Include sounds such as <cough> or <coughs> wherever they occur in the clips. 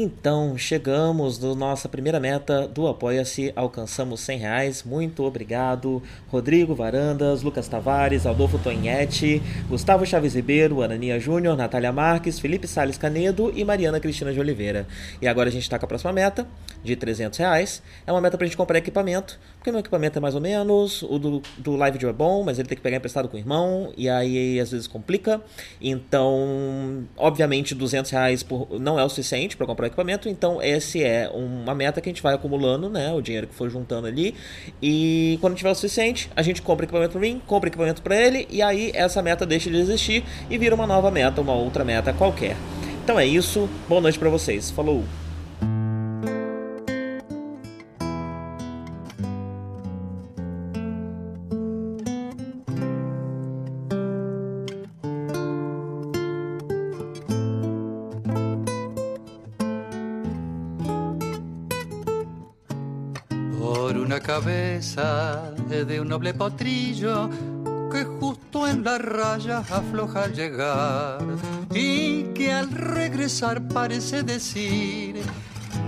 Então, chegamos na nossa primeira meta do Apoia-se, alcançamos 100 reais, muito obrigado. Rodrigo Varandas, Lucas Tavares, Adolfo Tonhete, Gustavo Chaves Ribeiro, Anania Júnior, Natália Marques, Felipe Sales Canedo e Mariana Cristina de Oliveira. E agora a gente está com a próxima meta, de 300 reais. É uma meta para a gente comprar equipamento, porque meu equipamento é mais ou menos, o do, do Live é bom, mas ele tem que pegar emprestado com o irmão, e aí às vezes complica. Então, obviamente, 200 reais por, não é o suficiente para comprar equipamento, então esse é uma meta que a gente vai acumulando, né, o dinheiro que for juntando ali, e quando tiver o suficiente, a gente compra equipamento para mim, compra equipamento para ele, e aí essa meta deixa de existir e vira uma nova meta, uma outra meta qualquer. Então é isso, boa noite para vocês, falou! De un noble potrillo que justo en la raya afloja al llegar y que al regresar parece decir,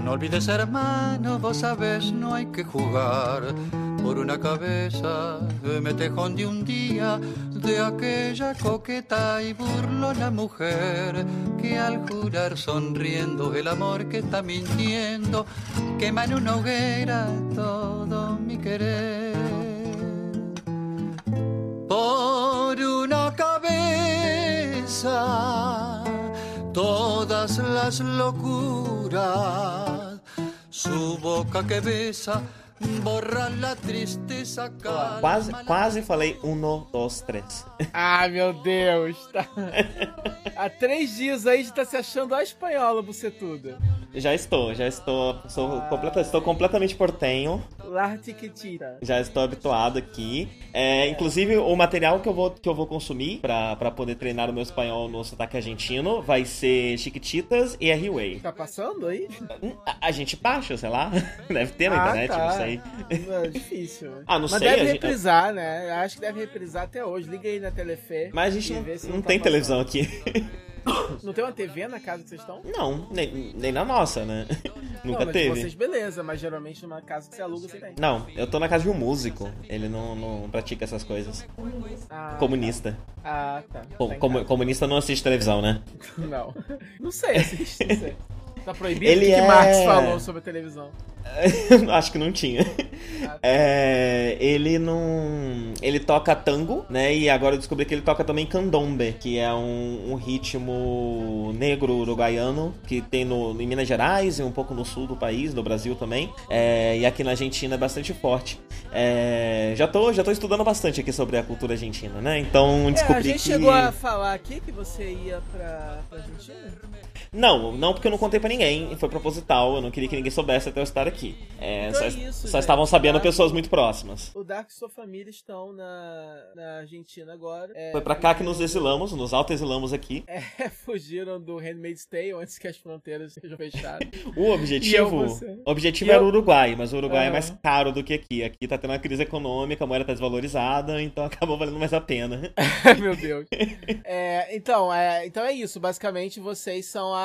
no olvides hermano, vos sabes, no hay que jugar por una cabeza me tejón de un día de aquella coqueta y la mujer que al jurar sonriendo el amor que está mintiendo quema en una hoguera todo mi querer. Por una cabeza todas las locuras, su boca que besa Tristeza, Quase, quase falei um, dois, três. Ah, meu Deus. Tá... <laughs> Há três dias aí já tá se achando a espanhola, você tudo. Já estou, já estou. Sou ah. completa, estou completamente portenho. Lartiquitita. Já estou habituado aqui. É, inclusive, o material que eu vou, que eu vou consumir para poder treinar o meu espanhol no sotaque argentino vai ser Chiquititas e R-Way. Tá passando aí? A, a, gente baixa, sei lá. <laughs> Deve ter na ah, internet, tá. não sei. É difícil. ah, não Mas sei. deve reprisar, gente... né? Acho que deve reprisar até hoje. Liga aí na Telefe. Mas a gente não, não, não tá tem passando. televisão aqui. <coughs> Não tem uma TV na casa que vocês estão? Não, nem, nem na nossa, né? Nunca não, teve. vocês, beleza, mas geralmente numa casa que você aluga, você tem. Não, eu tô na casa de um músico. Ele não, não pratica essas coisas. Ah, comunista. Tá. Ah, tá. Com, tá comunista não assiste televisão, né? Não. Não sei, assiste, não sei. <laughs> Tá proibido? Ele o que, é... que Marx falou sobre a televisão? <laughs> Acho que não tinha. Ah, é, ele não. Ele toca tango, né? E agora eu descobri que ele toca também candombe, que é um, um ritmo negro uruguaiano que tem no, em Minas Gerais e um pouco no sul do país, no Brasil também. É, e aqui na Argentina é bastante forte. É, já, tô, já tô estudando bastante aqui sobre a cultura argentina, né? Então descobri é, a gente que... chegou a falar aqui que você ia pra, pra Argentina? Não, não porque eu não contei para ninguém, foi proposital, eu não queria que ninguém soubesse até eu estar aqui. É, então só, é isso, só estavam sabendo Dark, pessoas muito próximas. O Dark e sua família estão na, na Argentina agora. É, foi para cá que nos exilamos, nos auto-exilamos aqui. <laughs> É, fugiram do Handmaid's Tale antes que as fronteiras sejam fechadas. <laughs> o objetivo, o objetivo era o Uruguai, mas o Uruguai é mais caro do que aqui. Aqui tá tendo uma crise econômica, a moeda tá desvalorizada, então <laughs> acabou valendo mais a pena. Meu Deus. É, então, é, então é isso, basicamente vocês são a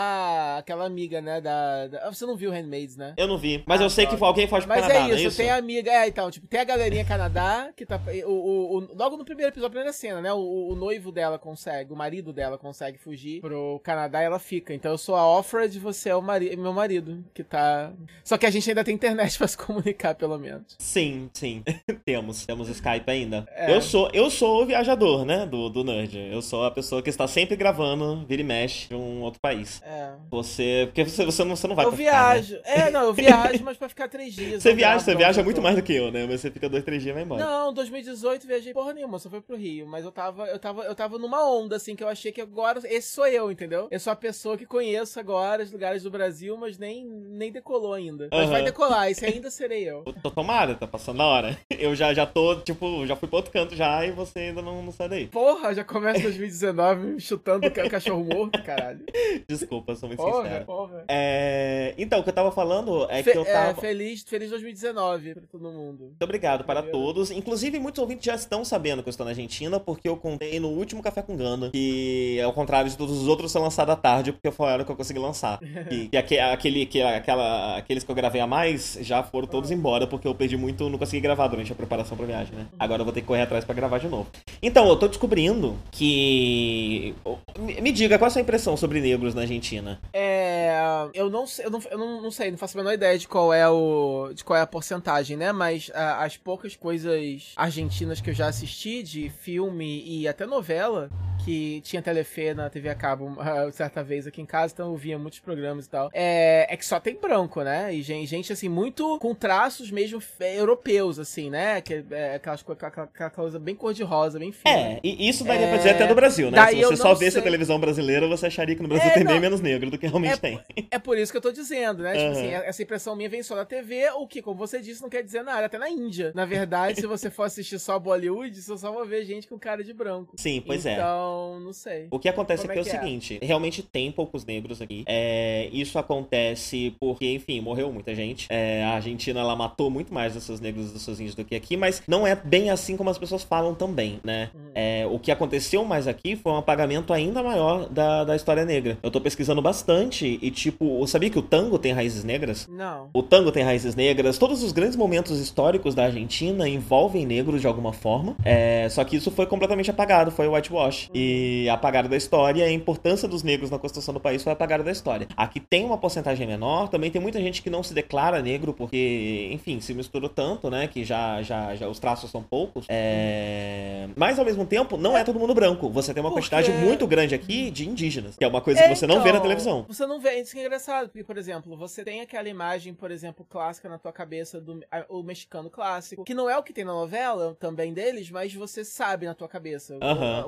aquela amiga, né, da, da... Você não viu Handmaids, né? Eu não vi, mas ah, eu sei que alguém foge pro Mas Canadá, é isso, é isso, tem a amiga, é, então, tipo, tem a galerinha Canadá, que tá, o, o, o, logo no primeiro episódio, primeira cena, né, o, o, noivo dela consegue, o marido dela consegue fugir pro Canadá e ela fica, então eu sou a Offred, você é o mari meu marido, que tá... Só que a gente ainda tem internet <laughs> pra se comunicar, pelo menos. Sim, sim, <laughs> temos, temos Skype ainda. É. Eu sou, eu sou o viajador, né, do, do Nerd, eu sou a pessoa que está sempre gravando, vira e mexe, de um outro país. É. Você, porque você, você, não, você não vai Eu viajo, ficar, né? é, não, eu viajo, mas pra ficar três dias. Você viaja, você viaja muito mais do que eu, né? Mas você fica dois, três dias e vai embora. Não, 2018 viajei porra nenhuma, só foi pro Rio. Mas eu tava, eu tava, eu tava numa onda, assim, que eu achei que agora esse sou eu, entendeu? Eu sou a pessoa que conheço agora os lugares do Brasil, mas nem, nem decolou ainda. Mas uhum. vai decolar, esse ainda serei eu. <laughs> Tô tomada, tá passando a hora. Eu já, já tô, tipo, já fui pro outro canto já e você ainda não, não sai daí. Porra, já começa 2019 chutando o cachorro morto, caralho. Desculpa, sou muito Porra, sincero. porra. É, Então, o que eu tava falando é Fe- que eu é, tava. feliz, feliz 2019 pra todo mundo. Muito obrigado para Valeu. todos. Inclusive, muitos ouvintes já estão sabendo que eu estou na Argentina, porque eu contei no último Café com Ganda, que ao contrário de todos os outros, foi lançado à tarde, porque foi a hora que eu consegui lançar. <laughs> E, que aque- aquele, que, aquela, aqueles que eu gravei a mais já foram todos embora, porque eu perdi muito, não consegui gravar durante a preparação pra viagem, né? Agora eu vou ter que correr atrás pra gravar de novo. Então, eu tô descobrindo que. Me me diga, qual é a sua impressão sobre negros na Argentina? É, eu não, sei- eu não, eu não, não sei, não faço a menor ideia de qual é o, de qual é a porcentagem, né? Mas ah, as poucas coisas argentinas que eu já assisti de filme e até novela que tinha Telefe na TV a cabo <laughs> ah, certa vez aqui em casa, então eu via muitos programas e tal. É, é que só tem branco, né? E gente, gente, assim, muito com traços mesmo europeus, assim, né? Que é aquelas, co- aquela, aquela coisa bem cor-de-rosa, bem fina. É, e isso daria pra É, dizer até do Brasil, né? daí Se você só visse a televisão brasileira, você acharia que no Brasil É, tem bem não. menos negro do que realmente É, tem. É por isso que eu tô dizendo, né? Tipo Aham. assim, essa impressão minha vem só da TV, o que, como você disse, não quer dizer nada. Até na Índia. Na verdade, se você for assistir só Bollywood, você só vai ver gente com cara de branco. Sim, pois é. Então, não sei. O que acontece Como aqui é, é o é? seguinte: realmente tem poucos negros aqui. É, isso acontece porque, enfim, morreu muita gente. É, a Argentina ela matou muito mais dos seus negros e dos seus índios do que aqui, mas não é bem assim como as pessoas falam também, né? Uhum. É, o que aconteceu mais aqui foi um apagamento ainda maior da, da história negra. Eu tô pesquisando bastante e, tipo, eu sabia que o tango tem raízes negras? Não. O tango tem raízes negras, todos os grandes momentos históricos da Argentina envolvem negros de alguma forma. É, só que isso foi completamente apagado, foi o whitewash. E apagado da história, a importância dos negros na construção do país foi apagada da história. Aqui tem uma porcentagem menor, também tem muita gente que não se declara negro, porque, enfim, se misturou tanto, né? Que já, já, já os traços são poucos. É... Mas ao mesmo tempo, não é todo mundo branco. Você tem uma Porque- quantidade muito grande aqui de indígenas, que é uma coisa que você não vê na então, televisão. Você não vê, isso é engraçado, porque, por exemplo, você tem aquela imagem, por exemplo, clássica na tua cabeça do o mexicano clássico, que não é o que tem na novela também deles, mas você sabe na tua cabeça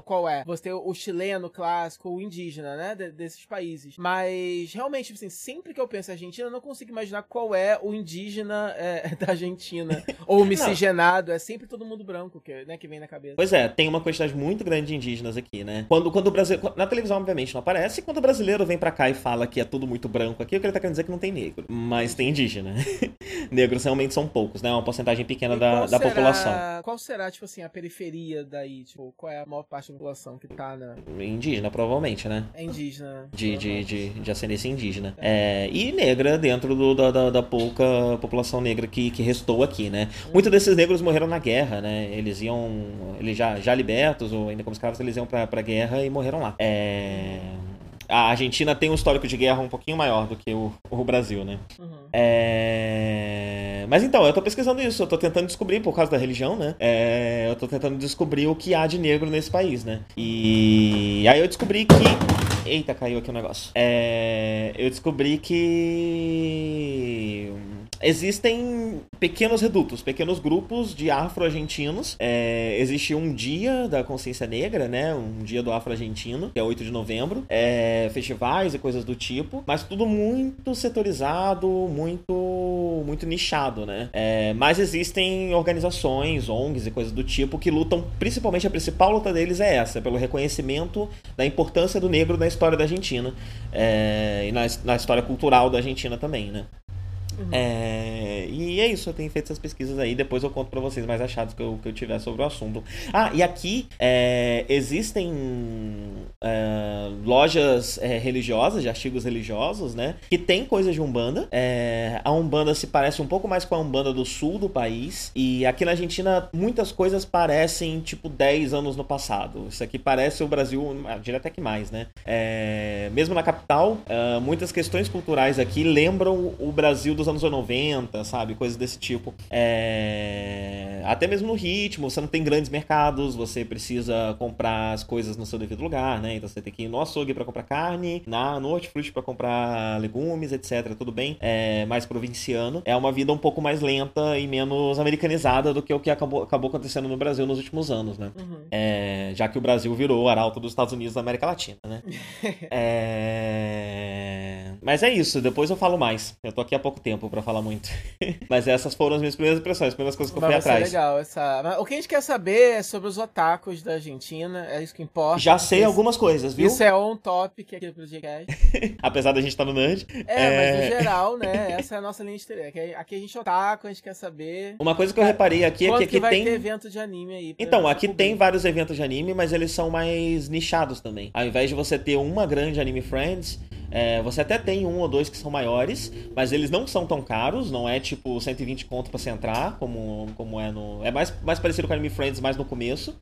qual é. Você tem o chileno clássico, o indígena, né, de- desses países. Mas, realmente, assim, sempre que eu penso em Argentina, eu não consigo imaginar qual é o indígena é, <laughs> da Argentina. Ou o miscigenado, é sempre todo mundo branco que, né, que vem na cabeça. Pois é, tem uma quantidade muito grande de indígenas aqui, né? Quando, quando o Brasil. Na televisão, obviamente, não aparece. E quando o brasileiro vem pra cá e fala que é tudo muito branco aqui, o que ele tá querendo dizer é que não tem negro. Mas tem indígena. <laughs> Negros realmente são poucos, né? É uma porcentagem pequena E da, da será- população. Qual será, tipo assim, a periferia daí? Tipo, qual é a maior parte da população que tá na. Indígena, provavelmente, né? É indígena? né? De, de, de, de ascendência indígena. É, e negra dentro do- da, da, da pouca população negra que, que restou aqui, né? Muitos desses negros morreram na guerra, né? Eles iam. Eles já, já libertos, ou ainda como escravos, eles iam pra, pra guerra e morreram lá. É. A Argentina tem um histórico de guerra um pouquinho maior do que o, o Brasil, né? Uhum. É... Mas então, eu tô pesquisando isso, eu tô tentando descobrir, por causa da religião, né? É, Eu tô tentando descobrir o que há de negro nesse país, né? E aí eu descobri que. Eita, caiu aqui o negócio. É... Eu descobri que. Existem pequenos redutos, pequenos grupos de afro-argentinos. É, existe um dia da consciência negra, né? Um dia do afro-argentino, que é 8 de novembro. É, festivais e coisas do tipo. Mas tudo muito setorizado, muito, muito nichado, né? É, mas existem organizações, ONGs e coisas do tipo que lutam, principalmente a principal luta deles é essa, pelo reconhecimento da importância do negro na história da Argentina. É, e na, na história cultural da Argentina também, né? É, e é isso, eu tenho feito essas pesquisas aí. Depois eu conto pra vocês mais achados que eu, que eu tiver sobre o assunto. Ah, e aqui é, existem é, lojas é, religiosas, de artigos religiosos, né? Que tem coisas de Umbanda. É, a Umbanda se parece um pouco mais com a Umbanda do sul do país. E aqui na Argentina, muitas coisas parecem tipo 10 anos no passado. Isso aqui parece o Brasil, ah, diria até que mais, né? É, mesmo na capital, ah, muitas questões culturais aqui lembram o Brasil dos anos 90, sabe? Coisas desse tipo. É, Até mesmo no ritmo, você não tem grandes mercados, você precisa comprar as coisas no seu devido lugar, né? Então você tem que ir no açougue para comprar carne, na, no hortifruti para comprar legumes, etc. Tudo bem? É mais provinciano. É uma vida um pouco mais lenta e menos americanizada do que o que acabou, acabou acontecendo no Brasil nos últimos anos, né? Uhum. É, já que o Brasil virou o arauto dos Estados Unidos da América Latina, né? <laughs> É, Mas é isso, depois eu falo mais. Eu tô aqui há pouco tempo pra falar muito. <laughs> Mas essas foram as minhas primeiras impressões, as primeiras coisas que eu fui Mas ser atrás. legal essa. Mas o que a gente quer saber é sobre os otakus da Argentina, é isso que importa. Já sei Isso- algumas coisas, viu? Isso é on topic aqui pro Gcast. <laughs> Apesar da gente estar no Nerd. É, mas no geral, né? <laughs> Essa é a nossa linha estreia. Aqui, aqui a gente é otaku, a gente quer saber. Uma coisa que eu reparei aqui é que que, aqui vai tem. ter evento de anime aí? Então, aqui tem vários eventos de anime, mas eles são mais nichados também. Ao invés de você ter uma grande Anime Friends, é, você até tem um ou dois que são maiores, mas eles não são tão caros, não é tipo 120 conto pra você entrar, como, como é no. É mais, mais parecido com Anime Friends, mais no começo.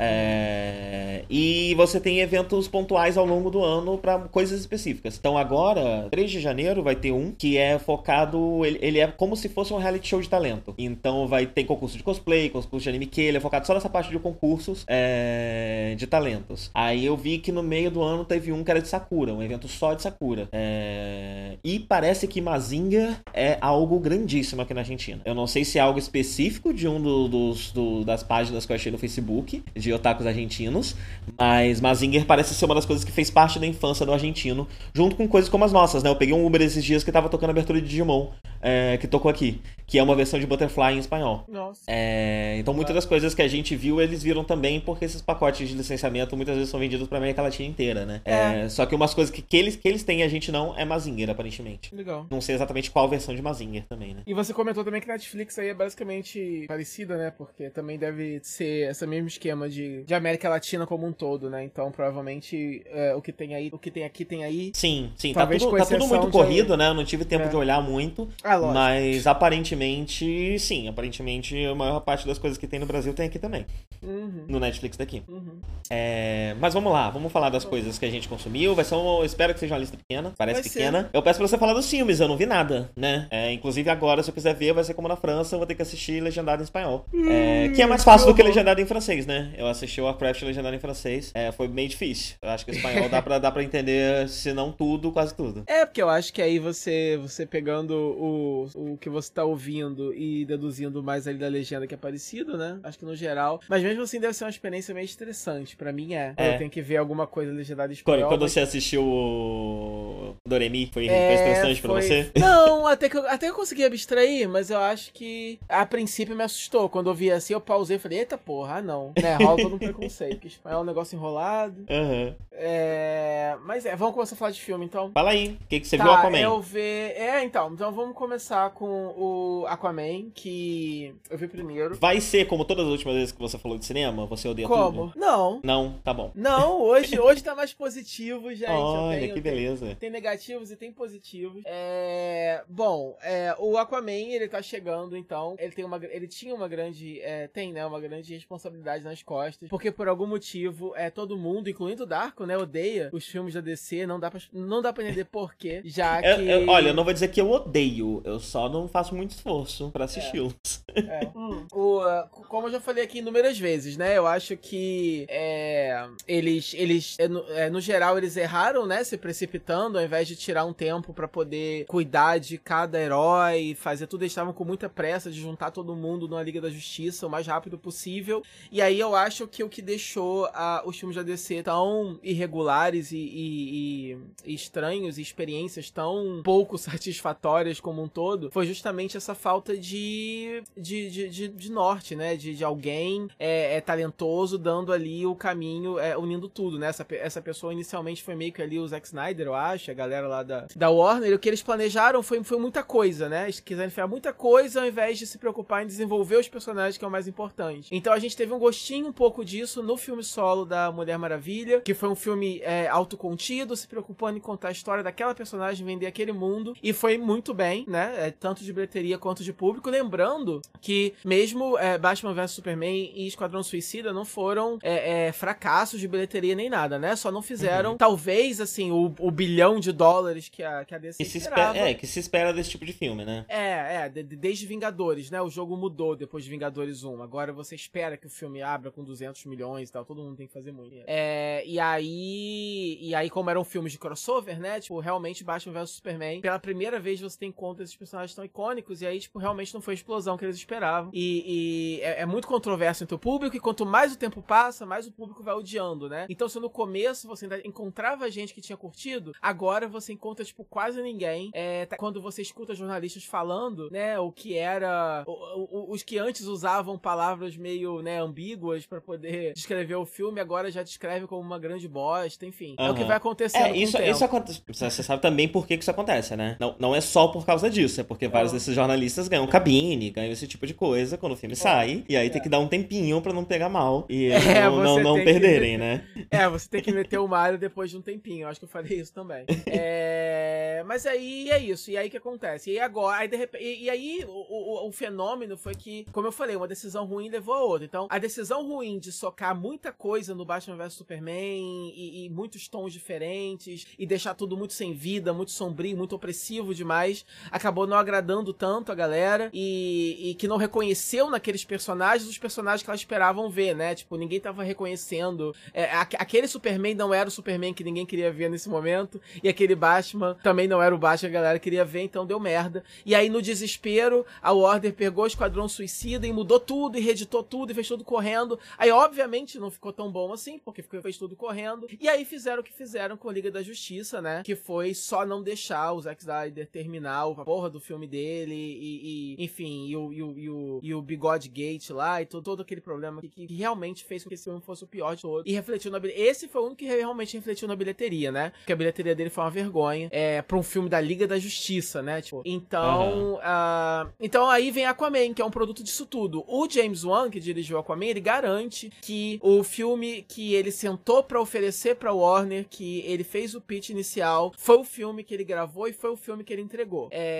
É, e você tem eventos pontuais ao longo do ano pra coisas específicas. Então agora, 3 de janeiro, vai ter um que é focado. Ele, ele é como se fosse um reality show de talento. Então vai ter concurso de cosplay, concurso de anime que ele é focado só nessa parte de concursos é, de talentos. Aí eu vi que no meio do ano teve um que era de Sakura, um evento só de Sakura. É, e parece que Mazinga é algo grandíssimo aqui na Argentina. Eu não sei se é algo específico de um do- dos, do- das páginas que eu achei no Facebook, de otakus argentinos, mas Mazinger parece ser uma das coisas que fez parte da infância do argentino, junto com coisas como as nossas, né? Eu peguei um Uber esses dias que tava tocando abertura de Digimon, é, que tocou aqui, que é uma versão de Butterfly em espanhol. Nossa. É, então muitas das coisas que a gente viu, eles viram também, porque esses pacotes de licenciamento muitas vezes são vendidos pra América Latina inteira, né? É, só que umas coisas que, que, eles, que eles têm e a gente não é Mazinger, aparentemente. Legal. Não sei exatamente qual versão de Mazinger também, né? E você comentou também que a Netflix aí é basicamente parecida, né? Porque também deve ser esse mesmo esquema de, de América Latina como um todo, né? Então, provavelmente, é, o que tem aí, o que tem aqui tem aí. Sim, sim, tá Talvez tudo, com tá tudo muito corrido, né? Eu não tive tempo É. de olhar muito. Ah, lógico. Mas aparentemente, sim, aparentemente a maior parte das coisas que tem no Brasil tem aqui também. Uhum. No Netflix daqui. Uhum. É, mas vamos lá, vamos falar das coisas que a gente consumiu. Vai ser uma, espero que seja uma lista pequena. Parece Vai pequena. Eu peço pra você falar dos filmes, eu não vi nada, né? É, inclusive agora, se eu quiser ver, vai ser como na França, eu vou ter que assistir legendado em espanhol. É, que é mais fácil do que legendado em francês, né? Eu assisti o Warcraft legendado em francês. É, foi meio difícil. Eu acho que o espanhol dá pra, dá pra entender, se não tudo, quase tudo. É, porque eu acho que aí você, você pegando o, o que você tá ouvindo e deduzindo mais ali da legenda que é parecido, né? Acho que no geral. Mas mesmo assim deve ser uma experiência meio estressante. Pra mim é. É. Eu tenho que ver alguma coisa legendada em Quando, espanhol. quando você assistiu o Doremi, foi, foi É, estressante pra foi- você? <laughs> Não, até que, eu, até que eu consegui abstrair, mas eu acho que a princípio me assustou. Quando eu vi assim, eu pausei e falei, eita porra, ah não. Né, rola todo um preconceito, porque espanhol é um negócio enrolado. <laughs> Aham. É... Mas é, vamos começar a falar de filme então. Fala aí, o que, que você tá, viu Aquaman? eu ver... É, então, então vamos começar com o Aquaman, que eu vi primeiro. Vai ser como todas as últimas vezes que você falou de cinema? Você odeia Como? tudo? Não. Não, tá bom. Não, hoje, <laughs> hoje tá mais positivo, gente. Olha, tenho- que tenho- beleza. Tem negativos e tem positivos. É, bom, é, o Aquaman, ele tá chegando, então. Ele tem uma, ele tinha uma grande, é, tem, né, uma grande responsabilidade nas costas, porque por algum motivo, é, todo mundo, incluindo o Darko, né, odeia os filmes da DC. Não dá pra, não dá pra entender por quê, já que. Eu- eu- olha, eu não vou dizer que eu odeio, eu só não faço muito esforço pra assisti-los. É. <laughs> O, uh, como eu já falei aqui inúmeras vezes, né? Eu acho que é, eles, eles é, no, é, no geral, eles erraram, né? Se precipitando, ao invés de tirar um tempo pra poder cuidar de cada herói, fazer tudo. Eles estavam com muita pressa de juntar todo mundo numa Liga da Justiça o mais rápido possível. E aí eu acho que o que deixou a- os filmes da DC tão irregulares e, e- e- e estranhos e experiências tão pouco <laughs> satisfatórias como um todo foi justamente essa falta de, de, de, de- de norte, né? De, de alguém é, é talentoso dando ali o caminho, é, unindo tudo, né? Essa, essa pessoa inicialmente foi meio que ali o Zack Snyder, eu acho, a galera lá da, da Warner. O que eles planejaram foi, foi muita coisa, né? Eles quiseram enfiar muita coisa ao invés de se preocupar em desenvolver os personagens, que é o mais importante. Então a gente teve um gostinho um pouco disso no filme solo da Mulher Maravilha, que foi um filme é, autocontido, se preocupando em contar a história daquela personagem, vender aquele mundo, e foi muito bem, né? É, tanto de bilheteria quanto de público. Lembrando que mesmo é, Batman vs Superman e Esquadrão Suicida não foram é, é, fracassos de bilheteria nem nada, né? Só não fizeram, talvez, assim, o, o bilhão de dólares que a, que a DC Que se esperava. espera, é, que se espera desse tipo de filme, né? É, é, de- de- desde Vingadores, né? O jogo mudou depois de Vingadores 1. Agora você espera que o filme abra com 200 milhões e tal, todo mundo tem que fazer muito. É, e aí, e aí como eram filmes de crossover, né? Tipo, realmente Batman vs Superman, pela primeira vez você tem contas esses personagens tão icônicos, e aí, tipo, realmente não foi a explosão que eles esperavam. E, e é, é, muito controverso entre o público, e quanto mais o tempo passa, mais o público vai odiando, né? Então, se no começo você ainda encontrava gente que tinha curtido, agora você encontra, tipo, quase ninguém. É, tá, quando você escuta jornalistas falando, né, o que era. O, o, os que antes usavam palavras meio, né, ambíguas para poder descrever o filme, agora já descreve como uma grande bosta, enfim. Uhum. É o que vai acontecer. É, isso, isso acontece. Você sabe também por que, que isso acontece, né? Não, não é só por causa disso, é porque vários desses jornalistas ganham cabine, ganham esse tipo de coisa quando o filme é. sai, e aí é. tem que dar um tempinho para não pegar mal e é, não, não, não perderem, que... né? É, você tem que meter o Mario depois de um tempinho. Eu acho que eu falei isso também. é... Mas aí é isso. E aí o que acontece? E agora, aí de repente. E, aí o, o, o, fenômeno foi que, como eu falei, uma decisão ruim levou a outra. Então, a decisão ruim de socar muita coisa no Batman vs Superman e, e muitos tons diferentes e deixar tudo muito sem vida, muito sombrio, muito opressivo demais, acabou não agradando tanto a galera e, e que não reconheceu naqueles personagens os personagens que elas esperavam ver, né? Tipo, ninguém tava reconhecendo. É, aquele Superman não era o Superman que ninguém queria ver nesse momento, e aquele Batman também não era o Batman que a galera queria ver, então deu merda. E aí, no desespero, a Warner pegou o Esquadrão Suicida e mudou tudo, e reeditou tudo, e fez tudo correndo. Aí, obviamente, não ficou tão bom assim, porque fez tudo correndo. E aí fizeram o que fizeram com a Liga da Justiça, né? Que foi só não deixar o Zack Snyder terminar a porra do filme dele, e, e enfim, e o, e o, e o, e o Bigode Gate lá, e todo, todo aquele problema que, que, realmente fez com que esse filme fosse o pior de todos. E refletiu na Esse foi o único que realmente refletiu na bilheteria, né? Porque a bilheteria dele foi uma vergonha. É, pra um filme da Liga da Justiça, né? Tipo, então. Uhum. Uh, então aí vem Aquaman, que é um produto disso tudo. O James Wan, que dirigiu Aquaman, ele garante que o filme que ele sentou para oferecer pra Warner, que ele fez o pitch inicial, foi o filme que ele gravou e foi o filme que ele entregou. É,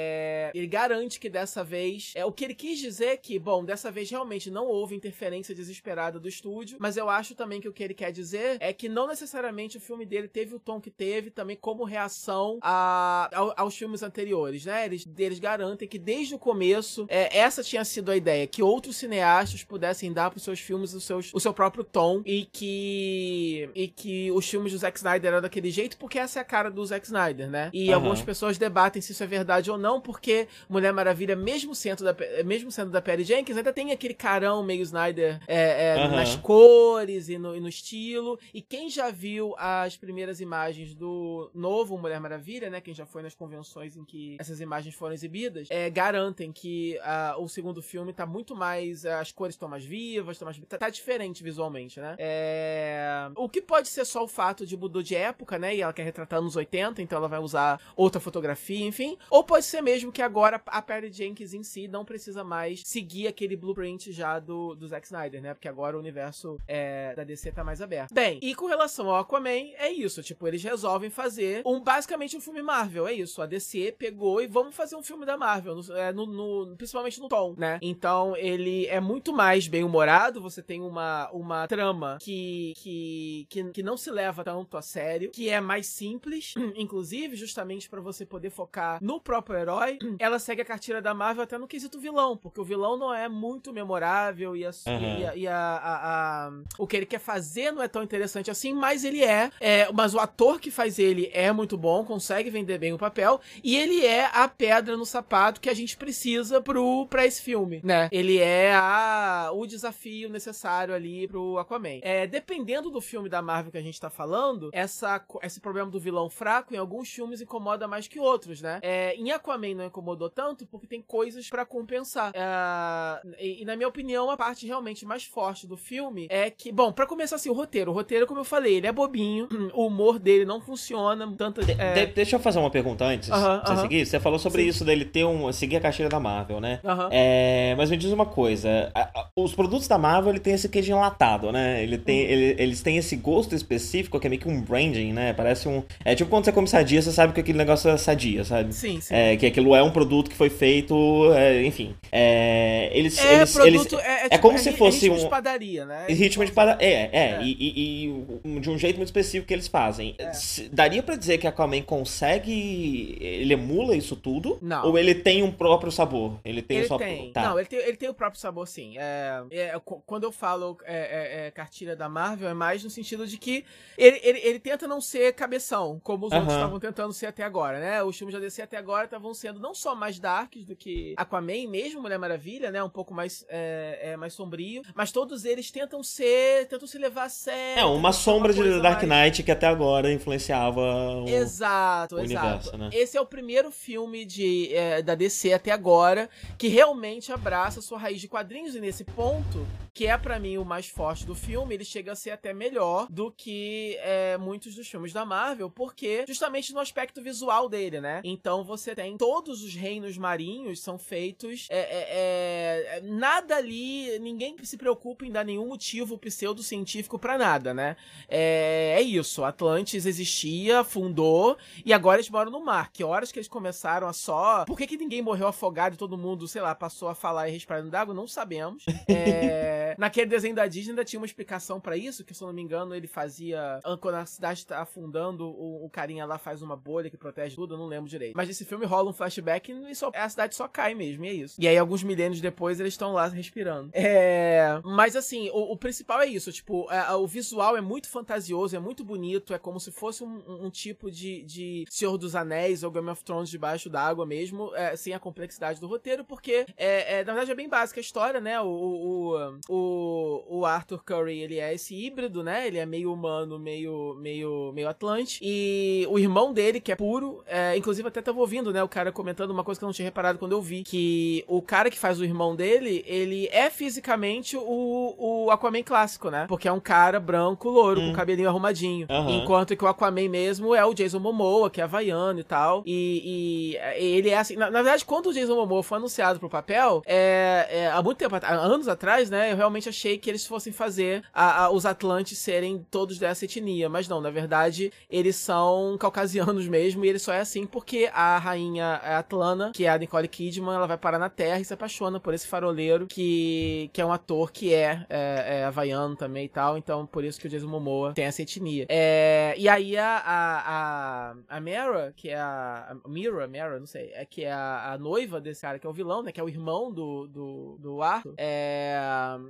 ele garante que dessa vez. É, o que ele quis dizer é que, bom, dessa vez realmente não houve interferência desesperada do estúdio, mas eu acho também que o que ele quer dizer é que não necessariamente o filme dele teve o tom que teve também como reação a, aos filmes anteriores, né? Eles, eles garantem que desde o começo é, essa tinha sido a ideia, que outros cineastas pudessem dar para os seus filmes o, seus, o seu próprio tom e que e que os filmes do Zack Snyder eram daquele jeito porque essa é a cara do Zack Snyder, né? E uhum. algumas pessoas debatem se isso é verdade ou não, porque Mulher Maravilha, mesmo sendo da, mesmo sendo da Perry Jenkins, ainda tem aquele carão meio Snyder é, é, uhum. nas cores e no, e no estilo. E quem já viu as primeiras imagens do novo Mulher Maravilha, né? Quem já foi nas convenções em que essas imagens foram exibidas, é, garantem que uh, o segundo filme tá muito mais. Uh, as cores estão mais vivas, estão mais. Tá, tá, diferente visualmente, né? É... O que pode ser só o fato de mudou de época, né? E ela quer retratar nos 80, então ela vai usar outra fotografia, enfim. Ou pode ser mesmo que agora a Perry Jenkins em si não precisa mais seguir aquele blueprint já do, do Zack Snyder, né? Porque agora o universo é, da DC tá mais aberto. Bem, e com relação ao Aquaman, é isso. Tipo, eles resolvem fazer um basicamente um filme Marvel. É isso. A DC pegou e vamos fazer um filme da Marvel. No, é, no, no, principalmente no tom, né? Então ele é muito mais bem humorado. Você tem uma, uma trama que, que, que, que não se leva tanto a sério, que é mais simples, <clears throat> inclusive, justamente para você poder focar no próprio herói. <clears throat> Ela segue a cartilha da Marvel até no quesito vilão, porque o vilão não é muito memorável e, a, uhum. e, a, e a, a, o que ele quer fazer não é tão interessante assim, mas ele é, é. Mas o ator que faz ele é muito bom, consegue vender bem o papel, e ele é a pedra no sapato que a gente precisa pro, pra esse filme, né? Ele é a, o desafio necessário ali pro Aquaman. É, dependendo do filme da Marvel que a gente tá falando, essa, esse problema do vilão fraco em alguns filmes incomoda mais que outros, né? É, em Aquaman não incomodou tanto porque tem coisas para compensar. É, e, e, na minha opinião, a parte realmente mais forte do filme é que, bom, para começar assim, o roteiro. O roteiro, como eu falei, ele é bobinho, <clears throat> o humor dele não funciona. Tanto, de, é... de, deixa eu fazer uma pergunta antes. Uh -huh, você uh -huh. seguir? Você falou sobre Sim. isso dele ter um. seguir a caixinha da Marvel, né? Uh -huh. é, mas me diz uma coisa: a, a, os produtos da Marvel ele tem esse queijo enlatado, né? Ele tem, uhum. ele, eles têm esse gosto específico que é meio que um branding, né? Parece um. É tipo quando você come sadia, você sabe que aquele negócio é sadia, sabe? Sim, sim. É, que aquilo é um produto que foi feito, é, enfim. É, eles, é, eles, produto, eles, é, é, tipo, como é se fosse ritmo um. de padaria, né? Ritmo de padaria. É, é. é. E, e, e, de um jeito muito específico que eles fazem. É. Daria para dizer que a Aquaman consegue. Ele emula isso tudo? Não. Ou ele tem um próprio sabor? Ele tem ele só. Tem. Tá. Não, ele tem, ele tem o próprio sabor, sim. É, é, quando eu falo é, cartilha da Marvel, é mais no sentido de que ele, ele, ele tenta não ser cabeção, como os uh -huh. outros estavam tentando ser até agora, né? Os filmes da DC até agora estavam sendo não só mais darks do que Aquaman, mesmo Mulher Maravilha, né? Um pouco mais, é, é, mais sombrio. Mas todos eles tentam ser. tentam se levar a sério. É, uma sombra uma de Dark Knight que até agora influenciava o, exato, o exato. universo, né? Esse é o primeiro filme de, é, da DC até agora que realmente abraça sua raiz de quadrinhos. E nesse ponto, que é para mim o mais forte do filme, ele chega a ser até melhor do que é, muitos dos filmes da Marvel, porque justamente no aspecto visual dele, né? Então você tem todos os reinos marinhos são feitos. É, é, é nada ali, ninguém se preocupa em dar nenhum motivo pseudocientífico para nada, né? É, é isso. Atlantis existia, fundou, e agora eles moram no mar. Que horas que eles começaram a só. Por que, que ninguém morreu afogado e todo mundo, sei lá, passou a falar e respirar no d'água? Não sabemos. <laughs> É, naquele desenho da Disney ainda tinha uma explicação para isso, que se eu não me engano ele fazia. Quando a cidade tá afundando, o, o carinha lá faz uma bolha que protege tudo, eu não lembro direito. Mas esse filme rola um flashback e só, a cidade só cai mesmo, e é isso. E aí, alguns milênios depois, eles estão lá respirando. É. Mas assim, o, o principal é isso, tipo, é, o visual é muito fantasioso, é muito bonito, é como se fosse um, um tipo de, de Senhor dos Anéis ou Game of Thrones debaixo d'água mesmo, é, sem a complexidade do roteiro, porque é, é, na verdade é bem básica a história, né? O, o, o, o Arthur Curry, ele é esse híbrido, né? Ele é meio humano, meio, meio, meio atlante. E o irmão dele, que é puro, é, inclusive até tava ouvindo, né? O cara comentando uma coisa que eu não tinha reparado quando eu vi, que o cara que faz o irmão dele, ele é fisicamente o, o Aquaman clássico, né? Porque é um cara branco, louro, hum. com cabelinho arrumadinho. Uhum. Enquanto que o Aquaman mesmo é o Jason Momoa, que é havaiano e tal. E, e ele é assim. Na, na, verdade, quando o Jason Momoa foi anunciado pro papel, é, é, há muito tempo, há anos atrás, né? Eu realmente achei que eles fossem fazer a, a, os Atlantes serem todos dessa etnia. Mas não, na verdade, eles são caucasianos <laughs> mesmo. E ele só é assim porque a rainha Atlana, que é a Nicole Kidman, ela vai parar na Terra e se apaixona por esse faroleiro que, que é um ator que é, é, é havaiano também e tal. Então, por isso que o Jason Momoa tem essa etnia. É, e aí a, a, a, a Mara, que é a. a Mira, Mara, não sei, é que é a, a, noiva desse cara que é o vilão, né? Que é o irmão do, do, do Arthur, é,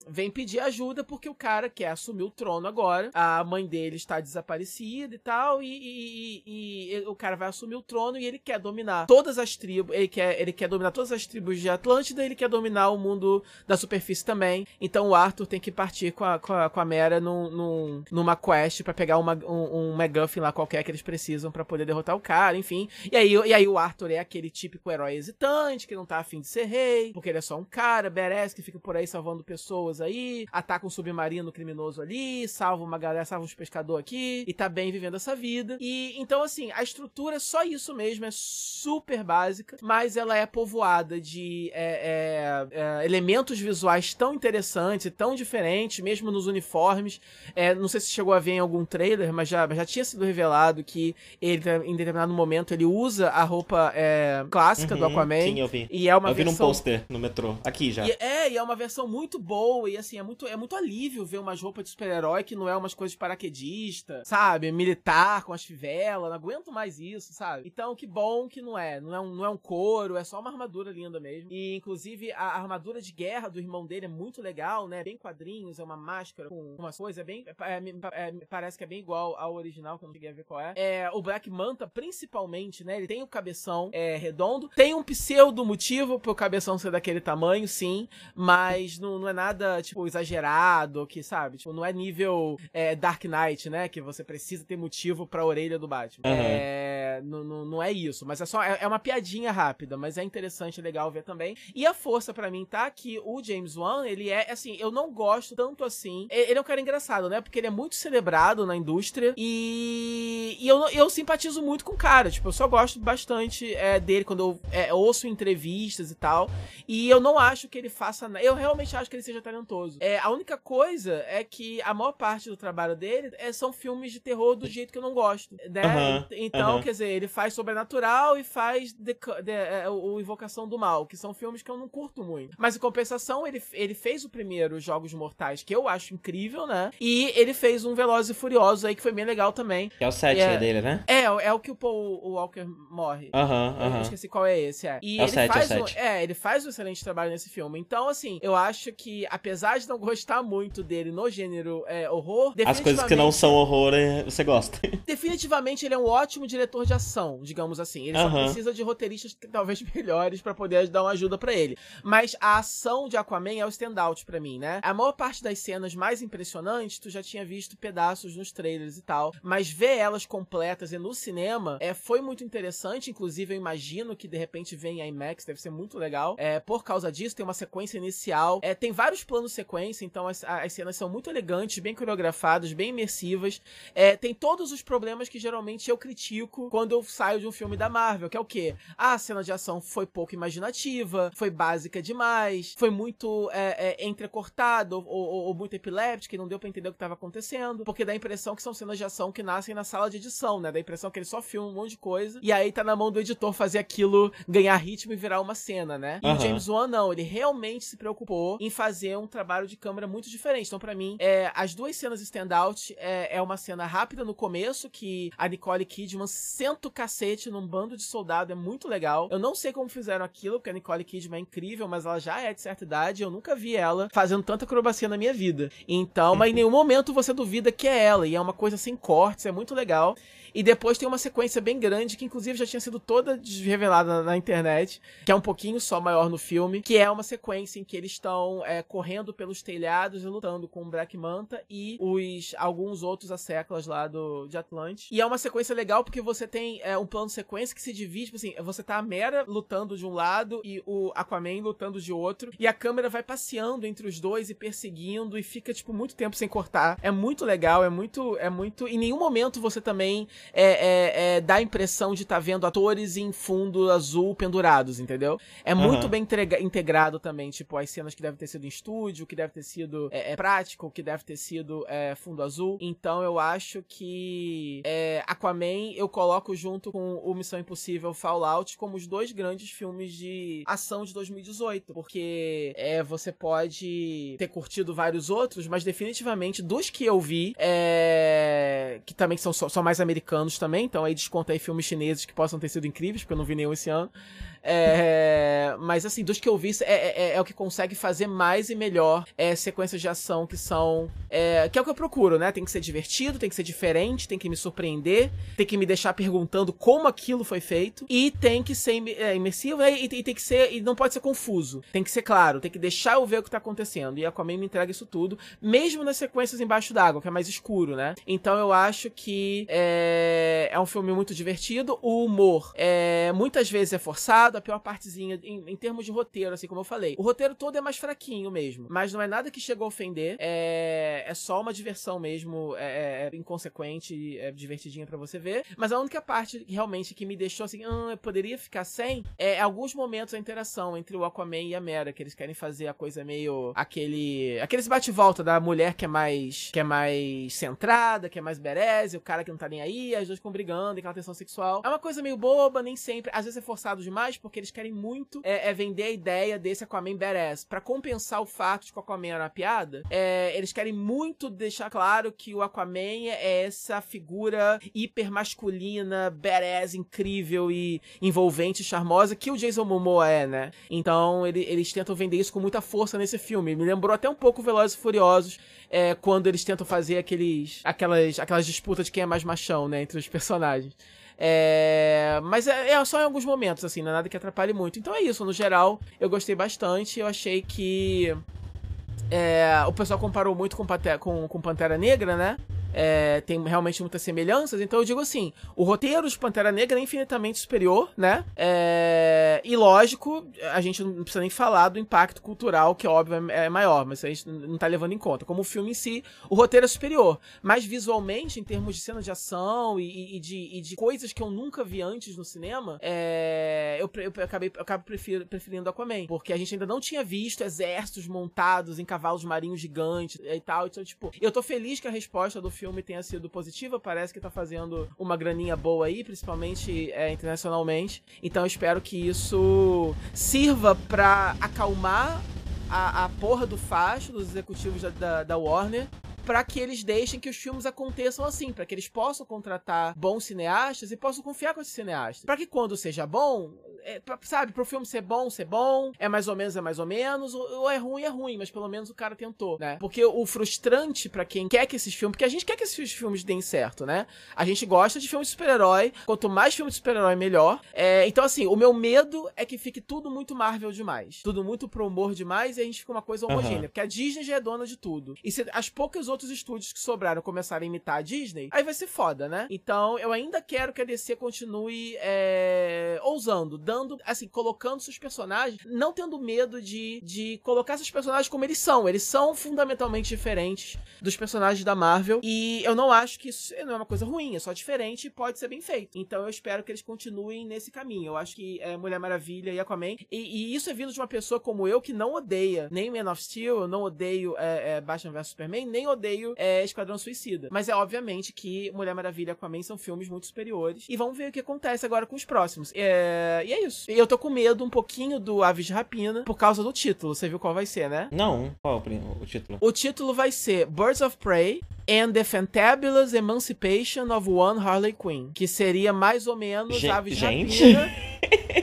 vem pedir ajuda porque o cara quer assumir o trono agora. A mãe dele está desaparecida e tal. E, e, e, e o cara vai assumir o trono e ele quer dominar todas as tribos. Ele quer, ele quer dominar todas as tribos de Atlântida, ele quer dominar o mundo da superfície também. Então o Arthur tem que partir com a, com a, com a Mera num, num, numa quest para pegar uma, um, um lá qualquer que eles precisam para poder derrotar o cara, enfim. E aí, e aí o Arthur é aquele típico herói hesitante, que não tá afim de ser rei, porque ele é só um cara, badass, que fica por aí salvando pessoas aí, ataca um submarino criminoso ali, salva uma galera, salva uns pescadores aqui, e tá bem vivendo essa vida. E então, assim, a estrutura é só isso mesmo, é super básica, mas ela é povoada de é, é, é, elementos visuais tão interessantes e tão diferentes, mesmo nos uniformes. É, não sei se chegou a ver em algum trailer, mas já, já tinha sido revelado que ele, em determinado momento, ele usa a roupa é, clássica uhum, do Aquaman. Sim, eu vi. E é uma eu vi versão... num pôster no metrô, aqui já. E, é, e é uma versão muito boa, e assim, é muito, é muito alívio ver umas roupas de super-herói que não é umas coisas de paraquedista, sabe? Militar com as fivelas, não aguento mais isso, sabe? Então, que bom que não é. Não é um, não é um couro, é só uma armadura linda mesmo. E, inclusive, a armadura de guerra do irmão dele é muito legal, né? Bem quadrinhos, é uma máscara com umas coisas, é bem. É, é, parece que é bem igual ao original, que eu não cheguei a ver qual é. é. O Black Manta, principalmente, né? Ele tem o cabeção é, redondo. Tem um pseudo motivo pro cabeção ser daquele tamanho, sim. Mas não, não é nada, tipo, exagerado, que, sabe? Tipo, não é nível é, Dark Knight, né? Que você precisa ter motivo pra orelha do Batman. Uhum. É, não, não, não é isso. Mas é só. É, é uma piadinha rápida, mas é interessante, legal ver também. E a força para mim tá que o James Wan, ele é, assim, eu não gosto tanto assim. Ele é um cara engraçado, né? Porque ele é muito celebrado na indústria e, e eu, eu simpatizo muito com o cara. Tipo, eu só gosto bastante é, dele quando eu é, ouço entrevistas e tal. E eu não acho que ele faça nada. Eu realmente acho que ele seja talentoso. É, a única coisa é que a maior parte do trabalho dele é, são filmes de terror do jeito que eu não gosto. Né? Uhum, então, uhum. quer dizer, ele faz sobrenatural e faz The, The, é, o Invocação do Mal, que são filmes que eu não curto muito. Mas em compensação, ele, ele fez o primeiro Jogos Mortais, que eu acho incrível, né? E ele fez um Velozes e Furiosos aí, que foi bem legal também. Que é o 7 é, dele, né? É, é o que o Paul Walker morre. Aham, uhum, aham. Eu esqueci qual é esse, é. E é ele 7, faz é, um, é, ele faz um excelente trabalho nesse filme. Então, assim, eu acho que, apesar de não gostar muito dele no gênero é, horror, As coisas que não são horror, é, você gosta. <laughs> Definitivamente ele é um ótimo diretor de ação, digamos assim. Ele uhum. só precisa precisa de roteiristas talvez <laughs> melhores para poder dar uma ajuda para ele. Mas a ação de Aquaman é o standout para mim, né? A maior parte das cenas mais impressionantes, tu já tinha visto pedaços nos trailers e tal, mas ver elas completas e no cinema é, foi muito interessante. Inclusive, eu imagino que de repente vem a IMAX, deve ser muito legal. É, por causa disso, tem uma sequência inicial. É, tem vários planos sequência, então as, as cenas são muito elegantes, bem coreografadas, bem imersivas. É, tem todos os problemas que geralmente eu critico quando eu saio de um filme da Marvel, que é o quê? Ah, a cena de ação foi pouco imaginativa, foi básica demais, foi muito é, é, entrecortado ou, ou, ou, muito epiléptica e não deu pra entender o que estava acontecendo, porque dá a impressão que são cenas de ação que nascem na sala de edição, né? Dá a impressão que ele só filma um monte de coisa e aí tá na mão do editor fazer aquilo ganhar ritmo e virar uma cena, né? E uhum. o James Wan não, ele realmente se preocupou em fazer um trabalho de câmera muito diferente. Então, para mim, é, as duas cenas standout é, é uma cena rápida no começo, que a Nicole Kidman senta o cacete num bando de soldado, é muito legal. Eu não sei como fizeram aquilo, porque a Nicole Kidman é incrível, mas ela já é de certa idade, eu nunca vi ela fazendo tanta acrobacia na minha vida. Então, mas em nenhum momento você duvida que é ela, e é uma coisa sem cortes, é muito legal. E depois tem uma sequência bem grande, que inclusive já tinha sido toda revelada na internet, que é um pouquinho só maior no filme, que é uma sequência em que eles estão é, correndo pelos telhados e lutando com o Black Manta e os alguns outros asseclas lá do, de Atlante. E é uma sequência legal porque você tem é, um plano sequência que se divide, assim, você tá a Mera lutando de um lado e o Aquaman lutando de outro, e a câmera vai passeando entre os dois e perseguindo e fica, tipo, muito tempo sem cortar. É muito legal, é muito, é muito... Em nenhum momento você também é, é, é, dá a impressão de estar tá vendo atores em fundo azul pendurados, entendeu? É uhum. muito bem integrado também, tipo, as cenas que devem ter sido em estúdio, que deve ter sido é, é prático, que deve ter sido é, fundo azul. Então eu acho que é, Aquaman eu coloco junto com o Missão Impossível Fallout como os dois grandes filmes de ação de 2018, porque é, você pode ter curtido vários outros, mas definitivamente dos que eu vi, é, que também são só, mais americanos americanos também, então aí desconta aí filmes chineses que possam ter sido incríveis, porque eu não vi nenhum esse ano. É, mas assim, dos que eu vi, é, é, é, é, o que consegue fazer mais e melhor é, sequências de ação que são. É, que é o que eu procuro, né? Tem que ser divertido, tem que ser diferente, tem que me surpreender, tem que me deixar perguntando como aquilo foi feito, e tem que ser imersivo, né? e, e, tem que ser. E não pode ser confuso. Tem que ser claro, tem que deixar eu ver o que tá acontecendo. E a Aquaman me entrega isso tudo, mesmo nas sequências embaixo d'água, que é mais escuro, né? Então eu acho que é, é um filme muito divertido. O humor é, muitas vezes é forçado a pior partezinha em, em, termos de roteiro, assim como eu falei. O roteiro todo é mais fraquinho mesmo, mas não é nada que chegou a ofender. É, é só uma diversão mesmo, é, é, é inconsequente, é divertidinha para você ver. Mas a única parte realmente que me deixou assim, ah, poderia ficar sem, é alguns momentos a interação entre o Aquaman e a Mera, que eles querem fazer a coisa meio aquele, aqueles bate-volta da mulher que é mais que é mais centrada, que é mais bereze, o cara que não tá nem aí, as duas ficam brigando, aquela tensão sexual. É uma coisa meio boba, nem sempre, às vezes é forçado demais, porque eles querem muito é, é vender a ideia desse Aquaman badass. Pra compensar o fato de que o Aquaman era uma piada, é, eles querem muito deixar claro que o Aquaman é essa figura hiper masculina, badass, incrível e envolvente, charmosa, que o Jason Momoa é, né? Então ele, eles tentam vender isso com muita força nesse filme. Me lembrou até um pouco Velozes e Furiosos, é, quando eles tentam fazer aqueles, aquelas, aquelas disputas de quem é mais machão, né, entre os personagens. É, mas é, é, só em alguns momentos, assim, não é nada que atrapalhe muito. Então é isso, no geral, eu gostei bastante. Eu achei que. É, o pessoal comparou muito com, com, com Pantera Negra, né? É, tem realmente muitas semelhanças. Então eu digo assim: o roteiro de Pantera Negra é infinitamente superior, né? É, e lógico, a gente não precisa nem falar do impacto cultural, que óbvio é, é maior, mas a gente não tá levando em conta. Como o filme em si, o roteiro é superior. Mas visualmente, em termos de cena de ação e, e, de, e de, coisas que eu nunca vi antes no cinema, é, eu, eu, acabei, eu acabo prefiro, preferindo Aquaman. Porque a gente ainda não tinha visto exércitos montados em cavalos marinhos gigantes e tal. Então, tipo, eu tô feliz que a resposta do filme tenha sido positiva, parece que tá fazendo uma graninha boa aí, principalmente é, internacionalmente. Então eu espero que isso sirva para acalmar a, a porra do facho dos executivos da, da, da Warner para que eles deixem que os filmes aconteçam assim, para que eles possam contratar bons cineastas e possam confiar com esses cineastas. Para que quando seja bom, é, pra- sabe, pro filme ser bom, ser bom, é mais ou menos, é mais ou menos, ou, ou é ruim, é ruim, mas pelo menos o cara tentou, né? Porque o frustrante pra quem quer que esses filmes, porque a gente quer que esses filmes deem certo, né? A gente gosta de filmes de super-herói, quanto mais filme de super-herói, melhor. É, então, assim, o meu medo é que fique tudo muito Marvel demais, tudo muito pro humor demais e a gente fica uma coisa homogênea, Aham. porque a Disney já é dona de tudo. E se as poucas outros estúdios que sobraram começarem a imitar a Disney, aí vai ser foda, né? Então, eu ainda quero que a DC continue é, ousando, dando, assim, colocando seus personagens, não tendo medo de, de colocar esses personagens como eles são. Eles são fundamentalmente diferentes dos personagens da Marvel. E eu não acho que isso não é uma coisa ruim, é só diferente e pode ser bem feito. Então eu espero que eles continuem nesse caminho. Eu acho que é, Mulher Maravilha e Aquaman. E, e isso é vindo de uma pessoa como eu que não odeia nem Man of Steel, eu não odeio é, é, Batman vs Superman, nem odeio é, Esquadrão Suicida. Mas é obviamente que Mulher Maravilha e Aquaman são filmes muito superiores. E vamos ver o que acontece agora com os próximos. É, e é isso. E eu tô com medo um pouquinho do Aves de Rapina por causa do título. Você viu qual vai ser, né? Não, qual o, o título? O título vai ser Birds of Prey and the Fantabulous Emancipation of One Harley Quinn. Que seria mais ou menos Ge- Aves de gente. Rapina. <laughs>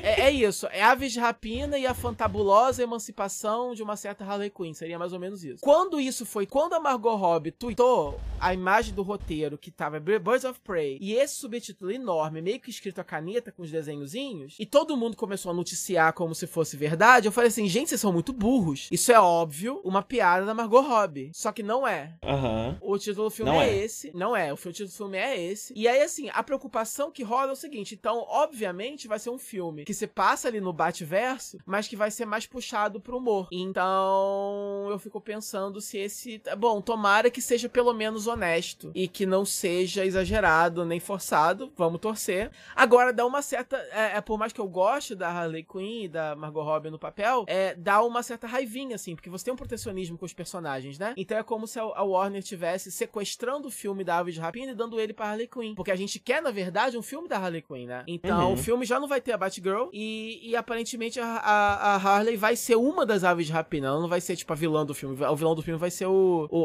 É, é isso. É Aves de Rapina e a fantabulosa emancipação de uma certa Harley Quinn. Seria mais ou menos isso. Quando isso foi, quando a Margot Robbie tweetou a imagem do roteiro que tava Birds of Prey e esse subtítulo enorme, meio que escrito a caneta com os desenhozinhos, e todo mundo começou a noticiar como se fosse verdade, eu falei assim, gente, vocês são muito burros. Isso é óbvio, uma piada da Margot Robbie. Só que não é. Aham. O título do filme Não é, é. esse. Não é. O título do filme é esse. E aí, assim, a preocupação que rola é o seguinte: então, obviamente, vai ser um filme que se passa ali no Bate-Verso, mas que vai ser mais puxado pro humor. Então, eu fico pensando se esse. Bom, tomara que seja pelo menos honesto e que não seja exagerado nem forçado. Vamos torcer. Agora, dá uma certa. É, é, por mais que eu goste da Harley Quinn e da Margot Robbie no papel, é, dá uma certa raivinha, assim, porque você tem um protecionismo com os personagens, né? Então é como se a a Warner tivesse sequestrando o filme da Aves de Rapina e dando ele pra Harley Quinn. Porque a gente quer, na verdade, um filme da Harley Quinn, né? Então Uhum. o filme já não vai ter a Batgirl e, e aparentemente a, a, a Harley vai ser uma das Aves de Rapina. Ela não vai ser, tipo, a vilã do filme. O vilão do filme vai ser o. o,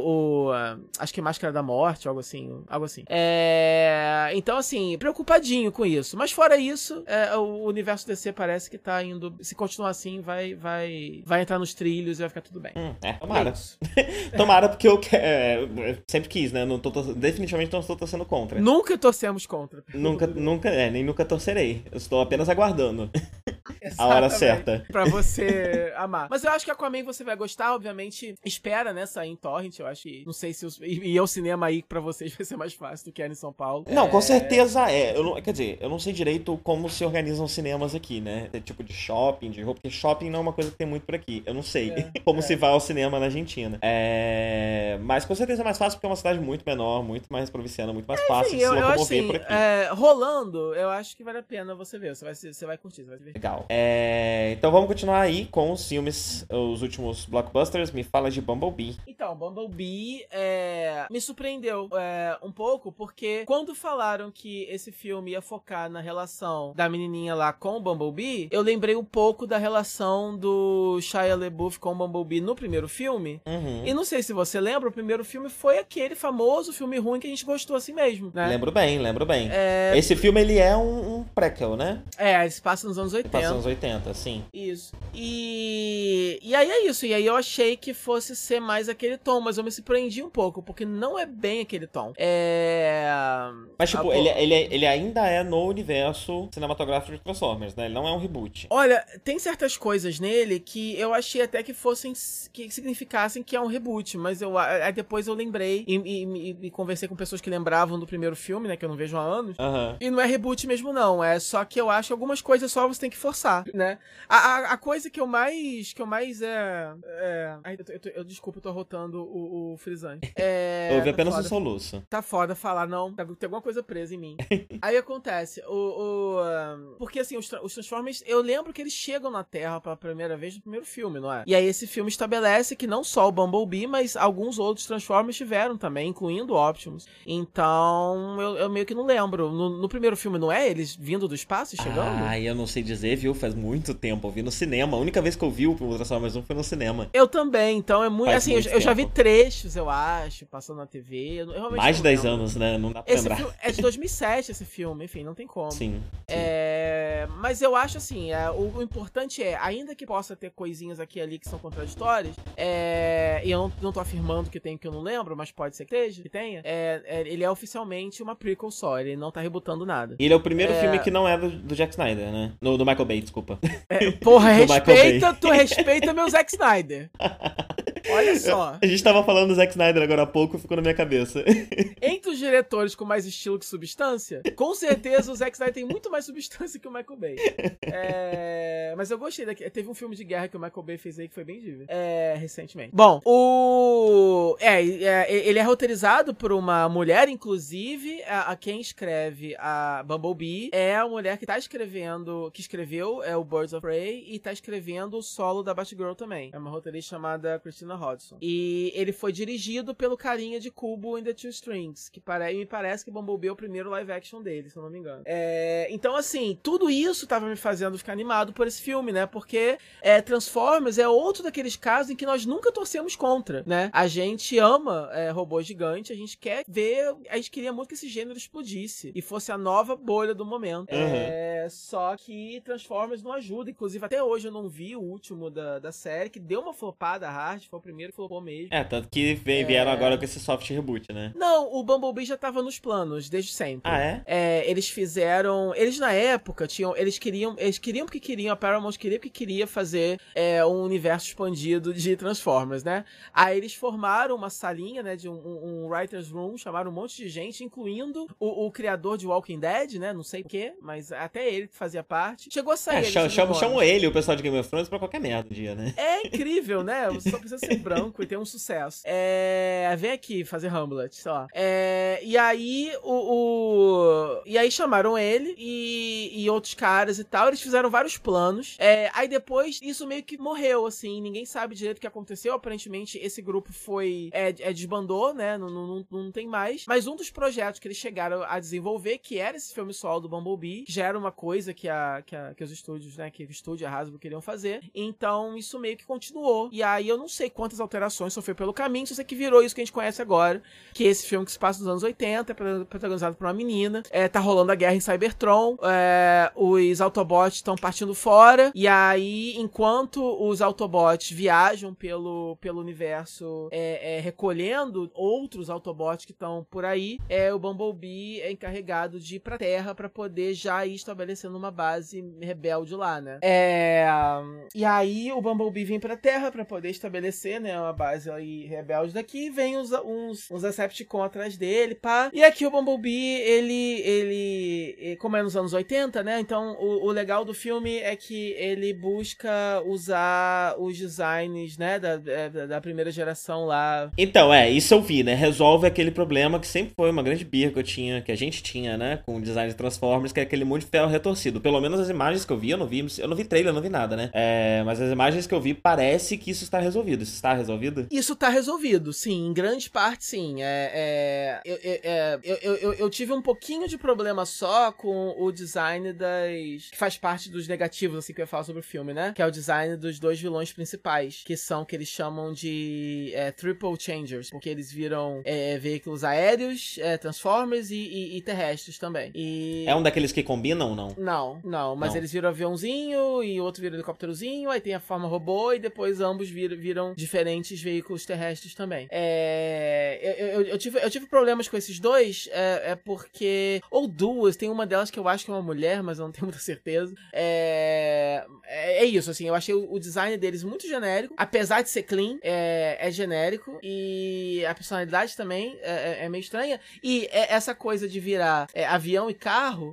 o, ah, acho que Máscara da Morte, algo assim. Algo assim. É. Então, assim, preocupadinho com isso. Mas fora isso, é, o universo DC parece que tá indo. Se continuar assim, vai, vai, vai entrar nos trilhos e vai ficar tudo bem. Hum, é, É tomara. isso. <laughs> tomara, porque eu que- é, sempre quis, né? Não tô, definitivamente não estou torcendo contra. Nunca torcemos contra. Nunca, nunca, é, nem nunca torcerei. Eu estou apenas aguardando <laughs> a hora certa. Pra você <laughs> amar. Mas eu acho que Aquaman você vai gostar, obviamente. Espera, né, sair em Torrent. Eu acho que. Não sei se. Os, e, e ao cinema aí pra vocês <laughs> vai ser mais fácil do que era em São Paulo. Não, com É, certeza é. Eu não, quer dizer, eu não sei direito como se organizam cinemas aqui, né? É tipo de shopping, de roupa, porque shopping não é uma coisa que tem muito por aqui. Eu não sei É, <laughs> como é. se vai ao cinema na Argentina. É... Mas com certeza é mais fácil porque é uma cidade muito menor, muito mais provinciana, muito mais fácil Enfim, de se locomover assim, por aqui. é, rolando, eu acho que vale a pena você ver. Você vai, você vai curtir, você vai se divertir. Legal. É, Então vamos continuar aí com os filmes, os últimos blockbusters. Me fala de Bumblebee. Então, Bumblebee é, me surpreendeu é, um pouco, porque quando falaram que esse filme ia focar na relação da menininha lá com o Bumblebee, eu lembrei um pouco da relação do Shia LaBeouf com o Bumblebee no primeiro filme. Uhum. E não sei se você lembra, o primeiro filme foi aquele famoso filme ruim que a gente gostou assim mesmo, né? Lembro bem, lembro bem. É, Esse filme ele é um, um prequel, né? é, ele se passa nos anos Ele 80. Passa nos anos 80, sim. Isso. E... e aí é isso. E aí eu achei que fosse ser mais aquele tom, mas eu me surpreendi um pouco, porque não é bem aquele tom. É. Mas, tipo, Ah, ele, ele, ele ainda é no universo cinematográfico de Transformers, né? Ele não é um reboot. Olha, tem certas coisas nele que eu achei até que fossem. que significassem que é um reboot, mas eu aí depois eu lembrei e, e- e- conversei com pessoas que lembravam do primeiro filme, né? Que eu não vejo há anos. Aham. E não é reboot mesmo, não. É só que eu acho que algumas coisas só você tem que forçar, né? A, a, a coisa que eu mais. que eu mais é. é... Ai, eu, eu, eu- desculpa, eu tô rotando o, o frisante. É. <laughs> Houve tá apenas um foda. soluço. Tá foda falar, não. Tá- Tem alguma coisa presa em mim. <laughs> Aí acontece, o. o, porque assim, os, os Transformers, eu lembro que eles chegam na Terra pela primeira vez no primeiro filme, não é? E aí esse filme estabelece que não só o Bumblebee, mas alguns outros Transformers tiveram também, incluindo o Optimus. Então, eu, eu meio que não lembro. No, no primeiro filme, não é? Eles vindo do espaço e chegando? Ai, eu não sei dizer, viu? Faz muito tempo. Eu vi no cinema. A única vez que eu vi o Transformers 1 foi no cinema. Eu também, então é muito. Faz assim, muito eu, eu já vi trechos, eu acho, passando na TV. Eu, eu Mais de não 10 lembro. anos, né? Não dá pra Esse lembrar. é de 2007, esse filme, enfim, não tem como. Sim. sim. É... É, mas eu acho assim, é, o, o, importante é, ainda que possa ter coisinhas aqui e ali que são contraditórias, é, e eu não, não tô afirmando que tem que eu não lembro, mas pode ser que esteja, que tenha, é, é, ele é oficialmente uma prequel só, ele não tá rebutando nada. Ele é o primeiro filme que não é do, do Jack Snyder, né? No, do Michael Bay, desculpa. Porra, <laughs> respeita, tu respeita meu Zack Snyder. <laughs> Olha só. A gente tava falando do Zack Snyder agora há pouco, ficou na minha cabeça. <laughs> Entre os diretores com mais estilo que substância, com certeza o Zack Snyder tem muito mais substância que o Michael Bay. É... Mas eu gostei daqui. Teve um filme de guerra que o Michael Bay fez aí que foi bem diva. É... Recentemente. Bom, o. É, é, ele é roteirizado por uma mulher, inclusive, a, a, quem escreve a Bumblebee é a mulher que tá escrevendo, que escreveu é o Birds of Prey e tá escrevendo o solo da Batgirl também. É uma roteirista chamada Christina Hodgson. E ele foi dirigido pelo carinha de Cubo in the Two Strings, que pare... me parece que Bumblebee é o primeiro live action dele, se eu não me engano. É... Então, assim, tudo isso tava me fazendo ficar animado por esse filme, né? Porque é, Transformers é outro daqueles casos em que nós nunca torcemos contra, né? A gente ama é, robô gigante, a gente quer ver, a gente queria muito que esse gênero explodisse e fosse a nova bolha do momento. Uhum. É, só que Transformers não ajuda, inclusive até hoje eu não vi o último da, da série, que deu uma flopada hard, foi o primeiro flopou mesmo. É, tanto que vem, vieram é... agora com esse soft reboot, né? Não, o Bumblebee já tava nos planos desde sempre. Ah, é? é eles fizeram, eles na época tinham, eles queriam, eles queriam porque queriam, a Paramount queria porque queria fazer é, um universo expandido de Transformers, né? Aí eles formaram uma salinha, né, de um, um, um writer's room, chamaram um monte de gente, incluindo o, o criador de Walking Dead, né? Não sei porquê, mas até ele que fazia parte. Chegou a sair. É, ele, o pessoal de Game of Thrones, pra qualquer merda um dia, né? É incrível, né? Só precisa ser <laughs> branco e ter um sucesso. É. Vem aqui fazer Hamlet, sei lá. É... E aí, o, o, E aí chamaram ele e, e outros caras e tal. Eles fizeram vários planos. É... Aí depois, isso meio que morreu, assim. Ninguém sabe direito o que aconteceu. Aparentemente, esse grupo foi. É, é desbandou, né? Não, não, não tem mais. Mas um dos projetos que eles chegaram a desenvolver, que era esse filme solo do Bumblebee, já era uma coisa que, a, que, a, que os estúdios, né? Que o estúdio e a Hasbro queriam fazer. Então, isso meio que continuou. E aí, eu não sei quantas alterações sofreu pelo caminho, só sei que virou isso que a gente conhece agora. Que é esse filme que se passa nos anos 80, é protagonizado por uma menina. É, tá rolando a guerra em Cybertron. É, os Autobots estão partindo fora. E aí, enquanto os Autobots viajam pelo, pelo universo é, é, recolhendo outros Autobots que estão por aí, é, o Bumblebee é encarregado de ir pra Terra para poder já ir estabelecendo uma base rebelde lá, né? É, e aí o Bumblebee vem pra Terra para poder estabelecer, né, uma base aí rebelde daqui, vem uns, uns, uns Decepticons atrás dele, pá. E aqui o Bumblebee, ele, ele, como é nos anos 80, né, então o, o legal do filme é que ele busca usar os designs, né, da, é, da primeira geração lá. Então, é, isso eu vi, né, resolve aquele problema que sempre foi uma grande birra que eu tinha, que a gente tinha, né, com o design de Transformers, que é aquele monte de ferro retorcido. Pelo menos as imagens que eu vi, eu não vi, eu não vi trailer, eu não vi nada, né, é, mas as imagens que eu vi, parece que isso está resolvido. Isso está resolvido? Isso está resolvido, sim, em grande parte, sim. É, é, eu, é, eu, eu, eu, tive um pouquinho de problema só com o design das. que faz parte dos negativos, assim, que eu ia falar sobre o filme, né? Que é o design dos dois vilões principais, que são que eles chamam de é, Triple Changers, porque eles viram é, veículos aéreos, é, Transformers e, e, e, terrestres também. E... É um daqueles que combinam ou não? Não, não, mas não. eles viram aviãozinho e outro vira helicópterozinho, aí tem a forma robô e depois ambos viram, viram diferentes veículos terrestres também. É, eu, eu, eu, tive, eu tive problemas com esses dois, é, é, porque. Ou duas, tem uma delas que eu acho que é uma mulher, mas eu não tenho <laughs> muita certeza. É, é, é isso, assim, eu achei o, o, design deles muito genérico, apesar de ser clean, é, é genérico, e a personalidade também é, é, é meio estranha. E essa coisa de virar avião e carro,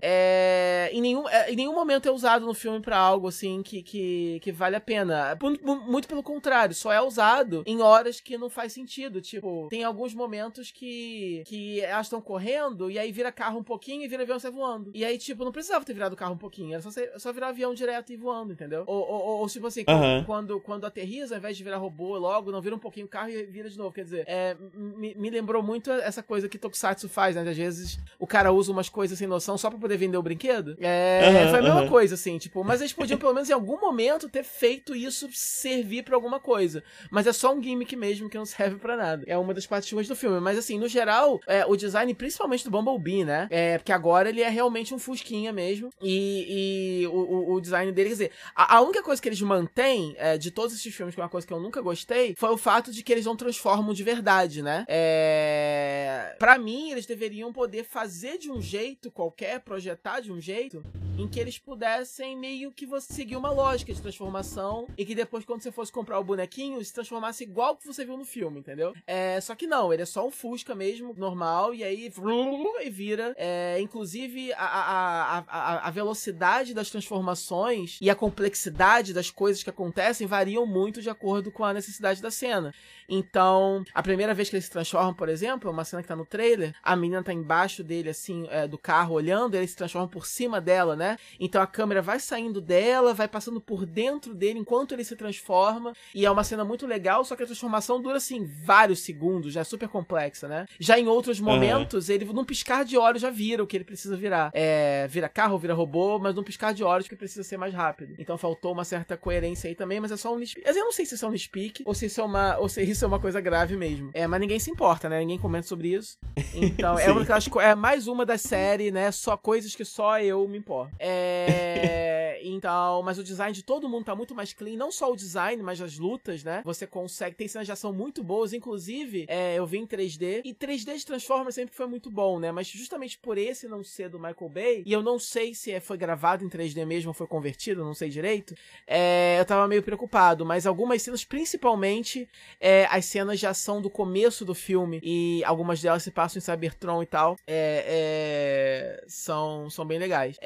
em, nenhum, em nenhum momento é usado no filme para algo assim que, que, que vale a pena. Muito pelo contrário, só é usado em horas que não faz sentido. Tipo, tem alguns momentos que, que elas estão correndo e aí vira carro um pouquinho e vira avião e sai voando. E aí, tipo, não precisava ter virado carro um pouquinho, era só, só virar avião direto e voando, entendeu? Ou, ou, ou tipo assim, uhum. quando, quando aterriza, ao invés de virar robô logo, não vira um pouquinho o carro e vira de novo. Quer dizer, é, me, me lembrou muito essa coisa que Tokusatsu faz, né? Às vezes o cara usa umas coisas sem noção só pra poder vender o brinquedo. É, uhum, foi a mesma uhum. coisa, assim, tipo, mas eles podiam pelo menos em algum momento ter feito isso servir pra alguma coisa. Mas é só um gimmick mesmo que não serve para nada. É uma das partes ruins do filme. Mas assim, no geral, é, o design, principalmente do Bumblebee, né? É, porque agora ele é realmente um Fusquinha mesmo. E, e o, o, o, design dele, quer dizer, a, a, única coisa que eles mantêm é, de todos esses filmes, que é uma coisa que eu nunca gostei, foi o fato de que eles não transformam de verdade, né? É... Pra mim, eles deveriam poder fazer de um jeito qualquer, projetar de um jeito, em que eles pudessem meio que você seguir uma lógica de transformação e que depois, quando você fosse comprar o bonequinho, se transformasse igual que você viu no filme, entendeu? É, só que não, ele é só um Fusca mesmo, normal, e aí <laughs> e vira. É, inclusive, a, a, a, a velocidade das transformações e a complexidade das coisas que acontecem variam muito de acordo com a necessidade da cena. Então, a primeira vez que ele se transforma, por exemplo, é uma cena que tá no trailer, a menina tá embaixo dele, assim, é, do carro, olhando, ele se transforma por cima dela, né? Então a câmera vai saindo dela, vai passando por dentro dele enquanto ele se transforma, e é uma cena muito legal, só que a transformação dura, assim, vários segundos, já é super complexa, né? Já em outros momentos, uhum. ele, num piscar de olhos, já vira o que ele precisa virar. É, vira carro, vira robô, mas num piscar de olhos que precisa ser mais rápido. Então faltou uma certa coerência aí também, mas é só um nitpick. Eu não sei se isso é um nitpick, ou se isso é uma, ou se isso é uma coisa grave mesmo. É, mas ninguém se importa, né? Ninguém comenta sobre isso. Então, <laughs> é uma é mais uma da série, né? Só coisas que só eu me importo. É, <laughs> então, mas o design de todo mundo tá muito mais clean, não só o design, mas as lutas, né? Você consegue, tem cenas de ação muito boas, inclusive, é, eu vi em 3D, e 3D de Transformers sempre foi muito bom, né? Mas justamente por esse não ser do Michael Bay, e eu não sei se é, foi gravado em 3D mesmo ou foi convertido, não sei direito, é, eu tava meio preocupado, mas algumas cenas, principalmente é, as cenas de ação do começo do filme e algumas delas se passam em Cybertron e tal, é, é, são, são bem legais.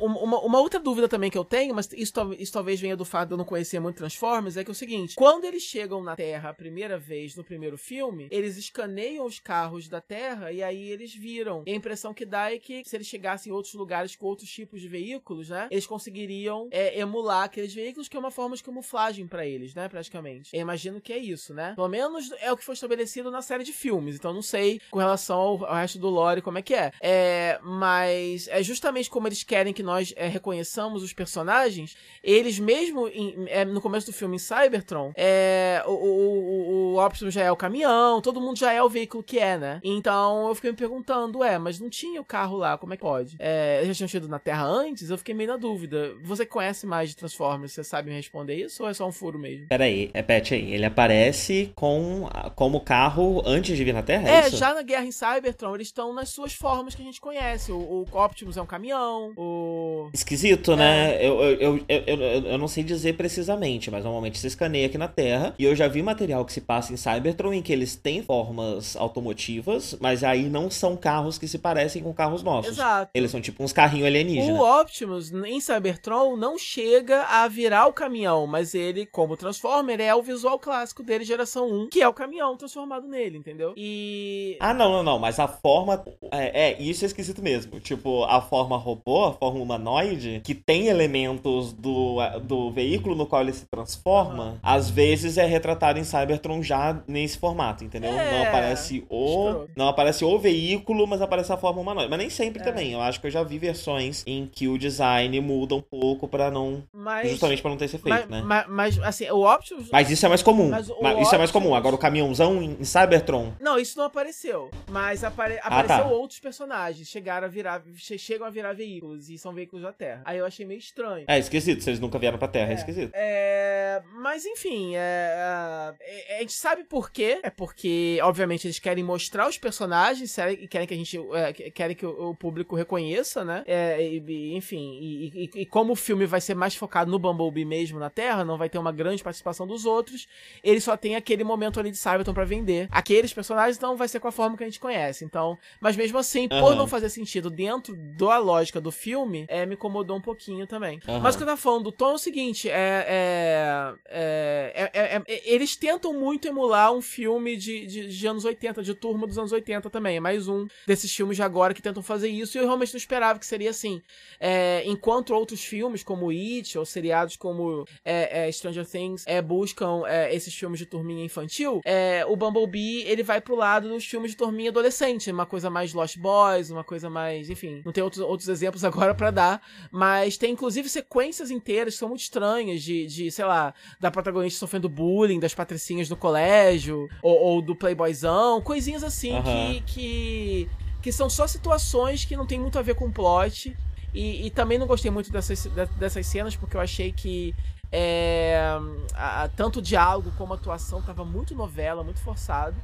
Uma, uma, outra dúvida também que eu tenho, mas isso, isso talvez venha do fato de eu não conhecer muito Transformers, é que é o seguinte: quando eles chegam na Terra a primeira vez no primeiro filme, eles escaneiam os carros da Terra e aí eles viram. E a impressão que dá é que se eles chegassem em outros lugares com outros tipos de veículos, né, eles conseguiriam é, emular aqueles veículos, que é uma forma de camuflagem para eles, né, praticamente. Eu imagino que é isso, né? Pelo menos é o que foi estabelecido na série de filmes. Então não sei com relação ao, ao resto do lore como é que é. é. Mas é justamente como eles querem que nós é, reconheçamos os personagens, eles mesmo em, é, no começo do filme em Cybertron, é, o, o, o, Optimus já é o caminhão, todo mundo já é o veículo que é, né? Então eu fiquei me perguntando, é, mas não tinha o carro lá, como é que pode? É, eles já tinham chegado na Terra antes? Eu fiquei meio na dúvida. Você conhece mais de Transformers, você sabe me responder isso ou é só um furo mesmo? Peraí, repete aí. Ele aparece com como carro antes de vir na Terra? É, é já na Guerra em Cybertron, eles estão nas suas formas que a gente conhece. O, o Optimus é um caminhão, o. Esquisito, né? é. né? Eu, eu, eu, eu, eu, não sei dizer precisamente, mas normalmente se escaneia aqui na Terra. E eu já vi material que se passa em Cybertron em que eles têm formas automotivas, mas aí não são carros que se parecem com carros nossos. Exato. Eles são tipo uns carrinhos alienígenas. O Optimus em Cybertron não chega a virar o caminhão, mas ele, como Transformer, é o visual clássico dele, geração 1, que é o caminhão transformado nele, entendeu? E. Ah, não, não, não. Mas a forma. É, é, isso é esquisito mesmo. Tipo, a forma robô, a forma humanoide, que tem elementos do, do veículo no qual ele se transforma, uhum. às vezes é retratado em Cybertron já nesse formato, entendeu? É... Não aparece o. Não aparece o veículo, mas aparece a forma humanoide. Mas nem sempre é. também. Eu acho que eu já vi versões em que o design muda um pouco para não. Mas... Justamente para não ter esse efeito, mas, né? Mas, mas, assim, o Optimus. Mas isso é mais comum. Isso Optimus... é mais comum. Agora o caminhãozão em Cybertron. Não, isso não apareceu. Mas apare... ah, apareceu tá. outros personagens. Chegaram a virar. Chegam a virar veículos. E são veículos da Terra. Aí eu achei meio estranho. É esquisito. Se eles nunca vieram pra Terra, é, é esquisito. É. Mas enfim, é... é a gente sabe por quê. É porque, obviamente, eles querem mostrar os personagens e querem que a gente. É, querem que o público reconheça, né? É, e, enfim, e, e, e como o filme vai ser mais focado no Bumblebee mesmo na Terra, não vai ter uma grande participação dos outros, ele só tem aquele momento ali de Cybertron para vender aqueles personagens, então vai ser com a forma que a gente conhece. Então, mas mesmo assim, uhum. por não fazer sentido dentro da lógica do filme, é, me incomodou um pouquinho também. Uhum. Mas o que eu tava falando do tom é o seguinte: é, é, é, eles tentam muito emular um filme de, de, de, anos 80, de turma dos anos 80 também. É mais um desses filmes de agora que tentam fazer isso, e eu realmente não esperava que seria assim. enquanto outros filmes, como It, ou seriados como Stranger Things, buscam esses filmes de turminha infantil, o Bumblebee, ele vai pro lado dos filmes de turminha adolescente, uma coisa mais Lost Boys, uma coisa mais, enfim, não tem outros, outros exemplos <laughs> agora para dar, mas Mas tem inclusive sequências inteiras que são muito estranhas de, de sei lá, da protagonista sofrendo bullying, das patricinhas do colégio, ou, ou do playboyzão, coisinhas assim Aham. que, que, que são só situações que não tem muito a ver com o plot. E, e também não gostei muito dessas, de- dessas cenas, porque eu achei que é, a- tanto o diálogo como a atuação tava muito novela, muito forçado.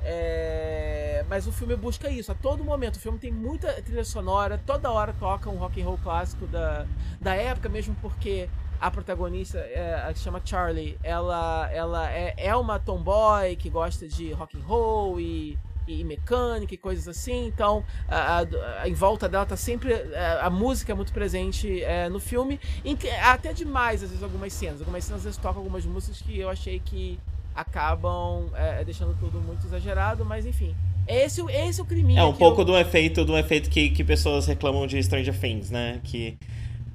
É, mas o filme busca isso a todo momento. O filme tem muita trilha sonora, toda hora toca um rock and roll clássico da, da época, mesmo porque a protagonista, é, a que chama Charlie, ela, ela é, é uma tomboy que gosta de rock and roll e, e mecânica e coisas assim. Então, a, a- a- em volta dela tá sempre a, a música é muito presente é, no filme, em até demais às vezes algumas cenas. Algumas cenas às vezes tocam algumas músicas que eu achei que acabam é, deixando tudo muito exagerado, mas enfim. Esse, esse é o criminho. É um pouco eu- do efeito, do efeito que, que pessoas reclamam de Stranger Things, né? Que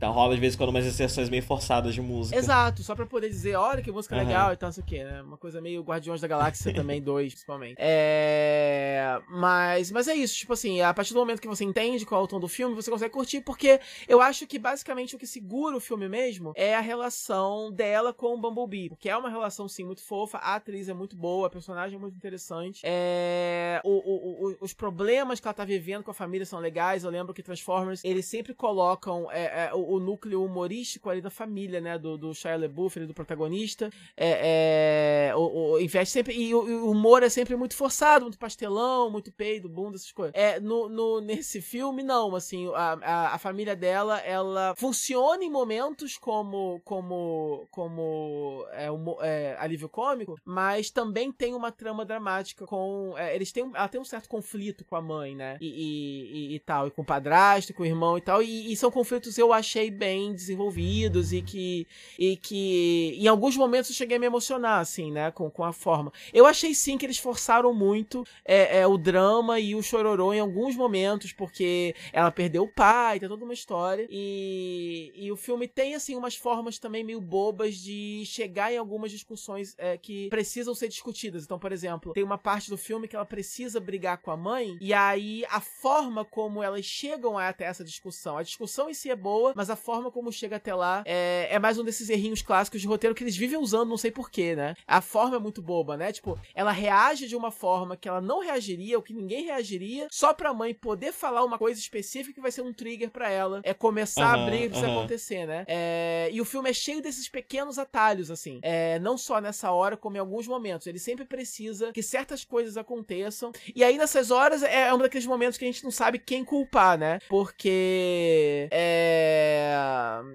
tá, rola de vez em quando umas inserções meio forçadas de música. Exato, só pra poder dizer, olha que música Aham. legal e tal, não sei o que, né? Uma coisa meio Guardiões da Galáxia <laughs> também, dois, principalmente. É. Mas, mas é isso, tipo assim, a partir do momento que você entende qual é o tom do filme, você consegue curtir, porque eu acho que basicamente o que segura o filme mesmo é a relação dela com o Bumblebee. Porque é uma relação, sim, muito fofa, a atriz é muito boa, a personagem é muito interessante. É. o- o- o- os problemas que ela tá vivendo com a família são legais. Eu lembro que Transformers, eles sempre colocam é, é, o, o núcleo humorístico ali da família, né? Do, do Shia LaBeouf, do protagonista. É, é, o, o, investe sempre. E o, o humor é sempre muito forçado, muito pastelão, muito peido, bunda, essas coisas. É, no, no- nesse filme, não, assim, a, a, a família dela, ela funciona em momentos como como como é, humo- é, alívio cômico, mas também tem uma trama dramática com é, eles têm um- ela tem um certo conflito com a mãe, né? E, e, e- e tal, e com o padrasto, com o irmão e tal, e, e são conflitos eu achei bem desenvolvidos e que e que em alguns momentos eu cheguei a me emocionar, assim, né, com, com a forma. Eu achei sim que eles forçaram muito é, é, o drama e o chororô em alguns momentos, porque ela perdeu o pai, tem toda uma história. E, e o filme tem, assim, umas formas também meio bobas de chegar em algumas discussões é, que precisam ser discutidas. Então, por exemplo, tem uma parte do filme que ela precisa brigar com a mãe, e aí a forma como elas chegam até essa discussão. A discussão em si é boa, mas a forma como chega até lá é, é mais um desses errinhos clássicos de roteiro que eles vivem usando, não sei porquê, né? A forma é muito boba, né? Tipo, ela reage de uma forma que ela não reagiria, ou que ninguém reagiria, só pra mãe poder falar uma coisa específica que vai ser um trigger pra ela. É começar a Aham, briga que precisa aham. acontecer, né? É, e o filme é cheio desses pequenos atalhos, assim. É, não só nessa hora, como em alguns momentos. Ele sempre precisa que certas coisas aconteçam. E aí, nessas horas, é um daqueles momentos que a gente não sabe quem culpar, né? Porque. É,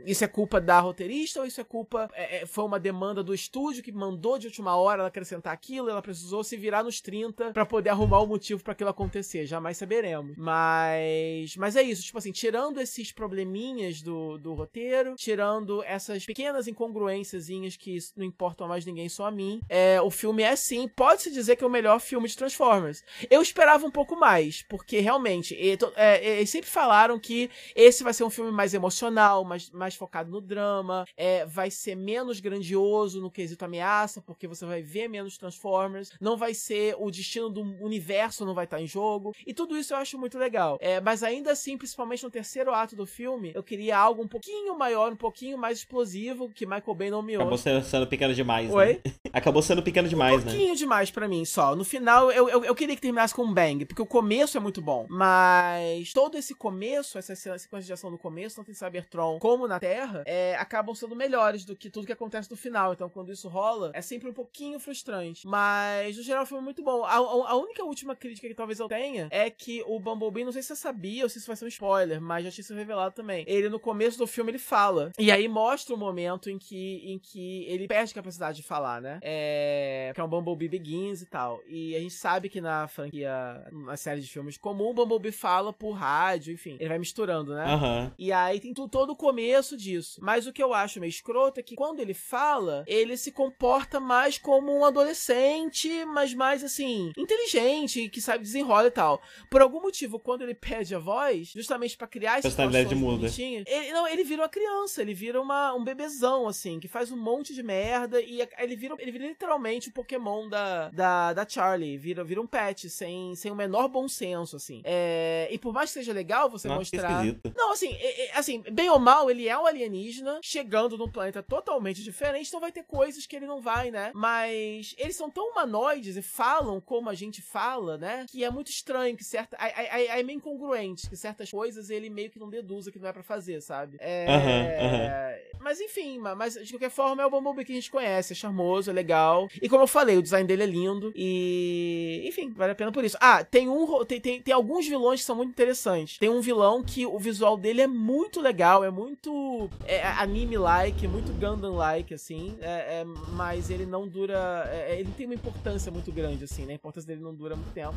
isso é culpa da roteirista ou isso é culpa. é, é, foi uma demanda do estúdio que mandou de última hora ela acrescentar aquilo, ela precisou se virar nos 30 pra poder arrumar o motivo pra aquilo acontecer. Jamais saberemos. Mas. Mas é isso, tipo assim, tirando esses probleminhas do, do roteiro, tirando essas pequenas incongruênciazinhas que não importam a mais ninguém, só a mim, é, o filme é sim, pode-se dizer que é o melhor filme de Transformers. Eu esperava um pouco mais, porque realmente, é, eles sempre falaram que esse vai ser um filme mais emocional, mais, mais focado no drama, é, vai ser menos grandioso no quesito ameaça, porque você vai ver menos Transformers, não vai ser o destino do universo não vai estar em jogo, e tudo isso eu acho muito legal. É, mas ainda assim, principalmente no terceiro ato do filme, eu queria algo um pouquinho maior, um pouquinho mais explosivo, que Michael Bay não me ouve. Acabou sendo, pequeno demais, Oi? né? <laughs> Acabou sendo pequeno demais, um né? pouquinho demais pra mim só. No final, eu, eu, eu queria que terminasse com um bang, porque o começo é muito bom. Mas todo esse começo, essa sequência de ação do começo, tanto em Cybertron como na Terra, é, acabam sendo melhores do que tudo que acontece no final. Então, quando isso rola, é sempre um pouquinho frustrante. Mas, no geral, foi muito bom. A, a- a única última crítica que talvez eu tenha é que o Bumblebee, não sei se você sabia ou se isso vai ser um spoiler, mas já tinha sido revelado também. Ele, no começo do filme, ele fala. E aí mostra o momento em que, em que ele perde capacidade de falar, né? É. Que é um Bumblebee Begins e tal. E a gente sabe que na franquia, na série de filmes comum, o Bumblebee fala por rádio, enfim. Ele vai misturando, né? Aham. E aí tem tu- todo o começo disso. Mas o que eu acho meio escroto é que quando ele fala, ele se comporta mais como um adolescente, mas mais assim, inteligente, que sabe desenrola e tal. Por algum motivo, quando ele perde a voz, justamente pra criar essas Personalidade muda. ele, não, ele vira uma criança, ele vira uma, um bebezão, assim, que faz um monte de merda e ele vira, ele vira literalmente o Pokémon da, da, da Charlie. Vira, vira um pet, sem, sem o menor bom senso, assim. É, e por mais que seja legal você que mostrar. esquisito. Não, assim, é- é- assim, bem ou mal, ele é um alienígena chegando num planeta totalmente diferente, então vai ter coisas que ele não vai, né? Mas eles são tão humanoides e falam como a gente fala, né? Que é muito estranho, que certa. Aí é meio incongruente, que certas coisas ele meio que não deduza que não é para fazer, sabe? É. Uhum, uhum. Mas enfim, mas de qualquer forma é o Bumblebee que a gente conhece, é charmoso, é legal. E como eu falei, o design dele é lindo. E. Enfim, vale a pena por isso. Ah, tem um. Tem, tem, tem alguns vilões que são muito interessantes. Tem um vilão que o visual dele é muito legal, é muito é, anime-like, é muito Gundam-like, assim. É, é, mas ele não dura. É, é, ele tem uma importância muito grande, assim, né? A importância dele não dura muito tempo.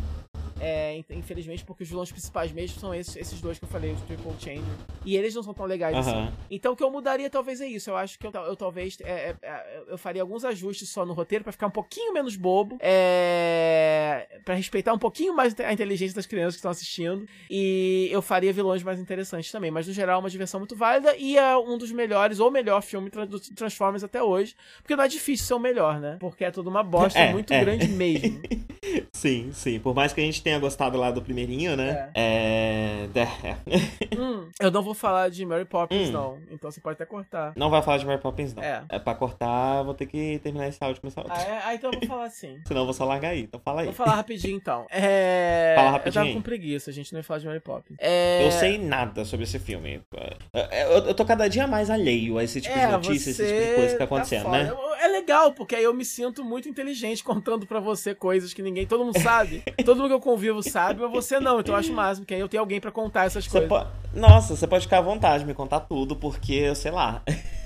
É, infelizmente, porque os vilões principais mesmo são esses, esses dois que eu falei, os Triple Changer. E eles não são tão legais assim. Então o que eu mudaria talvez é isso. Eu acho que eu, eu talvez. É, é, eu faria alguns ajustes só no roteiro para ficar um pouquinho menos bobo. É, para respeitar um pouquinho mais a inteligência das crianças que estão assistindo. E eu faria vilões mais interessantes também. Mas no geral, uma diversão muito válida. E é um dos melhores, ou melhor filme do Transformers até hoje. Porque não é difícil ser o melhor, né? Porque é tudo uma bosta é, muito é. grande mesmo. <laughs> sim, sim. Por mais que a gente tenha tenha gostado lá do primeirinho, né? É. é... é. <laughs> hum, eu não vou falar de Mary Poppins, hum. não. Então você pode até cortar. Não vai falar de Mary Poppins, não. É. É pra cortar, vou ter que terminar esse áudio com esse áudio. Ah, é? ah, então eu vou falar assim. <laughs> Senão eu vou só largar aí. Então fala aí. Vou falar rapidinho, então. É... Fala rapidinho. Eu tava com preguiça, a gente não ia falar de Mary Poppins. É... Eu sei nada sobre esse filme. Eu, tô cada dia mais alheio a esse tipo de é, notícia, esse tipo de coisa que tá, tá acontecendo, tá né? É legal, porque aí eu me sinto muito inteligente <laughs> contando pra você coisas que ninguém, todo mundo sabe. todo mundo que eu convivo sabe, mas você não. Então eu acho máximo que aí eu tenho alguém para contar essas coisas. Nossa, você pode ficar à vontade, me contar tudo, porque, sei lá.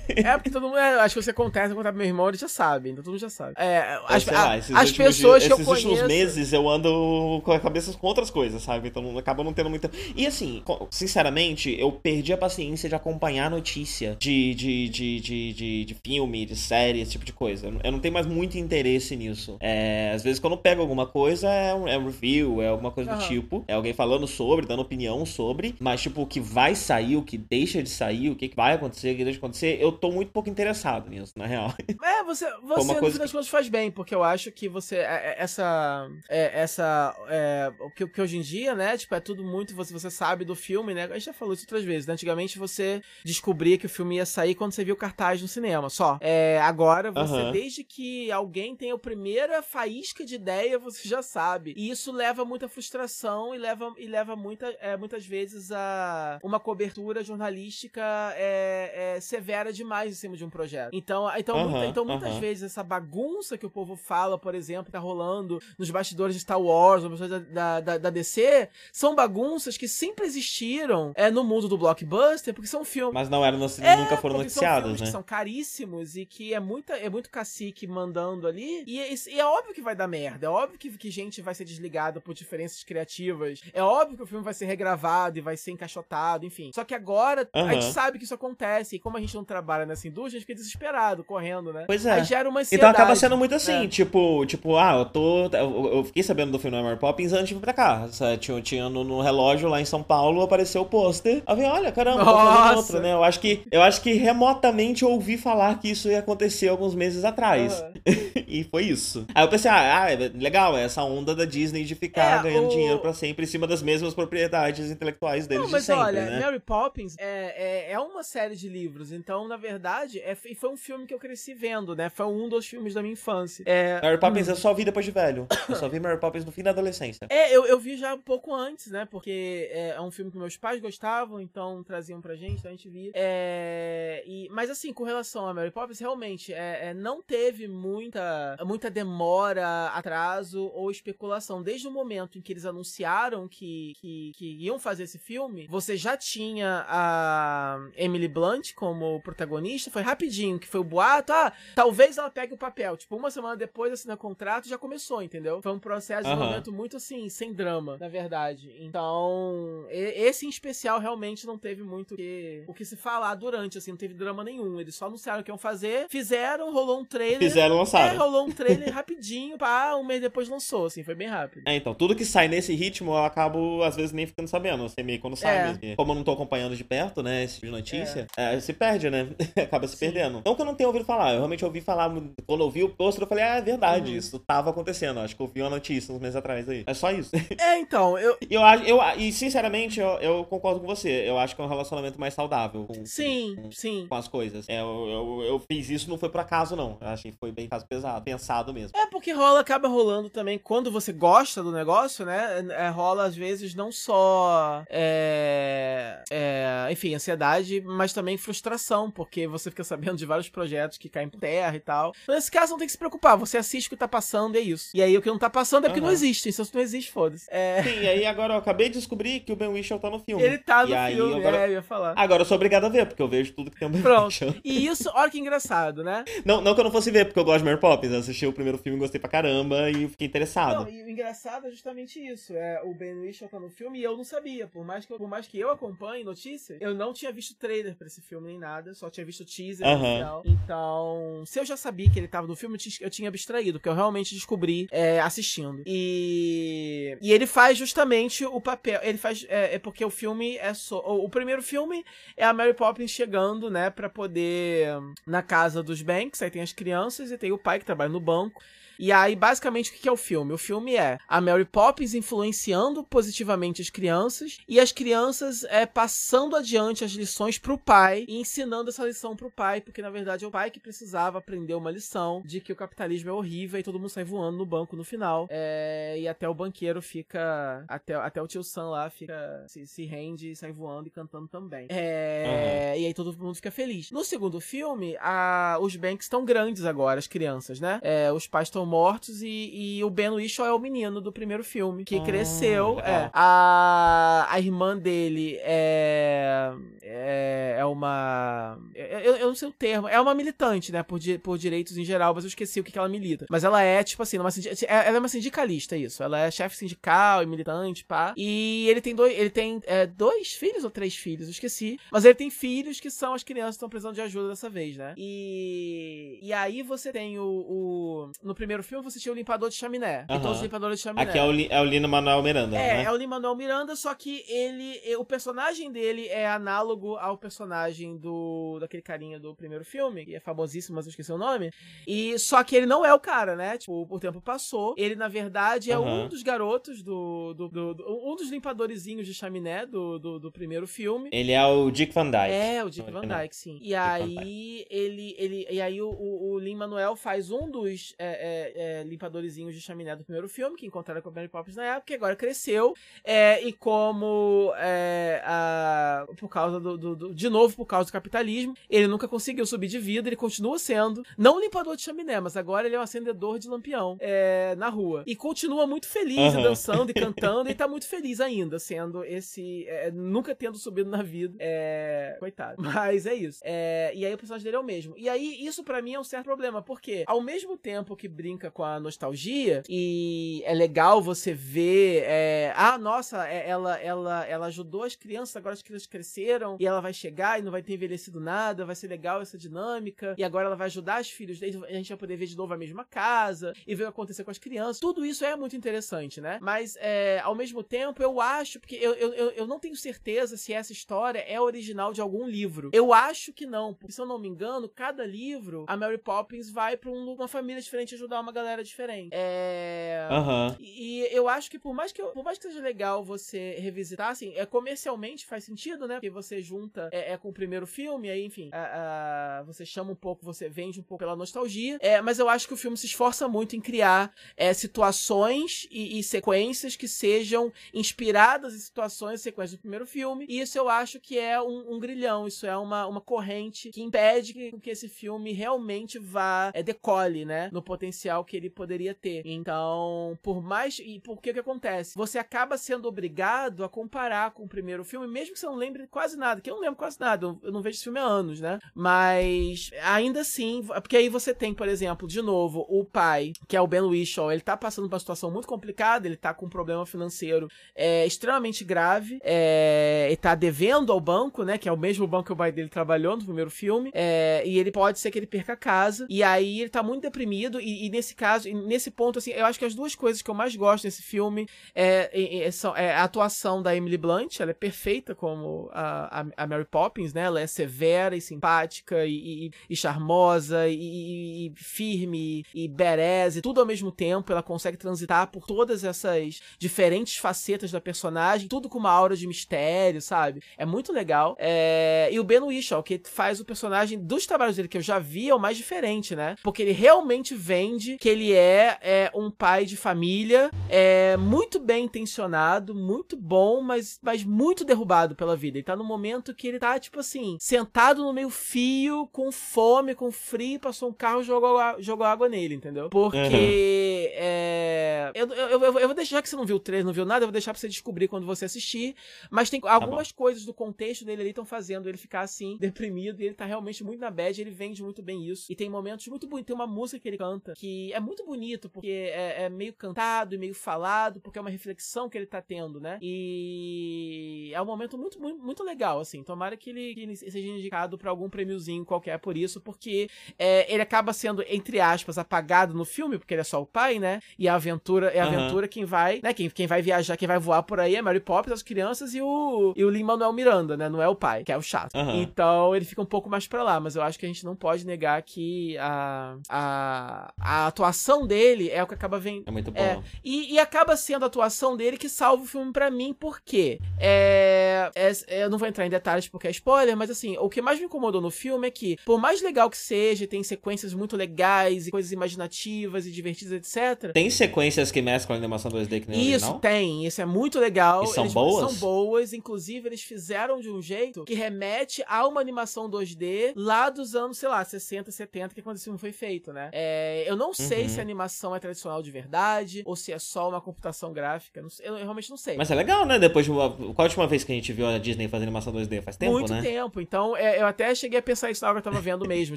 É, porque todo mundo. É, acho que você acontece contar pro meu irmão, ele já sabe, então todo mundo já sabe. É, as, lá, as pessoas que eu conheço. Esses últimos meses eu ando com a cabeça com outras coisas, sabe? Então acaba não tendo muita. E assim, sinceramente, eu perdi a paciência de acompanhar notícia de, de, de, de, de, de filme, de série, esse tipo de coisa. Eu não tenho mais muito interesse nisso. É, às vezes, quando eu pego alguma coisa, é um, é um review, é alguma coisa uhum. do tipo. É alguém falando sobre, dando opinião sobre. Mas, tipo, o que vai sair, o que deixa de sair, o que vai acontecer, o que deixa de acontecer, eu tô muito pouco interessado nisso, na real. <laughs> É, você, você no fim das contas faz bem, porque eu acho que você. É, é, essa. É, essa. É, o que, que, hoje em dia, né? Tipo, é tudo muito. Você, você sabe do filme, né? A gente já falou isso outras vezes. Né? Antigamente você descobria que o filme ia sair quando você viu o cartaz no cinema, só. É, agora, você, desde que alguém tem a primeira faísca de ideia, você já sabe. E isso leva muita frustração e leva, e leva muita, é, muitas vezes a uma cobertura jornalística é, é severa demais em cima de um projeto. Então, então, uhum, muita, então muitas uhum. vezes essa bagunça que o povo fala, por exemplo, tá rolando nos bastidores de Star Wars, nos bastidores da, da, da DC, são bagunças que sempre existiram é, no mundo do blockbuster, porque são filmes. Mas não eram, é, nunca foram noticiados, né? Que são caríssimos e que é, muita, é muito cacique mandando ali. E, e, e, é óbvio que vai dar merda. É óbvio que, que gente vai ser desligada por diferenças criativas. É óbvio que o filme vai ser regravado e vai ser encaixotado, enfim. Só que agora uhum. a gente sabe que isso acontece. E como a gente não trabalha nessa indústria, a gente fica desesperado, correndo, né? Pois é. Aí gera uma ansiedade. Então acaba sendo muito assim, é. tipo, tipo, ah, eu tô. Eu, eu, fiquei sabendo do filme Mary Poppins antes de vir pra cá. Tinha, tinha no, no, relógio lá em São Paulo, apareceu o pôster. Eu vi, olha, caramba, tô outro, né? Eu acho que eu acho que remotamente ouvi falar que isso ia acontecer alguns meses atrás. Uhum. <laughs> e foi isso. Aí eu pensei, ah, ah, é legal, é essa onda da Disney de ficar é, ganhando o... dinheiro pra sempre em cima das mesmas propriedades intelectuais deles Não, mas de sempre, olha, né? Mary Poppins é, é, é uma série de livros, então, na verdade, é, foi um filme que eu cresci vendo, né? Foi um dos filmes da minha infância. É... Mary Poppins hum. eu só vi depois de velho. Eu só vi Mary Poppins no fim da adolescência. É, eu, eu vi já um pouco antes, né? Porque é, é um filme que meus pais gostavam, então traziam pra gente, então a gente via. É, e, mas assim, com relação a Mary Poppins, realmente, é, é, não teve muita, muita demora, atraso ou especulação. Desde o momento em que eles anunciaram que, que, que iam fazer esse filme, você já tinha a Emily Blunt como protagonista, foi rapidinho, que foi o boato, ah, talvez ela pegue o papel. Tipo, uma semana depois assina contrato já começou, entendeu? Foi um processo de desenvolvimento muito assim, sem drama, na verdade. Então, esse em especial realmente não teve muito o que, o que se falar durante, assim, não teve drama nenhum. Eles só anunciaram que iam fazer, fizeram, rolou um trailer. Fizeram, lançaram. É, rolou um trailer rapidinho, pá, um mês depois lançou, assim, foi bem rápido. É, então, tudo que sai nesse ritmo eu acabo, às vezes, nem ficando sabendo, assim, meio quando sai é. mesmo. Como eu não tô acompanhando de perto, né, esse tipo de notícia, é. É, se perde, né? <laughs> acaba se perdendo. Não que eu não tenha ouvido falar, eu realmente ouvi falar, quando eu vi o pôster, eu falei, ah, é verdade, uhum. isso tava acontecendo. Acho que eu vi uma notícia uns meses atrás aí. É só isso. <laughs> É, então, eu. eu, eu e sinceramente, eu, eu, concordo com você. Eu acho que é um relacionamento mais saudável. Com, sim, com, sim. Com as coisas. É, eu, eu, eu, fiz isso, não foi por acaso, não. Eu achei que foi bem caso pesado, pensado mesmo. É porque rola, acaba rolando também, quando você gosta do negócio, né? É, rola, às vezes, não só. É, é, enfim, ansiedade, mas também frustração, porque você fica sabendo de vários projetos que caem por terra e tal. Nesse caso, não tem que se preocupar. Você assiste o que tá passando e é isso. E aí, o que não tá passando é porque uhum. não existe. Se não existe, foda-se. É... Sim, e aí agora eu acabei de descobrir que o Ben Whishaw tá no filme. Ele tá no e filme, agora... é, eu ia falar. Agora eu sou obrigado a ver, porque eu vejo tudo que tem o Ben Pronto. E isso, olha que engraçado, né? Não, não que eu não fosse ver, porque eu gosto de Mary Poppins. Eu assisti o primeiro filme, gostei pra caramba e fiquei interessado. Não, e o engraçado é justamente isso. É, o Ben Whishaw tá no filme e eu não sabia. Por mais que eu, por mais que eu acompanhe notícias, eu não tinha visto trailer pra esse filme nem nada, só tinha visto teaser uhum. Então, se eu já sabia que ele tava no filme, eu tinha abstraído, porque eu realmente descobri é, assistindo. E, e ele faz justamente o papel. Ele faz. É, é porque o filme é só. O, o, primeiro filme é a Mary Poppins chegando, né, pra poder. Na casa dos Banks, aí tem as crianças e tem o pai que trabalha no banco. E aí, basicamente, o que é o filme? O filme é a Mary Poppins influenciando positivamente as crianças e as crianças é, passando adiante as lições pro pai e ensinando essa lição pro pai, porque na verdade é o pai que precisava aprender uma lição de que o capitalismo é horrível e todo mundo sai voando no banco no final. É, e até o banqueiro fica. Até, até o tio Sam lá fica. Se, se rende e sai voando e cantando também. É, uhum. E aí todo mundo fica feliz. No segundo filme, a, os Banks estão grandes agora, as crianças, né? É, os pais estão mortos e, e o Ben Whishaw é o menino do primeiro filme, que ah, cresceu. É. A, a irmã dele é, é, é uma. Eu, eu não sei o termo. É uma militante, né? Por, por direitos em geral, mas eu esqueci o que, que ela milita. Mas ela é, tipo assim, uma, é, ela é uma sindicalista, isso. Ela é chefe sindical e militante, pá. E ele tem dois. Ele tem é, dois filhos ou três filhos, eu esqueci. Mas ele tem filhos que são as crianças que estão precisando de ajuda dessa vez, né? E. E aí você tem o. o no primeiro primeiro filme você tinha o limpador de chaminé. Uhum. todos os limpadores de chaminé. Aqui é o, é o Lino Manuel Miranda. É, né? é o Lino Manuel Miranda, só que ele. O personagem dele é análogo ao personagem do. daquele carinha do primeiro filme, que é famosíssimo, mas eu esqueci o nome. E só que ele não é o cara, né? Tipo, o tempo passou. Ele, na verdade, é uhum. um dos garotos do, do, do, do, Um dos limpadorzinhos de chaminé do, do, primeiro filme. Ele é o Dick Van Dyke. É, o Dick Van Dyke, sim. E aí ele, ele. E aí o, o, o Lin Manuel faz um dos. É, é, é, limpadorzinhos de chaminé do primeiro filme, que encontraram com a Mary Poppins na época, que agora cresceu. É, e como, é, a, por causa do, do, do, De novo, por causa do capitalismo, ele nunca conseguiu subir de vida, ele continua sendo, não limpador de chaminé, mas agora ele é um acendedor de lampião é, na rua. E continua muito feliz, uhum. dançando e <laughs> cantando, e tá muito feliz ainda, sendo esse. É, nunca tendo subido na vida. É, coitado. Mas é isso. É, e aí o personagem dele é o mesmo. E aí, isso para mim é um certo problema, porque ao mesmo tempo que brinca brinca com a nostalgia e é legal você ver, é, ah, nossa, é, ela, ela, ela ajudou as crianças, agora as crianças cresceram e ela vai chegar e não vai ter envelhecido nada, vai ser legal essa dinâmica e agora ela vai ajudar os filhos a gente vai poder ver de novo a mesma casa e ver o que acontecer com as crianças. Tudo isso é muito interessante, né? Mas é, ao mesmo tempo eu acho, porque eu, eu, eu não tenho certeza se essa história é original de algum livro. Eu acho que não, porque se eu não me engano, cada livro a Mary Poppins vai para um, uma família diferente ajudar uma galera diferente. É. Uhum. E eu acho que por mais que, por mais que seja legal você revisitar, assim, é, comercialmente faz sentido, né? Porque você junta é, é com o primeiro filme, aí, enfim, a, a, você chama um pouco, você vende um pouco pela nostalgia. É, mas eu acho que o filme se esforça muito em criar é, situações e, e, sequências que sejam inspiradas em situações e sequências do primeiro filme. E isso eu acho que é um, um grilhão, isso é uma, uma corrente que impede que, que esse filme realmente vá é, decole, né? No potencial que ele poderia ter. Então, por mais. E por que que acontece? Você acaba sendo obrigado a comparar com o primeiro filme, mesmo que você não lembre quase nada, que eu não lembro quase nada, eu não vejo esse filme há anos, né? Mas ainda assim, porque aí você tem, por exemplo, de novo, o pai, que é o Ben Whishaw, ele tá passando por uma situação muito complicada, ele tá com um problema financeiro é, extremamente grave, é, ele tá devendo ao banco, né? Que é o mesmo banco que o pai dele trabalhou no primeiro filme, é, e ele pode ser que ele perca a casa, e aí ele tá muito deprimido, e, e nesse caso, nesse ponto, assim, eu acho que as duas coisas que eu mais gosto desse filme é, é, são, é a atuação da Emily Blunt, ela é perfeita como a, a, Mary Poppins, né? Ela é severa, e simpática e, e, e charmosa e, e, firme e e tudo ao mesmo tempo. Ela consegue transitar por todas essas diferentes facetas da personagem, tudo com uma aura de mistério, sabe? É muito legal. É... E o Ben Whishaw, que faz o personagem dos trabalhos dele que eu já vi, é o mais diferente, né? Porque ele realmente vende que ele é, é um pai de família, é muito bem intencionado, muito bom, mas, mas muito derrubado pela vida. Ele tá no momento que ele tá, tipo assim, sentado no meio fio, com fome, com frio, passou um carro e jogou, jogou água nele, entendeu? Porque uhum. é, eu, eu, eu, eu, vou deixar que você não viu o trailer, não viu nada, eu vou deixar pra você descobrir quando você assistir. Mas tem tá algumas tá coisas do contexto dele ali estão fazendo ele ficar assim, deprimido, e ele tá realmente muito na bad, ele vende muito bem isso. E tem momentos muito bonitos. Tem uma música que ele canta que é muito bonito, porque é, é meio cantado e meio falado, porque é uma reflexão que ele tá tendo, né? E é um momento muito, muito, muito legal, assim. Tomara que ele, que ele seja indicado para algum prêmiozinho qualquer por isso, porque é, ele acaba sendo, entre aspas, apagado no filme, porque ele é só o pai, né? E a aventura é a uhum. aventura quem vai, né? Quem, quem vai viajar, quem vai voar por aí é Mary Poppins, as crianças e o, e o Lin-Manuel Miranda, né? Não é o pai, que é o chato. Uhum. Então ele fica um pouco mais pra lá, mas eu acho que a gente não pode negar que a, a, a atuação dele é o que acaba vendo. É muito bom. É, e, e, acaba sendo a atuação dele que salva o filme para mim, porque é, é, eu não vou entrar em detalhes porque é spoiler, mas assim, o que mais me incomodou no filme é que, por mais legal que seja, tem sequências muito legais e coisas imaginativas e divertidas, etc. Tem sequências que mesclam a animação 2D que nem Isso, tem. Isso é muito legal. E são eles, boas? São boas. Inclusive, eles fizeram de um jeito que remete a uma animação 2D lá dos anos, sei lá, 60, 70, que é quando esse filme foi feito, né? É, eu não sei uhum. se a animação é tradicional de verdade ou se é só uma computação gráfica. Eu, eu realmente não sei. Mas é legal, né? Depois de uma, qual a última vez que a gente viu a Disney fazer animação 2D? Faz tempo, Muito né? Muito tempo. Então, é, eu até cheguei a pensar isso na hora que eu tava vendo mesmo. <laughs>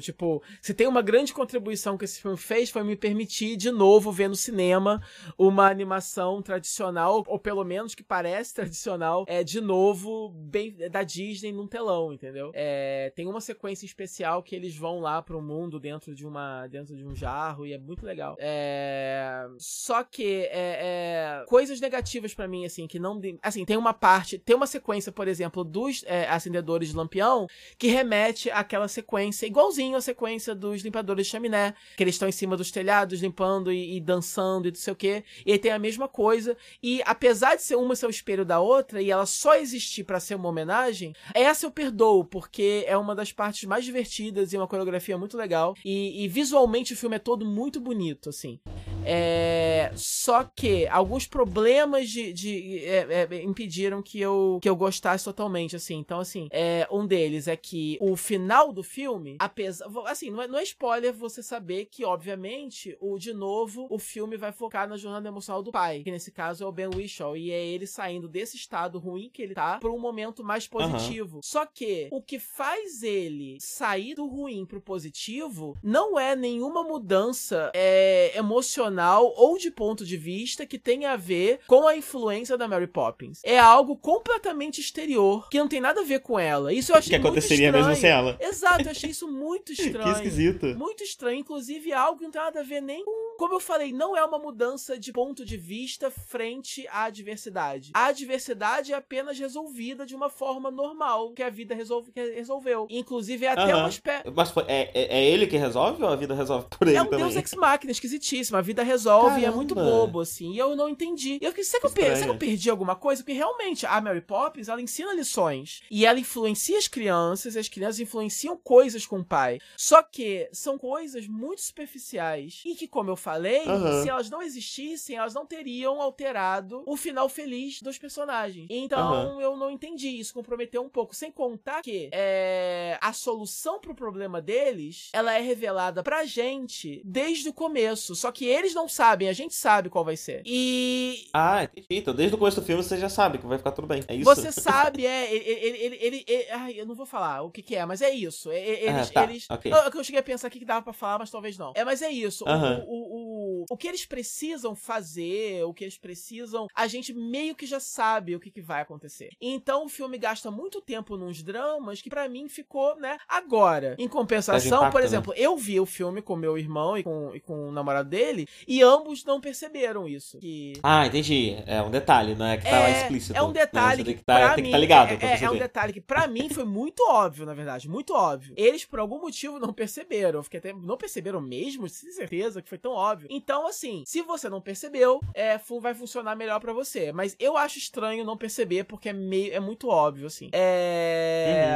tipo, se tem uma grande contribuição que esse filme fez, foi me permitir de novo ver no cinema uma animação tradicional, ou pelo menos que parece tradicional, é de novo bem da Disney num telão, entendeu? É, tem uma sequência especial que eles vão lá pro mundo dentro de uma dentro de um jarro e é muito legal. É, só que é, é coisas negativas para mim assim que não assim tem uma parte tem uma sequência por exemplo dos é, acendedores de lampião que remete àquela sequência igualzinho a sequência dos limpadores de chaminé que eles estão em cima dos telhados limpando e, e dançando e não sei o que e aí tem a mesma coisa. E apesar de ser uma ser o espelho da outra e ela só existir para ser uma homenagem essa eu perdoo porque é uma das partes mais divertidas e uma coreografia muito legal. E, e visualmente o filme é todo muito bonito assim é, só que alguns problemas de, de é, é, impediram que eu, que eu gostasse totalmente, assim. Então, assim, é, um deles é que o final do filme, apesar. Assim, não é, não é spoiler você saber que, obviamente, o de novo, o filme vai focar na jornada emocional do pai, que nesse caso é o Ben Whishaw, e é ele saindo desse estado ruim que ele tá para um momento mais positivo. Uhum. Só que o que faz ele sair do ruim pro positivo não é nenhuma mudança é, emocional ou de ponto de vista que tenha a ver com a influência da Mary Poppins. É algo completamente exterior, que não tem nada a ver com ela. Isso eu achei que aconteceria mesmo sem ela. Exato, eu achei <laughs> isso muito estranho. que esquisito. Muito estranho, inclusive algo que não tem nada a ver nem com como eu falei, não é uma mudança de ponto de vista frente à adversidade. A adversidade é apenas resolvida de uma forma normal que a vida resolve, resolveu. Inclusive, é até uma espécie. Mas é, é, é, ele que resolve ou a vida resolve por ele? É um também? Deus ex-máquina, esquisitíssimo. A vida resolve Caramba. e é muito bobo, assim. E eu não entendi. E eu fiquei, será que, eu perdi, será que eu perdi alguma coisa? Porque realmente a Mary Poppins, ela ensina lições. E ela influencia as crianças, e as crianças influenciam coisas com o pai. Só que são coisas muito superficiais. E que, como eu falei, falei, uhum. se elas não existissem, elas não teriam alterado o final feliz dos personagens. Então uhum. eu não entendi. Isso comprometeu um pouco. Sem contar que é, a solução pro problema deles, ela é revelada pra gente desde o começo. Só que eles não sabem, a gente sabe qual vai ser. E. Ah, entendi. Então desde o começo do filme você já sabe que vai ficar tudo bem. É isso? Você <laughs> sabe, é. Ele. ele, ele, ele ai, eu não vou falar o que, que é, mas é isso. Eles. Ah, tá. eles okay. eu, eu cheguei a pensar aqui que dava pra falar, mas talvez não. É, mas é isso. Uhum. o, o o que eles precisam fazer, o que eles precisam, a gente meio que já sabe o que, que vai acontecer. Então o filme gasta muito tempo nos dramas que para mim ficou, né? Agora, em compensação, impacto, por né? exemplo, eu vi o filme com meu irmão e com, e com o namorado dele e ambos não perceberam isso. Que Ah, entendi. É um detalhe, não é que tá lá explícito. é um né? detalhe que, que tá, pra tem que mim, tá ligado é, é, é um detalhe que pra mim foi muito óbvio, na verdade, muito óbvio. Eles por algum motivo não perceberam. Fiquei até não perceberam mesmo, sem certeza que foi tão óbvio. Então, assim, se você não percebeu, é, vai funcionar melhor pra você. Mas eu acho estranho não perceber porque é meio é muito óbvio, assim. É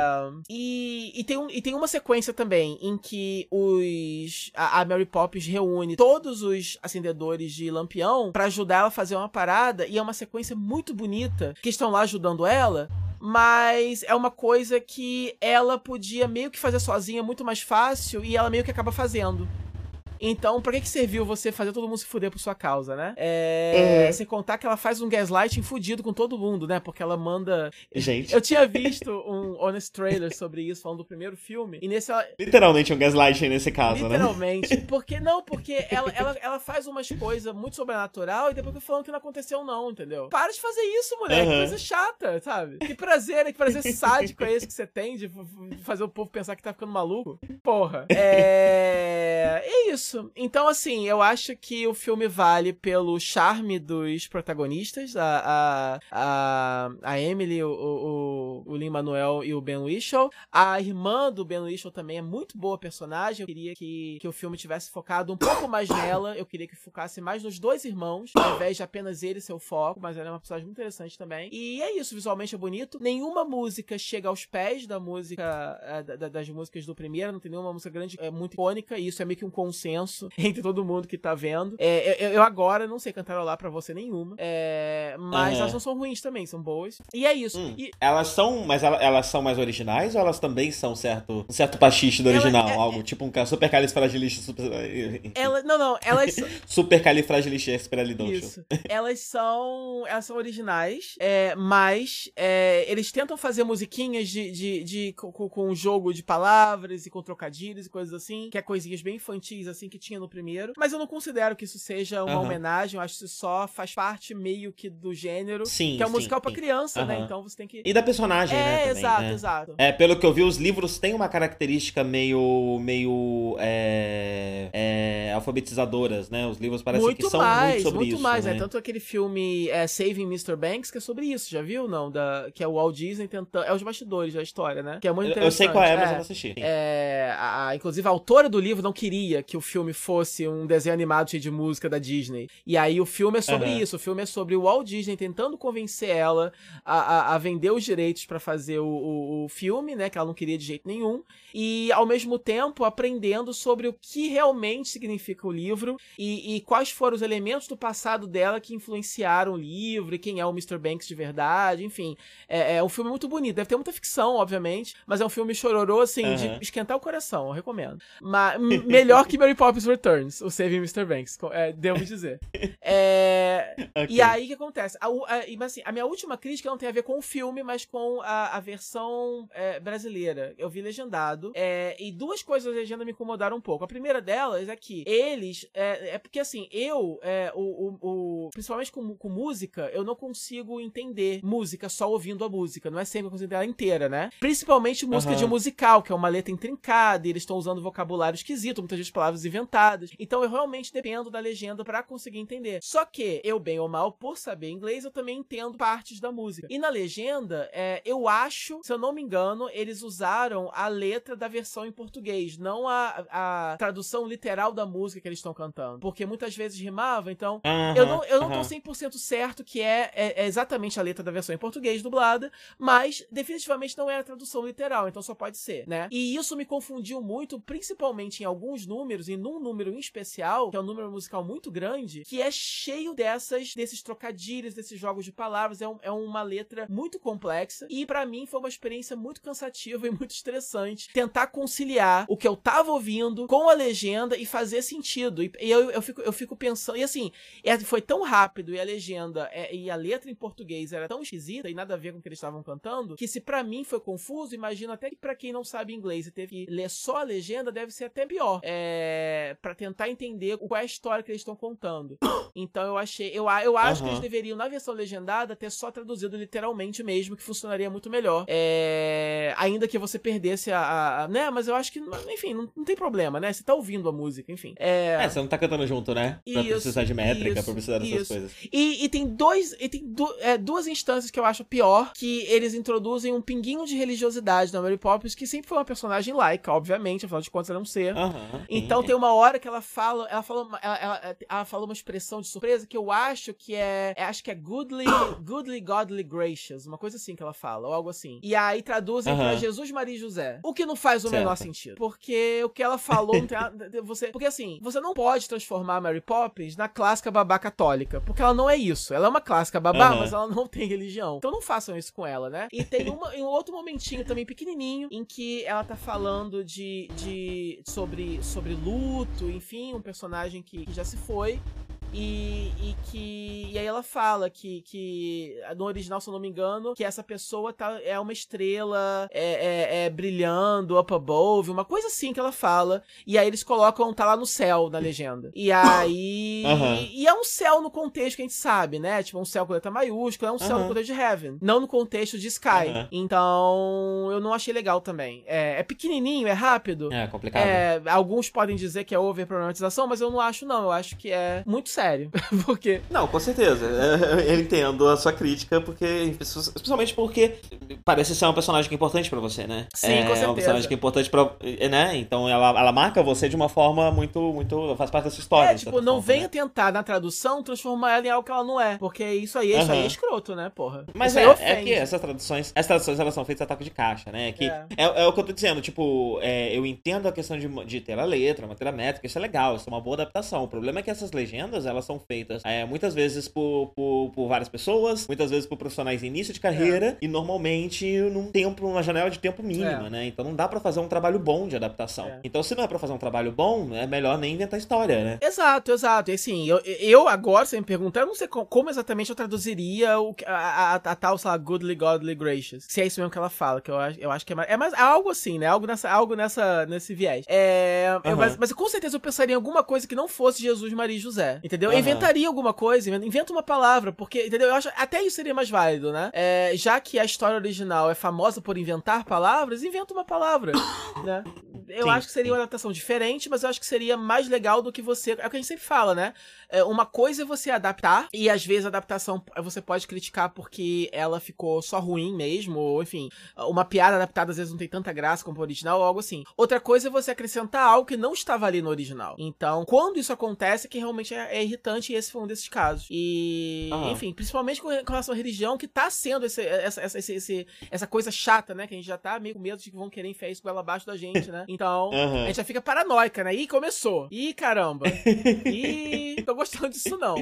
e, e tem um, e tem uma sequência também em que os a, a Mary Poppins reúne todos os acendedores de lampião pra ajudar ela a fazer uma parada e é uma sequência muito bonita que estão lá ajudando ela. Mas é uma coisa que ela podia meio que fazer sozinha muito mais fácil e ela meio que acaba fazendo. Então, pra que, que serviu você fazer todo mundo se fuder por sua causa, né? É. Sem contar que ela faz um gaslighting fudido com todo mundo, né? Porque ela manda. Gente, Eu tinha visto um honest trailer sobre isso, falando do primeiro filme. E nesse ela. literalmente um gaslighting nesse caso, né? Literalmente. <laughs> Porque não, porque ela, ela, ela faz umas coisas muito sobrenatural e depois falando que não aconteceu, não, entendeu? Para de fazer isso, mulher. Que coisa chata, sabe? Que prazer, que prazer sádico é esse que você tem de fazer o povo pensar que tá ficando maluco? Porra. É. É isso. Então, assim, eu acho que o filme vale pelo charme dos protagonistas, a, a, a, a Emily, o, o, o Lin-Manuel e o Ben Whishaw. A irmã do Ben Whishaw também é muito boa personagem. Eu queria que, que o filme tivesse focado um pouco mais nela. Eu queria que focasse mais nos dois irmãos, ao invés de apenas ele ser o foco. Mas ela é uma personagem muito interessante também. E é isso, visualmente é bonito. Nenhuma música chega aos pés da música, eh, da- da- das músicas do primeiro. Não tem nenhuma música grande, é muito icônica. E isso é meio que um consenso <laughs> entre todo mundo que tá vendo. É, eu, eu agora não sei cantarolar pra você nenhuma. É, mas Aham. elas não são ruins também, são boas. E é isso. Hum. E, Elas são, mas ela- elas são mais originais ou elas também são certo, um certo pastiche do Ela original? é- Algo tipo um ca- supercalifragilista super, <laughs> ela, não, não, elas <laughs> supercalifragilistiexpialidocious. Isso. Elas são. Elas são originais, é, mas é, eles tentam fazer musiquinhas de, de, de- com, com- com um jogo de palavras e com trocadilhos e coisas assim, que é coisinhas bem infantis, assim, que tinha no primeiro. Mas eu não considero que isso seja uma homenagem, eu acho que isso só faz parte meio que do gênero. Sim, que é um sim, musical pra sim. criança, né? Então você tem que. E da personagem, né? é, também, exato, né? exato. É, pelo que eu vi, os livros têm uma característica meio. meio. É, é, alfabetizadoras, né? Os livros parecem muito que são mais, muito sobre muito isso. mais. né? É tanto aquele filme é, Saving Mr. Banks, que é sobre isso, já viu? Não, da, que é o Walt Disney tentando. É os bastidores da história, né? Que é muito Eu, eu interessante. sei qual é, mas é. eu não assisti. É, a, a- inclusive, a autora do livro não queria que o filme fosse um desenho animado cheio de música da Disney. E aí o filme é sobre Aham. isso. O filme é sobre o Walt Disney tentando convencer ela a, a- a vender os direitos pra fazer o, o- o filme, né? Que ela não queria de jeito nenhum. E, ao mesmo tempo, aprendendo sobre o que realmente significa o livro e, e quais foram os elementos do passado dela que influenciaram o livro e quem é o Mr. Banks de verdade. Enfim, é, é um filme muito bonito. Deve ter muita ficção, obviamente, mas é um filme chororô, assim, Aham. de esquentar o coração, eu recomendo. Mas, melhor <laughs> que Mary Poppins Returns, o Saving Mr. Banks, é, devo dizer. <laughs> É, Ok. E aí, o que acontece? A, a- mas, assim, a minha última crítica não tem a ver com o filme, mas com a, a versão é, brasileira. Eu vi legendado. é, e duas coisas da legenda me incomodaram um pouco. A primeira delas é que eles. É, é porque assim, eu, é, o, o- o- principalmente com, com música, eu não consigo entender música só ouvindo a música. Não é sempre que eu consigo entender ela inteira, né? Principalmente música Aham. de musical, que é uma letra intrincada, e eles estão usando vocabulário esquisito, muitas vezes palavras inventadas. Então eu realmente dependo da legenda pra conseguir entender. Só que eu, bem ou mal, por saber inglês, eu também entendo partes da música. E na legenda, é, eu acho, se eu não me engano, eles usaram a letra da versão em português, não a, a tradução literal da música que eles estão cantando. Porque muitas vezes rimava, então Aham, eu não, eu não aham. tô 100% certo que é, é, é exatamente a letra da versão em português dublada, mas definitivamente não é a tradução literal, então só pode ser, né? E isso me confundiu muito, principalmente em alguns números, e num número em especial, que é um número musical muito grande, que é cheio dessas, desses trocadilhos, desses jogos de palavras, é, um- é uma letra muito complexa, e pra mim foi uma experiência muito cansativa <laughs> e muito estressante tentar conciliar o que eu tava ouvindo com a legenda e fazer sentido. E, e eu, eu, fico, eu fico pensando, e assim, é, foi tão rápido e a legenda é, e a letra em português era tão esquisita e nada a ver com o que eles estavam cantando, que se pra mim foi confuso, imagino até que pra quem não sabe inglês e teve que ler só a legenda, deve ser até pior. é, para tentar entender qual é a história que eles estão contando. <coughs> Então eu achei, eu, eu acho uhum. que eles deveriam na versão legendada ter só traduzido literalmente mesmo, que funcionaria muito melhor. É, ainda que você perdesse a, a, né? Mas eu acho que, enfim, não, não, tem problema, né? Você tá ouvindo a música, enfim. É, é você não tá cantando junto, né? Pra isso, precisar de métrica, isso, pra precisar dessas isso. coisas. E, e, tem dois, e tem é, duas instâncias que eu acho pior, que eles introduzem um pinguinho de religiosidade na Mary Poppins, que sempre foi uma personagem laica, obviamente, afinal de contas ela é um ser. Uhum, então tem uma hora que ela fala, ela fala, ela, ela, ela, fala uma expressão de surpresa que eu acho que é, é, acho que é goodly, goodly, godly, gracious, uma coisa assim que ela fala, ou algo assim. E aí traduzem uhum. pra Jesus, Maria e José. O que não faz o certo. menor sentido. Porque o que ela falou você, porque assim, você não pode transformar Mary Poppins na clássica babá católica, porque ela não é isso. Ela é uma clássica babá, uhum. mas ela não tem religião. Então não façam isso com ela, né? E tem uma, um outro momentinho também pequenininho em que ela tá falando de, de sobre, sobre enfim, um personagem que, que já se foi. E, e, que. E aí ela fala que, que. No original, se eu não me engano, que essa pessoa tá, é uma estrela é, é, é brilhando up above, uma coisa assim que ela fala. E aí eles colocam, tá lá no céu na legenda. E aí. Uhum. E, e, é um céu no contexto que a gente sabe, né? Tipo, um céu com letra maiúscula, é um céu no contexto de Heaven. Não no contexto de Sky. Uhum. Então, eu não achei legal também. É, é, pequenininho, é rápido. É complicado. É, alguns podem dizer que é over problematização, mas eu não acho, não. Eu acho que é muito sério sério. <laughs> porque. Não, com certeza. Eu entendo a sua crítica, porque. Especialmente porque parece ser uma personagem que é importante pra você, né? Sim, é, com certeza. É uma personagem que é importante pra. Né? Então ela, ela marca você de uma forma muito. muito faz parte da sua história. É, tipo, não forma, venha né? tentar na tradução transformar ela em algo que ela não é. Porque isso aí, isso aí é escroto, né, porra? Mas é, é que essas traduções. Essas traduções elas são feitas a taco de caixa, né? Que é. é. é o que eu tô dizendo, tipo, é, eu entendo a questão de, de ter a letra, uma métrica, isso é legal, isso é uma boa adaptação. O problema é que essas legendas, elas são feitas é, muitas vezes por, por, por, várias pessoas, muitas vezes por profissionais em início de carreira é. e normalmente num tempo, numa janela de tempo mínima, é. né? Então não dá para fazer um trabalho bom de adaptação. É. Então se não é para fazer um trabalho bom, é melhor nem inventar história, né? Exato, exato. E assim, eu, eu agora, você me perguntar, eu não sei como, exatamente eu traduziria o, a, a, a, tal, sei lá, goodly, godly, gracious. Se é isso mesmo que ela fala, que eu, eu acho que é mais, é mais algo assim, né? Algo nessa, algo nessa, nesse viés. É, uhum. mas, mas com certeza eu pensaria em alguma coisa que não fosse Jesus, Maria e José, entendeu? Eu inventaria alguma coisa, inventa uma palavra, porque, entendeu? Eu acho até isso seria mais válido, né? É, já que a história original é famosa por inventar palavras, inventa uma palavra, <coughs> né? Eu sim, acho que seria sim. uma adaptação diferente, mas eu acho que seria mais legal do que você. É o que a gente sempre fala, né? É, uma coisa é você adaptar, e às vezes a adaptação você pode criticar porque ela ficou só ruim mesmo, ou enfim, uma piada adaptada às vezes não tem tanta graça como o original, ou algo assim. Outra coisa é você acrescentar algo que não estava ali no original. Então, quando isso acontece, é que realmente é, é irritante, e esse foi um desses casos. E, uhum. enfim, principalmente com relação à religião, que tá sendo esse, essa, essa, esse, essa coisa chata, né? Que a gente já tá meio com medo de que vão querer enfiar isso ela abaixo da gente, né? Então, uhum. a gente já fica paranoica, né? Ih, começou. Ih, caramba. <laughs> Ih, tô gostando disso não.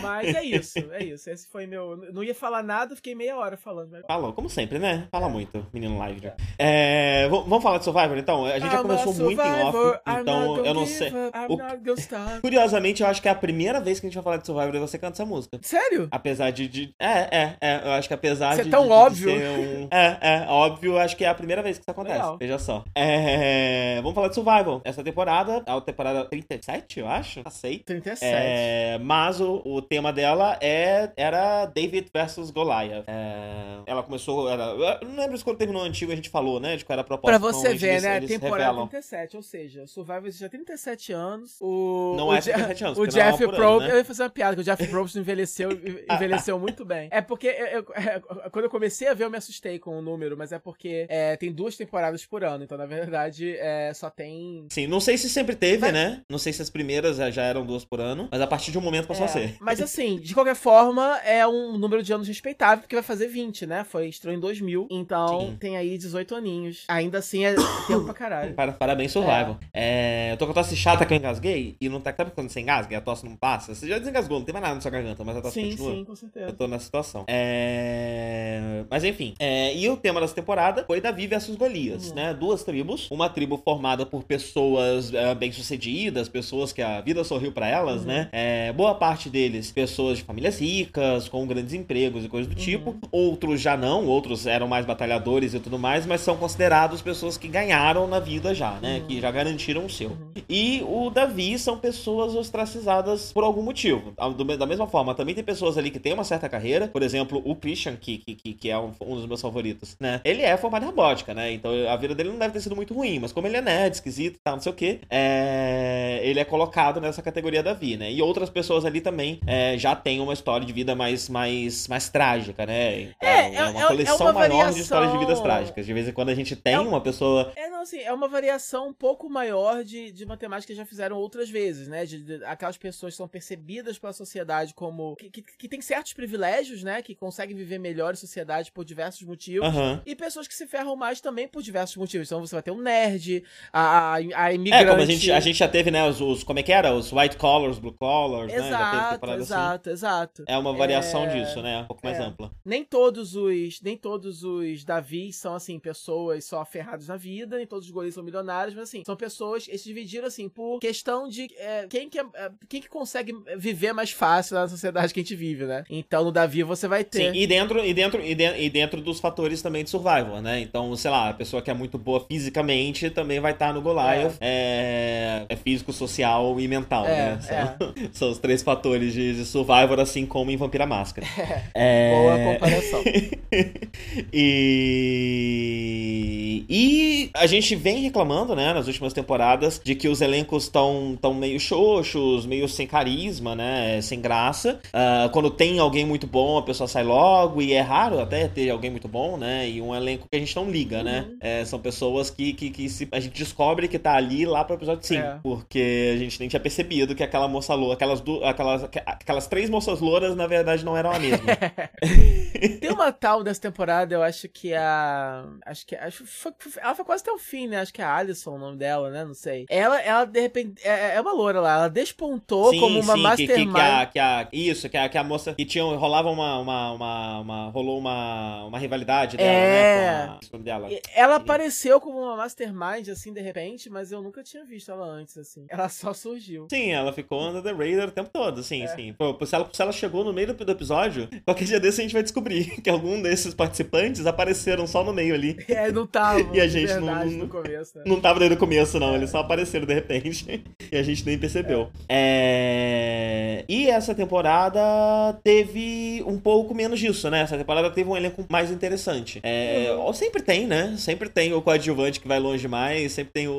Mas é isso, é isso. Esse foi meu. Não ia falar nada, fiquei meia hora falando. Mas... Falou, como sempre, né? Fala muito, menino live. Já. É, vamos falar de Survivor então? A gente I'm já começou muito em off, então eu não sei. O... Curiosamente, eu acho que é a primeira vez que a gente vai falar de Survivor e você canta essa música. Sério? Apesar de. de... É, é, é. Eu acho que apesar Isso de. é tão de, óbvio. De um... É, é, óbvio, acho que é a primeira vez que isso acontece. Legal. Veja só. É, vamos falar de Survival. Essa temporada, a temporada 37, eu acho. Passei. 37. É, mas o, o tema dela é, era David versus Goliath. É, ela começou. Era, eu não lembro se quando terminou o antigo a gente falou, né? De qual era a proposta. Pra você ver, eles, né? Eles temporada revelam. 37, ou seja, o Survival existe há 37 anos. O, não o é 37 anos. O é Jeff Probst. Né? Eu ia fazer uma piada, que o Jeff Probst envelheceu, <laughs> envelheceu muito bem. É porque eu, eu, é, quando eu comecei a ver, eu me assustei com o número, mas é porque é, tem duas temporadas por ano. Então, na verdade, é, só tem. Sim, não sei se sempre teve, mas... né? Não sei se as primeiras já eram duas por ano, mas a partir de um momento passou é, a ser. Mas assim, de qualquer forma, é um número de anos respeitável, porque vai fazer 20, né? Foi estreou em 2000, então Sim. tem aí 18 aninhos. Ainda assim é <coughs> tempo pra caralho. Parabéns, Survival. É. É, eu tô com a tosse chata que eu engasguei e não tá. Sabe quando você engasga e a tosse não passa? Você já desengasgou, não tem mais nada na sua garganta, mas a tosse sim, continua. Sim, com certeza. Eu tô nessa situação. É... Mas enfim, é... E o tema dessa temporada foi Davi versus Golias, né? Duas tribos, uma tribo formada por pessoas é, bem-sucedidas, pessoas que a vida sorriu para elas, né? É, boa parte deles, pessoas de famílias ricas, com grandes empregos e coisas do tipo. Outros já não, outros eram mais batalhadores e tudo mais, mas são considerados pessoas que ganharam na vida já, né? Que já garantiram o seu. E o Davi são pessoas ostracizadas por algum motivo. Da mesma forma, também tem pessoas ali que têm uma certa carreira. Por exemplo, o Christian, que, que, que- é um, um dos meus favoritos, né? Ele é formado em robótica, né? Então a vida dele não deve ter sido muito ruim. Mas como ele é nerd, esquisito e tal, não sei o quê, é, ele é colocado nessa categoria Davi, né? E outras pessoas ali também é, já têm uma história de vida mais, mais, mais trágica, né? Então, É, é- uma é- coleção é uma maior de histórias de vidas trágicas. De vez em quando a gente tem É um- uma pessoa É, não, assim, é uma variação um pouco maior de, de matemática que já fizeram outras vezes, né? De, de- aquelas pessoas que são percebidas pela sociedade como. Que, que, que têm certos privilégios, né? Que conseguem viver melhor em sociedade por diversos motivos. Aham. E pessoas que se ferram mais também por diversos motivos. Então você vai ter um nerd, a, a, a imigrante. É, como a gente, a gente já teve, né, os, os- como é que era? Os white collars, blue collars, né? Já teve Exato, temporada assim. exato, exato. É uma variação É, disso, né? Um pouco mais é. ampla. Nem todos os. Nem todos os Davi são, assim, pessoas só ferradas na vida, nem todos os goleiros são milionários, mas assim, são pessoas. Eles se dividiram assim por questão de é, quem, que é, é, quem que consegue viver mais fácil na sociedade que a gente vive, né? Então no Davi você vai ter. Sim, e dentro, e, dentro, e, de- e dentro dos fatores também de survival, né? Então, sei lá, a pessoa que é muito boa fisicamente também vai estar no Goliath. É, é físico, social e mental, É, né? São, <laughs> são os três fatores de, de survival, assim como em Vampira Máscara. <laughs> É... Boa comparação. <laughs> e... e a gente vem reclamando, né, nas últimas temporadas, de que os elencos estão tão meio xoxos, meio sem carisma, né, sem graça. Ah, quando tem alguém muito bom, a pessoa sai logo, e é raro até ter alguém muito bom, né, e um elenco que a gente não liga, né. É, são pessoas que, que, que se- a gente descobre que tá ali lá pro episódio 5, É. porque a gente nem tinha percebido que aquela moça loura, aquelas, du- aquelas, aquelas três moças louras, na verdade, não eram a mesma. <laughs> Tem uma tal dessa temporada, eu acho que é a. Acho que acho, que foi, ela foi quase até o fim, né? Acho que é a Alison o nome dela, né? Não sei. Ela, ela de repente. É, é uma loura lá. Ela despontou como uma que- que, mastermind. que, a, que a- isso, que a, que a moça que tinha, rolava uma, uma, uma, uma- rolou uma, uma rivalidade dela, É. né, com a, dela. Ela apareceu como uma mastermind, assim, de repente, mas eu nunca tinha visto ela antes, assim. Ela só surgiu. Sim, ela ficou under the radar o tempo todo, sim, sim. Pô, se, ela, se ela chegou no meio do, do episódio, qualquer dia desse a gente vai descobrir <laughs> que algum desses participantes apareceram só no meio ali. <laughs> É, não tava. E a gente não- verdade, não- no começo, né? Não tava desde o começo, não. Eles só apareceram de repente. <laughs> e a gente nem percebeu. É... E essa temporada teve um pouco menos disso, né? Essa temporada teve um elenco mais interessante. É... Sempre tem, né? Sempre tem o coadjuvante que vai longe mais, sempre tem o, o,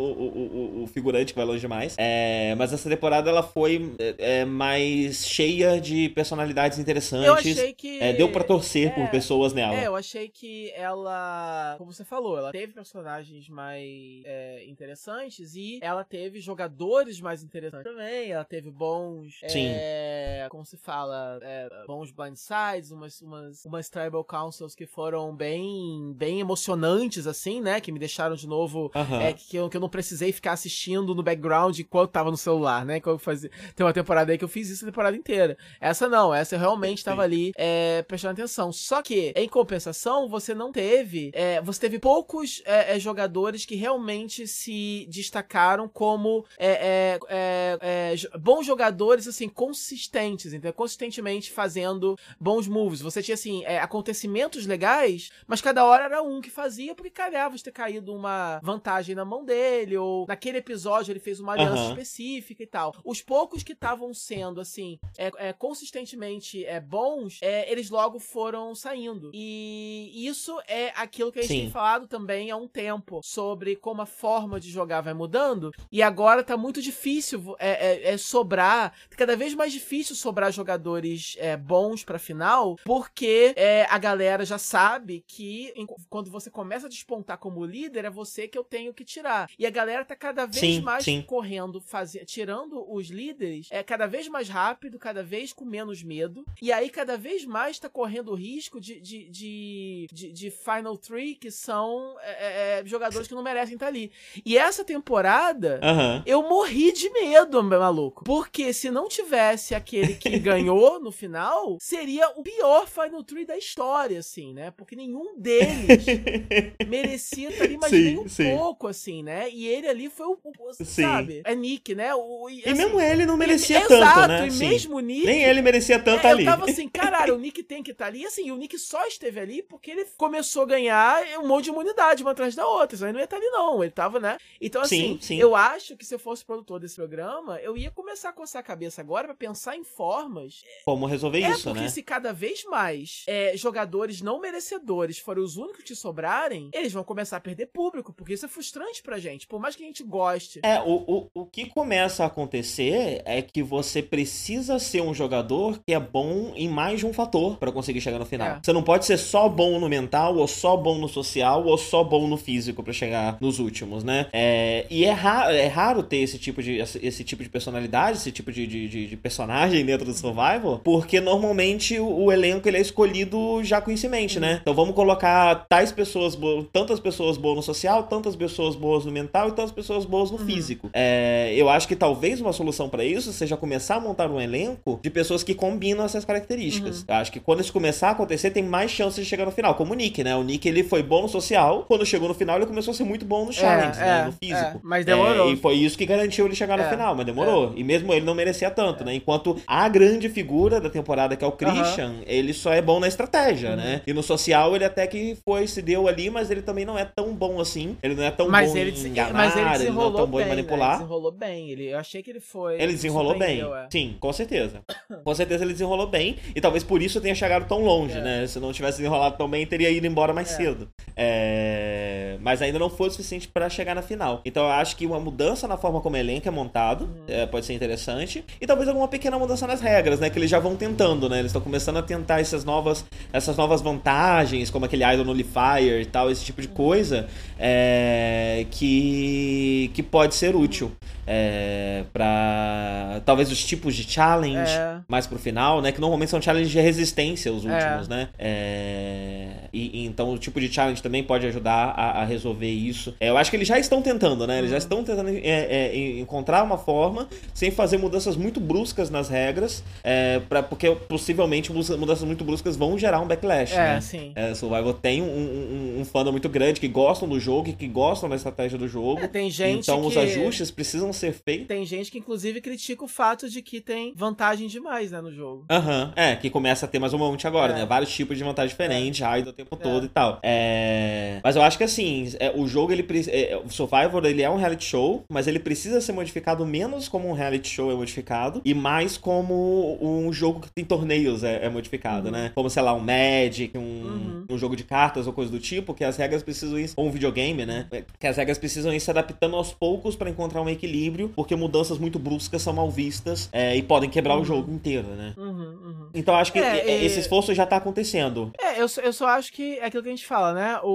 o- o figurante que vai longe mais. É... Mas essa temporada ela foi é, mais cheia de personalidades interessantes. Eu achei que. É, deu pra torcer É, por pessoas nela. É, eu achei que ela, como você falou, ela teve personagens mais é, interessantes e ela teve jogadores mais interessantes também. Ela teve bons, Sim. é, como se fala, é, bons blindsides, umas, umas, umas tribal councils que foram bem, bem emocionantes, assim, né? Que me deixaram de novo Aham. é, que, eu, que eu não precisei ficar assistindo no background enquanto tava no celular, né? Que eu fazia, tem uma temporada aí que eu fiz isso a temporada inteira. Essa não, essa eu realmente tava ali é, prestando atenção. Só que, em compensação, você não teve. é, você teve poucos é, é, jogadores que realmente se destacaram como é, é, bons jogadores, assim, consistentes, entendeu? Consistentemente fazendo bons moves. Você tinha, assim, acontecimentos legais, mas cada hora era um que fazia, porque calhava de ter caído uma vantagem na mão dele, ou naquele episódio ele fez uma aliança Aham. específica e tal. Os poucos que estavam sendo, assim, é, é, consistentemente é, bons, é, eles logo foram saindo. E isso é aquilo que a gente Sim. tem falado também há um tempo, sobre como a forma de jogar vai mudando, e agora tá muito difícil é, é, é sobrar, cada vez mais difícil sobrar jogadores é, bons pra final, porque é, a galera já sabe que em- quando você começa a despontar como líder, é você que eu tenho que tirar. E a galera tá cada vez Sim, mais sim. correndo, fazer, tirando os líderes, é cada vez mais rápido, cada vez com menos medo, e aí cada vez mais tá correndo o risco de, de, de, de, de Final Three, que são é, é, é, jogadores que não merecem estar ali. E essa temporada, eu morri de medo, maluco. Porque se não tivesse aquele que <laughs> ganhou no final, seria o pior Final Tree da história, assim, né? Porque nenhum deles <laughs> merecia estar ali, mas Sim, nem um sim. pouco, assim, né? E ele ali foi o, o- sabe? É Nick, né? O, E mesmo ele não merecia Exato, tanto, né? e Sim. mesmo o Nick... Nem ele merecia tanto É, ali. Eu tava assim, <laughs> caralho, o Nick tem que estar ali. E assim, o Nick só esteve ali porque ele começou a ganhar um monte de imunidade uma atrás da outra. Senão ele não ia estar ali, não. Ele tava, né? Então, assim, Sim, sim. eu acho que se eu fosse produtor desse programa, eu ia começar a coçar a cabeça agora pra pensar em formas. Como resolver é isso, porque né? se cada vez mais é, jogadores não merecedores forem os únicos que sobrarem, eles vão começar a perder público, porque isso é frustrante pra gente. Por mais que a gente goste. É, o, o, o que começa a acontecer é que você precisa ser um jogador que é bom em mais de um fator pra conseguir chegar no final. É. Você não pode ser só bom no mental, ou só bom no social, ou só bom no físico pra chegar nos últimos, né? É, e é, ra é raro ter esse tipo de, esse, esse tipo de personalidade, esse tipo de, de, de- personagem dentro do Survival, porque normalmente o, o elenco ele é escolhido já com isso em mente, né? Então vamos colocar tais pessoas, tantas pessoas boas no social, tantas pessoas boas no mental e tantas pessoas boas no físico. É, eu acho que talvez uma solução pra isso seja começar a montar um elenco de pessoas que combinam essas características. Eu acho que quando isso começar a acontecer, tem mais chances de chegar no final. Como o Nick, né? O Nick ele foi bom no social, quando chegou no final ele começou a ser muito bom no challenge, é, né? No físico. é, mas demorou. É, e foi isso que garantiu ele chegar no É, final, mas demorou. E mesmo ele não merecia tanto, né? Enquanto a grande figura da temporada, que é o Christian, ele só é bom na estratégia, Uhum. né? E no social ele até que foi, se deu ali, mas ele também não é tão bom assim. Ele não é tão mas bom ele, em enganar, mas ele não é tão bom bem, em né? manipular. Ele desenrolou bem. Ele, eu achei que ele foi. Ele desenrolou bem. é. Sim, com certeza. Com certeza ele desenrolou bem. E talvez por isso tenha chegado tão longe, É. né? Se não tivesse desenrolado tão bem, teria ido embora mais É. cedo. É, Mas ainda não foi o suficiente pra chegar na final. Então eu acho que uma mudança na forma como o elenco é montado Uhum. é, pode ser interessante. E talvez alguma pequena mudança nas regras, né? Que eles já vão tentando, né? Eles estão começando a tentar essas novas, essas novas vantagens, como aquele Idol Nullifier e tal, esse tipo de coisa, é, que, que pode ser útil. É, para talvez os tipos de challenge É. mais pro final, né? Que normalmente são challenges de resistência os É. últimos, né? É, e, e então o tipo de challenge também pode ajudar a, a resolver isso. É, eu acho que eles já estão tentando, né? Eles já estão tentando é, é, encontrar uma forma sem fazer mudanças muito bruscas nas regras, é, pra, porque possivelmente mudanças muito bruscas vão gerar um backlash, É, né? sim. É, Survival tem um, um, um fandom muito grande que gostam do jogo e que gostam da estratégia do jogo. É, tem gente então os que- ajustes precisam ser feitos. Tem gente que, inclusive, critica o fato de que tem vantagem demais, né, no jogo. Aham, é, que começa a ter mais um monte agora, É. né? Vários tipos de vantagem diferentes, raid o tempo É. todo e tal. É... Mas eu acho que assim, é, o jogo, ele é, o Survivor, ele é um reality show, mas ele precisa ser modificado menos como um reality show é modificado e mais como um jogo que tem torneios é, é modificado, né? Como, sei lá, um Magic, um, Uhum. um jogo de cartas ou coisa do tipo, que as regras precisam ir, ou um videogame, né? Que as regras precisam ir se adaptando aos poucos pra encontrar um equilíbrio, porque mudanças muito bruscas são mal vistas é, e podem quebrar o jogo inteiro, né? Uhum, uhum. Então acho que É, e- esse esforço já tá acontecendo. É, eu só, eu só acho que é aquilo que a gente fala, né? O,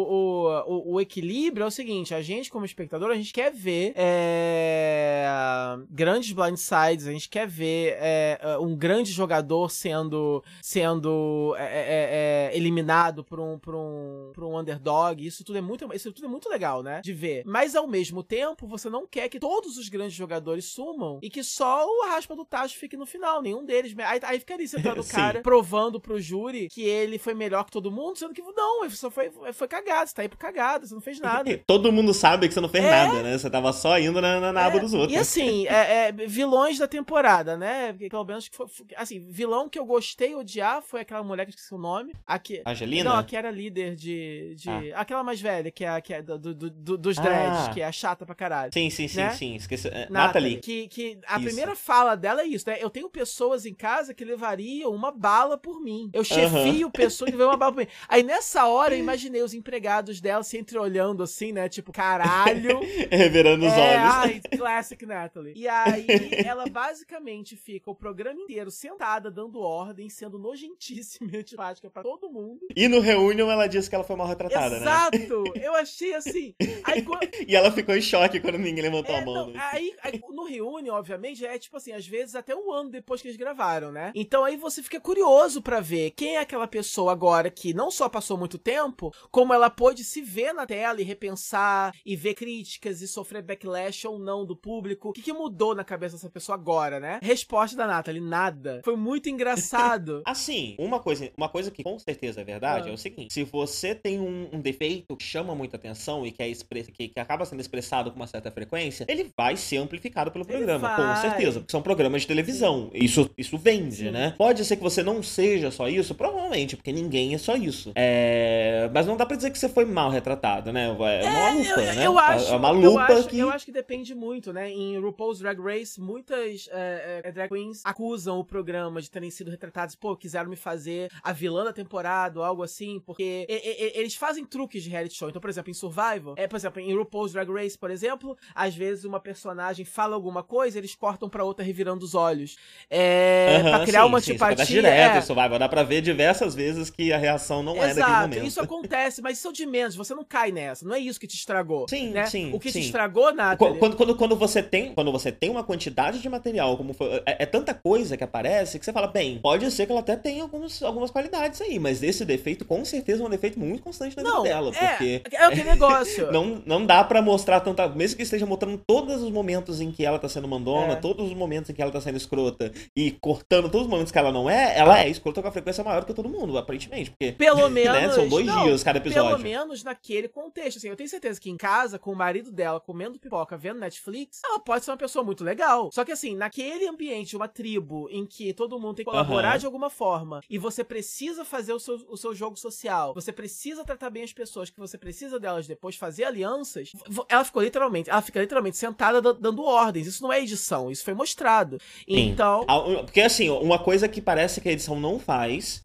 o, o, equilíbrio é o seguinte: a gente, como espectador, a gente quer ver é, grandes blindsides, a gente quer ver é, um grande jogador sendo, sendo é, é, é, eliminado por um, por, um, por um underdog. Isso tudo, é muito, isso tudo é muito legal, né? De ver. Mas ao mesmo tempo, você não quer que todos os grandes jogadores sumam e que só o raspa do tacho fique no final. Nenhum deles. Aí, aí fica ali sentado o <laughs> Sim. cara provando pro júri que ele foi melhor que todo mundo, sendo que não, ele só foi, foi cagado, você tá aí por cagada, você não fez nada. <laughs> Todo mundo sabe que você não fez É. nada, né? Você tava só indo na, na, na aba É, dos outros. E assim, é, é, vilões da temporada, né? Porque pelo menos que foi, assim, vilão que eu gostei odiar foi aquela mulher que eu esqueci o nome. Aqui, Angelina? Não, a que era líder de. de Ah. Aquela mais velha, que é, a- que é do, do- do- dos Ah. dreads, que é a chata pra caralho. Sim, sim, sim, né? sim. Esqueci. É, Natalie. Natalie. Que, que a Isso. primeira fala dela é isso, né? Eu tenho pessoas em casa que levariam uma bala por mim. Eu chefio pessoas que levariam uma bala por mim. Aí nessa hora eu <laughs> imaginei os empregados dela se entreolhando assim, né? Tipo, caralho. <laughs> Reverando os é, olhos. ai, classic Natalie. E aí ela basicamente fica o programa inteiro sentada, dando ordem, sendo nojentíssima <laughs> e antipática pra todo mundo. E no Reunion ela disse que ela foi mal retratada, né? Exato! Eu achei assim. Aí, quando- E ela ficou em choque quando ninguém levantou É, a mão. não, aí, aí, no Reunion, obviamente, é tipo assim, às vezes até um ano depois que eles gravaram, né? Então aí você fica curioso para ver quem é aquela pessoa agora que não só passou muito tempo, como ela pôde se ver na tela e repensar e ver críticas e sofrer backlash ou não do público. O que, que mudou na cabeça dessa pessoa agora, né? Resposta da Nathalie, nada. Foi muito engraçado. <laughs> assim, uma coisa, uma coisa que com certeza é verdade ah. é o seguinte: se você tem um, um, defeito que chama muita atenção e que, é que, que, acaba sendo expressado com uma certa frequência, ele vai ser amplificado pelo programa, com certeza. São programas de televisão. Isso, isso vende, Sim. né? Pode ser que você não seja só isso, provavelmente, porque ninguém é só isso. É... Mas não dá pra dizer que você foi mal retratado, né? É uma é, lupa, eu, né? Eu acho, é uma lupa eu acho, que... Eu acho que depende muito, né? Em RuPaul's Drag Race, muitas é, é, drag queens acusam o programa de terem sido retratados, pô, quiseram me fazer a vilã da temporada ou algo assim, porque e, e, eles fazem truques de reality show. Então, por exemplo, em Survival, é, por exemplo, em RuPaul's Drag Race, por exemplo, às vezes uma personagem fala alguma coisa, eles cortam pra outra revirando os olhos. É, uhum, pra criar sim, uma sim, antipatia. direto é... Survival, dá pra ver diversas vezes que a reação não Exato, é daquele momento. isso acontece, mas isso é de menos, você não cai nessa, não é isso que te estragou. Sim, né? sim. O que sim. te estragou, Nathalie... Quando, quando, quando, você tem, quando você tem uma quantidade de material, como foi, é, é, tanta coisa que aparece, que você fala, bem, pode ser que ela até tenha alguns, algumas qualidades aí, mas esse defeito, com certeza, é um defeito muito constante na não, vida dela, é, porque... É aquele negócio. <laughs> não, não dá para mostrar tanta... Mesmo que esteja mostrando todos os momentos em que ela tá sendo mandona, é. todos os momentos em que ela tá sendo escrota, e cortando todos os momentos que ela não é, ela é escrota com a frequência maior que todo mundo, aparentemente, porque... Pelo menos... Né, são dois não, dias cada episódio. Pelo menos naquele contexto, assim, eu tenho certeza que em casa, com o marido dela, comendo pipoca, vendo Netflix, ela pode ser uma pessoa muito legal. Só que assim, naquele ambiente, uma tribo em que todo mundo tem que colaborar uhum. de alguma forma, e você precisa fazer o seu, o seu jogo social, você precisa tratar bem as pessoas, que você precisa delas depois, fazer alianças, ela ficou literalmente, ela fica literalmente sentada dando ordens. Isso não é edição, isso foi mostrado. Sim. Então. Porque assim, uma coisa que parece que a edição não faz,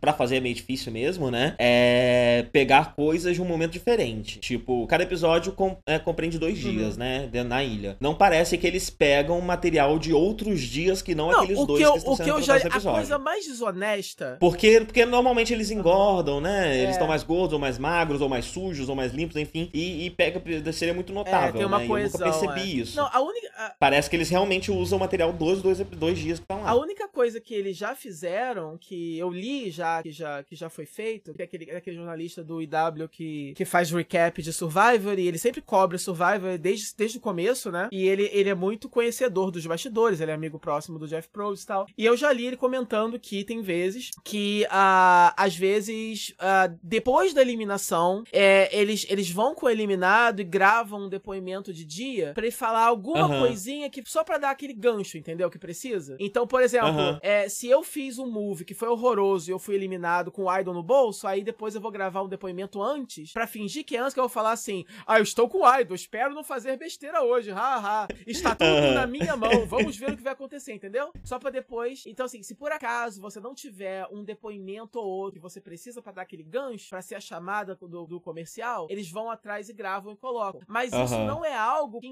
para fazer é meio difícil mesmo, né? É pegar coisas de um momento diferente. Tipo, cada episódio com, é, compreende dois uhum. dias, né? Na ilha. Não parece que eles pegam material de outros dias que não, não aqueles dois que, que estão o que eu já, A coisa mais desonesta. Porque, porque normalmente eles engordam, né? Eles estão é. mais gordos, ou mais magros, ou mais sujos, ou mais limpos, enfim. E, e pega. Seria muito notável. É, tem uma né? coesão, eu nunca percebi é. Isso. Não, a única. A... Parece que eles realmente usam o material dos dois, dois dias que estão lá. A única coisa que eles já fizeram, que eu li já, que já, que já foi feito, que é aquele, aquele jornalista do IW que, que faz recap de Survivor, e ele sempre cobre Survivor desde, desde o começo, né? E ele, ele é muito conhecedor dos bastidores, ele é amigo próximo do Jeff Probst e tal. E eu já li ele comentando que tem vezes que, uh, às vezes, uh, depois da eliminação, é, eles, eles vão com o eliminado e gravam um depoimento de dia para ele falar alguma uhum. coisinha que só para dar aquele gancho, entendeu? Que precisa. Então, por exemplo, uhum. é, se eu fiz um move que foi horroroso e eu fui eliminado com o Idol no bolso, aí depois eu vou gravar um depoimento antes para fingir que é antes que eu vou falar assim: ah, eu estou com o Idol, espero não fazer besteira hoje, haha. Está tudo uhum. na minha mão, <laughs> vamos ver o que vai acontecer, entendeu? Só para depois. Então, assim, se por acaso você não tiver um depoimento ou outro que você precisa para dar aquele gancho, para ser a chamada do, do, comercial, eles vão atrás e gravam e colocam. Mas isso não é algo que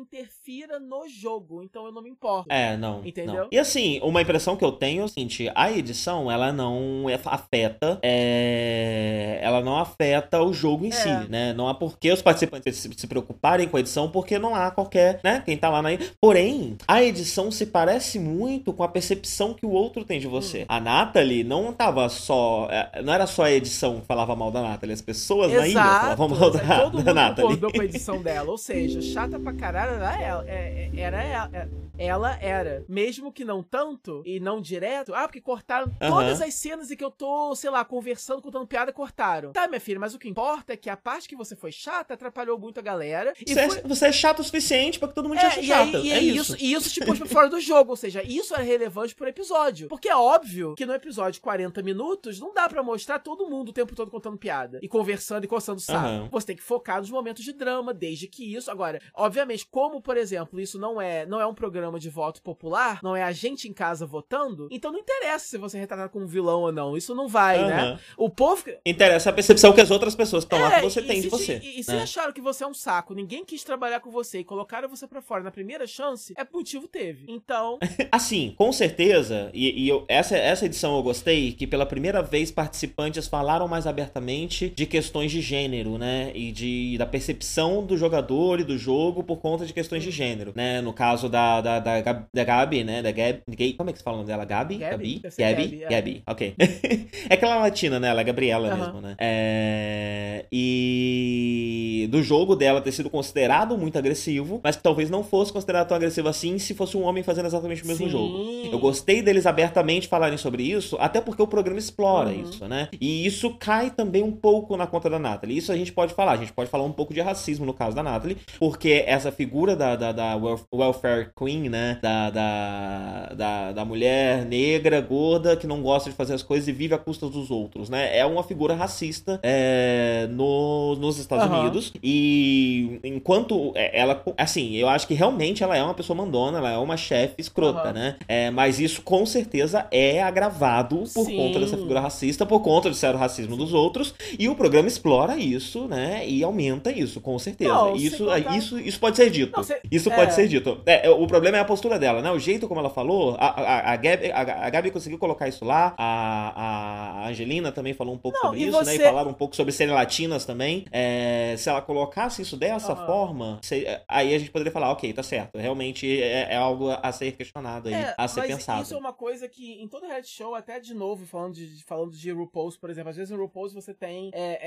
interfira no jogo, então eu não me importo. É, não. Entendeu? Não. E assim, uma impressão que eu tenho é o seguinte: a edição, ela não afeta. É, ela não afeta o jogo em é. si, né? Não há por que os participantes se, se, preocuparem com a edição, porque não há qualquer, né? Quem tá lá na. Porém, a edição se parece muito com a percepção que o outro tem de você. Hum. A Natalie não tava só. É, não era só a edição que falava mal da Natalie, as pessoas Exato. na ilha falavam mal da, Todo mundo da Natalie. com a edição dela, ou seja, <laughs> chata pra caralho era ela. É, é, era ela ela era. Mesmo que não tanto e não direto. Ah, porque cortaram uhum. todas as cenas em que eu tô, sei lá, conversando, contando piada, cortaram. Tá, minha filha, mas o que importa é que a parte que você foi chata atrapalhou muito a galera. Você, é, foi... é, você, é, chato o suficiente pra que todo mundo é, te chata. E, é isso. E isso te pôs pra fora do jogo. Ou seja, isso é relevante pro episódio. Porque é óbvio que no episódio 40 minutos não dá para mostrar todo mundo o tempo todo contando piada e conversando e coçando saco. Uhum. Você tem que focar nos momentos de drama, desde que isso. Agora, obviamente, como, por exemplo, isso não é, não é um programa de voto popular não é a gente em casa votando, então não interessa se você é retratado como vilão ou não. Isso não vai, uhum. né? O povo. Interessa a percepção que as outras pessoas que estão é, lá que você tem de você. E, e se né? acharam que você é um saco, ninguém quis trabalhar com você e colocaram você para fora na primeira chance, é motivo teve. Então. <laughs> assim, com certeza, e, e eu, essa, essa edição eu gostei, que pela primeira vez participantes falaram mais abertamente de questões de gênero, né? E de, da percepção do jogador e do jogo por conta de questões de gênero, né? No caso da, da, da, da Gabi, né? Da Gabi. Como é que você fala o nome dela? Gabi? Gabi? Gabi? Ser Gabi? É. Gabi, ok. <laughs> é aquela latina, né? Ela é Gabriela Aham. mesmo, né? É... E do jogo dela ter sido considerado muito agressivo, mas que talvez não fosse considerado tão agressivo assim se fosse um homem fazendo exatamente o mesmo Sim. jogo. Eu gostei deles abertamente falarem sobre isso, até porque o programa explora Uhum. isso, né? E isso cai também um pouco na conta da Natalie. Isso a gente pode falar. A gente pode falar um pouco de racismo no caso da Natalie, porque essa figura da, da, da wel- welfare queen, né? Da, da, da, da mulher negra, gorda, que não gosta de fazer as coisas e vive à custa dos outros, né? É uma figura racista é, no, nos Estados Aham. Unidos. E enquanto é, ela. Assim, eu acho que realmente ela é uma pessoa mandona, ela é uma chefe escrota, Aham. né? É, mas isso com certeza é agravado por Sim. conta dessa figura racista, por conta de ser o racismo dos outros. E o programa explora isso, né? E aumenta isso, com certeza. Não, isso, isso, isso pode ser dito. Não, cê- Isso é. pode ser dito. É, é, o problema é a postura dela, né? O jeito como ela falou. A, a, a, Gabi, a, a Gabi conseguiu colocar isso lá. A, a Angelina também falou um pouco Não, sobre isso, né? E você- falaram um pouco sobre serem latinas também. É, se ela colocasse isso dessa Aham. forma, se- aí a gente poderia falar, ok, tá certo. Realmente é, é algo a ser questionado aí, É, a ser mas pensado. isso é uma coisa que em todo reality show, até de novo, falando de, falando de RuPaul's, por exemplo, às vezes no RuPaul's você tem é,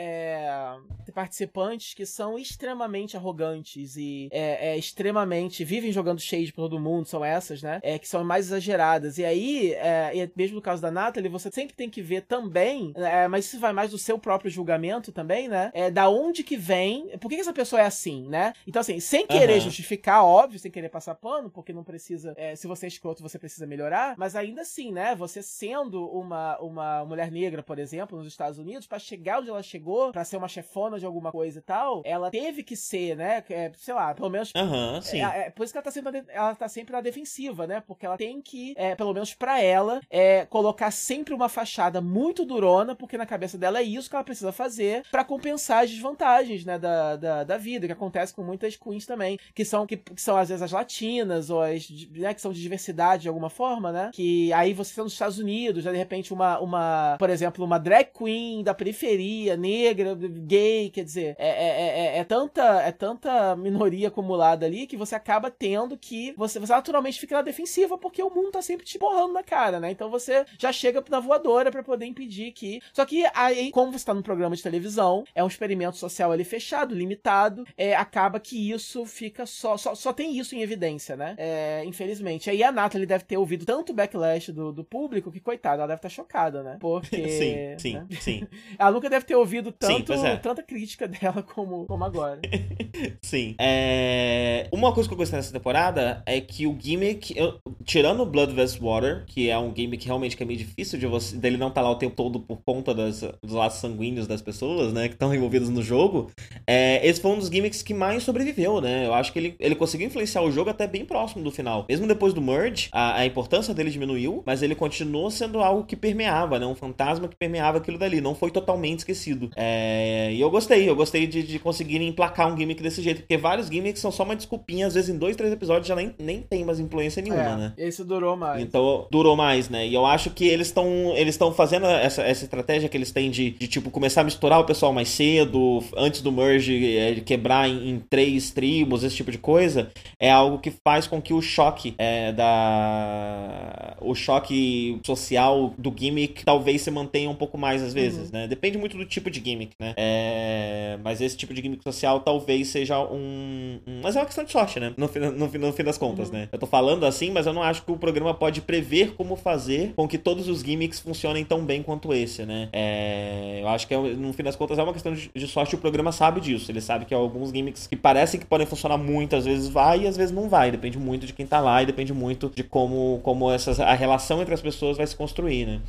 é, participantes que são extremamente arrogantes e é, é, extremamente vivem jogando shade pra todo mundo, são essas, né? É, que são mais exageradas. E aí, é, e mesmo no caso da Natalie, você sempre tem que ver também, é, mas isso vai mais do seu próprio julgamento também, né? É, da onde que vem, por que, que essa pessoa é assim, né? Então, assim, sem querer Aham. justificar, óbvio, sem querer passar pano, porque não precisa, é, se você é escroto, você precisa melhorar, mas ainda assim, né? Você sendo uma, uma mulher negra, por exemplo, nos Estados Unidos, pra chegar onde ela chegou, pra ser uma chefona de alguma coisa e tal, ela teve que ser, né? é, sei lá, pelo menos Sim. é, é por isso que ela tá sempre, ela tá sempre na defensiva, né? Porque ela tem que, é, pelo menos pra ela, é, colocar sempre uma fachada muito durona, porque na cabeça dela é isso que ela precisa fazer pra compensar as desvantagens, né, da, da, da vida, que acontece com muitas queens também, que são, que, que são às vezes as latinas, ou as, né, que são de diversidade de alguma forma, né? Que aí você tá nos Estados Unidos, já de repente uma, uma, por exemplo, uma drag queen da periferia, negra, gay, quer dizer, é, é, é, é tanta, é tanta minoria acumulada ali que você acaba tendo que você, você naturalmente fica na defensiva porque o mundo tá sempre te borrando na cara, né? Então você já chega na voadora pra poder impedir que. Só que aí, como você tá num programa de televisão, é um experimento social ali fechado, limitado, é, acaba que isso fica só, só. Só tem isso em evidência, né? É, infelizmente. Aí a Nathalie deve ter ouvido tanto backlash do, do público que, coitada, ela deve estar chocada, né? Porque. sim, <laughs> sim, né? sim, Ela nunca deve ter ouvido tanto, pois é. tanta crítica <laughs> dela como, como agora. <laughs> sim. É, Uma coisa que eu gostei nessa temporada é que o gimmick, eu- tirando o Blood vs Water, que é um gimmick realmente que é meio difícil de você, dele não estar lá o tempo todo por conta das, dos laços sanguíneos das pessoas, né, que estão envolvidas no jogo, é, esse foi um dos gimmicks que mais sobreviveu, né? Eu acho que ele, ele conseguiu influenciar o jogo até bem próximo do final. Mesmo depois do merge, a, a importância dele diminuiu, mas ele continuou sendo algo que permeava, né? Um fantasma que permeava aquilo dali. Não foi totalmente esquecido. É, e eu gostei, eu gostei de, de conseguirem emplacar um gimmick desse jeito, porque vários gimmicks são só uma desculpinha, às vezes em dois, três episódios já nem, nem tem mais influência nenhuma, é, né? Esse durou mais. Então, durou mais, né? E eu acho que eles estão eles estão fazendo essa, essa estratégia que eles têm de, de, tipo, começar a misturar o pessoal mais cedo, antes do merge, é, quebrar em, em três tribos, esse tipo de coisa, é algo que faz com que o choque é, da... o choque social do gimmick talvez se mantenha um pouco mais às vezes, né? Depende muito do tipo de gimmick, né? É, Mas esse tipo de gimmick social talvez seja um... um- Mas é uma questão de sorte, né? No, fim- no, no fim das contas, né? Eu tô falando assim, mas eu não acho que o programa pode prever como fazer com que todos os gimmicks funcionem tão bem quanto esse, né? É, Eu acho que é, no fim das contas é uma questão de, de sorte e o programa sabe disso. Ele sabe que alguns gimmicks que parecem que podem funcionar muito, às vezes vai e às vezes não vai. Depende muito de quem tá lá e depende muito de como, como essas, a relação entre as pessoas vai se construir, né?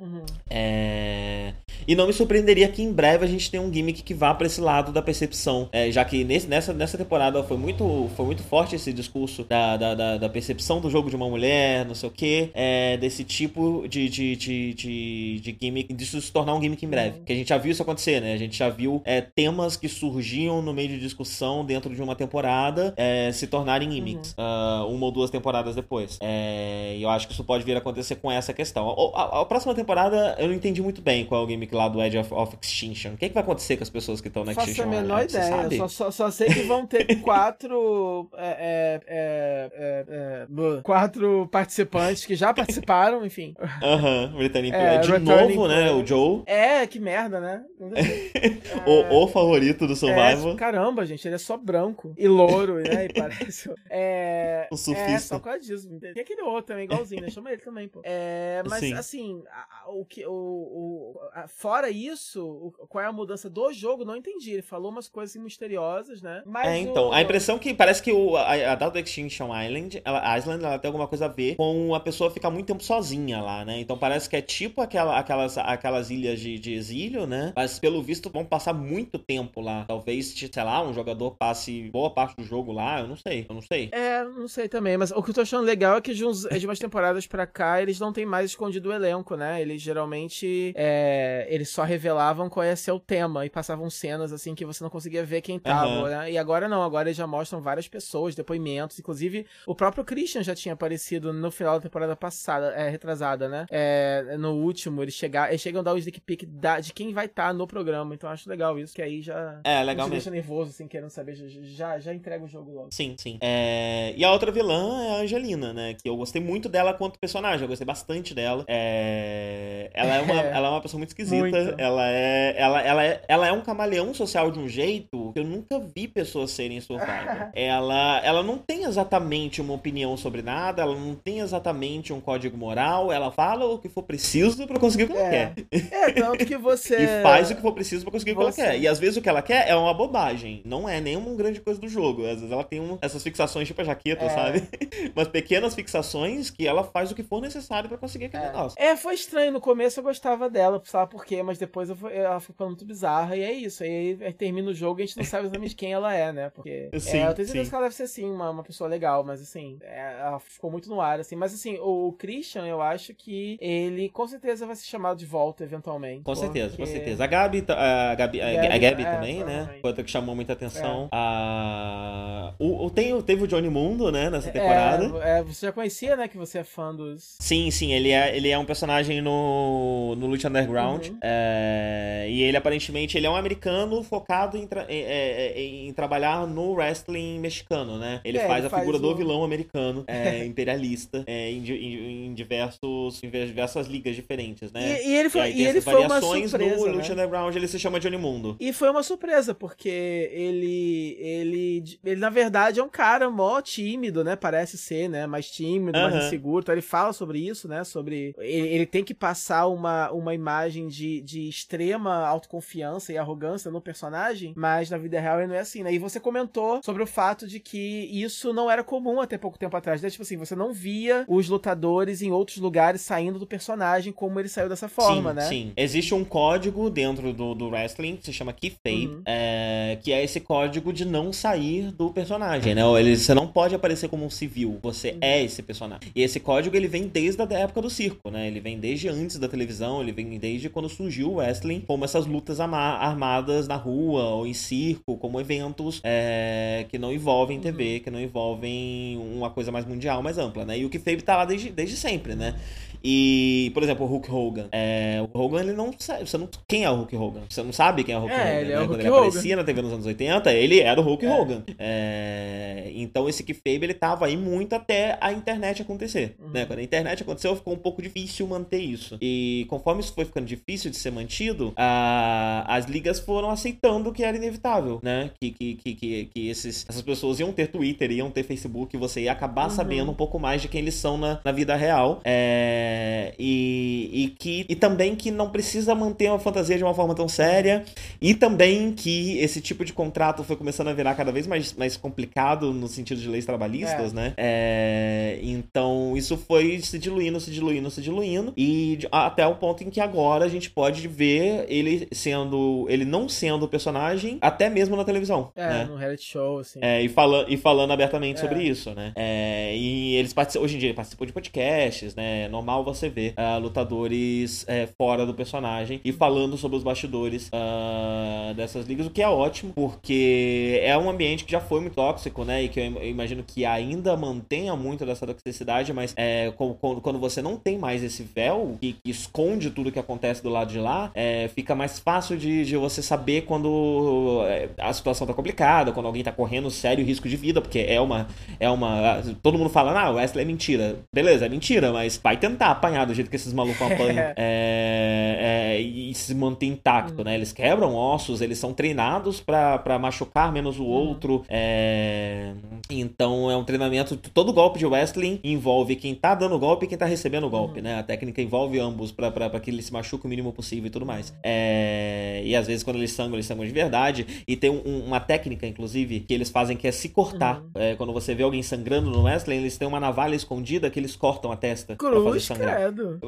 Uhum. É... E não me surpreenderia que em breve a gente tenha um gimmick que vá pra esse lado da percepção. É, já que nesse- nessa, nessa temporada foi muito, foi muito forte esse discurso da, da, da, da percepção do jogo de uma mulher, não sei o quê. É, desse tipo de, de, de, de, de gimmick, disso se tornar um gimmick em breve. Porque a gente já viu isso acontecer, né? A gente já viu é, temas que surgiam no meio de discussão dentro de uma temporada é, se tornarem gimmicks. ah, uma ou duas temporadas depois. É, e eu acho que isso pode vir a acontecer com essa questão. A, a- a próxima temporada eu não entendi muito bem qual é o gimmick lá do Edge of, of Extinction. O que, é que vai acontecer com as pessoas que estão na Faço Extinction a menor Island? Ideia. Só, só, só sei que vão ter <laughs> quatro. é, é, é, é, é, quatro participantes que já participaram, enfim. Aham, Returning É, Player. De Returning novo, né? O Joe, É, que merda, né? <laughs> o, o favorito do É, Survival. caramba, gente, ele é só branco e louro, né? E <laughs> parece. É. O surfista. É, só por causa disso. Tem aquele outro também, igualzinho, né? Chama ele também, pô. É, mas Sim. assim, a- o que. O, o, a- fora isso, o- qual é a mudança do jogo, não entendi. Ele falou umas coisas assim, misteriosas, né? Mas É, então, o- a impressão que parece que o, a, a data Extinction Island, ela, Island, ela tem alguma coisa a ver com a pessoa ficar muito tempo sozinha lá, né? Então parece que é tipo aquela, aquelas, aquelas ilhas de, de exílio, né? Mas pelo visto vão passar muito tempo lá. Talvez, sei lá, um jogador passe boa parte do jogo lá, eu não sei, eu não sei. É, não sei também, mas o que eu tô achando legal é que de, uns, de umas temporadas pra cá, eles não têm mais escondido o elenco, né? Eles geralmente, é, eles só revelavam qual ia ser o tema e passavam cenas, assim, que você não conseguia ver quem tava, Aham. né? E agora não, agora eles já mostram várias pessoas, depoimentos, inclusive o próprio Christian já tinha aparecido no final da temporada passada, é, retrasada, né? É, no último, eles, chega, eles chegam a dar o sneak peek da, de quem vai estar no programa, então acho legal isso, que aí já... É, não legal mesmo. deixa nervoso, assim, querendo saber, já, já, já entrega o jogo logo. Sim, sim. É, E a outra vilã é a Angelina, né? Que eu gostei muito dela quanto personagem, eu gostei bastante dela. É, Ela, é uma, É. ela é uma pessoa muito esquisita. Muito. Ela, é... Ela, ela, é... ela é um camaleão social de um jeito que eu nunca vi pessoas serem Survivor. <laughs> ela, ela não tem exatamente uma opinião sobre nada, ela não tem exatamente um código moral, ela fala o que for preciso pra conseguir o que ela É. quer. É, tanto que você. <laughs> E faz o que for preciso pra conseguir o que Você- ela quer. E às vezes o que ela quer é uma bobagem. Não é nenhuma grande coisa do jogo. Às vezes ela tem um- essas fixações tipo a jaqueta, É. sabe? <laughs> Mas pequenas fixações que ela faz o que for necessário pra conseguir aquele negócio. É, foi estranho. No começo eu gostava dela, sabe por quê? Mas depois eu ela ficou muito bizarra. E é isso. Aí, aí termina o jogo e a gente não sabe exatamente quem ela é, né? Porque. <laughs> Sim, é, eu tenho certeza sim. que ela deve ser, sim, uma, uma pessoa legal. Mas assim, é, ela ficou muito no ar, assim. Mas assim, o Christian, eu acho que ele com certeza vai ser chamado de volta eventualmente. Com certeza, com porque- certeza. A Gabi, a Gabi, a, Gabi, a Gabi é, também, né? Outra que chamou muita atenção. A... O, o- tem, o- teve o Johnny Mundo, né, nessa É, temporada. é, você já conhecia, né? Que você é fã dos. Sim, sim, ele é, ele é um personagem no, no Lucha Underground. Uhum. É, e ele aparentemente ele é um americano focado em, tra- em- é, é, em trabalhar no wrestling mexicano, né? Ele É, faz ele a faz figura o- do vilão americano, é, <laughs> imperialista, é, em, di- em- em diversos, em diversas ligas diferentes, né? E, e ele foi, aí e ele foi uma surpresa. no né? Lucha Underground ele se chama Johnny Mundo. E foi uma surpresa, porque ele, ele, ele, na verdade, é um cara mó tímido, né? Parece ser, né? Mais tímido, mais Aham. inseguro. Então ele fala sobre isso, né? Sobre. Ele, ele tem que passar uma, uma imagem de, de extrema autoconfiança e arrogância no personagem, mas na vida real ele não é assim, né? E você comentou sobre o fato de que isso não era comum até pouco tempo atrás. Né? Tipo assim, você não via os lutadores em outros lugares saindo do personagem como ele saiu dessa forma, sim, né? Sim, existe um código dentro do, do wrestling que se chama Kayfabe, Uhum. é, que é esse código de não sair do personagem, né? Ele, você não pode aparecer como um civil, você Uhum. é esse personagem. E esse código ele vem desde a época do circo, né? Ele vem desde antes da televisão, ele vem desde quando surgiu o wrestling, como essas lutas armadas na rua ou em circo, como eventos é, que não envolvem Uhum. TV, que não envolvem uma coisa mais mundial, mais ampla, né? E o Kayfabe tá lá desde, desde sempre, né? E, por exemplo, o Hulk Hogan. É, o Hogan, ele não sabe. Você não, quem é o Hulk Hogan? Você não sabe quem é o Hulk É, Hogan. ele é né? o Quando Hulk ele Hogan. aparecia na TV nos anos 80, ele era o Hulk É. Hogan. É, então esse Kayfabe, ele tava aí muito até a internet acontecer. Uhum. Né? Quando a internet aconteceu, ficou um pouco difícil manter isso. E conforme isso foi ficando difícil de ser mantido, a- as ligas foram aceitando que era inevitável, né? Que, que, que, que, que esses, essas pessoas iam ter Twitter, iam ter Facebook, você ia acabar Uhum. sabendo um pouco mais de quem eles são na, na vida real. É, e, e, que, e também que não precisa manter uma fantasia de uma forma tão séria. E também que esse tipo de contrato foi começando a virar cada vez mais, mais complicado no sentido de leis trabalhistas, É. né? É, então isso foi se diluindo, se diluindo, se diluindo. E até o ponto em que agora a gente pode ver ele sendo. ele não sendo o personagem, até mesmo na televisão. É, né? no reality show, assim. É, e, fala, e falando abertamente É. sobre isso, né? É, e eles participam, hoje em dia ele participam de podcasts, né? É normal normal você ver uh, lutadores uh, fora do personagem e falando sobre os bastidores uh, dessas ligas, o que é ótimo, porque é um ambiente que já foi muito tóxico, né? E que eu imagino que ainda mantenha muito dessa toxicidade, mas é, quando você não tem mais esse véu que, que esconde tudo que acontece do lado de lá, é, fica mais fácil de, de você saber quando é, a situação tá complicada, quando alguém tá correndo sério risco de vida, porque é uma. É uma todo mundo fala, ah, o Wesley é mentira. Beleza, é mentira, mas vai tentar apanhar do jeito que esses malucos apanham <laughs> é, é, e se manter intacto, né? Eles quebram ossos, eles são treinados para machucar menos o outro. É, então é um treinamento. Todo golpe de wrestling envolve quem tá dando golpe e quem tá recebendo o golpe, né? A técnica envolve ambos para que ele se machuque o mínimo possível e tudo mais. É, e às vezes quando eles sangram, eles sangram de verdade. E tem um, uma técnica, inclusive, que eles fazem que é se cortar. Uhum. É, quando você vê alguém sangrando no wrestling, eles têm uma navalha escondida que eles cortam a testa. Cruz, pra fazer sangrar. credo.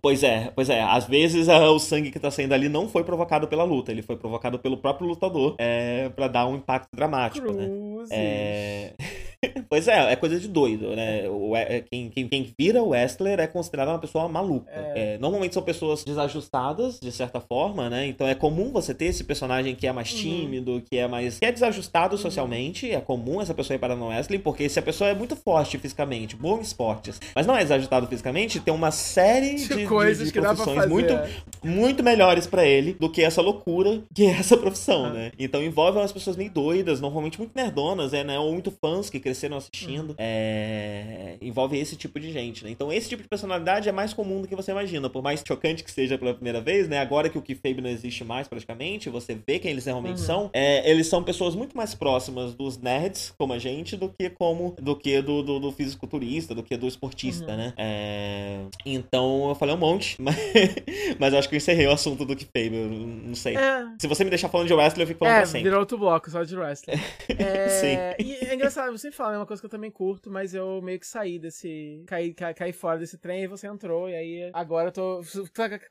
Pois é, pois é. Às vezes o sangue que tá saindo ali não foi provocado pela luta, ele foi provocado pelo próprio lutador é, para dar um impacto dramático, né? Cruzes. né? É... <laughs> <laughs> pois é, é coisa de doido, né? O, é, quem, quem, quem vira Wrestler é considerado uma pessoa maluca. É. É, normalmente são pessoas desajustadas, de certa forma, né? Então é comum você ter esse personagem que é mais uhum. tímido, uhum. que é mais. que é desajustado uhum. socialmente. É comum essa pessoa ir para no wrestling, porque se a pessoa é muito forte fisicamente, bom em esportes, mas não é desajustado fisicamente, tem uma série de, de coisas de, de que profissões dá pra muito, muito melhores para ele do que essa loucura que é essa profissão, uhum. né? Então envolve umas pessoas meio doidas, normalmente muito nerdonas, é, né? Ou muito fãs que cresceram assistindo. Uhum. É... Envolve esse tipo de gente, né? Então esse tipo de personalidade é mais comum do que você imagina. Por mais chocante que seja pela primeira vez, né? Agora que o Kayfabe não existe mais praticamente, você vê quem eles realmente uhum. são. É, eles são pessoas muito mais próximas dos nerds, como a gente, do que como do que do, do, do fisiculturista, do que do esportista, uhum. né? É... Então eu falei um monte, <laughs> mas, mas acho que eu encerrei o assunto do Kayfabe, eu não sei. É. Se você me deixar falando de wrestling, eu fico falando é, pra sempre. virou outro bloco, só de wrestling. <laughs> é... Sim. E é engraçado, você fala, é uma coisa que eu também curto, mas eu meio que saí desse. caí, caí, caí fora desse trem e você entrou, e aí agora eu tô.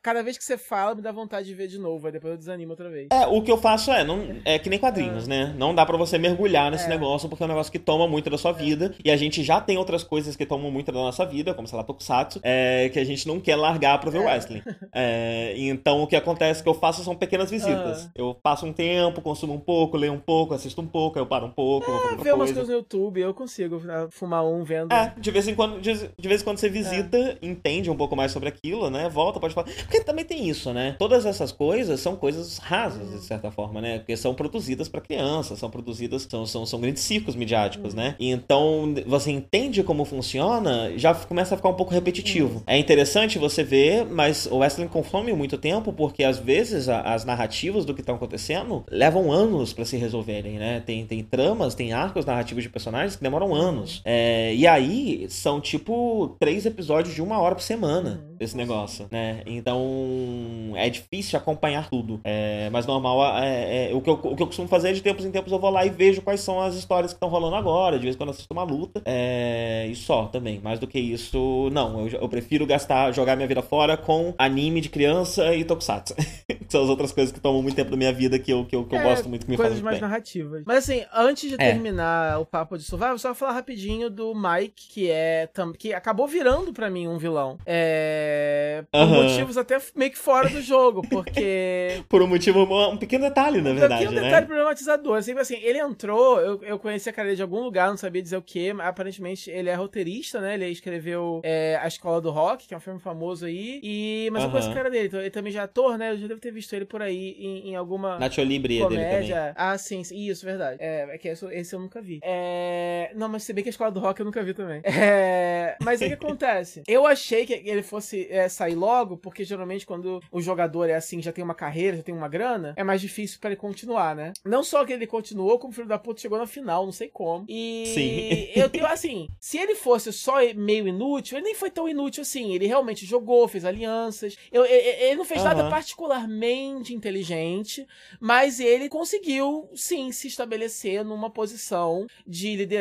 Cada vez que você fala, me dá vontade de ver de novo, aí depois eu desanimo outra vez. É, o que eu faço é, não, é que nem quadrinhos, é. né? Não dá para você mergulhar nesse é. negócio, porque é um negócio que toma muito da sua vida, e a gente já tem outras coisas que tomam muito da nossa vida, como sei lá, Tokusatsu, é, que a gente não quer largar pra ver o é. wrestling. É, então o que acontece que eu faço são pequenas visitas. Eu passo um tempo, consumo um pouco, leio um pouco, assisto um pouco, eu paro um pouco, é, ver umas coisas no YouTube, eu consigo né, fumar um vendo. É, de vez em quando, de, de vez em quando você visita, é. entende um pouco mais sobre aquilo, né? Volta, pode falar. Porque também tem isso, né? Todas essas coisas são coisas rasas, de certa forma, né? Porque são produzidas para crianças, são produzidas, são, são, são grandes circos midiáticos, né? E então você entende como funciona, já começa a ficar um pouco repetitivo. É interessante você ver, mas o Wrestling consome muito tempo, porque às vezes as narrativas do que estão acontecendo levam anos para se resolverem, né? Tem, tem tramas, tem arcos narrativos de personagens que demoram anos. É, e aí são tipo três episódios de uma hora por semana uhum. esse negócio, né? Então é difícil acompanhar tudo. É, mas normal, é, é, o, que eu, o que eu costumo fazer é de tempos em tempos eu vou lá e vejo quais são as histórias que estão rolando agora. De vez em quando assisto uma luta. É, e só também. Mais do que isso, não. Eu, eu prefiro gastar, jogar minha vida fora com anime de criança e tokusatsu. <laughs> que são as outras coisas que tomam muito tempo da minha vida que eu, que eu, que eu é, gosto muito que me Coisas mais bem. narrativas. Mas assim, antes de é. terminar o papo de Survival, só falar rapidinho do Mike, que é que acabou virando para mim um vilão. É, por motivos até meio que fora do jogo, porque <laughs> por um motivo um pequeno detalhe, na verdade, um pequeno né? detalhe problematizador. Assim, assim, ele entrou, eu, eu conheci a cara dele de algum lugar, não sabia dizer o que, mas aparentemente ele é roteirista, né? Ele escreveu é, A Escola do Rock, que é um filme famoso aí, e mas eu conheço a cara dele, então ele também já é ator, né? Eu já devo ter visto ele por aí em, em alguma Nacho Libre comédia. dele também. Ah, sim, isso, verdade. É, é que esse, esse eu nunca vi. É... Não, mas se bem que a Escola do Rock eu nunca vi também. É... Mas o que acontece? Eu achei que ele fosse é, sair logo, porque geralmente quando o jogador é assim, já tem uma carreira, já tem uma grana, é mais difícil para ele continuar, né? Não só que ele continuou, como o filho da puta chegou na final, não sei como. E Sim. <laughs> eu tenho assim, se ele fosse só meio inútil, ele nem foi tão inútil assim. Ele realmente jogou, fez alianças. Eu, ele, ele não fez uhum. nada particularmente inteligente, mas ele conseguiu sim se estabelecer numa posição de liderança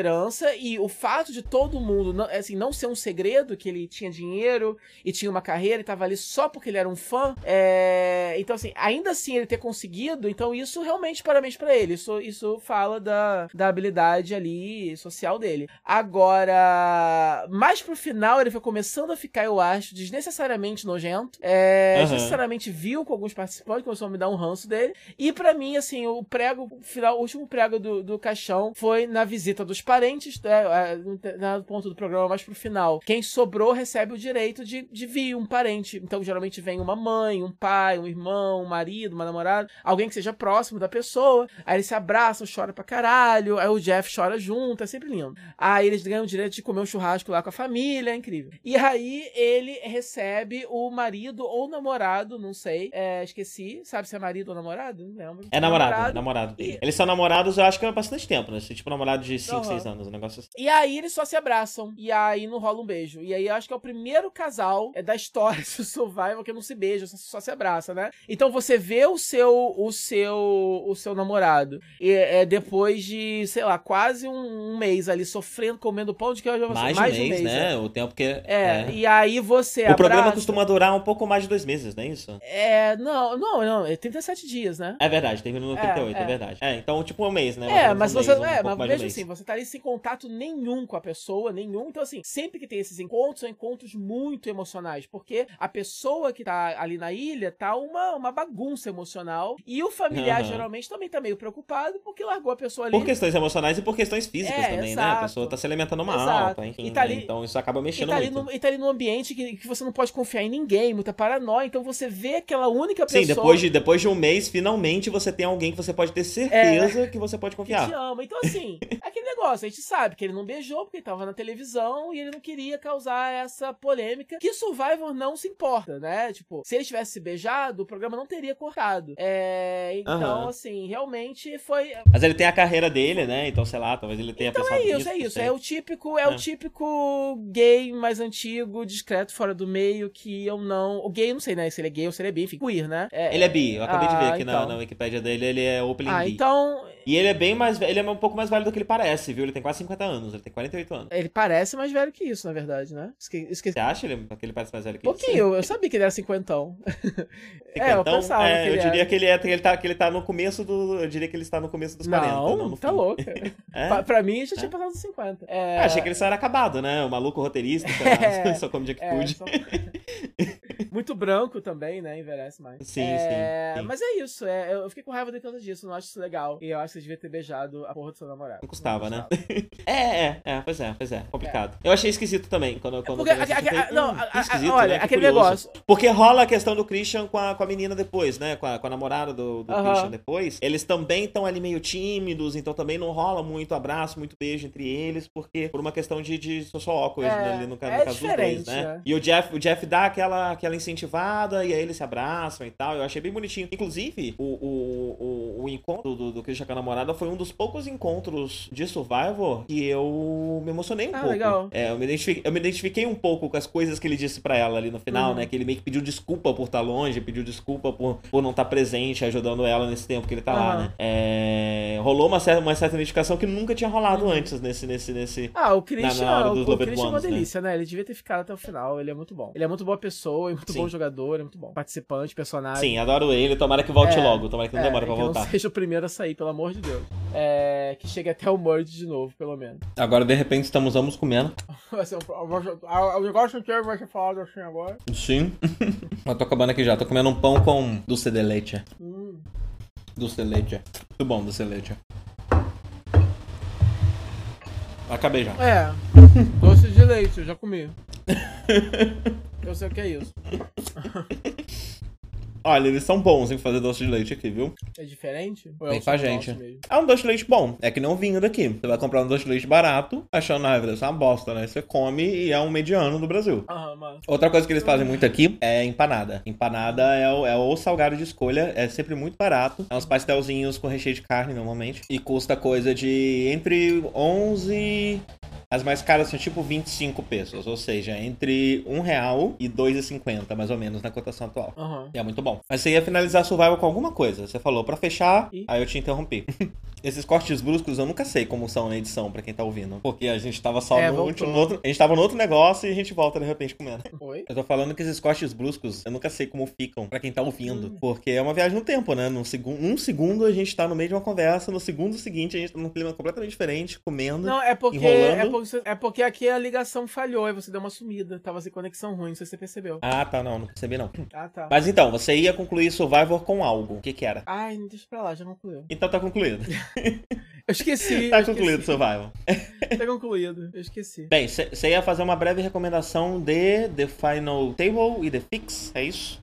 e o fato de todo mundo não, assim, não ser um segredo que ele tinha dinheiro e tinha uma carreira ele tava ali só porque ele era um fã. É... Então, assim, ainda assim ele ter conseguido, então isso realmente parabéns para ele. Isso, isso fala da, da habilidade ali social dele. Agora, mais pro final, ele foi começando a ficar, eu acho, desnecessariamente nojento. É, Aham. Desnecessariamente vil com alguns participantes, começou a me dar um ranço dele. E pra mim, assim, o prego, o final, o último prego do, do caixão foi na visita dos parentes, é, é, no ponto do programa mais pro final. Quem sobrou recebe o direito de, de vir um parente. Então, geralmente vem uma mãe, um pai, um irmão, um marido, uma namorada, alguém que seja próximo da pessoa. Aí eles se abraçam, choram pra caralho. Aí o Jeff chora junto, é sempre lindo. Aí eles ganham o direito de comer um churrasco lá com a família, é incrível. E aí ele recebe o marido ou namorado, não sei, é, esqueci. Sabe se é marido ou namorado? Não lembro. É namorado, é namorado dele. E- Eles são namorados, eu acho que há bastante tempo, né? Tipo, namorado de 5, Aham. 6 anos, um negócio assim. E aí eles só se abraçam. E aí não rola um beijo. E aí eu acho que é o primeiro casal é da história <laughs> do Survival que não se beija, só, só se abraça, né? Então você vê o seu o seu o seu namorado e é depois de, sei lá, quase um, um mês ali sofrendo, comendo pão de queijo. Mais, mais de um mês, né? é. O tempo que. É, e aí você O programa abraça- costuma durar um pouco mais de dois meses, não é isso? É, não, não, não, é 37 dias, né? É verdade, termina no É, 38, é, é. verdade. É, então tipo um mês, né? É, mas um você. mês, um é, mas um veja mês. assim, você tá ali sem contato nenhum com a pessoa, nenhum. Então, assim, sempre que tem esses encontros, são encontros muito emocionais. Porque a pessoa que tá ali na ilha tá uma, uma bagunça emocional. E o familiar Aham. geralmente também tá meio preocupado porque largou a pessoa ali. Por questões emocionais e por questões físicas É, também, né? exato. A pessoa tá se alimentando mal, tá, enfim. E tá né? ali- Então isso acaba E mexendo tá, ali muito. no, e tá ali num ambiente que, que você não pode confiar em ninguém, muita paranoia. Então você vê aquela única pessoa Sim, depois de, depois de um mês, finalmente você tem alguém que você pode ter certeza que você pode que te confiar. ama. Então, assim, é <laughs> aquele negócio, a gente sabe que ele não beijou porque ele tava na televisão e ele não queria causar essa polêmica. Que Survivor não se importa, né? Tipo, se ele tivesse se beijado, o programa não teria cortado. É, então, Aham. assim, realmente foi. Mas ele tem a carreira dele, né? Então, sei lá, talvez ele tenha Então pensado é isso, nisso, é isso. É o típico, é, É. o típico gay mais antigo, discreto, fora do meio, que eu não. O gay, eu não sei, né? Se ele é gay ou se ele é bi, enfim, queer, né? Ele é bi, eu acabei de ver Ah, aqui na, então. na Wikipédia dele, ele é openly Ah, bi. então. E ele é bem mais ele é um pouco mais velho do que ele parece, viu? Ele tem quase 50 anos, ele tem 48 anos. Ele parece mais velho que isso, na verdade, né? Esque-. Você acha ele, que ele parece mais velho que Um isso? pouquinho, eu sabia que ele era cinquentão. <laughs> é, eu pensava é, que eu ele diria era. que ele, é, que, ele tá, que ele tá no começo do. Eu diria que ele está no começo dos 40. Não, tá louca. <laughs> É? pra, pra mim, já tinha É? passado dos 50. É, Ah, achei que ele só era acabado, né? O maluco roteirista, <laughs> É, só come junk é, só- Muito branco também, né? Envelhece mais. Sim, É, sim, sim. Mas é isso. É, eu fiquei com raiva por causa disso. Não acho isso legal. E eu acho que você devia ter beijado a porra do seu namorado. Não custava, né? custava. <laughs> É, é, é, pois é, pois é, complicado. Eu achei esquisito também, quando, quando Porque, eu assisti, a- a- a- não, "Hum, a- que a- esquisito, olha, né? Que aquele curioso." negócio. Porque rola a questão do Christian com a, com a menina depois, né? Com a, com a namorada do, do Aham. Christian depois. Eles também estão ali meio tímidos, então também não rola muito abraço, muito beijo entre eles, porque por uma questão de, de social awkward, É, né, ali no, no é caso dos dois, né? né? E o Jeff, o Jeff dá aquela, aquela incentivada e aí eles se abraçam e tal. Eu achei bem bonitinho. Inclusive, o, o, o, o encontro do, do Christian com a namorada foi um dos poucos encontros de Survivor que eu me emocionei um Ah, pouco. legal. É, eu me, identifiquei, eu me identifiquei um pouco com as coisas que ele disse pra ela ali no final, Uhum. né? Que ele meio que pediu desculpa por estar longe, pediu desculpa por, por não estar presente, ajudando ela nesse tempo que ele tá lá, Aham. né? É, rolou uma certa, uma certa identificação que nunca tinha rolado Uhum. antes nesse, nesse, nesse, Ah, o Christian, Na- na hora o, dos o Loved Christian é uma né? delícia, né? Ele devia ter ficado até o final. Ele é muito bom. Ele é muito boa pessoa, muito Sim. bom jogador, é muito bom. Participante, personagem. Sim, adoro ele. Tomara que volte É, logo. Tomara que não É, demore pra que voltar. não seja o primeiro a sair, pelo amor de Deus. É, que chegue até o Merge de novo, pelo menos. Agora, de repente, estamos ambos comendo. <laughs> O negócio inteiro vai ser falado assim agora. Sim. <laughs> Eu tô acabando aqui já. Tô comendo um pão com doce de leite. Hum. Doce de leite. Muito bom, doce de leite. Acabei já. É, <laughs> doce de leite, eu já comi. <laughs> Eu sei o que é isso. <laughs> Olha, eles são bons em fazer doce de leite aqui, viu? É diferente? Ou é Bem o pra gente. É um doce de leite bom. É que nem um vinho daqui. Você vai comprar um doce de leite barato, achando, ah, deve ser uma bosta, né? Você come e é um mediano do Brasil. Aham, mano. Outra coisa que eles fazem muito aqui é empanada. Empanada é o, é o salgado de escolha, é sempre muito barato. É uns pastelzinhos com recheio de carne, normalmente. E custa coisa de entre 11 As mais caras são tipo 25 pesos, ou seja, entre 1 real e 2,50, mais ou menos, na cotação atual. Aham. E é muito bom. Mas você ia finalizar Survival com alguma coisa. Você falou pra fechar, Ih. aí eu te interrompi. <laughs> Esses cortes bruscos eu nunca sei como são na edição, pra quem tá ouvindo. Porque a gente tava só É, no, no outro. A gente tava no outro negócio e a gente volta de repente comendo. Oi? Eu tô falando que esses cortes bruscos eu nunca sei como ficam pra quem tá ouvindo. Hum. Porque é uma viagem no tempo, né? Num segu um segundo a gente tá no meio de uma conversa, no segundo seguinte a gente tá num clima completamente diferente, comendo. Não, é porque, Enrolando. é porque. É porque aqui a ligação falhou e você deu uma sumida. Tava sem conexão ruim, não sei se você percebeu. Ah, tá, não, não percebi não. Ah, tá. Mas então, você ia concluir Survivor com algo. O que que era? Ai, deixa pra lá, já concluiu. Então tá concluído. <laughs> Eu esqueci. tá eu concluído esqueci. Survival. <laughs> Tá concluído. Eu esqueci. Bem, você ia fazer uma breve recomendação de The Final Table e The Fix, é isso?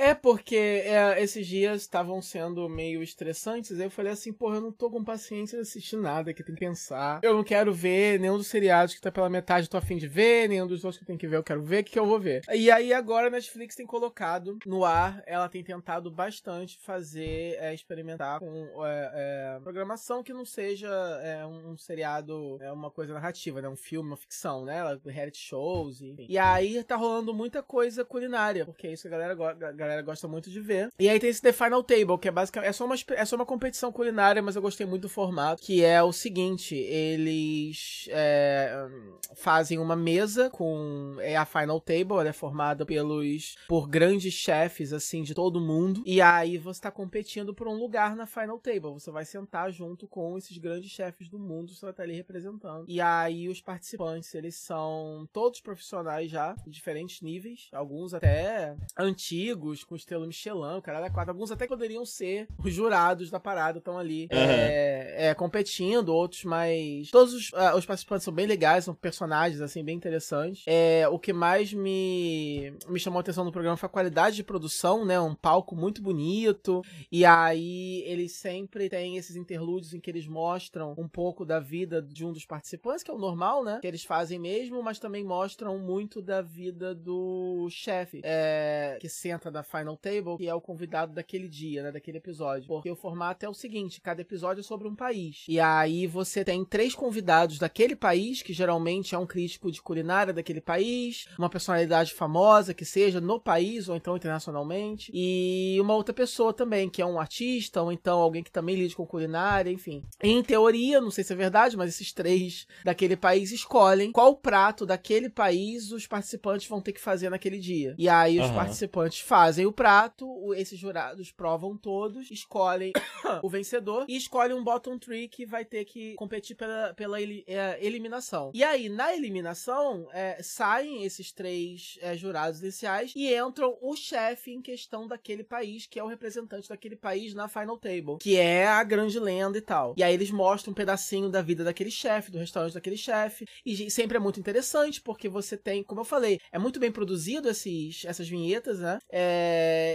É porque é, esses dias estavam sendo meio estressantes, aí eu falei assim, porra, eu não tô com paciência de assistir nada, que tem que pensar. Eu não quero ver nenhum dos seriados que tá pela metade, eu tô afim de ver, nenhum dos outros que eu tenho que ver, eu quero ver, o que, que eu vou ver? E aí agora a Netflix tem colocado no ar, ela tem tentado bastante fazer, é, experimentar com é, é, programação que não seja é, um, um seriado, é uma coisa narrativa, né? Um filme, uma ficção, né? Reality shows, enfim. E aí tá rolando muita coisa culinária, porque é isso a galera, go- a galera gosta muito de ver. E aí tem esse The Final Table, que é basicamente é só uma, é só uma competição culinária, mas eu gostei muito do formato, que é o seguinte, eles é, fazem uma mesa com é a Final Table, ela é formada pelos por grandes chefes assim de todo mundo, e aí você tá competindo por um lugar na Final Table. Você vai sentar junto com esses grandes chefes do mundo, você vai estar ali representando. E aí os participantes, eles são todos profissionais já, de diferentes níveis, alguns até antigos, com estrela Michelin, o cara da quatro, alguns até poderiam ser os jurados da parada, estão ali Aham. é, é, competindo, outros mais. Todos os, ah, os participantes são bem legais, são personagens assim, bem interessantes. É, o que mais me, me chamou a atenção no programa foi a qualidade de produção, né? Um palco muito bonito. E aí eles sempre têm esses interlúdios em que eles mostram um pouco da vida de um dos participantes, que é o normal, né? Que eles fazem mesmo, mas também mostram muito da vida do chefe, é, que senta na Final Table, que é o convidado daquele dia, né? Daquele episódio. Porque o formato é o seguinte: cada episódio é sobre um país. E aí você tem três convidados daquele país, que geralmente é um crítico de culinária daquele país, uma personalidade famosa que seja no país ou então internacionalmente, e uma outra pessoa também, que é um artista, ou então alguém que também lide com culinária, enfim. Em teoria, não sei se é verdade, mas esses três daquele país escolhem qual prato daquele país os participantes vão ter que fazer naquele dia. E aí os Aham. participantes fazem o prato, esses jurados provam todos, escolhem <coughs> o vencedor e escolhem um bottom three que vai ter que competir pela, pela é, eliminação. E aí, na eliminação, é, saem esses três é, jurados iniciais e entram o chefe em questão daquele país, que é o representante daquele país na Final Table, que é a grande lenda e tal. E aí eles mostram um pedacinho da vida daquele chefe, do restaurante daquele chefe, e sempre é muito interessante, porque você tem, como eu falei, é muito bem produzido esses, essas vinhetas, né? É,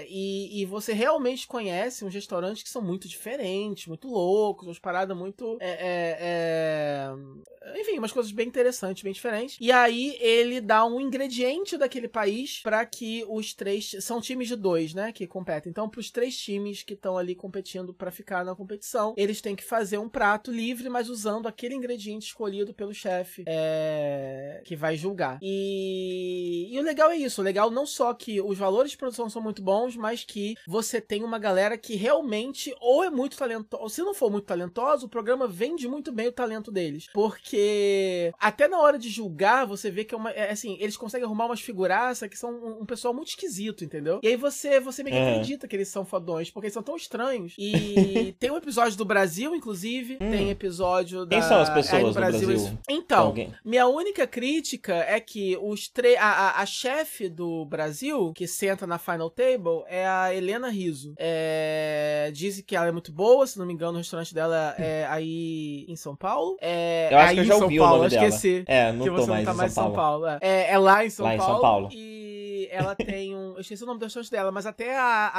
e, e você realmente conhece uns restaurantes que são muito diferentes, muito loucos, umas paradas muito. é, é, é, enfim, umas coisas bem interessantes, bem diferentes. E aí ele dá um ingrediente daquele país para que os três. São times de dois, né? Que competem. Então, pros três times que estão ali competindo para ficar na competição, eles têm que fazer um prato livre, mas usando aquele ingrediente escolhido pelo chefe é, que vai julgar. E, e o legal é isso. O legal não só que os valores de produção são muito bons, mas que você tem uma galera que realmente ou é muito talentosa, ou se não for muito talentosa, o programa vende muito bem o talento deles. Porque até na hora de julgar, você vê que é uma. É, assim, eles conseguem arrumar umas figuraças que são um, um pessoal muito esquisito, entendeu? E aí você, você meio que Uhum. acredita que eles são fodões, porque eles são tão estranhos. E <laughs> tem um episódio do Brasil, inclusive. Hum. Tem episódio da. Quem são as pessoas do Brasil? Tem Então, minha única crítica é que os tre a, a, a chefe do Brasil, que senta na Final Table, é a Helena Riso. É, dizem que ela é muito boa, se não me engano, o restaurante dela é aí em São Paulo. É, Eu acho aí que eu em já São ouvi Paulo, o nome eu dela. esqueci. É, não que tô você mais não tá em mais em São São Paulo. Paulo. É, É, é lá em São Lá em Paulo. São Paulo. E que ela <laughs> tem um. Eu esqueci o nome do restaurante dela, mas até a,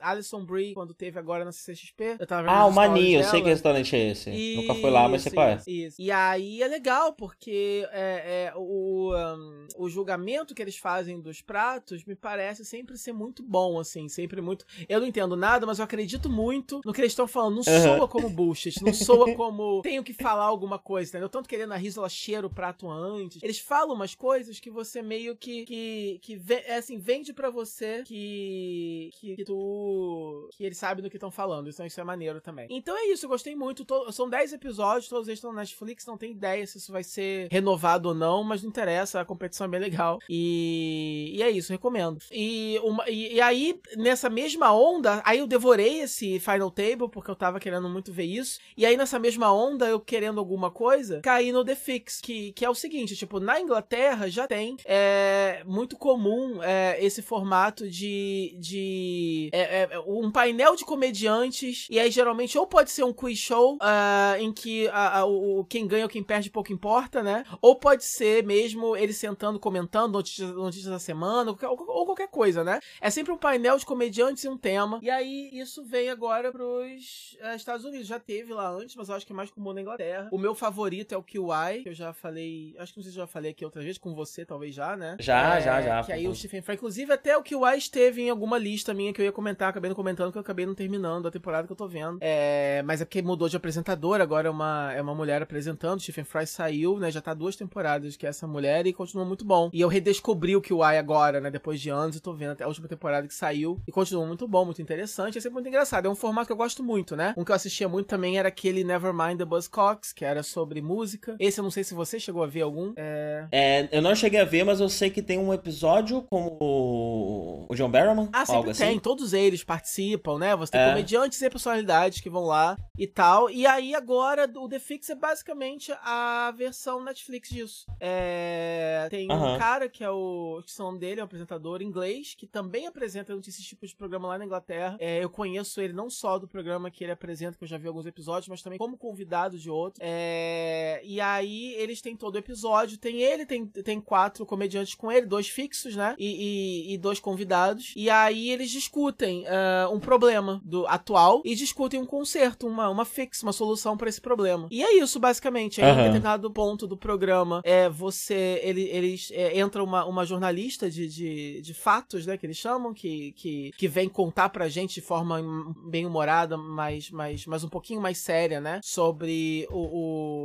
a Alison Brie, quando teve agora na CCXP, eu tava vendo Ah, o Mani, eu sei que restaurante é esse. Nunca fui lá, mas sei qual é. Isso. E aí é legal, porque é, é, o, um, o julgamento que eles fazem dos pratos me parece sempre ser muito bom, assim, sempre muito. Eu não entendo nada, mas eu acredito muito no que eles estão falando. Não Aham. soa como bullshit, não soa como <laughs> tenho que falar alguma coisa, entendeu? Tanto que ele na Rizzo, ela cheira o prato antes. Eles falam umas coisas que você meio que. que, que ve- é assim, vende pra você que. que, que tu. que eles sabem do que estão falando. Então isso é maneiro também. Então é isso, eu gostei muito. To- são 10 episódios, todos eles estão na Netflix, não tem ideia se isso vai ser renovado ou não, mas não interessa, a competição é bem legal. E, e é isso, recomendo. E, uma- e, e aí, nessa mesma onda, aí eu devorei esse Final Table, porque eu tava querendo muito ver isso. E aí, nessa mesma onda, eu querendo alguma coisa, caí no The Fix, que, que é o seguinte, tipo, na Inglaterra já tem, é muito comum é, esse formato de, de é, é, um painel de comediantes, e aí geralmente ou pode ser um quiz show, ah, em que a- a- o, quem ganha ou quem perde pouco importa, né? Ou pode ser mesmo ele sentando, comentando notícias, notícias da semana, ou, qualquer- ou qualquer coisa, né? É sempre um painel de comediantes e um tema. E aí isso vem agora pros eh, Estados Unidos. Já teve lá antes, mas eu acho que é mais comum na Inglaterra. O meu favorito é o QI, que eu já falei. Acho que não sei se eu já falei aqui outra vez, com você, talvez já, né? Já, É, já, já. Que aí o Stephen Fry, inclusive, até o QI esteve em alguma lista minha que eu ia comentar, acabei não comentando, que eu acabei não terminando a temporada que eu tô vendo. É, mas é porque mudou de apresentador, agora é uma, é uma mulher apresentando. Stephen Fry saiu, né? Já tá duas temporadas que é essa mulher e continua muito bom. E eu redescobri o QI agora, né? Depois de anos, eu tô vendo até a última temporada que saiu e continua muito bom, muito interessante. É sempre muito engraçado. É um formato que eu gosto muito, né? Um que eu assistia muito também era aquele Nevermind the Buzzcocks, que era sobre música. Esse eu não sei se você chegou a ver algum. É. É, eu não cheguei a ver, mas eu sei que tem um episódio com o, o John Barrowman, Ah, sempre tem, assim. todos eles participam, né? Você tem É. comediantes e personalidades que vão lá e tal. E aí agora o The Fix é basicamente a versão Netflix disso. É, Tem um Aham. cara que é o. que são dele, é um apresentador inglês, que também apresenta esse tipo de programa lá na Inglaterra. É, eu conheço ele não só do programa que ele apresenta, que eu já vi alguns episódios, mas também como convidado de outro. É, e aí eles têm todo o episódio. Tem ele, tem, tem quatro comediantes com ele, dois fixos, né? E, e- e dois convidados. E aí eles discutem ah, um problema do atual e discutem um conserto, uma, uma fix, uma solução pra esse problema. E é isso, basicamente. Aí, em Aham. determinado ponto do programa, é você. Ele, eles é, entra uma, uma jornalista de, de, de fatos, né? Que eles chamam, que, que, que vem contar pra gente de forma bem humorada, mas, mas, mas um pouquinho mais séria, né? Sobre o.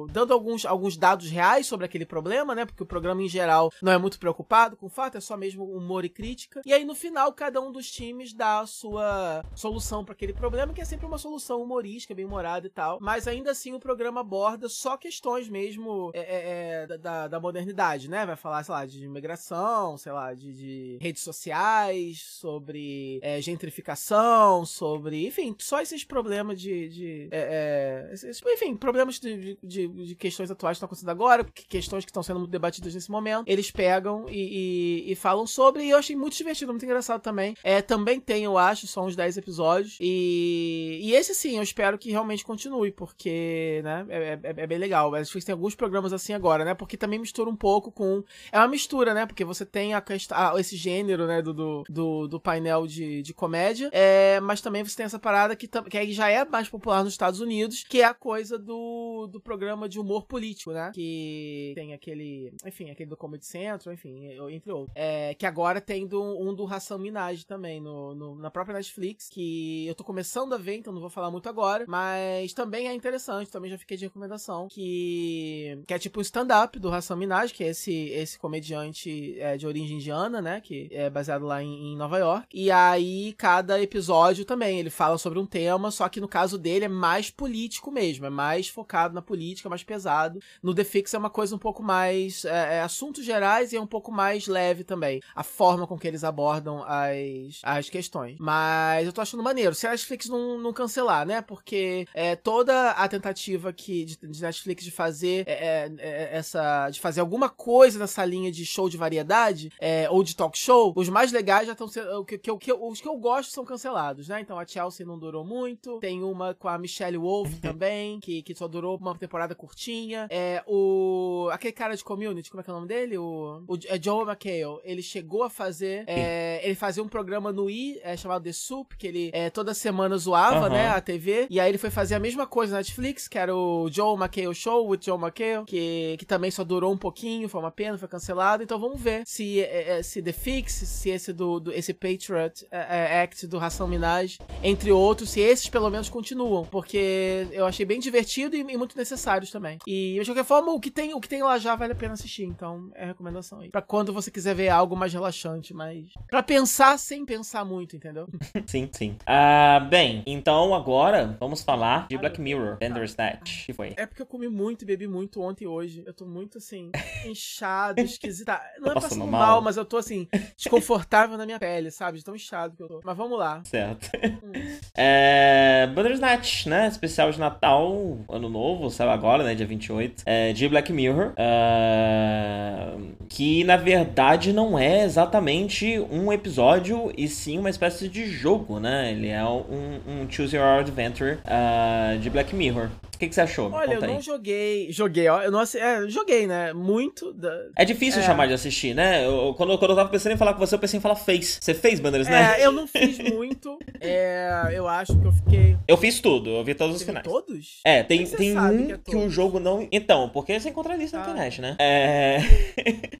o- dando alguns, alguns dados reais sobre aquele problema, né? Porque o programa em geral não é muito preocupado com o fato, é só mesmo humor e crítica. E aí no final, cada um dos times dá a sua solução pra aquele problema, que é sempre uma solução humorística, bem humorada e tal. Mas ainda assim o programa aborda só questões mesmo é, é, é, da, da modernidade, né? Vai falar, sei lá, de imigração, sei lá, de, de redes sociais, sobre é, gentrificação, sobre. Enfim, só esses problemas de. de é, é, esses- enfim, problemas de, de, de questões atuais que estão acontecendo agora, que- questões que estão sendo debatidas nesse momento. Eles pegam e, e- e falam sobre, e eu achei muito divertido, muito engraçado também. É, também tem, eu acho, só uns 10 episódios. E, e esse sim, eu espero que realmente continue, porque, né, é, é- é bem legal. Mas tem alguns programas assim agora, né? Porque também mistura um pouco com. É uma mistura, né? Porque você tem a ah, esse gênero, né, do, do, do, do painel de, de comédia, é, mas também você tem essa parada que, que já é mais popular nos Estados Unidos, que é a coisa do, do programa de humor político, né? Que tem aquele, enfim, aquele do Comedy Central, enfim, entre outros. É, que agora tem do, um do Ração Minaj também, no, no- na própria Netflix, que eu tô começando a ver, então não vou falar muito agora, mas também é interessante, também já fiquei de recomendação, que, que é tipo um stand-up do Ração Minaj, que é esse, esse comediante é, de origem indiana, né, que é baseado lá em, em Nova York, e aí cada episódio também, ele fala sobre um tema, só que no caso dele é mais político mesmo, é mais focado na política, mais pesado. No The Fix é uma coisa um pouco mais, é, é assuntos gerais e é um pouco mais leve também, a forma com que eles abordam as, as questões. Mas eu tô achando maneiro, se a Netflix não, não cancelar, né, porque é, toda a tentativa que de, de Netflix de fazer é, é, é, essa. de fazer alguma coisa nessa linha de show de variedade, é, ou de talk show, os mais legais já estão sendo. Que, que, que, os que eu gosto são cancelados, né? Então a Chelsea não durou muito. Tem uma com a Michelle Wolf também, que, que só durou uma temporada curtinha. É o. aquele cara de community, como é que é o nome dele? O, o é Joe McHale. Ele chegou a fazer. É, ele fazia um programa no I, é, chamado The Soup, que ele é, toda semana zoava, né, a TV. E aí ele foi fazer a mesma coisa na Netflix, que era o Joe McHale Show with Joe McHale, que, que também só durou um pouquinho, foi uma pena, foi cancelado. Então vamos ver se, se The Fix, se esse do, do esse Patriot Act do Ração Minaj, entre outros, se esses pelo menos continuam, porque eu achei bem divertido e, e muito necessários também. E de qualquer forma, o que tem, o que tem lá já vale a pena assistir, então é recomendação aí. Pra quando você quiser ver algo mais relaxante, mas para pensar sem pensar muito, entendeu? <laughs> sim, sim. Uh, bem, então agora vamos falar de Black Mirror, Bandersnatch. que foi? É porque eu comi muito e bebi muito ontem e hoje. Eu tô muito assim, <laughs> inchado, esquisita. Não é passando mal, mal, mas eu tô assim, desconfortável na minha pele, sabe? De tão inchado que eu tô. Mas vamos lá. Certo. Hum. <laughs> É, Bandersnatch, né? Especial de Natal, Ano Novo, saiu agora, né? Dia 28. É, de Black Mirror. Uh, que na verdade não é exatamente um episódio e sim uma espécie de jogo, né? Ele é um, um Choose Your Adventure uh, de Black Mirror. O que, que você achou? Olha, Conta eu aí. não joguei. Joguei, ó. Eu não assi... é, joguei, né? Muito. Da... É difícil é. chamar de assistir, né? Eu, quando, quando eu tava pensando em falar com você, eu pensei em falar fez. Você fez Bandersnatch? É, eu não fiz muito. <laughs> é, eu acho que eu fiquei. Eu fiz tudo, eu vi todos os finais. Todos? É, tem, tem um que, é que, o jogo não. Então, porque você encontra isso na ah. internet, né? É...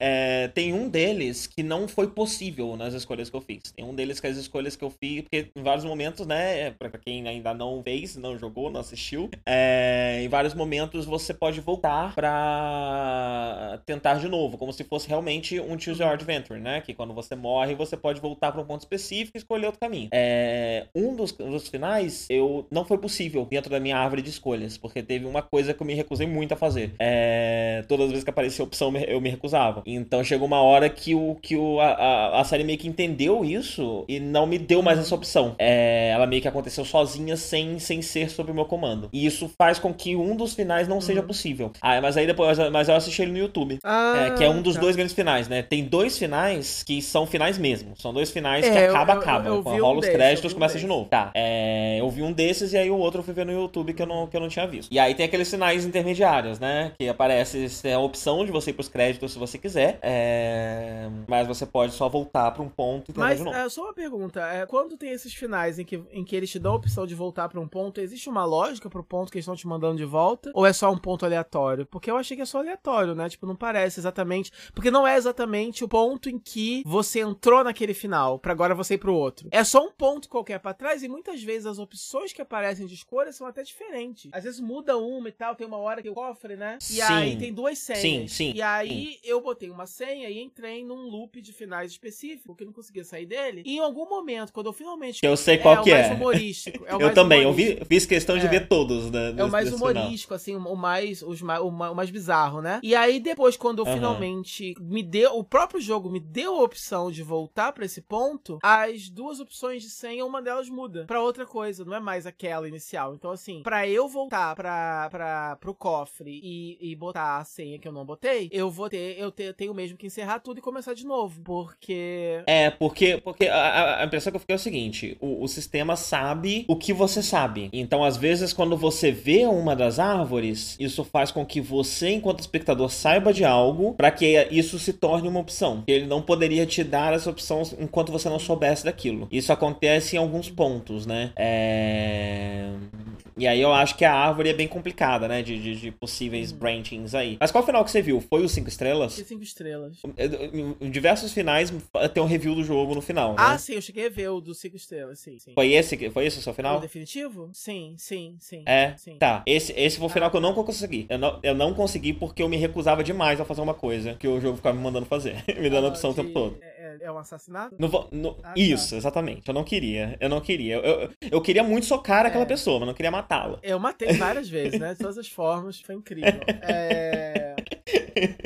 <laughs> é... Tem um deles que não foi possível nas escolhas que eu fiz. Tem um deles que as escolhas que eu fiz, porque em vários momentos, né? Pra quem ainda não fez, não jogou, não assistiu, é... em vários momentos você pode voltar pra tentar de novo, como se fosse realmente um Choose Your Adventure, né? Que quando você morre, você pode voltar pra um ponto específico e escolher outro caminho. É... Um dos, dos finais, eu não foi possível dentro da minha árvore de escolhas, porque teve uma coisa que eu me recusei muito a fazer. É... Todas as vezes que aparecia opção, eu me recusava. Então chegou uma hora que, o, que o, a, a série meio que entendeu isso e não me deu mais essa opção. É... Ela meio que aconteceu sozinha, sem, sem ser sob o meu comando. E isso faz com que um dos finais não uhum. seja possível. Ah, mas aí depois, mas eu assisti ele no YouTube. Ah, é, que é um dos tá. dois grandes finais, né? Tem dois finais que são finais mesmo. São dois finais é, que acaba, eu, acaba. Eu, eu rola um os créditos, começa um de novo. Tá. É, eu vi um desses e aí o outro eu fui ver no YouTube que eu não, que eu não tinha visto. E aí tem aqueles sinais intermediários, né? Que aparece a opção de você ir pros créditos se você quiser. É... Mas você pode só voltar pra um ponto e Mas, de novo. É, só uma pergunta. É, quando tem esses finais em que, em que eles te dão a opção de voltar pra um ponto, existe uma lógica pro ponto que eles estão te mandando de volta? Ou é só um ponto aleatório? Porque eu achei que é só aleatório, né? Tipo, não parece exatamente. Porque não é exatamente o ponto em que você entrou naquele final, para agora você ir pro outro. É só um ponto qualquer para trás e muitas vezes as opções que aparecem de escolha são até diferentes. Às vezes muda uma e tal, tem uma hora que o cofre, né? E sim. aí tem duas senhas. Sim, sim. E aí sim. eu botei uma senha e entrei num loop de finais específico, que eu não conseguia sair dele. E em algum momento, quando eu finalmente. Eu sei qual é, que é. O mais humorístico. É o <laughs> eu mais também, eu vi, fiz questão de é. ver todos, né? É o mais humorístico, assim, o mais, os, o, o mais bizarro, né? E aí depois, quando uhum. finalmente me deu. O próprio jogo me deu a opção de voltar para esse ponto, as duas opções de senha, uma delas muda para outra coisa, não é mais aquela inicial. Então, assim, para eu voltar pra, pra, pro cofre e, e botar a senha que eu não botei, eu vou ter, eu te, tenho mesmo que encerrar tudo e começar de novo. Porque. É, porque, porque a, a impressão que eu fiquei é o seguinte: o, o sistema sabe o que você sabe. Então, às vezes, quando você vê uma das árvores, isso faz com que você, enquanto espectador, saiba de algo para que isso se torne uma opção. Ele não poderia te dar essa opção enquanto você não soubesse daquilo. Isso acontece em alguns pontos, né? É... E aí eu acho que a árvore é bem complicada, né? De, de, de possíveis uhum. branchings aí. Mas qual final que você viu? Foi os 5 estrelas? Foi 5 estrelas. Em diversos finais tem um review do jogo no final, né? Ah, sim, eu cheguei a ver o dos 5 estrelas, sim, sim. Foi esse, foi esse o seu final? O definitivo? Sim, sim, sim. É? Sim. Tá. Esse, esse foi o final ah. que eu não consegui. Eu não, eu não consegui porque eu me recusava demais a fazer uma coisa que o jogo ficava me mandando fazer. <laughs> me dando ah, opção o tempo todo. É é, um assassinato? No, no, ah, tá. isso, tá. exatamente. Eu não queria. Eu não queria. Eu, eu, eu queria muito socar é. aquela pessoa, mas não queria matá-la. Eu matei várias vezes, né? De todas as formas. Foi incrível. <laughs> É.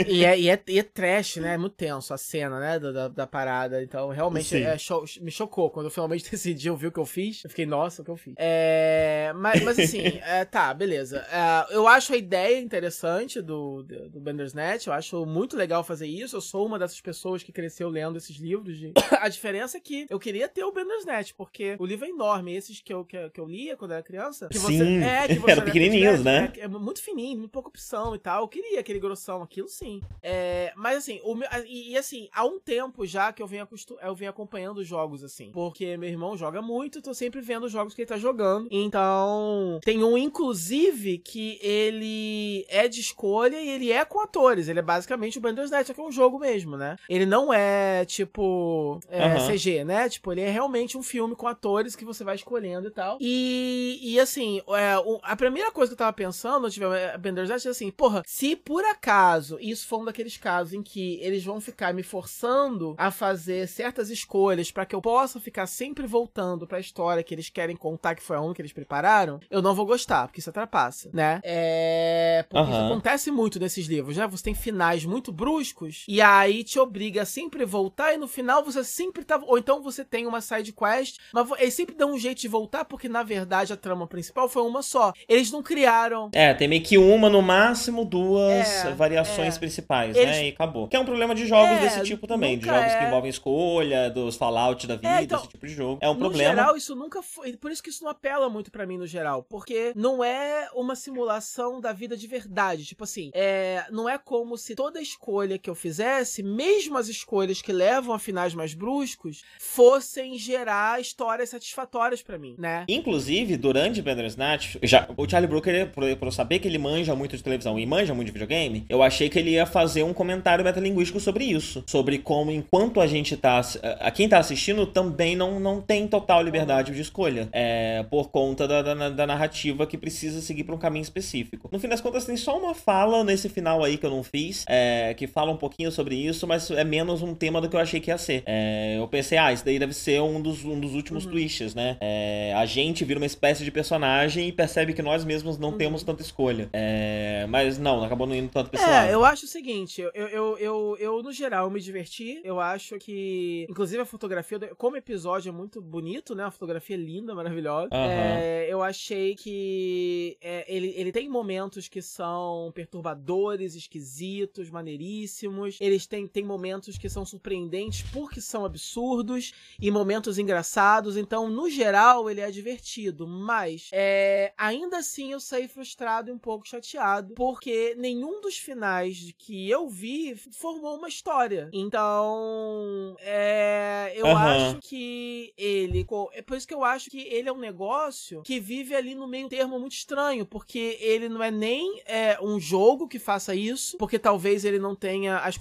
e, é, e, é, e é trash, né? É muito tenso a cena, né? Da, da, parada. Então, realmente é, cho me chocou. Quando eu finalmente <laughs> decidi ouvir o que eu fiz, eu fiquei, nossa, o que eu fiz. É, mas, mas assim, <laughs> é, tá, beleza. É, eu acho a ideia interessante do, do, do Bandersnatch. Eu acho muito legal fazer isso. Eu sou uma dessas pessoas que cresceu lendo esses livros. De... <coughs> a diferença é que eu queria ter o Bandersnatch, porque o livro é enorme. Esses que eu, que, que eu lia quando era criança. Que você, sim, é, que você <laughs> eram pequenininhos, né? É, é, muito fininho, muito pouca opção e tal. Eu queria aquele grossão, aquilo sim. É, mas assim, o meu, e, e, assim, há um tempo já que eu venho, eu venho acompanhando os jogos, assim. Porque meu irmão joga muito, tô sempre vendo os jogos que ele tá jogando. Então, tem um, inclusive, que ele é de escolha e ele é com atores. Ele é basicamente o Bandersnatch, que é um jogo mesmo, né? Ele não é, tipo, é, uhum. CG, né? Tipo, ele é realmente um filme com atores que você vai escolhendo e tal. E, e assim, é, a primeira coisa que eu tava pensando, eu tive Bandersnatch, é assim, porra, se por acaso isso for um daqueles casos em que eles vão ficar me forçando a fazer certas escolhas para que eu possa ficar sempre voltando para a história que eles querem contar que foi a única que eles prepararam, eu não vou gostar, porque isso atrapassa, né? É. Porque uhum. isso acontece muito nesses livros, né? Você tem finais muito bruscos e aí te obriga a sempre voltar e no final você sempre tá. Ou então você tem uma side quest, mas eles sempre dão um jeito de voltar porque na verdade a trama principal foi uma só. Eles não criaram. É, tem meio que uma no máximo, duas é, variações é. principais, né? eles... né? E acabou. Que é um problema de jogos é, desse tipo também, de jogos que é. envolvem escolha, dos Fallout da é, vida, então, esse tipo de jogo. É um no problema. No geral, isso nunca foi. Por isso que isso não apela muito para mim no geral. Porque não é uma simulação da vida de verdade. Tipo assim, é, não é como se toda escolha que eu fizesse, mesmo as escolhas que levam a finais mais bruscos, fossem gerar histórias satisfatórias para mim, né? Inclusive, durante Bandersnatch, já, o Charlie Brooker, por, por eu saber que ele manja muito de televisão e manja muito de videogame, eu achei que ele ia fazer um comentário metalinguístico sobre isso. Sobre como, enquanto a gente tá. A quem tá assistindo também não, não tem total liberdade de escolha. É, por conta da, da, da narrativa que precisa seguir pra um caminho específico. No fim das contas, tem só uma fala nesse final aí que eu não fiz, é, que fala um pouquinho sobre isso, mas é menos um tema do que eu achei que ia ser. É, eu pensei, ah, isso daí deve ser um dos, um dos últimos uhum. twists, né? É, a gente vira uma espécie de personagem e percebe que nós mesmos não uhum. temos tanta escolha. É, mas não, acabou não indo tanto pessoal. É, eu acho o seguinte, eu, eu, eu, eu, no geral me diverti, eu acho que, inclusive a fotografia, como episódio é muito bonito, né? A fotografia é linda, maravilhosa. Uhum. É, eu achei que é, ele, ele tem momentos que são perturbadores, esquisitos, maneiríssimos. Eles têm, têm momentos que são surpreendentes porque são absurdos e momentos engraçados. Então, no geral, ele é divertido, mas é, ainda assim eu saí frustrado e um pouco chateado porque nenhum dos finais que eu vi formou uma história. Então, é, eu uhum. acho que ele. É por isso que eu acho que ele é um negócio que vive ali no meio termo muito estranho, porque ele não é nem é, um jogo que faça isso, porque talvez ele não tenha as,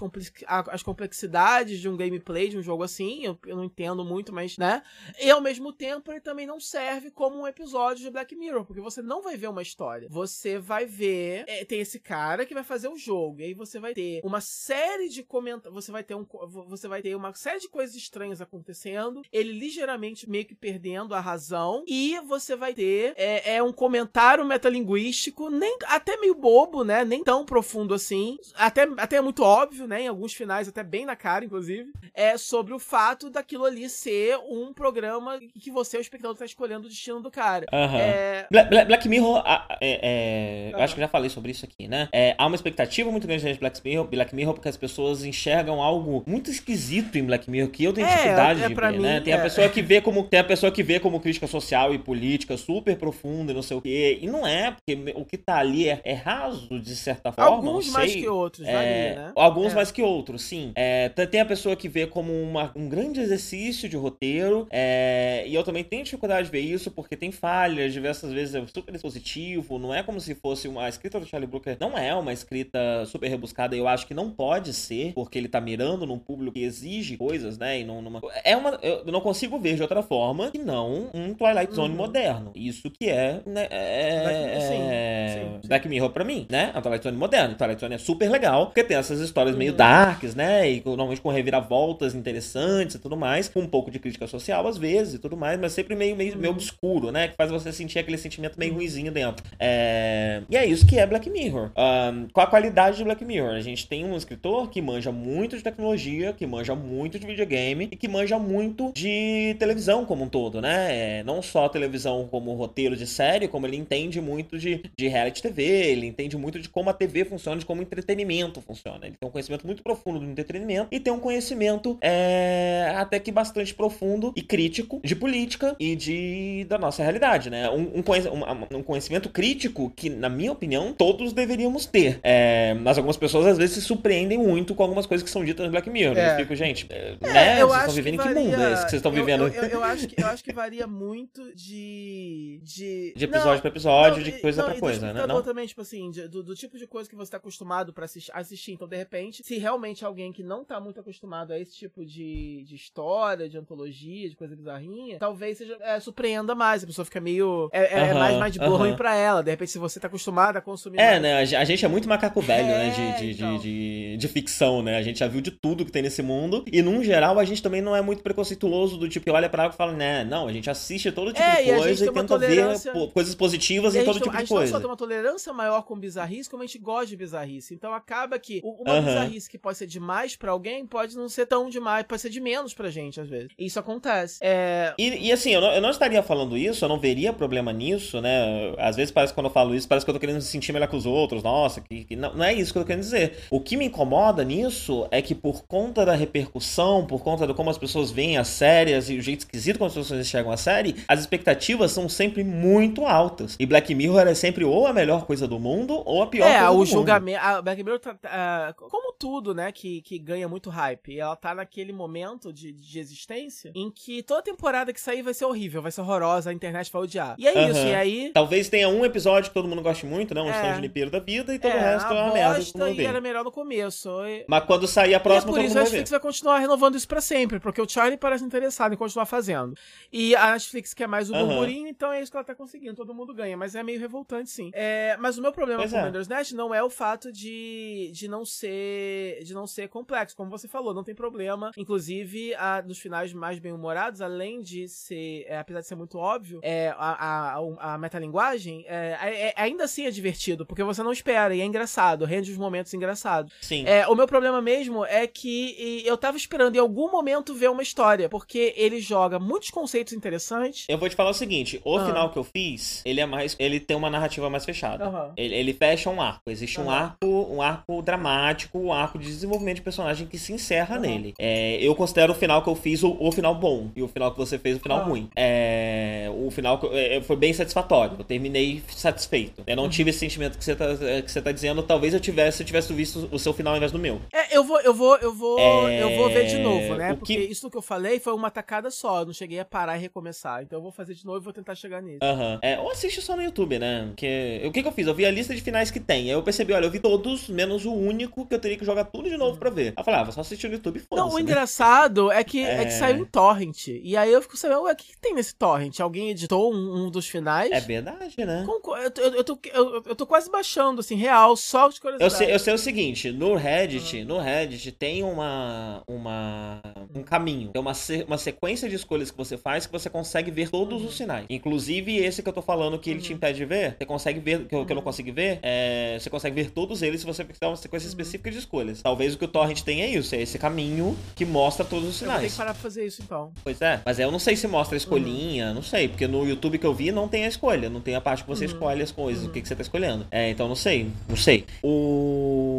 as complexidades de um gameplay de um jogo assim. Eu, eu não entendo muito, mas, né? E ao mesmo tempo, ele também não serve como um episódio de Black Mirror, porque você não vai ver uma história. Você vai ver. É, tem esse cara que vai fazer o jogo, e aí você vai ter uma série de comentários. Você vai ter um. Você vai ter uma série de coisas estranhas acontecendo. Ele ligeiramente meio que perdendo a razão. E você vai ter é, é um comentário metalinguístico, nem até meio bobo, né? Nem tão profundo assim. Até, até é muito óbvio, né? Em alguns finais, até bem na cara, inclusive. É sobre o fato daquilo ali ser um programa que você, o espectador, tá escolhendo o destino do cara. Uhum. É... Black, Black Mirror, é, é, uhum. eu acho que eu já falei sobre isso aqui, né? É, há uma expectativa muito grande de Black Mirror, Black Mirror porque as pessoas enxergam algo muito esquisito em Black Mirror que eu tenho é, dificuldade é, de ver, mim, né? Tem a pessoa que vê como tem a pessoa que vê como crítica social e política super profunda e não sei o quê. E não é, porque o que tá ali é, é raso, de certa forma. Alguns mais que outros, é, né? Alguns é. mais que outros, sim. É, tem a pessoa que vê como uma, um grande exercício de roteiro. É, e eu também tenho dificuldade de ver isso, porque tem falhas, diversas vezes é super expositivo. Não é como se fosse uma. A escrita do Charlie Brooker não é uma escrita super rebuscada. Eu acho que não pode ser, porque ele tá mirando num público que exige coisas, né? E não, numa... É uma. Eu não consigo ver de outra forma que não um Twilight Zone uhum. moderno. Isso que é. Né, é, sim, sim, sim. Black Mirror pra mim, né? A Twilight Zone moderna. A Twilight Zone é super legal, porque tem essas histórias uhum. meio darks, né? E normalmente com reviravoltas interessantes e tudo mais. Com um pouco de crítica social, às vezes, e tudo mais, mas sempre meio, meio, uhum. meio obscuro, né? Que faz você sentir aquele sentimento meio uhum. ruizinho dentro. É... E é isso que é Black Mirror. Um, com a qualidade de Black Mirror. A gente tem um escritor que manja muito de tecnologia, que manja muito de videogame e que manja muito de televisão como um todo, né? É, não só televisão como roteiro de série, como ele entende muito de, de reality TV, ele entende muito de como a TV funciona, de como o entretenimento funciona. Ele tem um conhecimento muito profundo do entretenimento e tem um conhecimento é, até que bastante profundo e crítico de política e de da nossa realidade, né? Um, um, um conhecimento crítico que, na minha opinião, todos deveríamos ter. É, mas algumas pessoas às vezes se surpreendem muito com algumas coisas que são ditas no Black Mirror. É. Eu fico, gente, é, é, né? vocês estão vivendo que, varia... que mundo é esse que vocês estão vivendo? Eu, eu, eu, acho que, eu acho que varia muito de. De, de episódio não, pra episódio, não, de coisa não, pra coisa, né? Não? também, tipo assim, de, do, do, tipo de coisa que você tá acostumado pra assistir, assistir. Então, de repente, se realmente alguém que não tá muito acostumado a esse tipo de, de história, de antologia, de coisa bizarrinha, talvez seja é, surpreenda mais. A pessoa fica meio. É, é, uh -huh, é mais, mais de uh -huh. pra ela. De repente, se você tá acostumado a consumir. É, mais... né? A gente é muito macaco velho, né? De, de, então. de, de, de, ficção, né? A gente já viu de tudo que tem nesse mundo. E, num geral, a gente também não é muito preconceituoso do tipo que olha pra água e fala, né? Não, a gente assiste todo tipo de coisa e, e tenta tolerância... ver coisas positivas em todo tipo de coisa. A gente não só tem uma tolerância maior com bizarrice, como a gente gosta de bizarrice. Então acaba que uma bizarrice que pode ser demais para alguém pode não ser tão demais, pode ser de menos pra gente, às vezes. Isso acontece. É... E, e, assim, eu não, eu não, estaria falando isso, eu não veria problema nisso, né? Às vezes parece que quando eu falo isso, parece que eu tô querendo me sentir melhor que os outros. Nossa, que, que não, não é isso que eu tô querendo dizer. O que me incomoda nisso é que por conta da repercussão, por conta de como as pessoas veem as séries e o jeito esquisito como as pessoas enxergam a série, as expectativas são sempre muito altas. E Black Mirror é sempre ou a melhor coisa do mundo ou a pior é, coisa do mundo. É, o julgamento. A Black Mirror, tá, tá, como tudo, né, que, que ganha muito hype, ela tá naquele momento de, de existência em que toda temporada que sair vai ser horrível, vai ser horrorosa, a internet vai odiar. E é uh -huh. isso, e aí. Talvez tenha um episódio que todo mundo goste muito, né? Um é. Stange da vida e todo é, o resto é uma merda. E era melhor no começo. Mas quando sair a próxima, e é por isso a Netflix vai, vai continuar renovando isso pra sempre, porque o Charlie parece interessado em continuar fazendo. E a Netflix quer mais o uh -huh. burburinho, então é isso que ela tá conseguindo. Todo mundo ganha, mas é meio revoltante, sim. É, mas o meu problema pois com o é. Bandersnatch não é o fato de, de não ser de não ser complexo, como você falou, não tem problema. Inclusive, a, nos finais mais bem-humorados, além de ser, é, apesar de ser muito óbvio, é, a, a, a metalinguagem, é, é, é, ainda assim é divertido, porque você não espera e é engraçado, rende os momentos engraçados. Sim. É, o meu problema mesmo é que eu tava esperando em algum momento ver uma história, porque ele joga muitos conceitos interessantes. Eu vou te falar o seguinte, o ah. final que eu fiz, ele é mais, ele tem uma narrativa mais fechada. Uhum. Ele, ele, fecha um arco, existe uhum. um arco, um arco dramático, um arco de desenvolvimento de personagem que se encerra uhum. nele. É, eu considero o final que eu fiz o, o, final bom e o final que você fez o final ruim. É, o final é, foi bem satisfatório. Eu terminei satisfeito. Eu não uhum. tive esse sentimento que você, tá, que você tá dizendo. Talvez eu tivesse, se eu tivesse visto o seu final ao invés do meu. É, eu vou, eu vou, eu vou, é... eu vou ver de novo, né? O Porque que... isso que eu falei foi uma tacada só. Eu não cheguei a parar e recomeçar. Então eu vou fazer de novo e vou tentar chegar nisso. Aham. É, ou assiste só no YouTube, né? Porque o que, que eu fiz? Eu vi a lista de finais que tem. Aí eu percebi, olha, eu vi todos, menos o único que eu teria que jogar tudo de novo uhum. pra ver. Aí eu falei, ah, só assistir no YouTube e Não, o né? engraçado é que, é... é... que saiu em torrent. E aí eu fico sabendo, ué, o que, que tem nesse torrent? Alguém editou um, um dos finais? É verdade, né? Eu, eu, eu, tô, eu, eu tô quase baixando, assim, real, só. Eu sei, eu sei o seguinte, no Reddit, uhum. no Reddit tem uma, uma um caminho, tem uma, uma sequência de escolhas que você faz que você consegue ver todos uhum. os sinais. Inclusive esse que eu tô falando que ele te uhum. impede de ver, você consegue ver, que eu, que eu não consigo ver, é, você consegue ver todos eles se você fizer uma sequência específica de escolhas. Talvez o que o Torrent tem é isso, é esse caminho que mostra todos os sinais. Eu ter que parar pra fazer isso então. Pois é, mas eu não sei se mostra a escolhinha, uhum. não sei, porque no YouTube que eu vi não tem a escolha, não tem a parte que você uhum. escolhe as coisas, uhum. o que, que você tá escolhendo. É, então não sei, não sei. O... o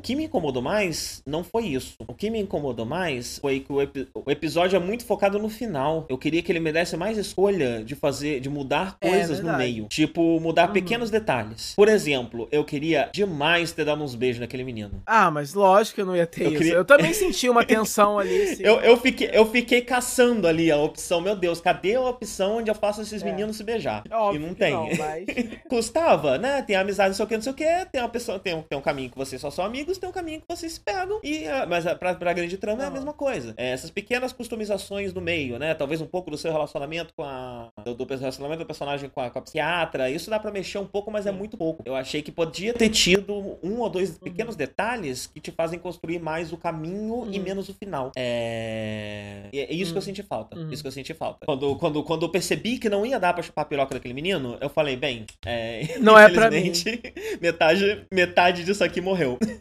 que me incomodou mais não foi isso. O que me incomodou mais foi que o, epi... o episódio é muito focado no final. Eu queria que ele me desse mais escolha de fazer, de mudar é coisas é, no meio. Tipo, mudar uhum. pequenos detalhes. Por exemplo, eu queria demais ter dado uns beijos naquele menino. Ah, mas lógico que eu não ia ter eu isso. Queria... Eu também senti uma tensão ali. <laughs> Assim. eu, eu, fiquei, eu fiquei caçando ali a opção. Meu Deus, cadê a opção onde eu faço esses é. meninos se beijar? É e não tem. Não, mas... <laughs> Custava, né? Tem amizade, não sei o que, não sei o que. Tem uma pessoa, tem um, tem um caminho que vocês só são amigos tem um caminho que vocês pegam. E, ah, mas a- pra, pra grande trama é a mesma coisa. É, essas pequenas customizações do meio, né? Talvez um pouco do seu relacionamento com a. Do, do relacionamento do personagem com a, com a psiquiatra. Isso dá pra mexer um pouco, mas é muito pouco. Eu achei que podia ter tido um ou dois pequenos detalhes que te fazem construir mais o caminho e Uhum. menos o final. É. É isso que eu Uhum. senti falta. Uhum. Isso que eu senti falta. Quando, quando, quando eu percebi que não ia dar pra chupar a piroca daquele menino, eu falei, bem, é. Não é pra mim. <laughs> metade, metade disso aqui morreu. <laughs>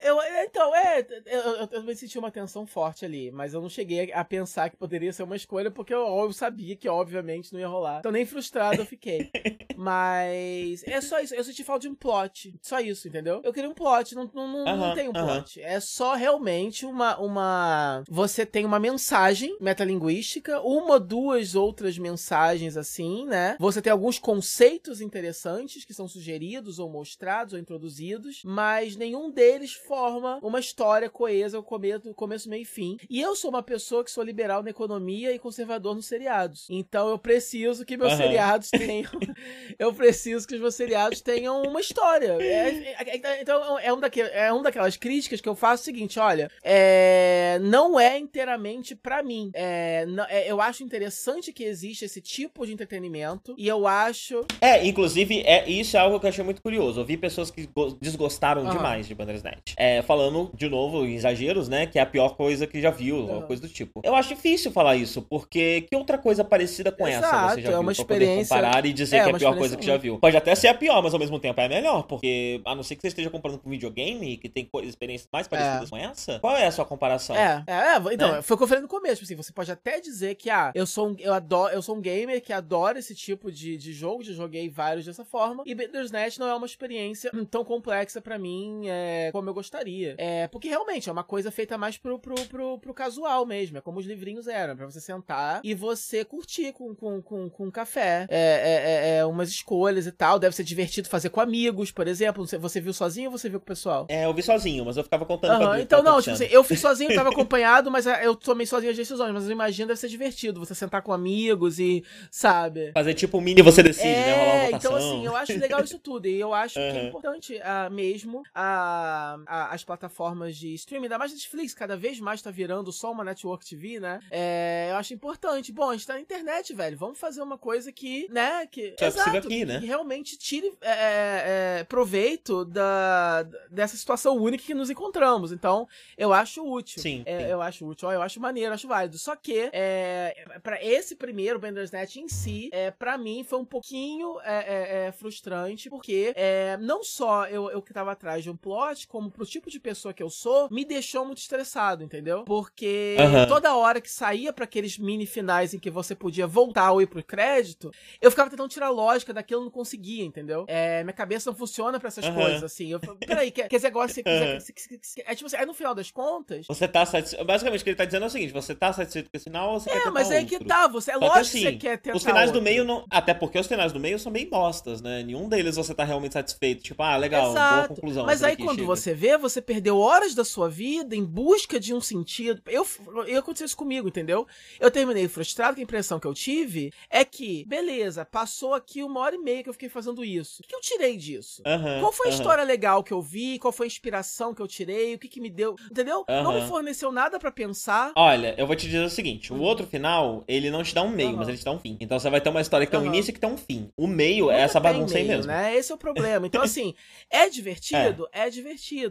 Eu, então, é, eu, eu, me senti uma tensão forte ali, mas eu não cheguei a pensar que poderia ser uma escolha, porque eu, eu sabia que, obviamente, não ia rolar. Então, nem frustrado eu fiquei. <laughs> Mas é só isso, eu senti falta de um plot. Só isso, entendeu? Eu queria um plot, não, não, não, não Aham, tem um aham. plot. É só realmente uma, uma. Você tem uma mensagem metalinguística, uma ou duas outras mensagens assim, né? Você tem alguns conceitos interessantes que são sugeridos ou mostrados ou introduzidos, mas nenhum deles forma uma história coesa, o começo, começo, meio e fim. E eu sou uma pessoa que sou liberal na economia e conservador nos seriados. Então eu preciso que meus Aham. seriados <laughs> tenham. eu preciso que os meus seriados tenham uma história. É- é- é- então é, um daque- é um daquelas críticas que eu faço o seguinte: olha, é, não é inteiramente pra mim. É, não- é, eu acho interessante que exista esse tipo de entretenimento. E eu acho. É, inclusive, é, isso é algo que eu achei muito curioso. Eu vi pessoas que go- desgostaram Aham. demais de Bandersnatch. É, falando, de novo, em exageros, né? Que é a pior coisa que já viu, ou Aham. coisa do tipo. Eu acho difícil falar isso, porque que outra coisa parecida com essa Exato, você já é viu? uma pra poder experiência- comparar e dizer é, que é a pior coisa que já experiência viu. Pode até ser a pior, mas ao mesmo tempo é a melhor, porque a não ser que você esteja comparando com videogame, que tem experiências mais parecidas com essa, qual é a sua comparação? É, é, é, então, Né? foi o que eu falei no começo, assim, você pode até dizer que, ah, eu sou um, eu adoro, eu sou um gamer que adora esse tipo de, de jogo, já joguei vários dessa forma, e Bandersnatch não é uma experiência tão complexa pra mim, é, como eu gostaria. É, porque realmente é uma coisa feita mais pro, pro, pro, pro casual mesmo, é como os livrinhos eram, pra você sentar e você curtir com, com, com, com café, é, é, é, é, umas escolhas e tal, deve ser divertido fazer com amigos, por exemplo, você, viu sozinho ou você viu com o pessoal? É, eu vi sozinho, mas eu ficava contando que então não, tipo assim, eu fiz <laughs> sozinho, tava acompanhado, mas ah, eu tomei sozinho as decisões, mas eu imagino deve ser divertido, você sentar com amigos e, sabe? Fazer tipo um mini você decide, né? Rolar uma É, votação. então assim, eu acho legal isso tudo. E eu acho que é importante ah, mesmo a, a- as plataformas de streaming, ainda mais Netflix, cada vez mais tá virando só uma network TV, né? É, eu acho importante. Bom, a gente tá na internet, velho. Vamos fazer uma coisa que, né? Que, Só é possível exato, aqui, que- né? que realmente tire é, é, é, proveito da, dessa situação única que nos encontramos. Então, eu acho útil. Sim, É, sim. eu acho útil, ó, eu acho maneiro, eu acho válido. Só que, é, para esse primeiro Bandersnatch em si, é, para mim foi um pouquinho é, é, é, frustrante, porque é, não só eu, eu que tava atrás de um plot, como pro tipo de pessoa que eu sou, me deixou muito estressado, entendeu? Porque Aham. toda hora que saía para aqueles mini finais em que você podia voltar ou ir pro crédito, eu ficava tentando tirar lógica daquilo e não conseguia, entendeu? É, minha cabeça não funciona pra essas Aham. coisas, assim. Eu, falo, peraí, quer, quer dizer, agora você quiser. Se- É tipo assim, aí no final das contas, Você tá satisfeito. Basicamente, o que ele tá dizendo é o seguinte: você tá satisfeito com esse final ou você quer É, tentar mas aí que tá, você, é Só que lógico que, assim, você quer tentar Os finais do outro. meio não. Até porque os finais do meio são bem bostas, né? Nenhum deles você tá realmente satisfeito. Tipo, ah, legal, boa Exato. conclusão. Mas aí daqui, quando você vê, você perdeu horas da sua vida em busca de um sentido. Eu, eu aconteceu isso comigo, entendeu? Eu terminei frustrado, que a impressão que eu tive é que, beleza, passou aqui uma hora e meia que eu fiquei fazendo isso. O que eu tirei disso? Aham, Qual foi a história legal que eu vi? Qual foi a inspiração que eu tirei? O que que me deu? Entendeu? Não me forneceu nada pra pensar. Olha, eu vou te dizer o seguinte: o outro final, ele não te dá um meio, mas ele te dá um fim. Então você vai ter uma história que tem um início e que tem um fim. O meio é Nunca essa tem bagunça aí meio, mesmo. Né? Esse é o problema. Então, assim, <laughs> é divertido? É. divertido.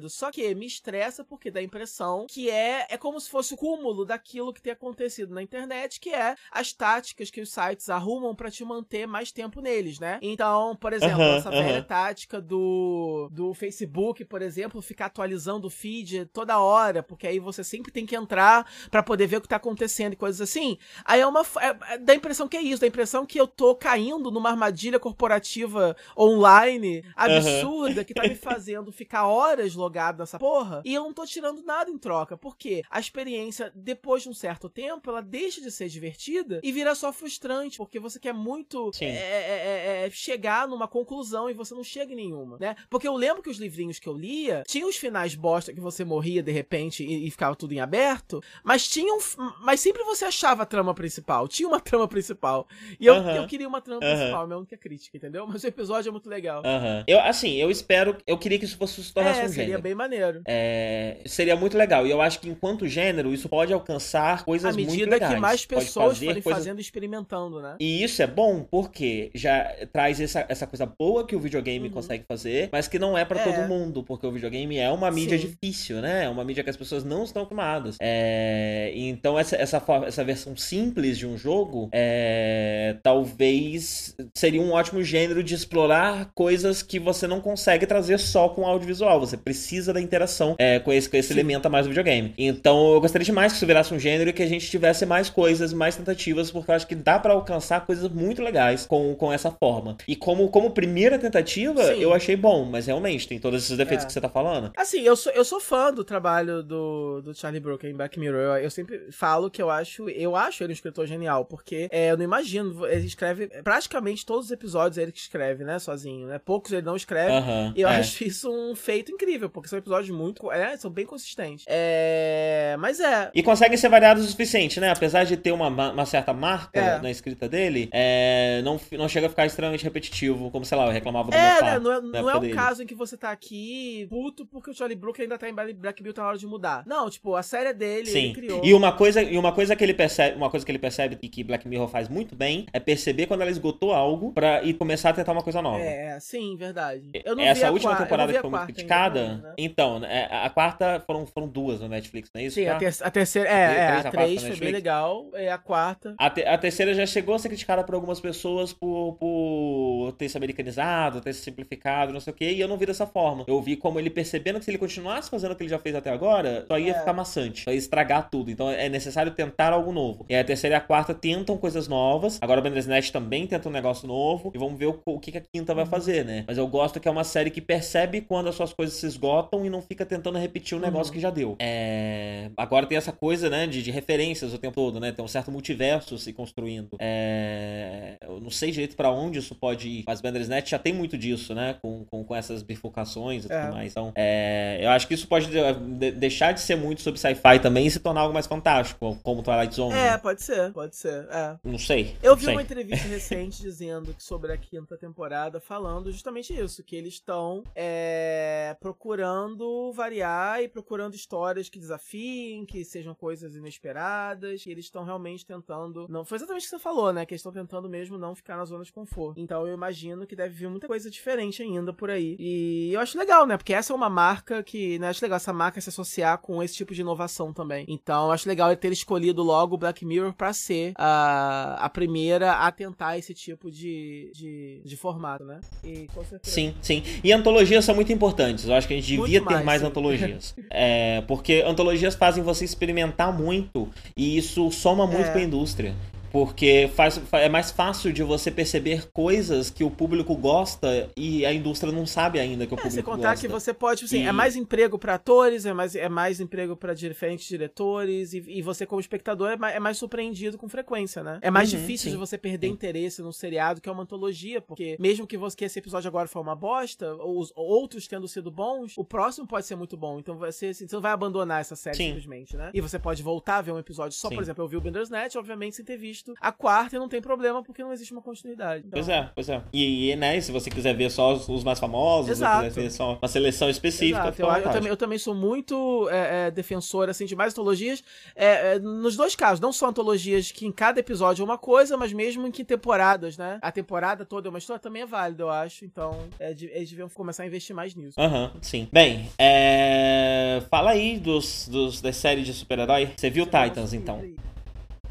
Só que me estressa porque dá a impressão que é, é como se fosse o cúmulo daquilo que tem acontecido na internet, que é as táticas que os sites arrumam pra te manter mais tempo neles, né? Então, por exemplo, Aham, essa aham. velha tática do, do Facebook, por exemplo, ficar atualizando o feed toda hora, porque aí você sempre tem que entrar pra poder ver o que tá acontecendo e coisas assim. Aí é uma. É, é- dá a impressão que é isso, dá a impressão que eu tô caindo numa armadilha corporativa online absurda que tá me fazendo ficar horas logado nessa porra e eu não tô tirando nada em troca. Porque a experiência, depois de um certo tempo, ela deixa de ser divertida e vira só frustrante, porque você quer muito Sim. é, é, é, é, chegar numa conclusão e você não chega em nenhuma, né? Porque eu lembro que os livrinhos que eu lia tinham os finais bosta que você morria de repente e, e ficava tudo em aberto, mas tinham. Mas sempre você achava a trama principal, tinha uma <laughs> trama principal. E eu, Aham. eu queria uma trama Aham. principal, é minha única crítica, entendeu? Mas o episódio é muito legal. Aham. Eu, assim, eu espero. Eu queria que isso fosse, se tornasse É, um seria gênero. bem maneiro. É, seria muito legal. E eu acho que enquanto gênero, isso pode alcançar coisas À muito medida legais. que mais pessoas forem coisas- fazendo e experimentando, né? E isso é bom porque já traz essa, essa coisa boa que o videogame Uhum. consegue fazer, mas que não é pra É. todo mundo, porque o videogame é uma mídia Sim. difícil, né? É uma mídia que as pessoas não estão acostumadas. É, então essa, essa, essa versão simples de um jogo é, talvez seria um ótimo gênero de explorar coisas que você não consegue trazer só com audiovisual. Você precisa da interação é, com esse, com esse Sim. elemento a mais do videogame. Então eu gostaria demais que isso virasse um gênero e que a gente tivesse mais coisas, mais tentativas, porque eu acho que dá pra alcançar coisas muito legais com, com essa forma. E como, como primeira tentativa, Sim. eu achei bom, mas realmente tem todos esses defeitos É. que você tá falando. Assim, eu sou, eu sou fã do trabalho do, do Charlie Brooker em Black Mirror. Eu, eu sempre falo que eu acho, eu acho ele um escritor genial, porque é, eu não imagino, ele escreve praticamente todos os episódios é ele que escreve, né, sozinho, né? Poucos ele não escreve. Aham. E eu é. acho isso um feito incrível, porque são episódios muito, é, são bem consistentes. É, mas é, E conseguem ser variados o suficiente, né? Apesar de ter uma, ma- uma certa marca É. na escrita dele, é, não, não chega a ficar extremamente repetitivo, como, sei lá, eu reclamava do É, Mofá, né? Não é, não é um dele. caso em que você tá aqui puto porque o Charlie Brooker ainda tá em Black Bill, tá na hora de mudar. Não, tipo, a série é dele, Sim. ele criou. E uma coisa, e uma coisa que ele percebe, uma coisa que ele percebe e que Black Mirror faz muito bem é perceber quando ela esgotou algo pra, e começar a tentar uma coisa nova. É, sim, verdade. Eu não Essa vi a última temporada que foi muito criticada. Ainda, né? Então, é, a quarta foram, foram duas no Netflix, não é isso? Sim, a, tá? ter- a terceira. É, é, Três, a a quarta 3 na foi bem legal. É a quarta. A, te- a terceira já chegou a ser criticada por algumas pessoas por, por ter se americanizado, ter se simplificado, não sei o quê, e eu não vi dessa forma. Eu vi como ele percebendo que se ele continuasse fazendo o que ele já fez até agora, só ia É. ficar maçante, só ia estragar tudo. Então é necessário tentar algo novo. E a terceira e a quarta tentam coisas novas. Agora o Bandersnatch também tenta um negócio novo. E vamos ver o, o que, que a quinta vai fazer, né? Mas eu gosto que é uma série que percebe quando as suas coisas se esgotam e não fica tentando repetir um negócio que já deu. É... Agora tem essa coisa, né, de, de referências o tempo todo, né? Tem um certo multiverso se construindo. É... Eu não sei direito pra onde isso pode ir, mas Bandersnatch já tem muito disso, né? Com, com, com essas bifurcações e É. tudo mais. Então, é... eu acho que isso pode de- de- deixar de ser muito sobre sci-fi também e se tornar algo mais fantástico, como Twilight Zone. É, né? pode ser, pode ser. É. Não sei. Eu não vi sei. uma entrevista <laughs> recente dizendo que sobre a quinta temporada, falando justamente isso, que eles estão é, procurando variar e procurando histórias que desafiem, que sejam coisas inesperadas, que eles estão realmente tentando. Não, foi exatamente o que você falou, né? Que eles estão tentando mesmo não ficar na zona de conforto. Então eu imagino que deve vir muita coisa diferente ainda por aí. E eu acho legal, né? Porque essa é uma marca que, né? Acho legal essa marca se associar com esse tipo de inovação também. Então eu acho legal ele ter escolhido logo o Black Mirror pra ser a, a primeira a tentar esse tipo de, de, de formato, né? E. Sim, sim. E antologias são muito importantes. Eu acho que a gente devia ter mais, sim. antologias. <laughs> É, porque antologias fazem você experimentar muito e isso soma muito É. pra indústria. Porque faz, fa- é mais fácil de você perceber coisas que o público gosta e a indústria não sabe ainda que o É, público sem contar gosta. que você pode, assim, E- é mais emprego pra atores, é mais, é mais emprego pra diferentes diretores, e, e você, como espectador, é mais, é mais surpreendido com frequência, né? É mais Uhum, difícil sim. de você perder Sim. interesse num seriado que é uma antologia, porque mesmo que, você, que esse episódio agora for uma bosta, os outros tendo sido bons, o próximo pode ser muito bom. Então você, assim, você não vai abandonar essa série Sim. simplesmente, né? E você pode voltar a ver um episódio só, por exemplo, eu vi o Bandersnatch, obviamente, sem ter visto a quarta e não tem problema, porque não existe uma continuidade. Então, Pois é, pois é. E, e, né, se você quiser ver só os, os mais famosos, Exato. ou quiser ver só uma seleção específica, Exato, eu, eu também, eu também sou muito é, é, defensor assim, de mais antologias. é, é, nos dois casos, não só antologias que em cada episódio é uma coisa, mas mesmo em que temporadas, né? A temporada toda é uma história, também é válido, eu acho. Então, é, de- eles deviam começar a investir mais nisso. Aham, sim. Bem, é... fala aí dos, dos, das séries de super-herói. Você viu Titans, então?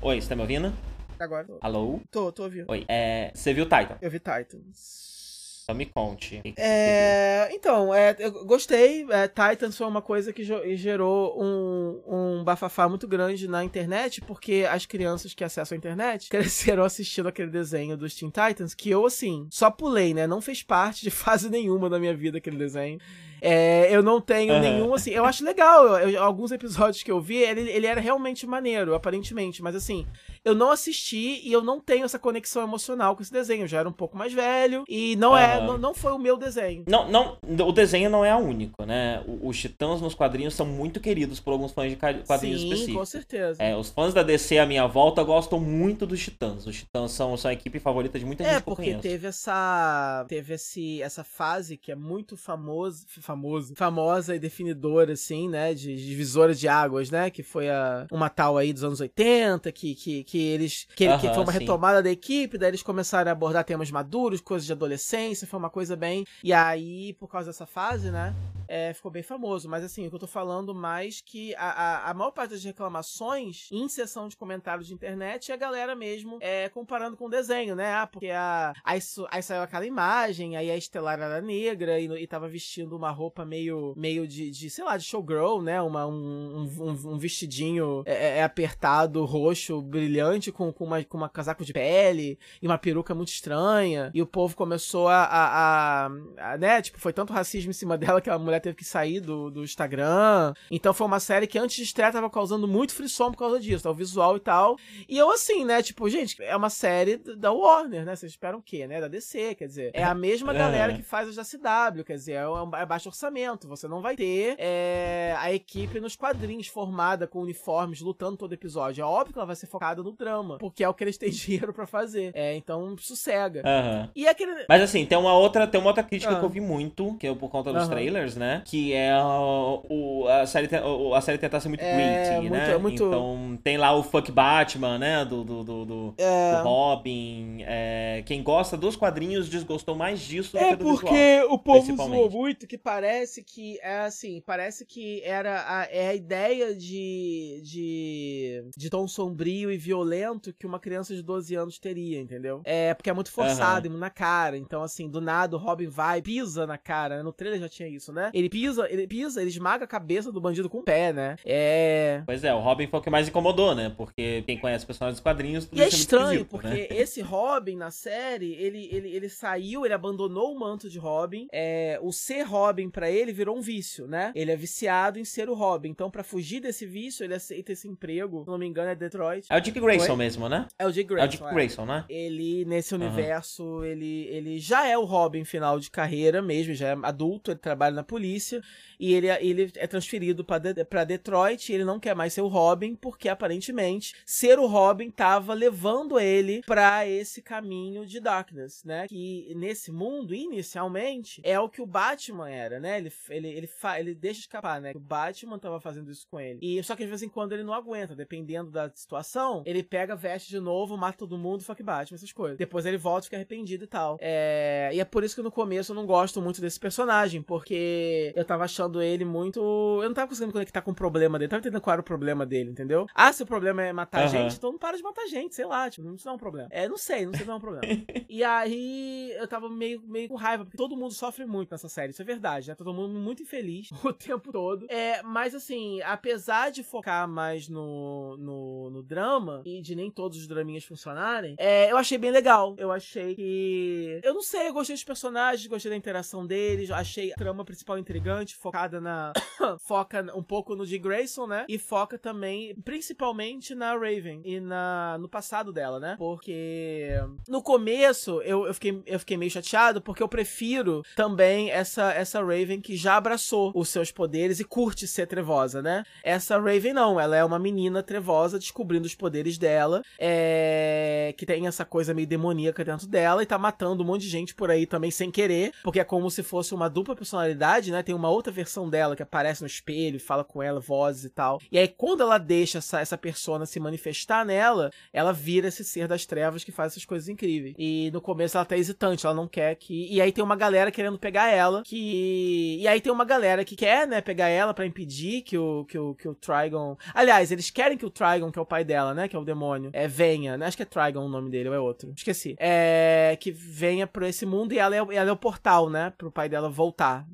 Oi, você tá me ouvindo? Agora, tô, Alô? tô, tô ouvindo. Oi. É... Você viu Titan? Eu vi Titans. Então me conte. É, então, é, eu gostei. É, Titans foi uma coisa que gerou um, um bafafá muito grande na internet, porque as crianças que acessam a internet <laughs> cresceram assistindo aquele desenho dos Teen Titans, que eu, assim, só pulei, né? Não fez parte de <laughs> fase nenhuma da minha vida aquele desenho. É, eu não tenho Aham. nenhum, assim, eu acho legal. eu- alguns episódios que eu vi, ele, ele era realmente maneiro, aparentemente, mas assim, eu não assisti e eu não tenho essa conexão emocional com esse desenho. Eu já era um pouco mais velho e não é, Aham. não, não foi o meu desenho. Não, não, o desenho não é a único, né? O- Os Titãs nos quadrinhos são muito queridos por alguns fãs de quadrinhos Sim, com específicos. certeza. É, os fãs da DC à minha volta gostam muito dos Titãs. Os Titãs são, são a equipe favorita de muita É, gente eu porque teve essa teve esse, essa fase que é muito famosa, famoso, famosa e definidora, assim, né, de divisora de águas, né, que foi a, uma tal aí dos anos 80, que, que, que eles, que, que foi uma sim. retomada da equipe, daí eles começaram a abordar temas maduros, coisas de adolescência, foi uma coisa bem, e aí, por causa dessa fase, né, é, ficou bem famoso, mas assim, o que eu tô falando mais que a, a, a maior parte das reclamações em sessão de comentários de internet é a galera mesmo é, comparando com o desenho, né, ah, porque a, aí, aí saiu aquela imagem, aí a Estelar era negra e, e tava vestindo uma roupa meio, meio de, de sei lá, de showgirl, né? Uma, um, um, um vestidinho é, é, é, apertado, roxo, brilhante, com, com, uma, com uma casaco de pele e uma peruca muito estranha. E o povo começou a, a, a, a né? Tipo, foi tanto racismo em cima <laughs> dela que a mulher teve que sair do, do Instagram. Então foi uma série que antes de estreia tava causando muito frisson por causa disso, tá? o visual e tal. E eu assim, né? Tipo, gente, é uma série da Warner, né? Vocês esperam o quê, né? Da DC, quer dizer. É a mesma é. galera que faz os da CW, quer dizer, é, é baixo orçamento. Você não vai ter é, a equipe nos quadrinhos formada com uniformes lutando todo episódio. É óbvio que ela vai ser focada no drama, porque é o que eles têm <laughs> dinheiro para fazer. É, então sossega. Uhum. E aquele... Mas assim, tem uma outra, tem uma outra crítica uhum. que eu vi muito, que é por conta dos uhum. trailers, né? Que é o, o, a, série, a série tentar ser muito é, gritty, muito, né? Muito... Então tem lá o Fuck Batman, né? Do, do, do, do, é... do Robin. É, quem gosta dos quadrinhos desgostou mais disso do é que do porque visual, o povo zoou muito que parece que é assim, parece que era a, é a ideia de, de, de tom sombrio e violento que uma criança de 12 anos teria, entendeu? É, porque é muito forçado, uhum. na cara. Então, assim, do nada o Robin vai, pisa na cara. Né? No trailer já tinha isso, né? Ele pisa, ele pisa, ele esmaga a cabeça do bandido com o pé, né? É. Pois é, o Robin foi o que mais incomodou, né? Porque quem conhece personagens dos quadrinhos. E é estranho, porque né? <laughs> esse Robin na série, ele, ele, ele saiu, ele abandonou o manto de Robin. É, o ser Robin para ele virou um vício, né? Ele é viciado em ser o Robin. Então, para fugir desse vício, ele aceita esse emprego. Se não me engano, é Detroit. É o Dick Grayson Foi? mesmo, né? É o Dick Grayson. É o Dick Grayson, né? Ele, nesse universo, uhum. ele, ele já é o Robin final de carreira mesmo, já é adulto, ele trabalha na polícia e ele, ele é transferido para Detroit e ele não quer mais ser o Robin porque aparentemente ser o Robin tava levando ele para esse caminho de darkness, né? Que nesse mundo inicialmente é o que o Batman era, né? Ele ele ele, fa, ele deixa escapar, né? O Batman tava fazendo isso com ele. E só que de vez em quando ele não aguenta, dependendo da situação, ele pega, veste de novo, mata todo mundo, fuck Batman, essas coisas. Depois ele volta fica arrependido e tal. É... E é por isso que no começo eu não gosto muito desse personagem, porque eu tava achando ele muito. Eu não tava conseguindo conectar com o problema dele. tava entendendo qual era o problema dele, entendeu? Ah, se o problema é matar uhum. gente, então não para de matar gente, sei lá, tipo, não é um problema. É, não sei, não sei se é um problema. <laughs> e aí eu tava meio, meio com raiva, porque todo mundo sofre muito nessa série, isso é verdade, né? Todo mundo muito infeliz <laughs> o tempo todo. É, mas assim, apesar de focar mais no, no, no drama e de nem todos os draminhas funcionarem, é, eu achei bem legal. Eu achei que. Eu não sei, eu gostei dos personagens, gostei da interação deles, achei a trama principal intrigante, focada na. <coughs> foca um pouco no de Grayson, né? E foca também, principalmente na Raven e na, no passado dela, né? Porque no começo eu, eu, fiquei, eu fiquei meio chateado porque eu prefiro também essa, essa Raven que já abraçou os seus poderes e curte ser trevosa, né? Essa Raven não, ela é uma menina trevosa descobrindo os poderes dela, é... que tem essa coisa meio demoníaca dentro dela e tá matando um monte de gente por aí também sem querer, porque é como se fosse uma dupla personalidade, né? Tem uma outra versão dela que aparece no espelho, fala com ela, vozes e tal. E aí, quando ela deixa essa, essa persona se manifestar nela, ela vira esse ser das trevas que faz essas coisas incríveis. E no começo ela tá hesitante, ela não quer que. E aí tem uma galera querendo pegar ela, que. E aí tem uma galera que quer, né, pegar ela para impedir que o, que, o, que o Trigon. Aliás, eles querem que o Trigon, que é o pai dela, né, que é o demônio, é, venha, né? Acho que é Trigon o nome dele, ou é outro. Esqueci. É. Que venha pra esse mundo e ela é, ela é o portal, né? Pro pai dela voltar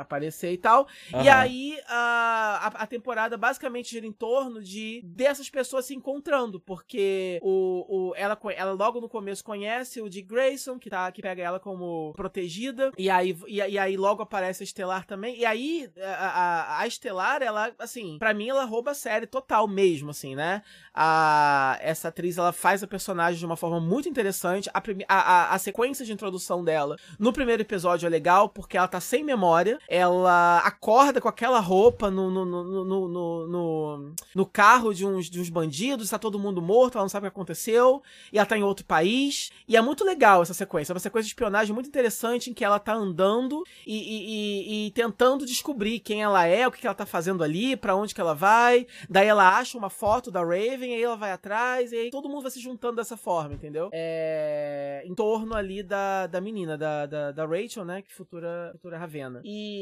aparecer e tal. Uhum. E aí a, a, temporada basicamente gira em torno de dessas pessoas se encontrando, porque o, o, ela, ela logo no começo conhece o de Grayson, que, tá, que pega ela como protegida, e aí, e, e aí logo aparece a Estelar também. E aí a, a, a Estelar, ela, assim, para mim ela rouba a série total mesmo, assim, né? A, essa atriz, ela faz a personagem de uma forma muito interessante. A, a, a, a sequência de introdução dela no primeiro episódio é legal, porque ela tá sem memória, ela acorda com aquela roupa no, no, no, no, no, no carro de uns, de uns bandidos, tá todo mundo morto, ela não sabe o que aconteceu, e ela tá em outro país. E é muito legal essa sequência. É uma sequência de espionagem muito interessante em que ela tá andando e, e, e, e tentando descobrir quem ela é, o que, que ela tá fazendo ali, para onde que ela vai. Daí ela acha uma foto da Raven, aí ela vai atrás, e aí todo mundo vai se juntando dessa forma, entendeu? É... Em torno ali da, da menina, da, da, da Rachel, né? Que futura, futura Ravena. E.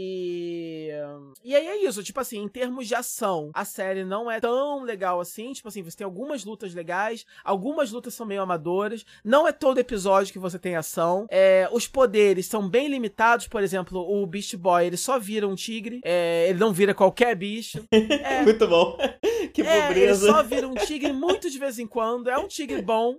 E aí é isso, tipo assim, em termos de ação, a série não é tão legal assim. Tipo assim, você tem algumas lutas legais, algumas lutas são meio amadoras. Não é todo episódio que você tem ação. É, os poderes são bem limitados, por exemplo, o Beast Boy ele só vira um tigre, é, ele não vira qualquer bicho. É, <laughs> Muito bom. <laughs> Que é, pobreza. Ele só vira um tigre muito de vez em quando. É um tigre bom.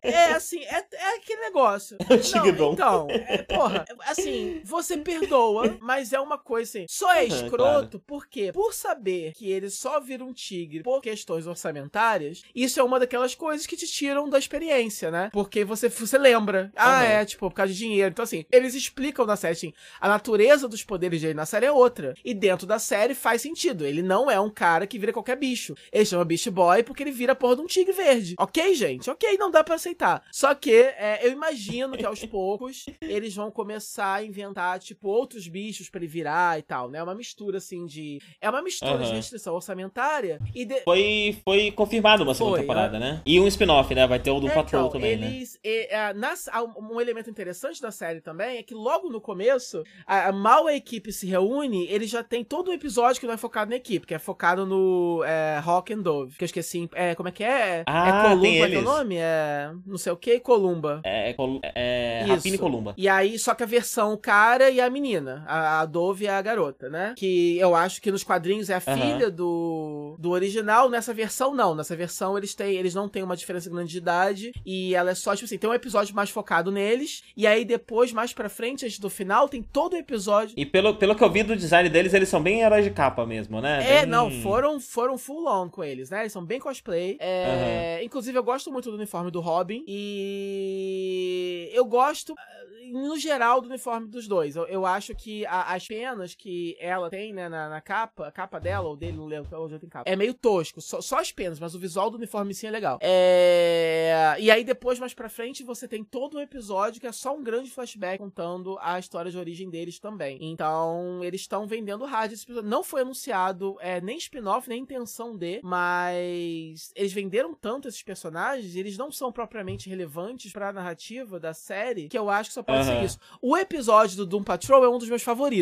É assim, é, é aquele negócio. É um tigre não, bom. Então, é, porra, assim, você perdoa, mas é uma coisa assim. Só é Uhum, escroto claro. porque, por saber que ele só vira um tigre por questões orçamentárias, isso é uma daquelas coisas que te tiram da experiência, né? Porque você, você lembra. Ah, Uhum. é, tipo, por causa de dinheiro. Então, assim, eles explicam na série, assim, a natureza dos poderes dele na série é outra. E dentro da série faz sentido. Ele não é um cara que vira qualquer bicho. Ele chama Beast Boy porque ele vira a porra de um tigre verde. Ok, gente? Ok, não dá pra aceitar. Só que é, eu imagino que aos <laughs> poucos eles vão começar a inventar, tipo, outros bichos pra ele virar e tal, né? É uma mistura, assim, de. É uma mistura de Aham. restrição orçamentária e. De... Foi, foi confirmado uma segunda Foi, temporada, né? E um spin-off, né? Vai ter o do É, Patrol então, também, né? eles, e, ah, nas- ah, um elemento interessante da série também é que logo no começo, a, a- mal a equipe se reúne, ele já tem todo um episódio que não é focado na equipe, que é focado no é, Hawk and Dove. Que eu esqueci. É, como é que é? Ah, é Columba que é o nome? É. Não sei o que, Columba. É, é, é. Rapina e Columba. E aí, só que a versão cara e a menina. A, a Dove e a garota, né? Que eu acho que nos quadrinhos é a Aham. filha do, do original. Nessa versão, não. Nessa versão, eles têm. Eles não têm uma diferença grande de idade. E ela é só, tipo assim, tem um episódio mais focado neles. E aí, depois, mais pra frente, antes do final, tem todo o episódio. E pelo, pelo que eu vi do design deles, eles são bem heróis de capa mesmo, né? É, Bem- não, foram, foram full on com eles, né? Eles são bem cosplay. É, Inclusive, eu gosto muito do uniforme do Robin. E eu gosto, eh, no geral, do uniforme dos dois. Eu, eu acho que a- as penas que ela tem, né, na, na capa, a capa dela, ou dele, não lembro, onde eu tenho capa, é meio tosco. Só, só as penas, mas o visual do uniforme sim é legal. É... E aí, depois, mais pra frente, você tem todo um episódio que é só um grande flashback contando a história de origem deles também. Então, eles estão vendendo episódio. Não foi anunciado é, nem spin-off, nem intenção de, mas eles venderam tanto esses personagens, e eles não são propriamente relevantes pra narrativa da série, que eu acho que só pode ser Aham. isso. O episódio do Doom Patrol é um dos meus favoritos.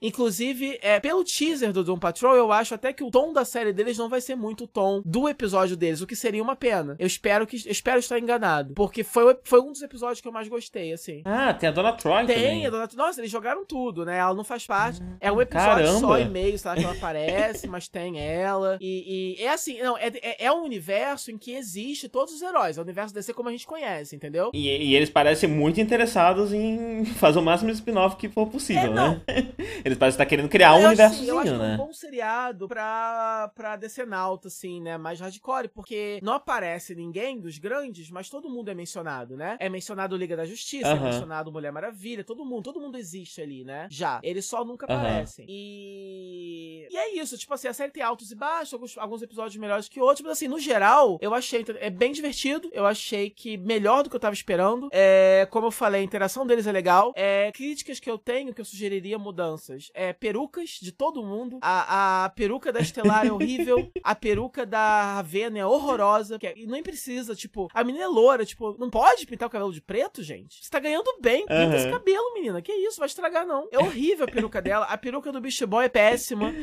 Inclusive, é, pelo teaser do Doom Patrol, eu acho até que o tom da série deles não vai ser muito o tom do episódio deles, o que seria uma pena. Eu espero que eu espero estar enganado, porque foi, foi um dos episódios que eu mais gostei, assim. Ah, tem a Dona Troy Tem, também. a dona... Nossa, eles jogaram tudo, né? Ela não faz parte. É um episódio Caramba. só e meio, sei lá, que ela aparece, mas tem ela. E, e é assim, não, é, é, é um universo em que existe todos os heróis. É o universo DC como a gente conhece, entendeu? E, e eles parecem muito interessados em <laughs> fazer o máximo de spin-off que for possível, É, não. Né? <laughs> Eles parecem estar querendo criar um assim, universozinho, eu acho que é né? um bom seriado pra, pra decenalta, assim, né? Mais hardcore, porque não aparece ninguém dos grandes, mas todo mundo é mencionado, né? É mencionado Liga da Justiça, é mencionado Mulher Maravilha, todo mundo, todo mundo existe ali, né? Já. Eles só nunca aparecem. E. E é isso, tipo assim, a série tem altos e baixos, alguns, alguns episódios melhores que outros, mas assim, no geral, eu achei. É bem divertido, eu achei que melhor do que eu tava esperando. É, como eu falei, a interação deles é legal. É, críticas que eu tenho, que eu sugeriria mudanças. É, perucas de todo mundo. A, a peruca da Estelar é <laughs> horrível. A peruca da Ravena é horrorosa. Que é- e nem precisa, tipo, a menina é loura, tipo, não pode pintar o cabelo de preto, gente? Você tá ganhando bem, pinta Aham. esse cabelo, menina. Que isso, vai estragar não. É horrível a peruca dela. A peruca do Beast Boy é péssima.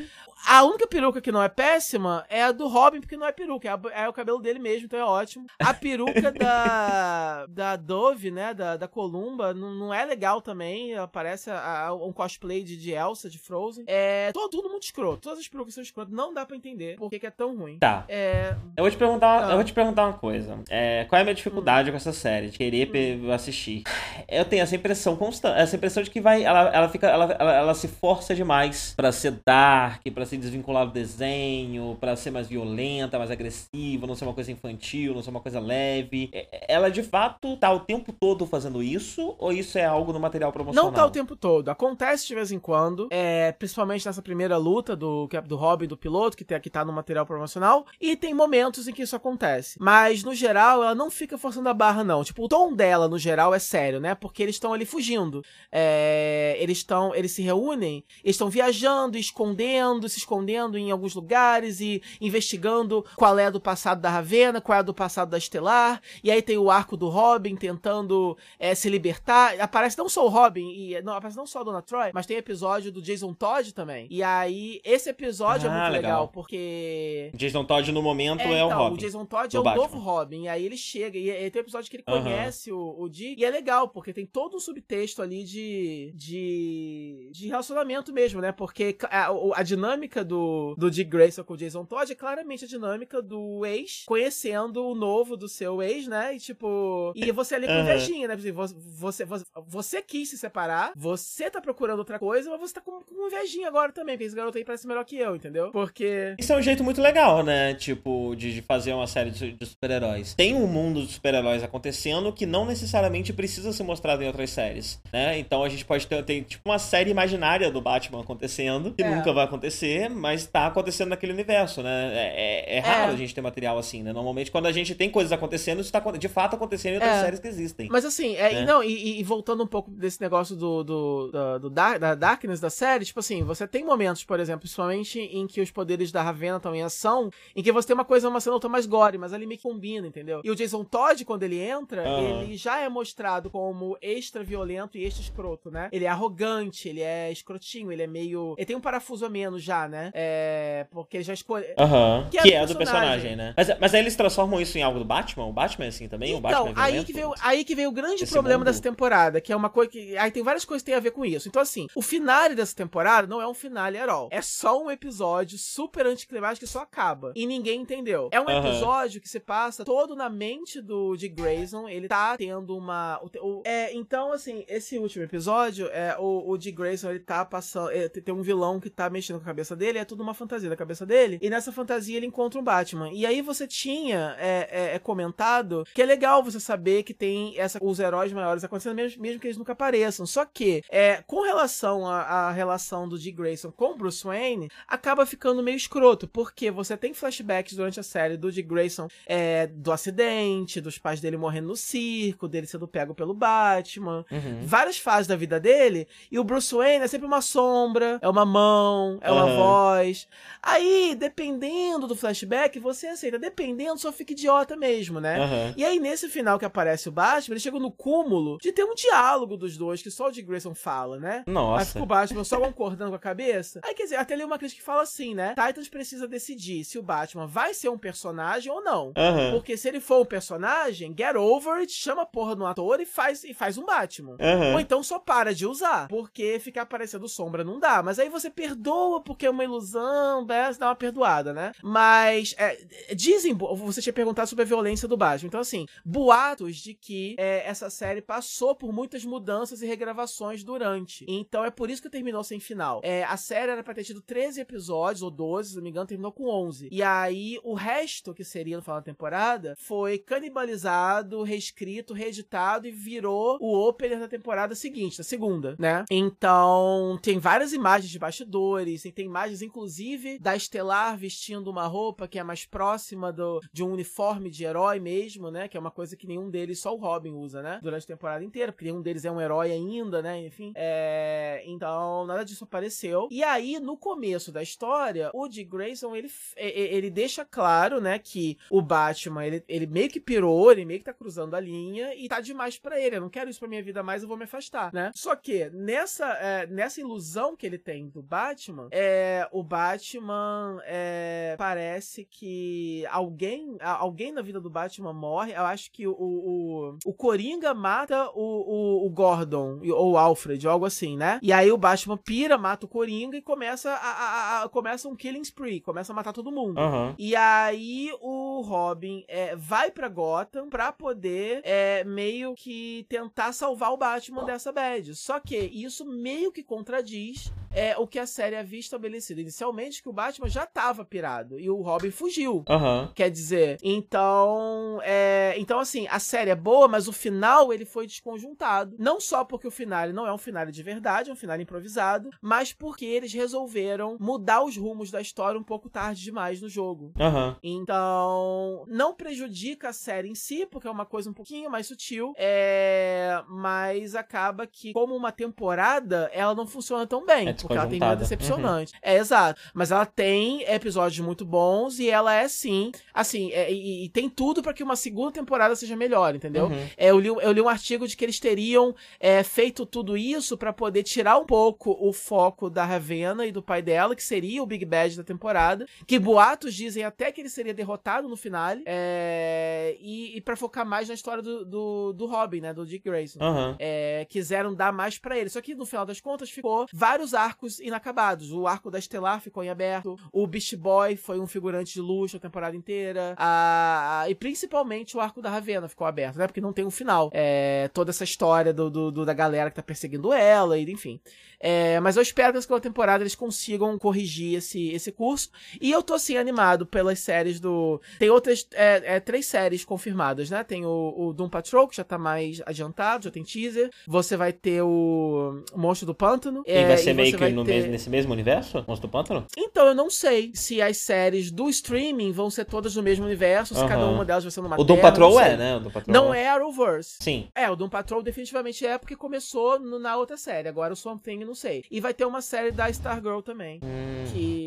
A única peruca que não é péssima é a do Robin, porque não é peruca, é, a- é o cabelo dele mesmo, então é ótimo. A peruca da, da Dove, né, da, da Columba, não, não é legal também, ela parece a- a- um cosplay de, de Elsa, de Frozen. É todo, tudo muito escroto, todas as perucas são escrotas, não dá pra entender por que, que é tão ruim. Tá. É, Eu vou te perguntar, Ah. eu vou te perguntar uma coisa. É, qual é a minha dificuldade com essa série? De querer pe- assistir. eu tenho essa impressão constante, essa impressão de que vai, ela, ela fica, ela, ela, ela se força demais para ser dark, para se desvincular do desenho, para ser mais violenta, mais agressiva, não ser uma coisa infantil, não ser uma coisa leve. É, ela de fato tá o tempo todo fazendo isso ou isso é algo no material promocional? Não tá o tempo todo. Acontece de vez em quando, é, principalmente nessa primeira luta do do Robin do piloto que tem que tá no material promocional e tem momentos em que isso acontece. Mas no geral ela não fica forçando a barra não. Tipo, o tom dela no geral é sério, né? Porque eles estão ali fugindo. É, eles estão, eles se reúnem, eles estão viajando, escondendo, se escondendo em alguns lugares e investigando qual é do passado da Ravena, qual é do passado da Estelar. E aí tem o arco do Robin tentando é, se libertar. Aparece não só o Robin e não aparece não só a Dona Troy, mas tem episódio do Jason Todd também. E aí esse episódio é ah, é muito legal. legal. porque Jason Todd no momento é, é então, o Robin. O Jason Todd é o Batman. novo Robin. E aí ele chega e, e tem um episódio que ele conhece o, o Dick e é legal porque tem todo um subtexto ali de de, de relacionamento mesmo, né? Porque a, a dinâmica do, do Dick Grayson com o Jason Todd é claramente a dinâmica do ex conhecendo o novo do seu ex, né? E tipo, e você ali com uhum. invejinha, né? Você, você, você quis se separar, você tá procurando outra coisa, mas você tá com, com invejinha agora também, porque esse garoto aí parece melhor que eu, entendeu? Porque. Isso é um jeito muito legal, né? Tipo, de, de fazer uma série de, de super-heróis. Tem um mundo de super-heróis acontecendo que não necessariamente precisa ser mostrado em outras séries, né? Então a gente pode ter, ter tipo uma série imaginária do Batman acontecendo, que é. nunca vai acontecer, mas tá acontecendo naquele universo, né? É, é, é raro é. a gente ter material assim, né? Normalmente quando a gente tem coisas acontecendo, isso tá de fato acontecendo em outras é. séries que existem. Mas assim, é, né? não, e, e, voltando um pouco desse negócio do, do, do, do da, da darkness da série, tipo assim, você tem momentos, por exemplo, principalmente em que os poderes da Ravena estão em ação, em que você tem uma coisa, uma cena outra mais gore, mas ali meio que combina, entendeu? E o Jason Todd, quando ele entra, uhum. ele já é mostrado como extra violento e extra escroto, né? Ele é arrogante, ele é escrotinho, ele é meio. Ele tem um parafuso a menos já, né? É. Porque já escolhe. Uhum. Que, é, que do é, do personagem, né? Mas, mas aí eles transformam isso em algo do Batman? O Batman é assim também? Então, o Batman é aí, que veio, aí que veio o grande Esse problema mundo. dessa temporada, que é uma coisa que. Aí tem várias coisas que tem a ver com isso. Então, assim, o finale dessa temporada não é um finale at all. É só um episódio super anticlimático que só acaba. E ninguém entendeu. É um uhum. episódio que se passa todo na mente do de Grayson. Ele tá tendo uma. O, o, é, então, assim, esse último episódio, é, o, o de Grayson, ele tá passando. É, tem um vilão que tá mexendo com a cabeça dele, é tudo uma fantasia da cabeça dele. E nessa fantasia ele encontra um Batman. E aí você tinha é, é, é comentado que é legal você saber que tem essa, os heróis maiores acontecendo, mesmo, mesmo que eles nunca apareçam. Só que, é, com relação à relação do Dick Grayson com Bruce Wayne, acaba ficando meio escroto, porque você tem flashbacks durante a série do Dick Grayson é, do acidente, dos pais dele morrendo no circo, dele sendo pego pelo Batman, uhum. várias fases da vida dele, e o Bruce Wayne é sempre uma sombra, é uma mão, é uma uhum. voz. Aí, dependendo do flashback, você aceita. Dependendo, só fica idiota mesmo, né? Uhum. E aí, nesse final que aparece o Batman, ele chega no cúmulo de ter um diálogo dos dois, que só o Dick Grayson fala, né? Nossa. Aí fica o Batman só concordando com a cabeça. Aí, quer dizer, até ali uma crítica que fala assim, né? Titans precisa decidir se o Batman vai ser um personagem ou não. Uhum. Porque se ele for um personagem, get over it, chama a porra do ator e faz, e faz um Batman. Uhum. Ou então só para de usar. Porque ficar aparecendo sombra não dá. Mas aí você perdoa porque é uma ilusão, né? Você dá uma perdoada, né? Mas é, dizem. Você tinha perguntado sobre a violência do Batman. Então, assim, boatos de que é, essa série passou por muitas mudanças e regravações durante. Então é por isso que terminou sem final. É, a série era pra ter tido 13 episódios, ou 12, se não me engano, terminou com 11. E aí, o resto, que seria no final da temporada, foi canibalizado, reescrito, reeditado e virou o opener da temporada seguinte, da segunda, né? Então, tem várias imagens de bastidores, tem imagens, inclusive, da Estelar vestindo uma roupa que é mais próxima do, de um uniforme de herói mesmo, né? Que é uma coisa que nenhum deles, só o Robin usa, né? Durante a temporada inteira, porque nenhum deles é um herói ainda, né? Enfim. É... Então, nada disso apareceu. E aí, no começo da história, o Dick Grayson, ele, ele deixa claro, né, que o Batman, ele, ele meio que pirou, ele meio que tá cruzando a linha e tá demais para ele. Eu não quero isso pra minha vida mais, eu vou me afastar, né? Só que nessa, é, nessa ilusão que ele tem do Batman, é, o Batman é, parece que alguém, alguém na vida do Batman morre. Eu acho que o, o, o Coringa mata o, o, o Gordon ou o Alfred, algo assim, né? E aí o Batman pira, mata o Coringa e começa a, a, a começa um killing spree, começa a matar todo mundo. Uhum. E aí o Robin é, vai pra Gotham pra poder é, meio que tentar salvar o Batman dessa bad. Só que isso meio que contradiz é o que a série havia estabelecido inicialmente, que o Batman já estava pirado e o Robin fugiu. Aham. Quer dizer, então, é, então assim, a série é boa, mas o final ele foi desconjuntado. Não só porque o final não é um final de verdade, é um final improvisado, mas porque eles resolveram mudar os rumos da história um pouco tarde demais no jogo. Aham. Então, não prejudica a série em si, porque é uma coisa um pouquinho mais sutil, é, mas acaba que, como uma temporada, ela não funciona tão bem, É porque ela tem meio decepcionante. É, exato. Mas ela tem episódios muito bons e ela é, sim, assim, é, e, e tem tudo pra que uma segunda temporada seja melhor, entendeu? Uhum. É, eu, li, eu li um artigo de que eles teriam é, feito tudo isso pra poder tirar um pouco o foco da Ravenna e do pai dela, que seria o Big Bad da temporada, que boatos dizem até que ele seria derrotado no finale, é, e, e para focar mais na história do, do, do Robin, né, do Dick Grayson. É, quiseram dar mais pra ele. Só que no final das contas ficou vários arcos inacabados. O arco da Estelar ficou em aberto. O Beast Boy foi um figurante de luxo a temporada inteira. A, a- e principalmente o arco da Ravenna ficou aberto, né? Porque não tem um final. É, toda essa história do, do- do- da galera que tá perseguindo ela, e enfim. É, mas eu espero que na segunda temporada eles consigam corrigir esse, esse curso. E eu tô assim animado pelas séries do. Tem outras. é, é, três séries confirmadas, né? Tem o, o Doom Patrol, que já tá mais adiantado, já tem teaser. Você vai ter o Monstro do Pântano. E é, vai ser você meio que vai no ter- mes- nesse mesmo universo? Monstro do Pântano? Então, eu não sei se as séries do streaming vão ser todas no mesmo universo, se cada uma delas vai ser numa O Doom Patrol é, né? O Doom Patrol Não é Arrowverse. Sim. É, o Doom Patrol definitivamente é porque começou no- na outra série. Agora o Swamp Thing, não sei. E vai ter uma série da Stargirl também. Hum. Que,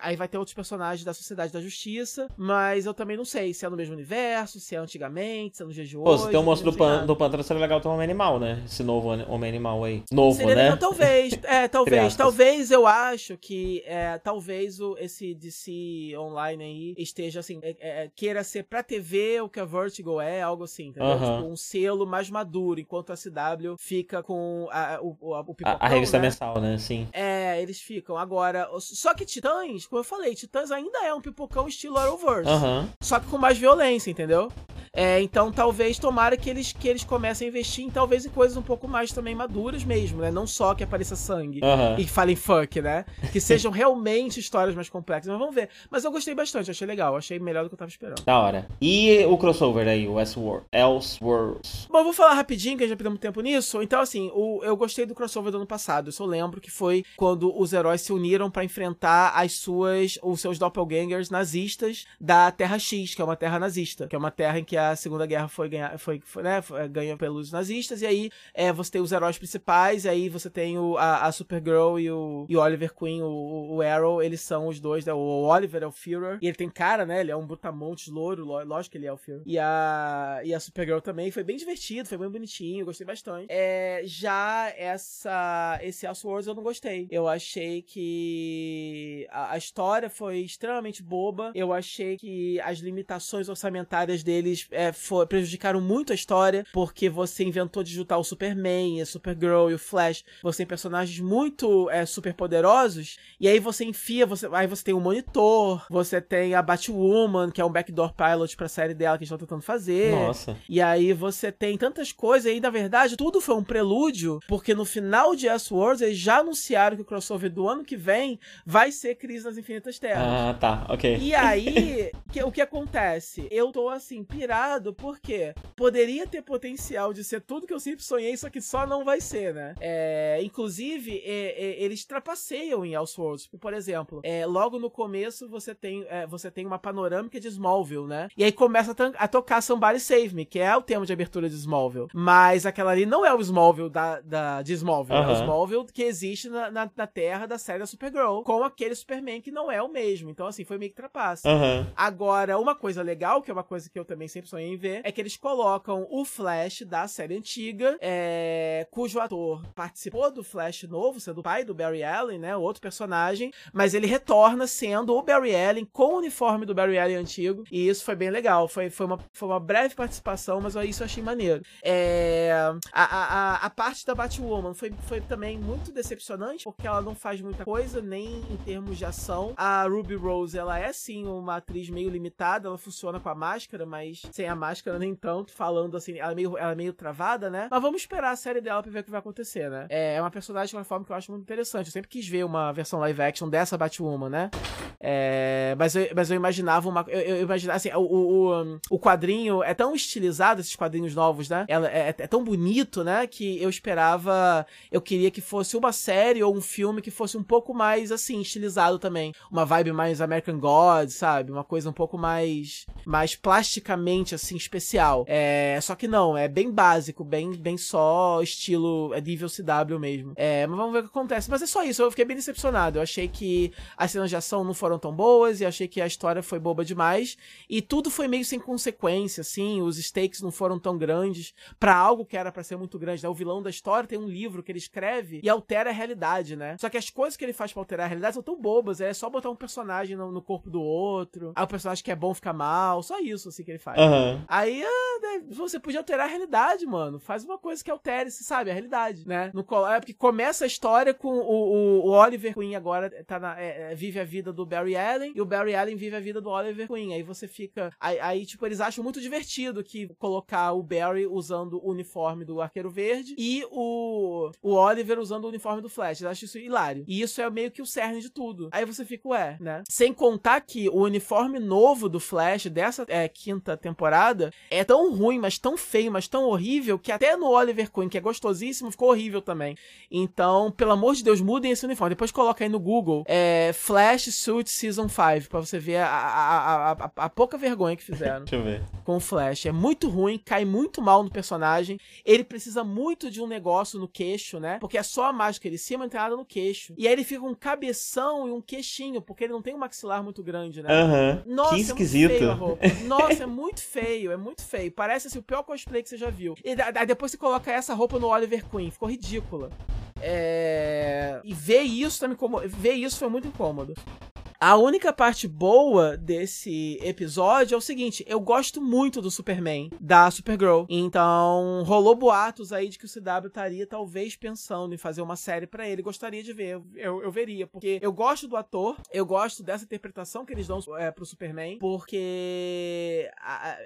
Aí vai ter outros personagens da Sociedade da Justiça. Mas eu também não sei se é no mesmo universo, se é antigamente, se é no dia de hoje. Pô, se tem eu monstro do, pan, do pântano, seria legal ter um homem animal, né? Esse novo homem animal aí. Novo, Seria né? legal, talvez. <laughs> É, talvez. talvez eu acho que é, talvez o, esse DC online aí esteja assim, é, é, queira ser pra TV o que a Vertigo é, algo assim, entendeu? Aham. Tipo, um selo mais maduro, enquanto a CW fica com a, o, o, o pipocão, A, a revista né? mensal, né? Sim. É, eles ficam. Agora, só que Titãs, como eu falei, Titãs ainda é um pipocão estilo Arrowverse. Aham. Só que com mais violência, entendeu? É, então talvez tomara que eles, que eles comecem a investir em talvez em coisas um pouco mais também maduras mesmo, né? Não só que apareça sangue e falem fuck, né? Que sejam <laughs> realmente histórias mais complexas. Mas vamos ver. Mas eu gostei bastante, achei legal, achei melhor do que eu tava esperando. Da hora. E o crossover aí, o Westworld. Elseworlds. Bom, eu vou falar rapidinho, que a gente já perdeu muito tempo nisso. Então, assim, o, eu gostei do crossover do ano passado. Eu só lembro que foi quando os heróis se uniram pra enfrentar as suas, os seus doppelgangers nazistas da Terra X, que é uma terra nazista, que é uma terra em que a Segunda Guerra foi ganha, foi, foi, né, foi, ganha pelos nazistas. E aí é, você tem os heróis principais, e aí você tem o, a, a Supergirl e o, e Oliver Queen, o, o Arrow, eles são os dois, né? O Oliver é o Führer, e ele tem cara, né? Ele é um brutamontes louro, lo- lógico que ele é o Führer. E a, e a Supergirl também, foi bem divertido, foi bem bonitinho, gostei bastante. É, já essa, esse Elseworlds eu não gostei. Eu achei que a história foi extremamente boba, eu achei que as limitações orçamentárias deles é, foi- prejudicaram muito a história, porque você inventou de juntar o Superman, a Supergirl e o Flash, você tem personagens muito é, super poderosos, e aí você enfia, você, aí você tem o Monitor, você tem a Batwoman, que é um backdoor pilot pra série dela que eles estão tentando fazer. Nossa. E aí você tem tantas coisas, e na verdade, tudo foi um prelúdio, porque no final de S-Wars eles já anunciaram que o crossover do ano que vem vai ser Crise nas Infinitas Terras. Ah, tá. Ok. E aí, que- o que acontece? Eu tô assim, pirado, porque poderia ter potencial de ser tudo que eu sempre sonhei, só que só não vai ser, né? É, inclusive, é, é, eles trapaceiam em Elseworlds. Por exemplo, é, logo no começo você tem, é, você tem uma panorâmica de Smallville, né? E aí começa a, a tocar Somebody Save Me, que é o tema de abertura de Smallville. Mas aquela ali não é o Smallville da, da, de Smallville, é o. Smallville que existe na, na, na Terra da série da Supergirl, com aquele Superman que não é o mesmo. Então, assim, foi meio que trapaça. Aham. Agora, uma coisa legal, que é uma coisa que eu também sempre sonhei em ver, é que eles colocam o Flash da série antiga, é, cujo ator participou do Flash novo, sendo o pai do Barry Allen, né? Outro personagem, mas ele retorna sendo o Barry Allen com o uniforme do Barry Allen antigo. E isso foi bem legal. Foi, foi, uma, foi uma breve participação, mas isso eu achei maneiro. É, a, a, a, parte da Batwoman foi, foi também muito decepcionante, porque ela não faz muita coisa, nem em termos de atuação. A Ruby Rose, ela é sim uma atriz meio limitada, ela funciona com a máscara, mas sem a máscara nem tanto, falando assim, ela é meio, ela é meio travada, né? Mas vamos esperar a série dela pra ver o que vai acontecer, né? É, é uma personagem de uma forma que eu acho muito interessante. Eu sempre quis ver uma versão live action dessa Batwoman, né? É, mas, eu, mas eu imaginava uma. Eu, eu imaginava, assim, o, o, o quadrinho é tão estilizado, esses quadrinhos novos, né? Ela é, é, tão bonito, né? Que eu esperava. Eu queria que fosse uma série ou um filme que fosse um pouco mais, assim, estilizado também. Uma vibe mais American God, sabe? Uma coisa um pouco mais. mais plasticamente, assim, especial. É, só que não, é bem básico, bem, bem só estilo. É nível CW mesmo. É, mas vamos ver o que acontece. Mas é só isso, eu fiquei bem decepcionado. Eu achei que as cenas de ação não foram tão boas e achei que a história foi boba demais. E tudo foi meio sem consequência, assim. Os stakes não foram tão grandes para algo que era para ser muito grande, né? O vilão da história tem um livro que ele escreve e altera a realidade, né? Só que as coisas que ele faz pra alterar a realidade são tão bobas. É só botar um personagem no, no corpo do outro. Aí o personagem que é bom fica mal. Só isso, assim, que ele faz. Uhum. Aí ah, né, você podia alterar a realidade, mano. Faz uma coisa que altere, sabe? A realidade, né? No, é porque começa a história com o, o, o Oliver Queen agora tá na, é, é, vive a vida do Barry Allen e o Barry Allen vive a vida do Oliver Queen. Aí você fica. Aí, aí, tipo, eles acham muito divertido que colocar o Barry usando o uniforme do Arqueiro Verde e o, o Oliver usando o uniforme do Flash. Eles acham isso hilário. E isso é meio que o cerne de tudo. Aí você fica, ué, né? Sem contar que o uniforme novo do Flash dessa é, quinta temporada é tão ruim, mas tão feio, mas tão horrível que até no Oliver Queen, que é gostosíssimo, ficou horrível também. Então, pelo amor de Deus, mudem esse uniforme. Depois coloca aí no Google é, Flash Suit Season 5 pra você ver a, a, a, a, pouca vergonha que fizeram Deixa eu ver. com o Flash. É muito ruim, cai muito mal no personagem. Ele precisa muito de um negócio no queixo, né? Porque é só a máscara em cima, não tem nada no queixo. E aí ele fica um cabeção e um queixinho, porque ele não tem um maxilar muito grande, né? Aham. Uhum. Nossa, que esquisito. É muito feio a roupa. <laughs> Nossa, é muito feio, é muito feio. Parece assim, o pior cosplay que você já viu. E aí depois você coloca essa roupa no Oliver Queen. Ficou ridícula. É... E ver isso tá me incomod... ver isso foi muito incômodo. A única parte boa desse episódio é o seguinte: eu gosto muito do Superman, da Supergirl. Então, rolou boatos aí de que o CW estaria talvez pensando em fazer uma série para ele. Gostaria de ver, eu, eu veria, porque eu gosto do ator, eu gosto dessa interpretação que eles dão é, pro Superman, porque,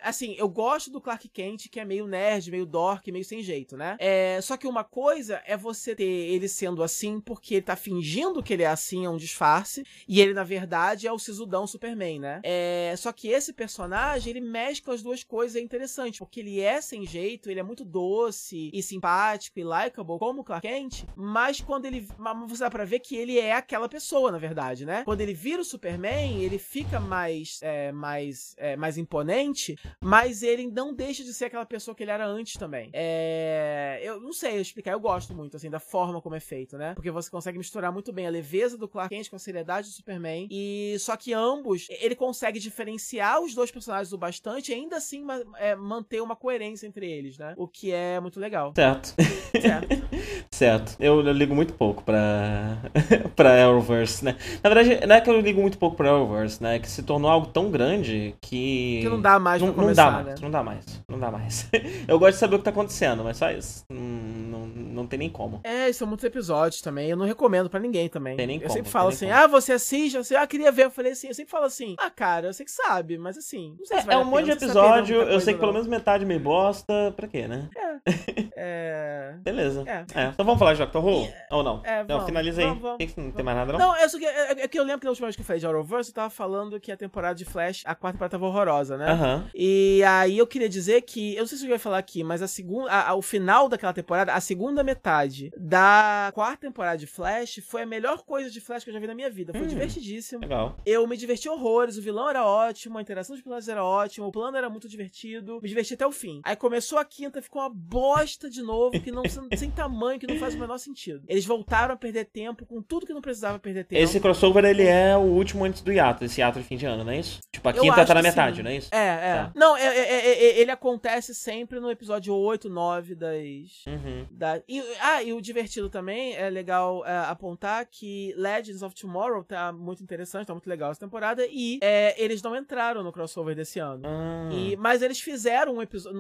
assim, eu gosto do Clark Kent, que é meio nerd, meio dork, meio sem jeito, né? É, só que uma coisa é você ter ele sendo assim porque ele tá fingindo que ele é assim, é um disfarce, e ele, na verdade, verdade, é o Sisudão Superman, né? É, só que esse personagem, ele mescla as duas coisas, é interessante, porque ele é sem jeito, ele é muito doce e simpático e likable, como o Clark Kent, mas quando ele. Você dá pra ver que ele é aquela pessoa, na verdade, né? Quando ele vira o Superman, ele fica mais, é, mais, é, mais imponente, mas ele não deixa de ser aquela pessoa que ele era antes também. É, eu não sei explicar, eu gosto muito, assim, da forma como é feito, né? Porque você consegue misturar muito bem a leveza do Clark Kent com a seriedade do Superman e só que ambos, ele consegue diferenciar os dois personagens o bastante e ainda assim é, manter uma coerência entre eles, né? O que é muito legal. Certo. Certo. <laughs> certo. Eu, eu, ligo muito pouco pra, <laughs> pra Arrowverse, né? Na verdade, não é que eu ligo muito pouco pra Arrowverse, né? É que se tornou algo tão grande que... Que não dá mais não, pra começar, não dá né? mais, Não dá mais. Não dá mais. <laughs> eu gosto de saber o que tá acontecendo, mas só isso. Não, não, não tem nem como. É, são muitos episódios também. Eu não recomendo pra ninguém também. Tem nem eu como, sempre falo assim, como. ah, você assiste, você, ah, queria ver. Eu falei assim, eu sempre falo assim, ah, cara, eu sei que sabe, mas assim, não sei É, se é a um monte de não episódio, eu sei que pelo não. menos metade meio bosta, pra quê, né? <laughs> É. Beleza. É. É. Então vamos falar de Doctor Who? Ou não? É, não, vamos, finaliza aí. vamos, vamos, que- não tem mais nada, não? Não, é, só que, é, é que eu lembro que na última vez que eu falei de Arrowverse, eu tava falando que a temporada de Flash, a quarta temporada tava horrorosa, né? Aham. E aí eu queria dizer que, eu não sei se eu ia falar aqui, mas a segunda, a- a- o final daquela temporada, a segunda metade da quarta temporada de Flash foi a melhor coisa de Flash que eu já vi na minha vida. Foi Hum. divertidíssimo. Legal. Eu me diverti horrores, o vilão era ótimo, a interação dos personagens era ótima, o plano era muito divertido, me diverti até o fim. Aí começou a quinta, ficou uma bosta de novo, que não <laughs> sem tamanho, que não faz o menor sentido. Eles voltaram a perder tempo com tudo que não precisava perder tempo. Esse crossover, ele é o último antes do hiato, esse hiato de fim de ano, não é isso? Tipo, a quinta tá na metade, sim. não é isso? É, é. Tá. Não, é- é- é- é- ele acontece sempre no episódio 8, 9 das. Uhum. Da... E, ah, e o divertido também é legal é, apontar que Legends of Tomorrow tá muito interessante, tá muito legal essa temporada. E é, eles não entraram no crossover desse ano. Ah, E, mas eles fizeram um episódio.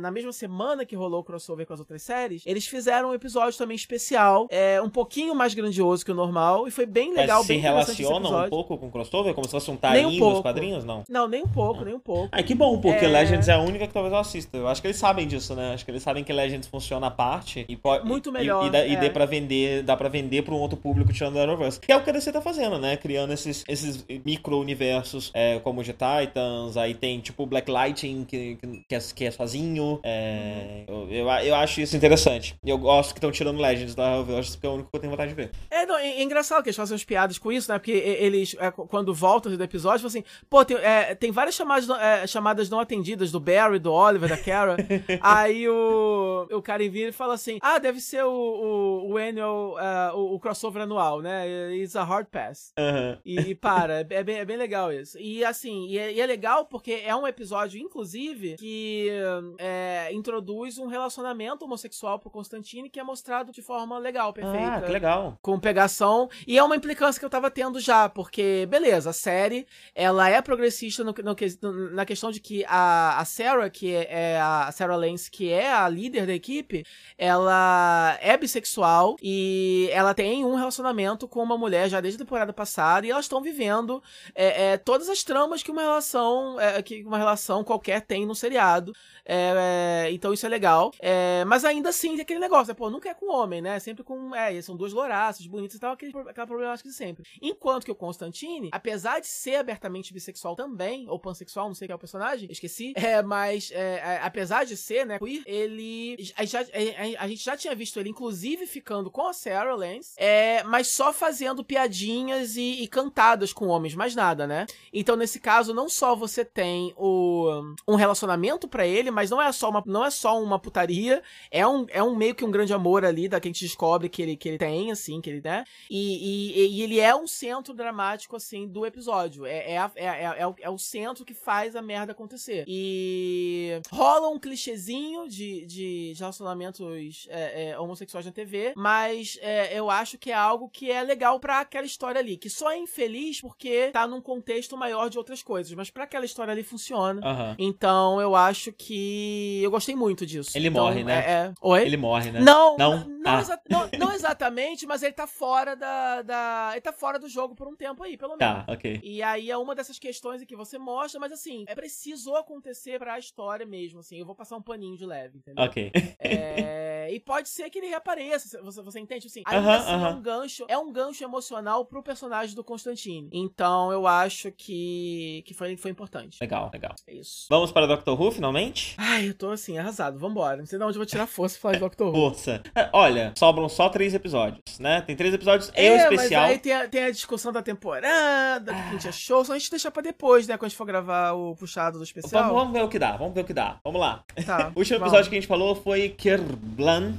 Na mesma semana que rolou o crossover com as outras séries, eles fizeram um episódio também especial, é, um pouquinho mais grandioso que o normal, e foi bem legal, Mas se bem interessante esse relaciona um pouco com o crossover? Como se fosse um Nem um dos quadrinhos? Não. Não, nem um pouco, nem um pouco. Ah, que bom, porque É. Legends é a única que talvez eu assista. Eu acho que eles sabem disso, né? Acho que eles sabem que Legends funciona à parte e pode. Muito e- melhor, E, dá, e é. dê pra vender, dá pra vender pra um outro público tirando o Arrowverse. Que é o que a DC tá fazendo, né? Criando esses, esses micro-universos, é, como o de Titans, aí tem tipo o Black Lightning, que, que, que é, que é sozinho. É, eu, eu, eu acho isso interessante. E eu gosto que estão tirando Legends da Arrowverse, porque é o único que eu tenho vontade de ver. É, não, é, engraçado que eles fazem umas piadas com isso, né? Porque eles, é, qu- quando voltam do episódio, falam assim, pô, tem, é, tem várias chamadas, não- é, chamadas não atendidas do Barry, do Oliver, da Kara. <laughs> Aí o, o cara envia e fala assim, ah, deve ser o, o, o annual, é, o, o crossover anual, né? It's a hard pass. Aham. E, e para, é bem, é bem legal isso. E assim, e é, e é legal porque é um episódio, inclusive, que é, introduz um relacionamento homossexual pro Constantine que é mostrado de forma legal, perfeita Ah, que legal. com pegação. E é uma implicância que eu tava tendo já, porque, beleza, a série, ela é progressista no, no- na questão de que a, a Sarah, que é, é a Sarah Lance, que é a líder da equipe, ela é bissexual e ela tem um relacionamento com uma mulher já desde a temporada passada elas estão vivendo é, é, todas as tramas que uma relação é, que uma relação qualquer tem no seriado. É, é, então isso é legal. É, mas ainda assim tem aquele negócio, né? Pô, nunca é com homem, né? Sempre com. É, são duas louraças, bonitas e tal, aquele, aquela problemática de sempre. Enquanto que o Constantine, apesar de ser abertamente bissexual também, ou pansexual, não sei quem é o personagem, esqueci. É, mas é, é, apesar de ser, né, queer, ele. A, já, a, a gente já tinha visto ele, inclusive, ficando com a Sarah Lance, é, mas só fazendo piadinhas e, e cantadas com homens, mais nada, né? Então, nesse caso, não só você tem o, um relacionamento pra ele, mas não é só uma, não é só uma putaria, é um, é um meio que um grande amor ali, da que a gente descobre que ele, que ele tem, assim, que ele, né? E, e, e ele é um centro dramático, assim, do episódio. É, é, a- é, é, é o, é o centro que faz a merda acontecer. E rola um clichêzinho de, de, relacionamentos é, é, homossexuais na TV, mas é, eu acho que é algo que é legal pra aquela história ali, que só é infeliz porque tá num contexto maior de outras coisas, mas pra aquela história ali funciona. Então eu acho que eu gostei muito disso. Ele Então, morre, né? É, é... Oi? Ele morre, né? Não, Não? não, Ah. exa- não- não exatamente, mas ele tá fora da, da. Ele tá fora do jogo por um tempo aí, pelo menos. Tá, ok. E aí é uma dessas questões que você mostra, mas assim, é preciso acontecer pra história mesmo, assim. Eu vou passar um paninho de leve, entendeu? Ok. É, e pode ser que ele reapareça, você, você entende? Assim, ainda Aham, assim é aham. um gancho, é um gancho emocional pro personagem do Constantine. Então eu acho que, que foi, foi importante. Legal, legal. É isso. Vamos para Doctor Who, finalmente? Ai, eu tô assim, arrasado. Vambora. Não sei de onde eu vou tirar força pra falar de Doctor Who. Força. É, Olha, sobram só três episódios, né? Tem três episódios e É, o especial. Mas aí tem a, tem a discussão da temporada, do que a gente achou. Só a gente deixar pra depois, né? Quando a gente for gravar o puxado do especial. Vamos, vamos ver o que dá, vamos ver o que dá. Vamos lá. Tá, <laughs> O último vamos. episódio que a gente falou foi Kirblan.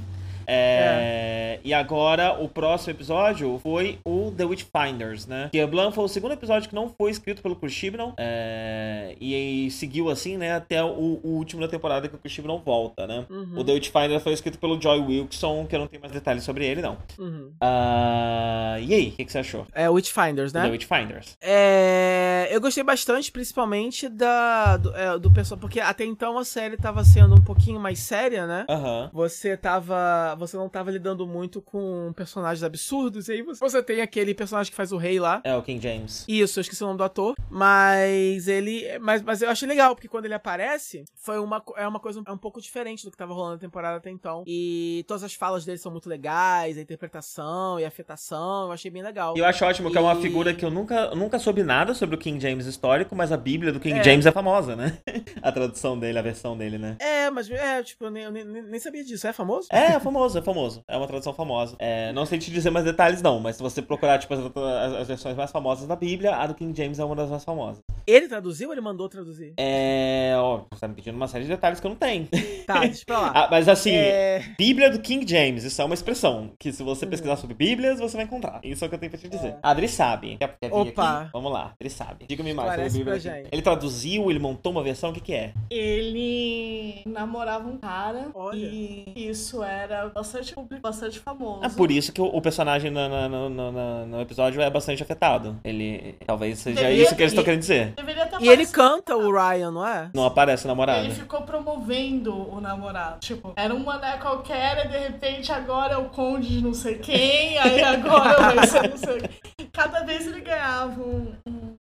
É, E agora, o próximo episódio foi o The Witchfinders, né? Kirblan foi o segundo episódio que não foi escrito pelo Chris Chibnall. é, E seguiu assim, né? Até o, o último da temporada que o Chris Chibnall volta, né? Uhum. O The Witchfinder foi escrito pelo Joy Wilson, que eu não tenho mais detalhes sobre ele, não. Uhum. Ah, e aí, o que, que você achou? É Witchfinders, The né? Witchfinders. É, eu gostei bastante, principalmente da, do, é, do pessoal, porque até então a série tava sendo um pouquinho mais séria, né? Aham. Você tava. Você não tava lidando muito com personagens absurdos, e aí você, você tem aquele personagem que faz o rei lá. É o King James. Isso, eu esqueci o nome do ator. Mas ele. Mas, mas eu achei legal, porque quando ele aparece, foi uma, é uma coisa um pouco diferente do que tava rolando na temporada até então. E todas as falas dele são muito legais, a interpretação e a afetação, eu achei bem legal. E eu acho ótimo que é uma E- figura que eu nunca, nunca soube nada sobre o King James histórico, mas a Bíblia do King É. James é famosa, né? <laughs> a tradução dele, a versão dele, né? É, mas é, tipo, eu nem, eu nem, nem sabia disso. É famoso? É, é famoso, é famoso. É uma tradução famosa. É, não sei te dizer mais detalhes, não, mas se você procurar, tipo, as, as- as versões mais famosas da Bíblia, a do King James é uma das mais famosas. Ele traduziu ou ele mandou traduzir? É. Ó, você tá me pedindo uma série de detalhes que eu não tenho. Tá, deixa pra lá. <laughs> Ah, mas assim, É, Bíblia do King James, isso é uma expressão que se você pesquisar sobre Bíblias, você vai encontrar. Isso é o que eu tenho pra te dizer. A Adri sabe. Quer, quer Opa. aqui? Vamos lá, Adri sabe. Diga-me mais sobre a Bíblia. pra aqui. gente. Ele traduziu, ele montou uma versão, o que que é? Ele namorava um cara Olha. e isso era bastante público, bastante famoso. É por isso que o, o personagem na- na- na- na- na- no episódio é bastante afetado. Ele. Talvez seja E- isso que eles estão querendo dizer. Deveria E ele canta o Ryan, não é? Não aparece a namorada. Ele ficou promovendo o namorado. Tipo, era um mané qualquer e de repente agora é o conde de não sei quem, aí agora vai ser não sei quem. Cada vez ele ganhava um-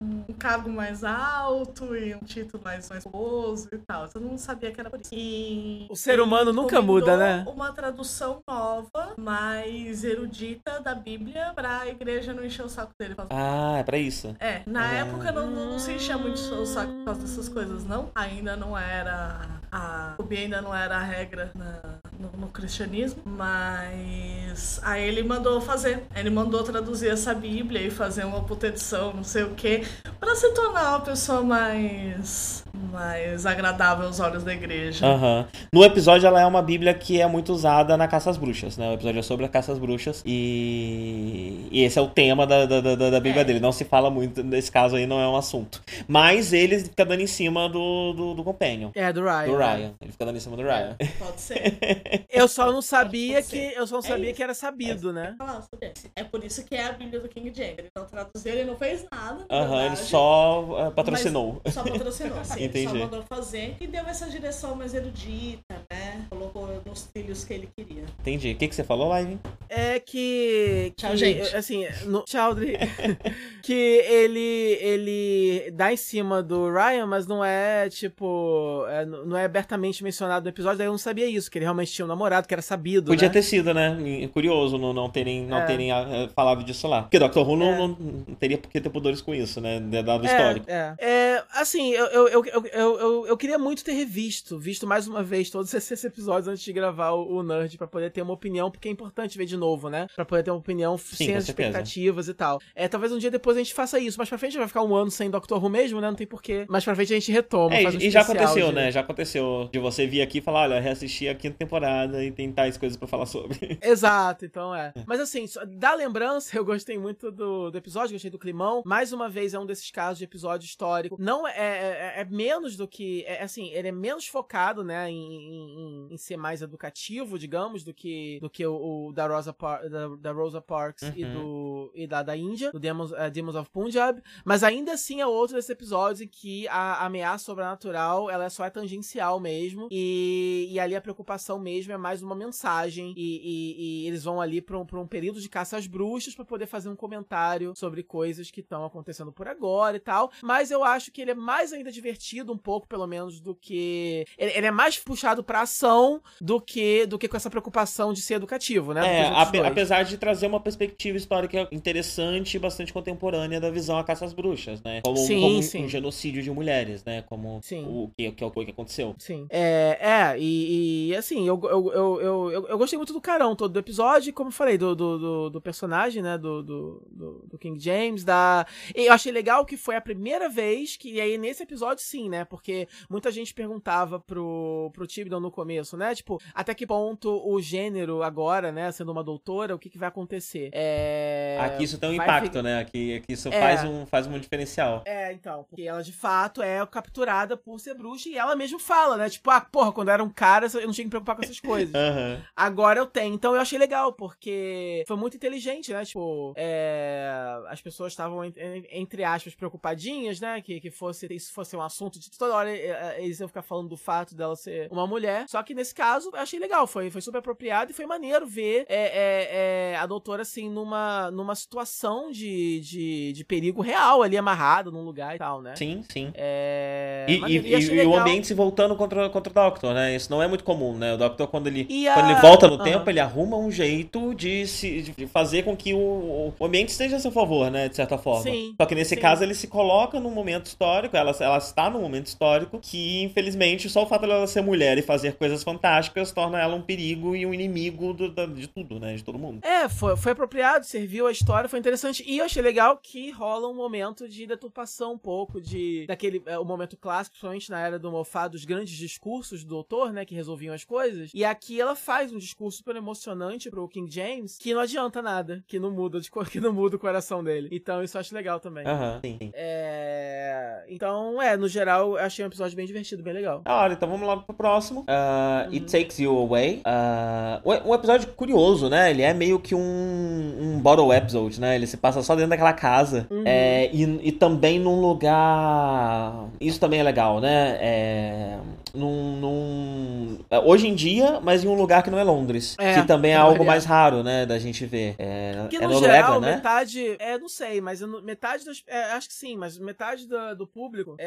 um cargo mais alto e um título mais, mais famoso e tal. Todo mundo sabia que era por isso. E O ser humano nunca muda, né? Uma tradução nova, mais erudita da Bíblia pra igreja não encher o saco dele. Ah, é pra isso. É, na Ah. época não, não, não se enchia muito o saco por causa dessas coisas, não. Ainda não era. A, o bem ainda não era a regra na- no, no cristianismo, mas aí ele mandou fazer. Ele mandou traduzir essa Bíblia e fazer uma puta edição, não sei o que, pra se tornar uma pessoa mais. mais agradável aos olhos da igreja. Aham. No episódio, ela é uma bíblia que é muito usada na caça às bruxas, né? O episódio é sobre a caça às bruxas. E, e esse é o tema da, da, da, da bíblia É. dele. Não se fala muito, nesse caso aí não é um assunto. Mas ele fica dando em cima do, do, do Companion. É, do Ryan. Do né? Ryan. Ele fica dando em cima do Ryan. Pode ser. <laughs> Eu só não sabia Pode que. Eu só não É sabia isso. que era sabido, né? sobre isso. É por isso que é a Bíblia do King James. Ele não traduziu, ele não fez nada. na Aham, ele verdade. Só uh, patrocinou. Mas só patrocinou, sim. <laughs> Entendi. só mandou fazer e deu essa direção mais erudita, né? Colocou nos trilhos que ele queria. Entendi. O que, que você falou, Live? É que. Tchau, que, gente. Assim, no, tchau, Dri. <laughs> que ele. Ele dá em cima do Ryan, mas não é, tipo. é, não é abertamente mencionado no episódio, daí eu não sabia isso, que ele realmente tinha um namorado, que era sabido. Podia né? ter sido, né? Curioso não, não terem, não É. terem ah, falado disso lá. Porque Doctor Who não, É. não, não teria por que ter pudores com isso, né? Dado o É, histórico. É, É, assim, eu, eu, eu, eu, eu, eu, eu queria muito ter revisto, visto mais uma vez todos esses episódios antes de gravar o, o Nerd, pra poder ter uma opinião, porque é importante ver de novo, né? Pra poder ter uma opinião sem com as certeza. expectativas e tal. É, talvez um dia depois a gente faça isso, mas pra frente vai ficar um ano sem Doctor Who mesmo, né? Não tem porquê. Mas pra frente a gente retoma, É, um e já aconteceu, de- né? Já aconteceu de você vir aqui e falar, olha, reassistir a quinta temporada e tem tais coisas pra falar sobre. <laughs> Exato, então é. Mas assim, da lembrança, <laughs> eu gostei muito do, do episódio, gostei do climão. Mais uma vez, é um desses casos de episódio histórico. Não é, é, é- é menos do que. É, assim, ele é menos focado, né, em, em- em- em ser mais educativo, digamos, do que, do que o, o da, Rosa Par- da, da Rosa Parks e, Uhum. do, e da, da Índia, do Demons, eh, Demons of Punjab. Mas ainda assim é outro desses episódios em que a ameaça sobrenatural ela só é tangencial mesmo. E, e ali a preocupação mesmo é mais uma mensagem. E, e- e eles vão ali pra um, pra um período de caça às bruxas pra poder fazer um comentário sobre coisas que estão acontecendo por agora e tal. Mas eu acho que ele é mais ainda divertido, um pouco, pelo menos, do que. Ele, ele é mais puxado pra ação do que, do que com essa preocupação de ser educativo, né? É, ape- apesar de trazer uma perspectiva histórica interessante e bastante contemporânea da visão à caça às bruxas, né? Como, Sim, como um- sim. um genocídio de mulheres, né? Como Sim. o que, que é o que aconteceu. Sim. É, é e, e, assim, eu, eu, eu, eu, eu, eu gostei muito do carão todo do episódio, como eu falei, do, do, do, do personagem, né, do, do, do, do King James, da... e Eu achei legal que foi a primeira vez que, e aí nesse episódio sim, né, porque muita gente perguntava pro, pro Tibidon no começo, né, tipo, até que ponto o gênero agora, né, sendo uma doutora, o que que vai acontecer? É... Aqui isso tem um vai impacto, fi- né? Aqui, aqui isso É. faz, um, faz um diferencial. É, então, porque ela de fato é capturada por ser bruxa e ela mesmo fala, né? Tipo, ah, porra, quando eu era um cara, eu não tinha que me preocupar com essas coisas. <laughs> Aham. Agora eu tenho. Então eu achei legal, porque foi muito inteligente, né? Tipo, é, as pessoas estavam, en- en- entre aspas, preocupadinhas, né? Que, que fosse, isso fosse um assunto de toda hora é, é, eles iam ficar falando do fato dela ser uma mulher. Só que nesse caso eu achei legal, foi, foi super apropriado e foi maneiro ver é, é, é, a doutora assim numa, numa situação de, de, de perigo real ali amarrada num lugar e tal, né? Sim, sim. É, E, maneiro. e- e o ambiente se voltando contra, contra o Doctor, né? Isso não é muito comum, né? O Doctor, quando ele, a- quando ele volta no Aham. tempo, ele arruma um jeito de, se, de fazer com que o, o ambiente esteja a seu favor, né? De certa forma. Sim, Só que nesse sim. caso ele se coloca num momento histórico, ela, ela está num momento histórico que, infelizmente, só o fato dela ser mulher e fazer coisas fantásticas torna ela um perigo e um inimigo do- da- de tudo, né? De todo mundo. É, foi, foi apropriado, serviu a história, foi interessante. E eu achei legal que rola um momento de deturpação um pouco, de daquele é, o momento clássico, principalmente na era do Mofá, dos grandes discursos do doutor, né, que resolviam as coisas. E aqui ela faz um discurso super emocionante pro King James, que não adianta nada, que não muda, de, <laughs> que não muda o coração dele. Então isso eu acho legal também. Aham, sim, sim. É... Então, é, no geral, eu achei um episódio bem divertido, bem legal. Da hora, então vamos lá pro próximo. Uh, It Takes You Away. Uh, um episódio curioso, né? Ele é meio que um, um bottle episode, né? Ele se passa só dentro daquela casa. É, e, e também num lugar. Isso também é legal, né? É, num, num- é, Hoje em dia, mas em um lugar que não é Londres. É, que também é algo mais raro, né? Da gente ver. É, Que é no Noruega, geral, né? metade. É, não sei, mas metade das. é, acho que sim, mas metade da- do público. É,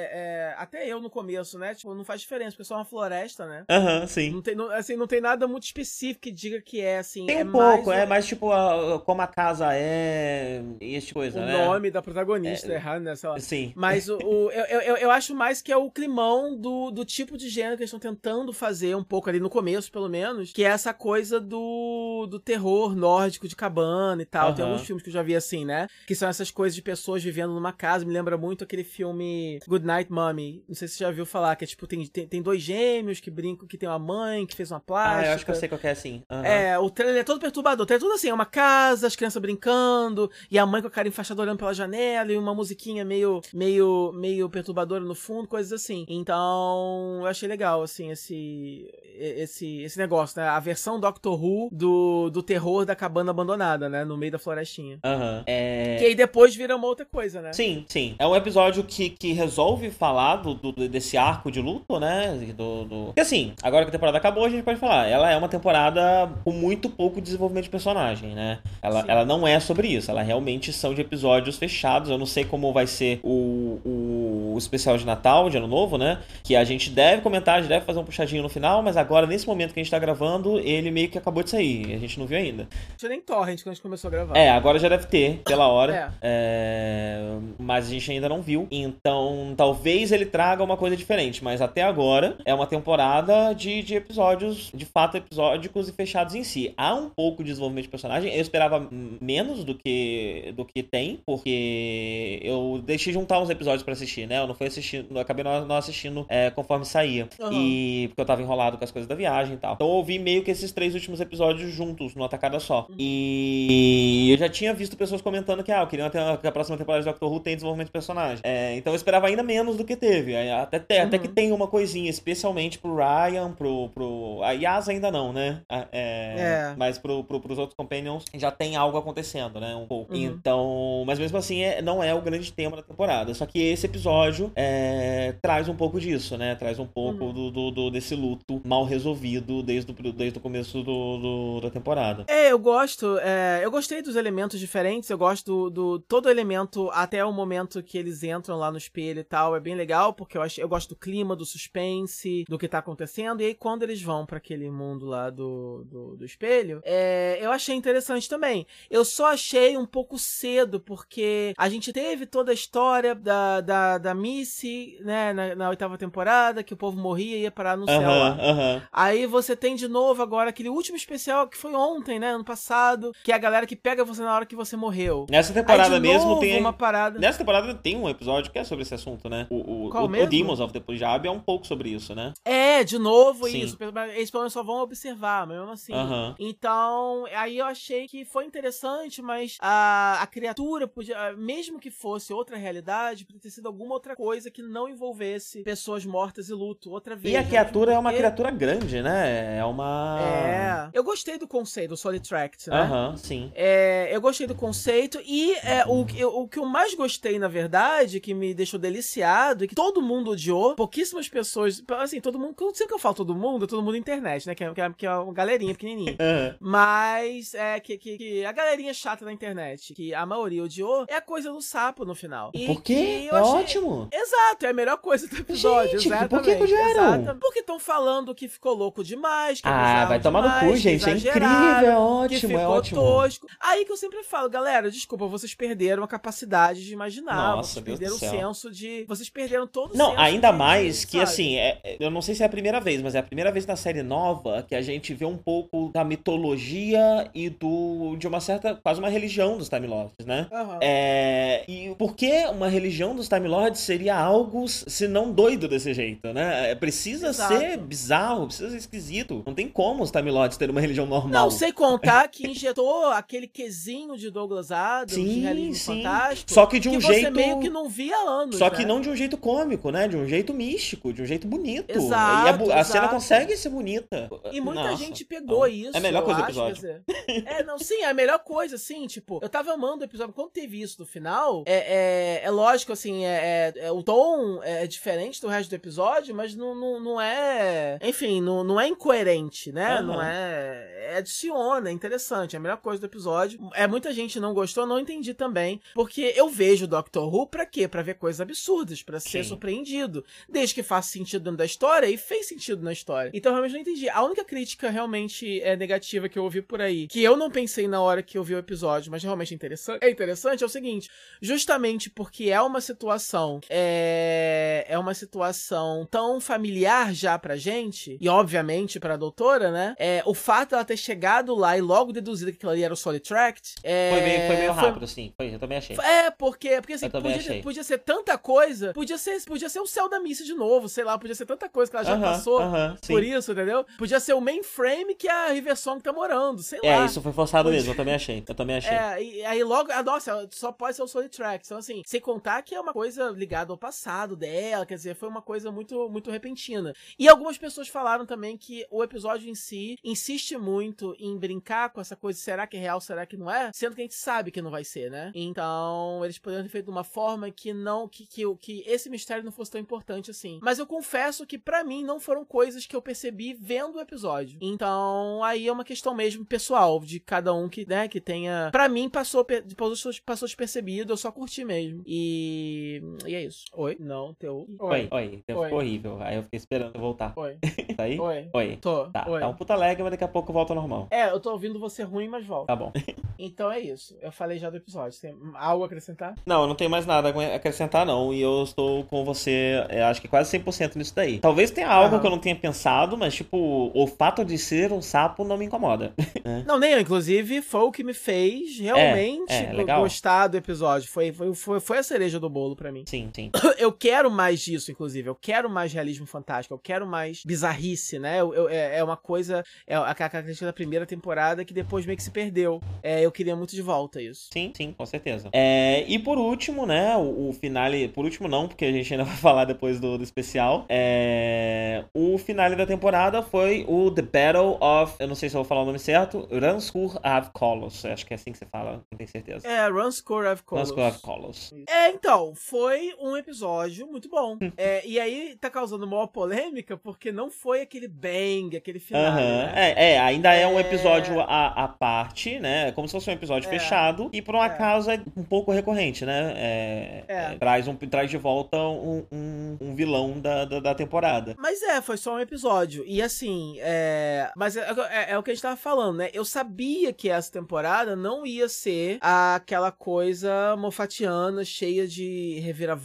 é, até eu no começo, né? Tipo, não faz diferença, porque é só uma floresta, né? Aham, sim. Não tem, não- assim, não tem nada muito específico que diga que é, assim. Tem é um pouco, mais é o- mais tipo a- como a casa é e esse coisa, o né? nome da protagonista, errado, né? Sei lá. Sim. Mas o, o- eu, eu, eu acho mais que é o climão do, do tipo de gênero que eles estão tentando fazer um pouco ali no começo, pelo menos, que é essa coisa do, do terror nórdico de cabana e tal. Tem Aham. alguns filmes que eu já vi assim, né? Que são essas coisas de pessoas vivendo numa casa. Me lembra muito aquele filme Good Night Mommy. Não sei se você já viu falar, que é tipo, tem, tem, tem dois gêmeos que brincam, que tem uma mãe que fez uma plástica. Ah, eu acho que eu sei qual que é assim. Aham. É, o trailer é todo perturbador. É tudo assim, é uma casa, as crianças brincando, e a mãe com a cara enfaixada olhando pela janela, e uma musiquinha meio, meio, meio perturbadora no fundo, coisas assim. Então, eu achei legal, assim, esse, esse, esse negócio, né? A versão Doctor Who do, do terror da cabana abandonada, né? No meio da florestinha. Aham. É... Que aí depois vira uma outra coisa, né? Sim, sim. É um episódio que, que resolve falar do, do- desse arco de luto, né? Do, do... Porque assim, agora que a temporada acabou, a gente pode falar. Ela é uma temporada com muito pouco desenvolvimento de personagem, né? Ela, Sim. ela não é sobre isso. Ela realmente são de episódios fechados. Eu não sei como vai ser o, o especial de Natal, de Ano Novo, né? Que a gente deve comentar, a gente deve fazer um puxadinho no final, mas agora, nesse momento que a gente tá gravando, ele meio que acabou de sair. A gente não viu ainda. Não tinha nem torrent quando a gente começou a gravar. É, agora já deve ter, pela hora. É. É, Mas a gente ainda não viu. Então, talvez ele traga uma coisa diferente. Mas até agora é uma temporada de, de episódios, de fato, episódicos e fechados em si. Há um pouco de desenvolvimento de personagem. Eu esperava menos do que, do que tem, porque eu deixei juntar uns episódios pra assistir, né? Eu não fui assistindo, acabei não, assistindo é, conforme saía. Aham. E porque eu tava enrolado com as coisas da viagem e tal. Então eu ouvi meio que esses três últimos episódios juntos, numa tacada só. E eu já tinha visto pessoas comentando que, ah, eu queria que a próxima temporada de Doctor Who tem desenvolvimento de personagem. É, então eu esperava ainda menos do que teve. Aí Até, até, até que tem uma coisinha, especialmente pro Ryan, pro. pro a Yas ainda não, né? É, É. Mas pro, pro, pros outros Companions já tem algo acontecendo, né? Um pouco. Uhum. Então. Mas mesmo assim, é- não é o grande tema da temporada. Só que esse episódio é, traz um pouco disso, né? Traz um pouco Uhum. do, do- do- desse luto mal resolvido desde o, desde o começo do, da temporada. É, eu gosto. é, eu gostei dos elementos diferentes. Eu gosto do, do- todo elemento até o momento que eles entram lá no espelho e tal. É bem legal porque eu acho, eu gosto do clima, do suspense, do que tá acontecendo. E aí quando eles vão pra aquele mundo lá do, do, do espelho, é, eu achei interessante também. Eu só achei um pouco cedo porque a gente teve toda a história da da, da Missy, né, na, na oitava temporada que o povo morria e ia parar no céu lá. Aham, aham. Aí você tem de novo agora aquele último especial que foi ontem, né? Ano passado. Que é a galera que pega você na hora que você morreu. Nessa Aí temporada de mesmo tem. uma parada. Nessa temporada tem um episódio que é sobre esse assunto, né? O, o, Qual o, o mesmo? Demons of the Punjab é um pouco sobre isso, né? É, de novo Sim. isso. Eles pelo menos só vão observar, mas mesmo assim. Aham. Então, aí eu achei que foi interessante, mas a, a criatura podia, mesmo que fosse outra realidade, podia ter sido alguma outra coisa que não envolvesse pessoas mortas e luto. Outra vez. E a né? criatura é uma criatura grande, né? É uma. É. Eu gostei do conceito, do Solitract, né? Aham, sim. É, eu gostei do conceito e é, o, que- o que eu mais gostei, na verdade, que me deixou deliciado, e que todo mundo odiou, pouquíssimas pessoas, assim, todo mundo, sempre que eu falo todo mundo, é todo mundo internet, né, que é, que é, que é uma galerinha pequenininha. <laughs> Aham. Mas é que, que, que a galerinha chata da internet, que a maioria odiou, é a coisa do sapo no final. E Por quê? É achei- ótimo. Exato, é a melhor coisa do episódio. Gente, exatamente. por que odiaram? Exatamente. Porque estão falando que ficou louco demais, que Ah, vai tomar no demais, cu, que gente. É incrível, é que ótimo, ficou é ótimo. tosco. Aí que eu sempre falo, galera, desculpa, vocês perderam a capacidade de imaginar, Nossa, vocês Deus perderam o senso de. Vocês perderam todo o Não, ainda mais que sabe? assim, é- é- eu não sei se é a primeira vez, mas é a primeira vez na série nova que a gente vê um pouco da mitologia e do de uma certa, quase uma religião dos Time Lords, né? Aham. É, e por que uma religião dos Time Lords seria algo se não doido desse jeito, né? É, precisa Exato. ser bizarro, precisa ser esquisito. Não tem como os Time Lords terem uma religião normal. Não, sem contar <laughs> que injetou aquele quesinho de Douglas Adams, de Sim, realismo sim. fantástico. Só que de um que você jeito. meio que não via anos. Só que né? não de um jeito cômico, né? De um jeito místico, de um jeito bonito. Exato, e a, bu- a cena exato. consegue ser bonita. E muita Nossa. gente pegou Então, isso. É a melhor coisa do episódio. dizer. é, não, sim, é a melhor coisa, assim, tipo, eu tava amando o episódio. Quando teve isso no final, é, é, é lógico, assim, é, é- é- o tom é diferente do resto do episódio, mas não, não, não é. Enfim, não, não é incoerente, né? Aham. Não é. é Adiciona, é interessante, é a melhor coisa do episódio. É, muita gente não gostou, não entendi também. Porque eu vejo o Doctor Who pra quê? Pra ver coisas absurdas, pra ser Sim. surpreendido. Desde que faça sentido dentro da história, e fez sentido na história. Então, eu realmente não entendi. A única crítica realmente é negativa que eu ouvi por aí, que eu não pensei na hora que eu vi o episódio, mas realmente é interessante, é interessante, é o seguinte: justamente porque é uma situação, é, é uma situação tão familiar já pra gente, e obviamente pra doutora, né? É, o fato dela ter chegado lá e logo deduzido que aquilo ali era o Solid Tract. É, Foi meio, foi meio rápido, sim. Foi, eu também achei. é, porque, porque assim, podia, podia ser tanta coisa, podia ser, podia ser o céu da missa de novo, sei lá, podia ser tanta coisa que ela já Aham, passou aham, sim. por isso, entendeu? Podia ser o mainframe que a Riversong tá morando, sei É, lá. isso foi forçado Podia- mesmo, eu também achei. Eu também <laughs> achei. É, e aí logo, ah, nossa, só pode ser o Solid Track. Então, assim, sem contar que é uma coisa ligada ao passado dela, quer dizer, foi uma coisa muito, muito repentina. E algumas pessoas falaram também que o episódio em si insiste muito em brincar com essa coisa, será que é real, será que não é? Sendo que a gente sabe que não vai ser, né? Então, eles poderiam ter feito de uma forma que não, que, que, que esse mistério não fosse tão importante assim. Mas eu confesso que pra mim não foram coisas que eu percebi vendo o episódio. Então, aí é uma questão mesmo pessoal de cada um que, né, que tenha. Pra mim passou passou, passou despercebido, eu só curti mesmo. E e é isso. Oi? Não, teu. Oi, oi, Oi. ficou horrível. Aí eu fiquei esperando eu voltar. Oi. <laughs> Tá aí? Oi. Oi. Tô. Tá, Oi. tá um puta lag, mas daqui a pouco volta ao normal. É, eu tô ouvindo você ruim, mas volta. Tá bom. <laughs> Então é isso. Eu falei já do episódio. Tem algo a acrescentar? Não, eu não tenho mais nada a acrescentar, não. E eu estou com você, eu acho que quase 100% nisso daí. Talvez tenha algo Aham. que eu não tenha pensado, mas, tipo, o fato de ser um sapo não me incomoda. <laughs> Não, nem eu, inclusive, foi o que me fez realmente é, legal. gostar do episódio. Foi, foi, foi, foi a cereja do bolo pra mim. Sim, sim. <coughs> Eu quero mais disso, inclusive. Eu quero mais realismo fantástico. Eu quero mais bizarrice, né? Eu, eu- é, é uma coisa. É a característica da primeira temporada que depois meio que se perdeu. É, eu queria muito de volta isso. Sim, sim, com certeza. É, e por último, né, o, o finale. Por último, não, porque a gente ainda <laughs> vai falar depois do, do especial. É, o finale da temporada foi o The Battle of. Eu não sei se eu vou falar o nome certo. Ranskur Av Kolos. Acho que é assim que você fala, não tenho certeza. É. Ranskur Av Kolos. É, então, foi um episódio muito bom. É, e aí tá causando maior polêmica porque não foi aquele bang, aquele final. Aham. né? É, é, ainda é um É. episódio à, à parte, né? É como se fosse um episódio É. fechado. E por um É. acaso é um pouco recorrente, né? Traz, um, traz de volta um, um, um vilão da, da, da temporada. Mas é, foi só um episódio. E assim, é. Mas é, o que a gente tava falando, né? Eu sabia que essa temporada não ia ser aquela coisa mofatiana, cheia de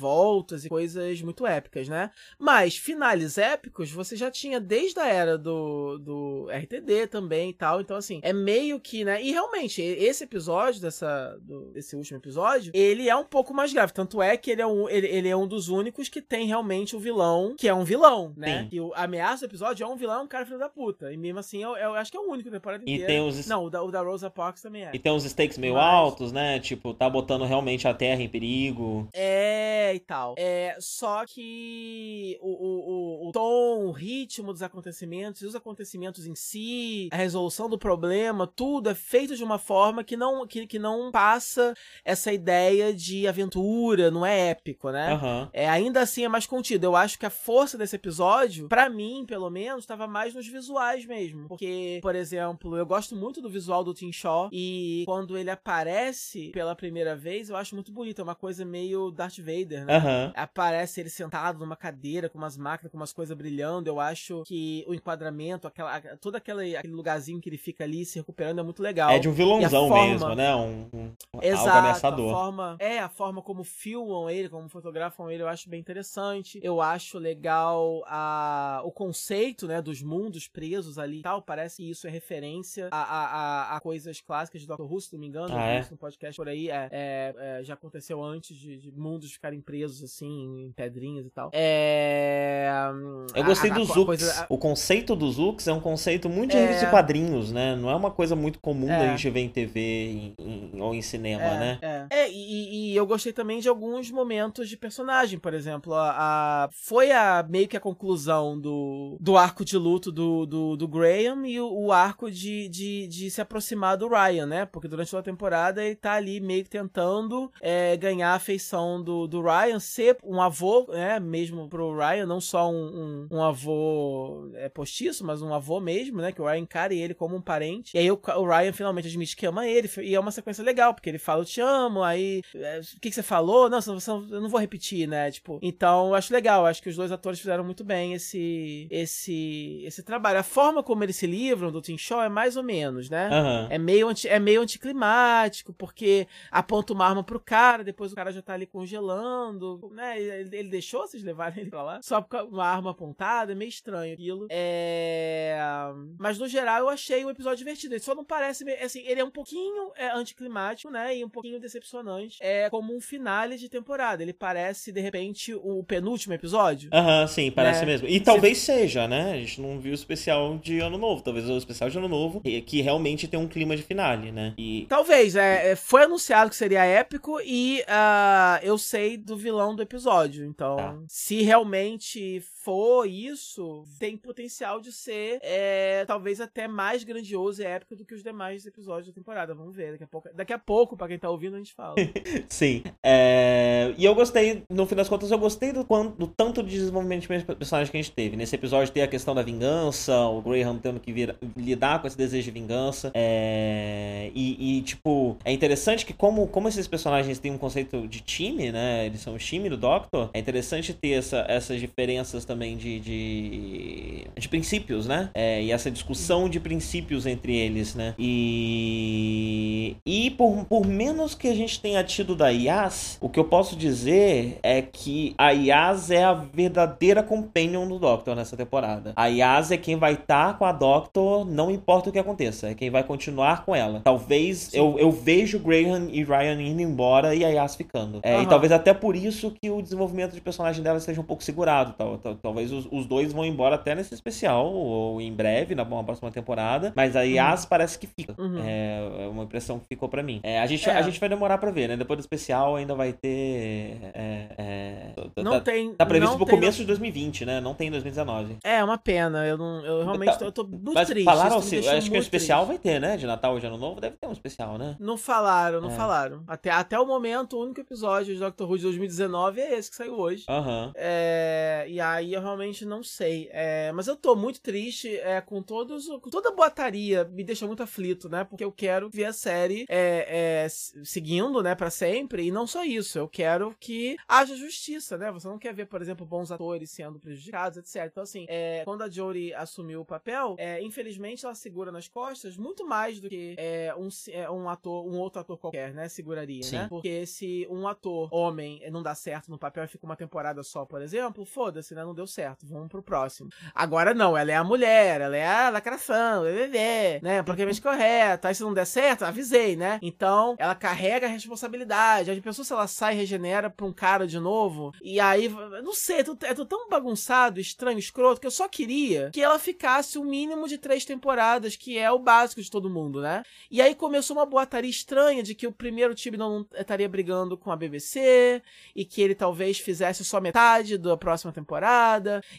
reviravoltas e coisas muito épicas, né? Mas finales épicos você já tinha desde a era do, do RTD também e tal. Então, assim, é meio que, né? E realmente, esse episódio, dessa, do- desse último episódio, ele é um pouco mais grave. Tanto é que ele é um, ele, ele é um dos únicos que tem realmente o vilão, que é um vilão, né? Sim. Que o, ameaça do episódio é um vilão, um cara filho da puta. E mesmo assim, eu, eu acho que é o único da temporada E inteira. tem os- Não, o da, o da Rosa Parks também é. E tem uns stakes meio Mas- altos, né? Tipo, tá botando realmente a Terra em perigo. É, e tal. É, só que o, o, o, o tom, o ritmo dos acontecimentos, e os acontecimentos em si, a resolução do problema, tudo é feito de uma forma que não, que, que não passa essa ideia de aventura, não é épico, né? Aham. É, ainda assim é mais contido. Eu acho que a força desse episódio, pra mim, pelo menos, estava mais nos visuais mesmo. Porque, por exemplo, eu gosto muito do visual do Tim Shaw e quando ele aparece pela primeira vez, eu acho muito bonito. É uma coisa meio Darth Vader, né? Aham. Aparece ele sentado numa cadeira com umas máquinas, com umas coisas brilhando. Eu acho que o enquadramento, aquela, todo aquele, aquele lugarzinho que ele fica ali se recuperando é muito legal. É de um a vilãozão forma- mesmo, né? Um, um algo Exato, a ameaçador. forma, é, a forma como filmam ele, como fotografam ele, eu acho bem interessante. Eu acho legal a, o conceito, né, dos mundos presos ali e tal. Parece que isso é referência a, a, a, a coisas clássicas de Dr. Who, se não me engano. Ah, é? no podcast por aí. É, é, é, já aconteceu antes de, de mundos ficarem presos, assim, em pedrinhas e tal. É... Eu a- gostei dos Zooks. coisa- O conceito dos Zooks é um conceito muito de É. quadrinhos, né? Não é uma coisa muito comum É. da gente ver em TV em- em- ou em cinema, É, né? É, É, e, e eu gostei também de alguns momentos de personagem, por exemplo, a, a- foi a meio que a conclusão do, do arco de luto do, do, do Graham e o, o arco de, de, de se aproximar do Ryan, né? Porque durante toda a temporada ele tá ali meio que tentando é, ganhar a afeição do, do Ryan, ser um avô, né? Mesmo pro Ryan, não só um, um, um avô é, postiço, mas um avô mesmo, né? Que o Ryan encare ele como um parente. E aí o, o Ryan finalmente admite que ama ele, e é uma sequência legal, porque ele fala, eu te amo, aí é, o que, que você falou? Não, você, eu não vou repetir, né? Tipo, então eu acho legal, eu acho que os dois atores fizeram muito bem esse, esse, esse trabalho. A forma como eles se livram do Tim Shaw é mais ou menos, né? Aham. É meio, anti, é meio anticlimático, porque aponta uma arma pro cara, depois o cara já tá ali congelando, né? Ele, ele deixou vocês levarem ele pra lá? Só com uma arma apontada, é meio estranho aquilo. É... Mas no geral eu achei o episódio divertido. Ele só não parece, assim, ele é um pouquinho é, anticlimático, né? E um pouquinho decepcionante. É como um finale de temporada. Ele parece, de repente, o penúltimo episódio. Aham, sim, parece Né? mesmo. E talvez seja, né? A gente não viu o especial de Ano Novo. Talvez o especial de Ano Novo que- realmente tem um clima de finale, né? E. Talvez, é, é, foi anunciado que seria épico e ah, eu sei do vilão do episódio. Então, Tá. se realmente for isso, tem potencial de ser é, talvez até mais grandioso e épico do que os demais episódios da temporada. Vamos ver. Daqui a pouco, daqui a pouco pra quem tá ouvindo, a gente fala. <laughs> Sim. É, E eu gostei, no fim das contas, eu gostei do, quanto, do tanto de desenvolvimento de personagem que a gente teve. Nesse episódio tem a questão da vingança, o Graham tendo que vir- lidar com esse desejo de vingança. É, E, e, tipo, é interessante que como, como esses personagens têm um conceito de time, né? Eles são o time do Doctor, é interessante ter essa, essas diferenças também de, de, de princípios, né? É, e essa discussão de princípios entre eles, né? E, e por, por menos que a gente tenha tido da Yas, o que eu posso dizer é que a Yas é a verdadeira companion do Doctor nessa temporada. A Yas é quem vai estar com a Doctor, não importa o que aconteça, é quem vai continuar com ela. Talvez eu, eu vejo Graham e Ryan indo embora e a Yas ficando. É, E Aham. talvez até por isso que o desenvolvimento de personagem dela esteja um pouco segurado. Tal, tal- talvez os, os dois vão embora até nesse especial, ou em breve, na próxima temporada. Mas a Yas parece que fica. Uhum. É, é uma impressão que ficou pra mim. É, a, gente, É. a gente vai demorar pra ver, né? Depois do especial ainda vai ter. É, é, Não tá, tem. tá previsto não pro tem- começo de 2020, né? Não tem em 2019. É uma pena. Eu, não, eu realmente Tá, tô, eu tô muito Mas triste. falaram assim, acho que o especial triste. vai ter, né? De Natal ou de Ano Novo, deve ter um especial, né? Não falaram, não É. falaram. Até, até o momento, o único episódio de Doctor Who de 2019 é esse que saiu hoje. Aham. É, e aí eu realmente não sei. É, mas eu tô muito triste é, com todos. Com toda a boataria me deixa muito aflito, né? Porque eu quero ver a série é, é, seguindo, né, pra sempre. E não só isso. Eu quero que haja justiça, né? Você não quer ver, por exemplo, bons atores sendo prejudicados, etc. Então, assim, é, quando a Jodie assumiu o papel, é, infelizmente ela segura nas costas muito mais do que um, um ator, um outro ator qualquer, né? Seguraria, Sim. né? Porque se um ator homem não dá certo no papel e fica uma temporada só, por exemplo, foda-se, né? Não deu certo. Vamos pro próximo. Agora não, ela é a mulher, ela é a lacração, bebê, né? Politicamente <laughs> correta. Aí se não der certo, avisei, né? Então, ela carrega a responsabilidade. Aí pensou se ela sai e regenera pra um cara de novo? E aí, não sei, é tudo, é tudo tão bagunçado, estranho, escroto, que eu só queria que ela ficasse o mínimo de três temporadas, que é o básico de todo mundo, né? E aí começou uma boataria estranha de que o primeiro time não estaria brigando com a BBC e que ele talvez fizesse só metade da próxima temporada.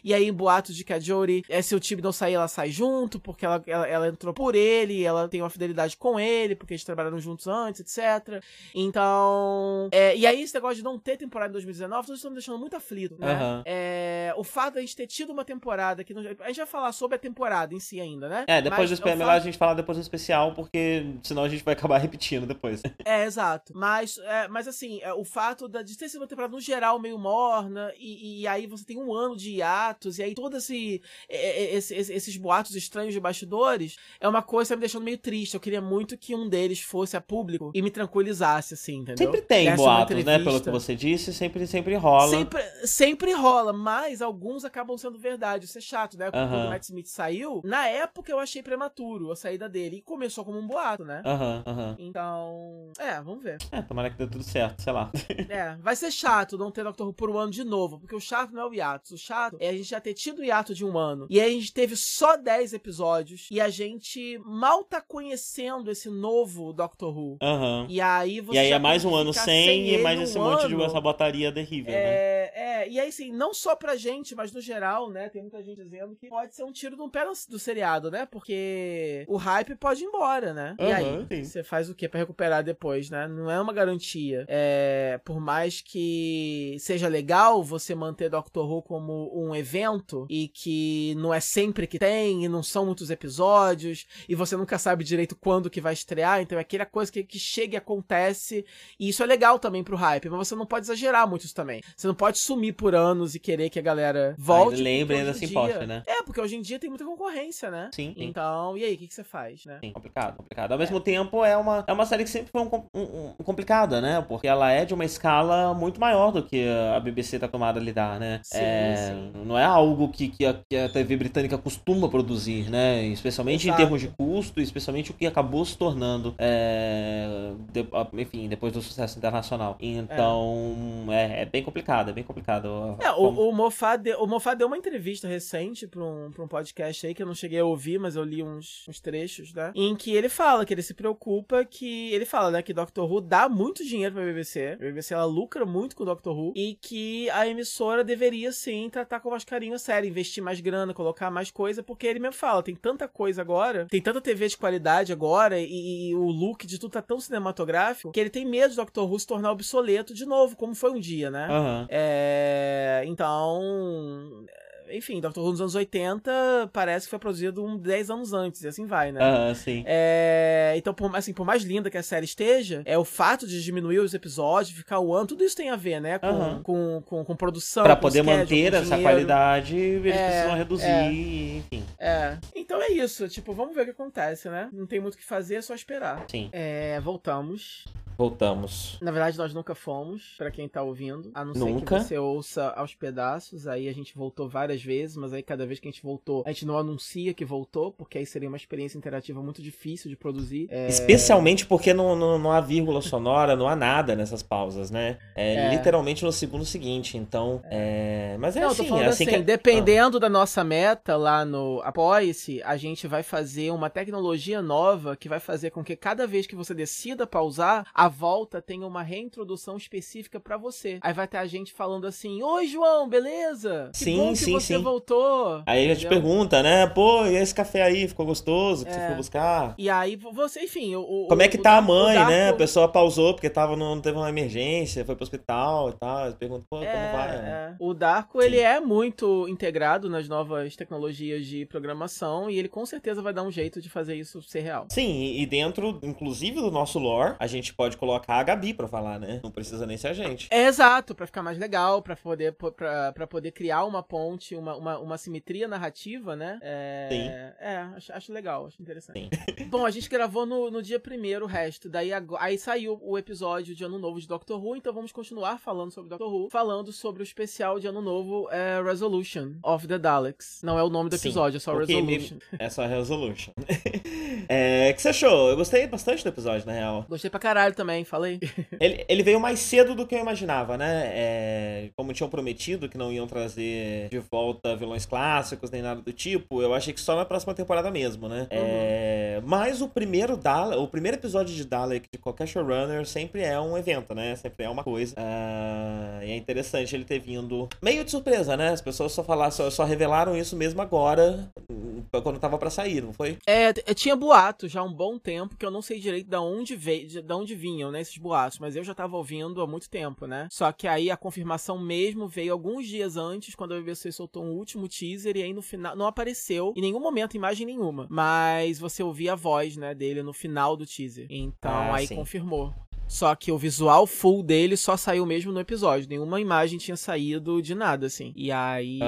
E aí boatos de que a Jodie, eh, se o time não sair, ela sai junto, porque ela, ela, ela entrou por ele, ela tem uma fidelidade com ele, porque eles trabalharam juntos antes, etc. Então. é, e aí esse negócio de não ter temporada em 2019, tudo isso tá me deixando muito aflito, né? Aham. É, o fato de a gente ter tido uma temporada que. não- A gente vai falar sobre a temporada em si ainda, né? É, depois Mas do é fato- melhor a gente falar depois do especial, porque senão a gente vai acabar <laughs> repetindo depois. É, exato. Mas, é, mas assim, é, o fato da, de ter sido uma temporada no geral meio morna, e, e aí você tem um ano de hiatos, e aí todos esse, é, é, esse- esse- esses boatos estranhos de bastidores, é uma coisa que tá me deixando meio triste. Eu queria muito que um deles fosse a público e me tranquilizasse, assim, entendeu? Sempre tem Desse boatos, né? Pelo que você disse, sempre, sempre rola. Sempre, sempre rola, mas alguns acabam sendo verdade. Isso é chato, né? Quando o Matt Smith saiu, na época eu achei prematuro a saída dele. E começou como um boato, né? Aham, aham. Então, é, vamos ver. É, tomara que dê tudo certo, sei lá. É, vai ser chato não ter Doctor Who por um ano de novo, porque o chato não é o hiatus. O chato é a gente já ter tido o hiato de um ano. E aí a gente teve só 10 episódios e a gente mal tá conhecendo esse novo Doctor Who. Aham. E aí você E aí é mais um ano sem, e mais um esse monte de ano. essa botaria terrível, né? É, é, e aí assim, não só pra gente, mas no geral, né? Tem muita gente dizendo que pode ser um tiro no pé do seriado, né? Porque o hype pode ir embora, né? e Aham, aí, sim. você faz o que pra recuperar depois, né? Não é uma garantia. É, por mais que seja legal você manter Doctor Who como um evento e que não é sempre que tem, e não são muitos episódios, e você nunca sabe direito quando que vai estrear, então é aquela coisa que, que chega e acontece, e isso é legal também pro hype, mas você não pode exagerar muito isso também. Você não pode sumir por anos e querer que a galera volte. Lembra, ainda se dia- importa, né? É, porque hoje em dia tem muita concorrência, né? Sim, sim. Então, e aí, o que, que você faz, né? Sim, complicado, complicado. Ao mesmo tempo, é uma, é uma série que sempre foi um, um- um- complicada, né? Porque ela é de uma escala muito maior do que a BBC tá acostumada a lidar, né? Sim, é, sim. Não é algo que, que, a, que a TV britânica costuma produzir, né? Especialmente Exato. em termos de custo, especialmente o que acabou se tornando, é, de- enfim, depois do sucesso internacional. Então, é, é bem complicado, é bem complicado. É, Como- o, o, Moffat deu, o Moffat deu uma entrevista recente pra um, pra um podcast aí que eu não cheguei a ouvir, mas eu li uns, uns trechos, né? Em que ele fala que ele se preocupa que. Ele fala, né, que Doctor Who dá muito dinheiro pra BBC. A BBC ela lucra muito com Doctor Who. E que a emissora deveria sim tratar com mais carinho a série, investir mais grana, colocar mais coisa, porque ele mesmo fala, tem tanta coisa agora, tem tanta TV de qualidade agora, e, e o look de tudo tá tão cinematográfico, que ele tem medo de Doctor Who se tornar obsoleto de novo, como foi um dia, né? Aham. É, então, enfim, Doctor Who nos anos 80 parece que foi produzido um 10 anos antes, e assim vai, né? Aham, sim. É, então, por, assim, por mais linda que a série esteja, é o fato de diminuir os episódios, ficar o ano, tudo isso tem a ver, né? Com, Aham. com, com, com produção. Pra poder schedule, manter essa qualidade, eles É, precisam reduzir, é. enfim. É. Então é isso. Tipo, vamos ver o que acontece, né? Não tem muito o que fazer, é só esperar. Sim. É, voltamos. Voltamos. Na verdade, nós nunca fomos, pra quem tá ouvindo. A não ser Nunca. que você ouça aos pedaços. Aí a gente voltou várias vezes, mas aí cada vez que a gente voltou, a gente não anuncia que voltou, porque aí seria uma experiência interativa muito difícil de produzir. É, Especialmente porque não, não, não há vírgula sonora, não há nada nessas pausas, né? É, É. literalmente no segundo seguinte, então. É... Mas é Não, assim, tô falando é assim, assim, que. dependendo da nossa meta lá no Apoie-se, a gente vai fazer uma tecnologia nova que vai fazer com que cada vez que você decida pausar, a volta tenha uma reintrodução específica pra você. Aí vai ter a gente falando assim: Oi, João, beleza? Que Sim, sim, você voltou. Aí a gente Entendeu? pergunta, né? Pô, e esse café aí? Ficou gostoso? Que você É. foi buscar? E aí você, enfim, o, o- Como é que o tá a mãe, né? A pessoa pausou porque tava no, teve uma emergência, foi pro hospital e tal. Pergunta, pô, É, como vai? é. O Darko, Sim. ele é muito integrado nas novas tecnologias de programação e ele com certeza vai dar um jeito de fazer isso ser real. Sim, e e dentro, inclusive, do nosso lore, a gente pode colocar a Gabi pra falar, né? Não precisa nem ser a gente. É exato, pra ficar mais legal, pra poder, pra, pra poder criar uma ponte, uma, uma, uma simetria narrativa, né? É, Sim. é acho, acho legal, acho interessante. Sim. <laughs> Bom, a gente gravou no, no dia primeiro o resto, daí aí saiu o episódio de Ano Novo de Doctor Who, então vamos continuar falando sobre Doctor Who, falando sobre o especial de Ano Novo é, Resolution of the Daleks. Não é o nome do Sim, episódio, é só porque ele- Resolution. Essa <laughs> é a resolution. <laughs> é, o que você achou? Eu gostei bastante do episódio, na real. Gostei pra caralho também, falei. Ele, ele veio mais cedo do que eu imaginava, né? É, como tinham prometido que não iam trazer de volta vilões clássicos nem nada do tipo, eu achei que só na próxima temporada mesmo, né? É, mas o primeiro Dalek, o primeiro episódio de Dalek de qualquer showrunner sempre é um evento, né? Sempre é uma coisa. Ah, e é interessante ele ter vindo meio de surpresa, né? As pessoas só falaram, só, só revelaram isso mesmo agora, hum, quando tava pra sair, não foi? É, t- tinha boatos boatos já há um bom tempo que eu não sei direito de onde, veio, de onde vinham, né, esses boatos, mas eu já tava ouvindo há muito tempo, né? Só que aí a confirmação mesmo veio alguns dias antes, quando a BBC soltou um último teaser, e aí no final não apareceu em nenhum momento imagem nenhuma. Mas você ouvia a voz, né, dele no final do teaser. Então ah, aí sim. confirmou. Só que o visual full dele só saiu mesmo no episódio. Nenhuma imagem tinha saído de nada, assim. E aí,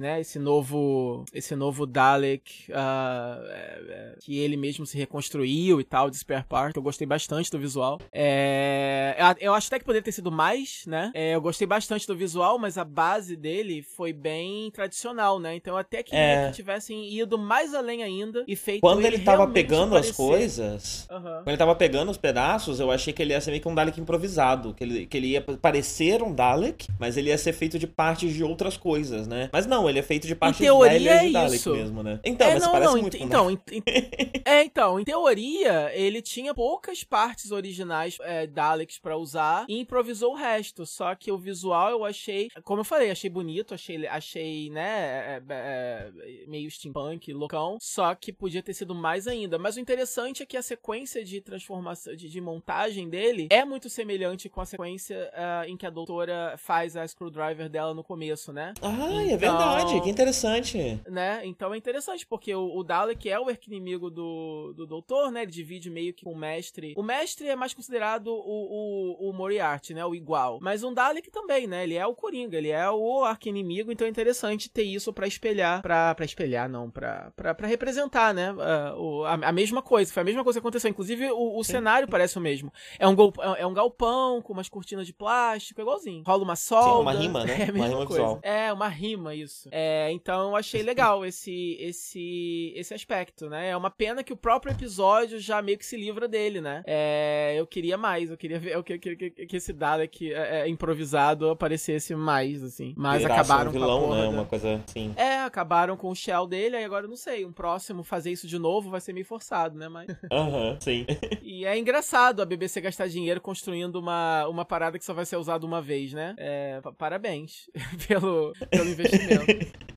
né, esse novo. Esse novo Dalek. Uh, que ele mesmo se reconstruiu e tal, de Spare Part. Eu gostei bastante do visual. É, eu acho até que poderia ter sido mais, né? É, eu gostei bastante do visual, mas a base dele foi bem tradicional, né? Então eu até queria é. que tivessem ido mais além ainda e feito. Quando ele, ele tava pegando as coisas. Uhum. Quando ele tava pegando os pedaços, eu achei que ele ia ser meio que um Dalek improvisado. Que ele, que ele ia parecer um Dalek, mas ele ia ser feito de partes de outras coisas, né? Mas não, ele é feito de partes velhas é de Dalek isso. mesmo, né? Então, é, mas não, parece não, muito então, em, <laughs> É, então, em teoria, ele tinha poucas partes originais é, Daleks para usar e improvisou o resto. Só que o visual eu achei, como eu falei, achei bonito, achei, achei né, é, é, é meio steampunk, loucão. Só que podia ter sido mais ainda. Mas o interessante é que a sequência de transformação, de, de montagem dele, dele é muito semelhante com a sequência uh, em que a doutora faz a screwdriver dela no começo, né? Ah, então, é verdade, que interessante. Né? Então é interessante, porque o, o Dalek é o arquinimigo do, do doutor, né? Ele divide meio que com o mestre. O mestre é mais considerado o, o, o Moriarty, né? O igual. Mas um Dalek também, né? Ele é o Coringa, ele é o arquinimigo, então é interessante ter isso para espelhar, pra, pra espelhar, não, pra, pra, pra representar, né? Uh, o, a, a, mesma coisa, foi a mesma coisa que aconteceu. Inclusive, o, o cenário parece o mesmo. É um é, é um galpão com umas cortinas de plástico, é igualzinho. Rola uma solda. Sim, uma rima, né? <laughs> É uma rima coisa. Visual. É, uma rima, isso. É, então eu achei legal esse, esse, esse aspecto, né? É uma pena que o próprio episódio já meio que se livra dele, né? É, eu queria mais, eu queria ver eu queria, que, que, que esse Dalek é, é, improvisado aparecesse mais, assim. Mas Virasse acabaram um vilão, com a né? Uma coisa assim. É, acabaram com o shell dele, aí agora eu não sei. Um próximo fazer isso de novo vai ser meio forçado, né? Mas. <laughs> Aham, uhum, sim. e é engraçado a BBC gastar dinheiro construindo uma, uma parada que só vai ser usada uma vez, né? É, parabéns <laughs> pelo, pelo investimento.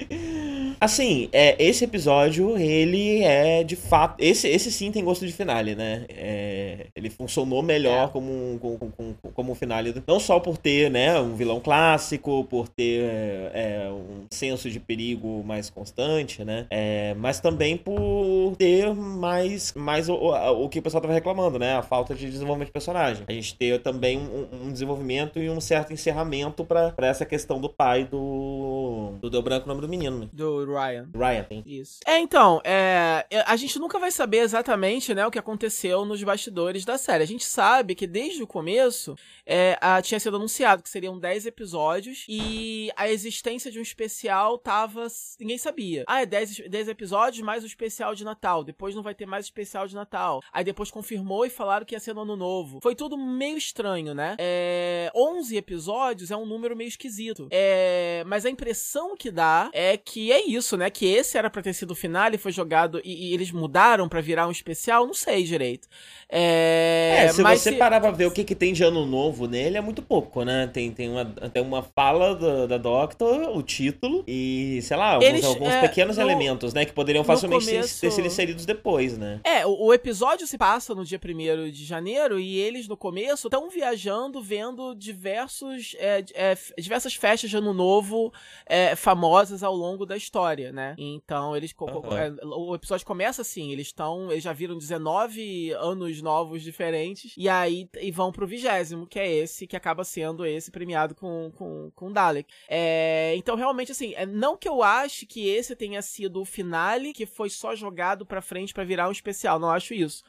<laughs> Assim, é, esse episódio, ele é de fato. Esse, esse sim tem gosto de finale, né? É, ele funcionou melhor é. como, um, como, como, como um finale. Não só por ter né, um vilão clássico, por ter é, um senso de perigo mais constante, né? É, mas também por ter mais, mais o, o, o que o pessoal tava reclamando, né? A falta de desenvolvimento de personagem. A gente ter também um, um desenvolvimento e um certo encerramento para essa questão do pai do. Do Deu Branco o nome do menino. Do Ryan. Ryan, tem. Isso. É, então, é, a gente nunca vai saber exatamente, né, o que aconteceu nos bastidores da série. A gente sabe que desde o começo é, a, tinha sido anunciado que seriam 10 episódios e a existência de um especial tava. ninguém sabia. Ah, é 10, 10 episódios mais o especial de Natal. Depois não vai ter mais especial de Natal. Aí depois confirmou e falaram que ia ser no ano novo. Foi tudo meio estranho, né? É, 11 episódios é um número meio esquisito. É, mas a impressão que dá é que é isso, né? Que esse era pra ter sido o final e foi jogado e, e eles mudaram para virar um especial. Não sei direito. É, é se você se... parar pra ver o que, que tem de ano novo nele, é muito pouco, né? Tem, tem, uma, tem uma fala da, da Doctor, o título, e sei lá, alguns, Eles, alguns é, pequenos no, elementos, né? Que poderiam facilmente começo... ter sido inseridos depois, né? É, o, o episódio se passa no dia 1 de janeiro e eles no começo estão viajando, vendo diversos, é, é, diversas festas de ano novo é, famosas ao longo da história, né? Então eles. Uhum. o episódio começa assim, eles estão. Eles já viram 19 anos novos diferentes. E aí e vão pro vigésimo, que é esse, que acaba sendo esse premiado com, com, com Dalek. É, então, realmente, assim, é, não que eu ache que esse tenha sido o finale que foi só jogado pra frente para virar um especial, não acho isso.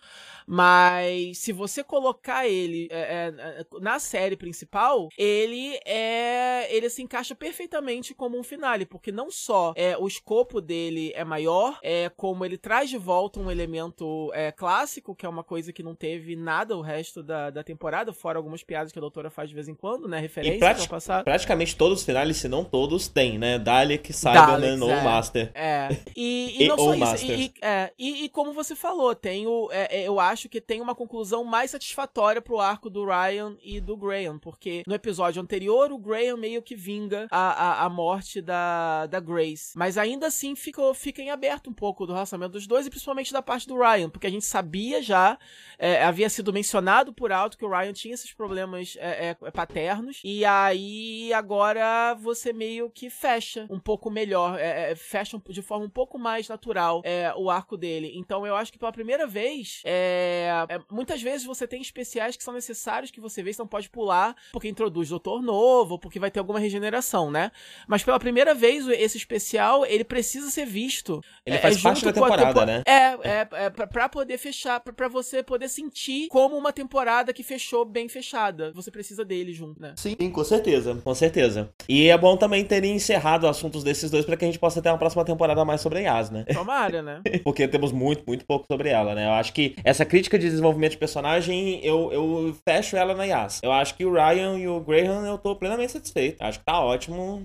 Mas se você colocar ele é, é, é, na série principal, ele é. ele se encaixa perfeitamente como um finale, porque não só é, o escopo dele é maior, é como ele traz de volta um elemento é, clássico, que é uma coisa que não teve nada o resto da, da temporada, fora algumas piadas que a doutora faz de vez em quando, né? Referência ao passado. praticamente todos os finais, se não todos, tem, né? Dalek, Cyberman Daleks, ou é. Master. É. E, e <laughs> E- não só isso. E, e- é, e, e como você falou, tem o, é, é, eu acho que tem uma conclusão mais satisfatória pro arco do Ryan e do Graham, porque no episódio anterior o Graham meio que vinga a, a, a morte da, da Grace. Mas ainda assim ficou, fica em aberto um pouco do relacionamento dos dois e principalmente da parte do Ryan, porque a gente sabia já, é, havia sido mencionado por alto que o Ryan tinha esses problemas é, é, paternos, e aí agora você meio que fecha um pouco melhor, é, é, fecha de forma um pouco mais natural é, o arco dele. Então eu acho que pela primeira vez, é, é, muitas vezes você tem especiais que são necessários que você vê, você não pode pular porque introduz doutor novo, porque vai ter alguma regeneração, né? Mas pela primeira vez, esse especial, ele precisa ser visto. Ele é, faz junto parte da com a temporada, tempo- né? É, é, é pra, pra poder fechar, pra, pra você poder sentir como uma temporada que fechou bem fechada. Você precisa dele junto, né? Sim, com certeza, com certeza. E é bom também terem encerrado assuntos desses dois pra que a gente possa ter uma próxima temporada mais sobre a Yas, né? Tomara, né? <laughs> Porque temos muito, muito pouco sobre ela, né? Eu acho que essa crítica de desenvolvimento de personagem, eu, eu fecho ela na Yas. Eu acho que o Ryan e o Graham eu tô plenamente satisfeito. Acho que tá ótimo,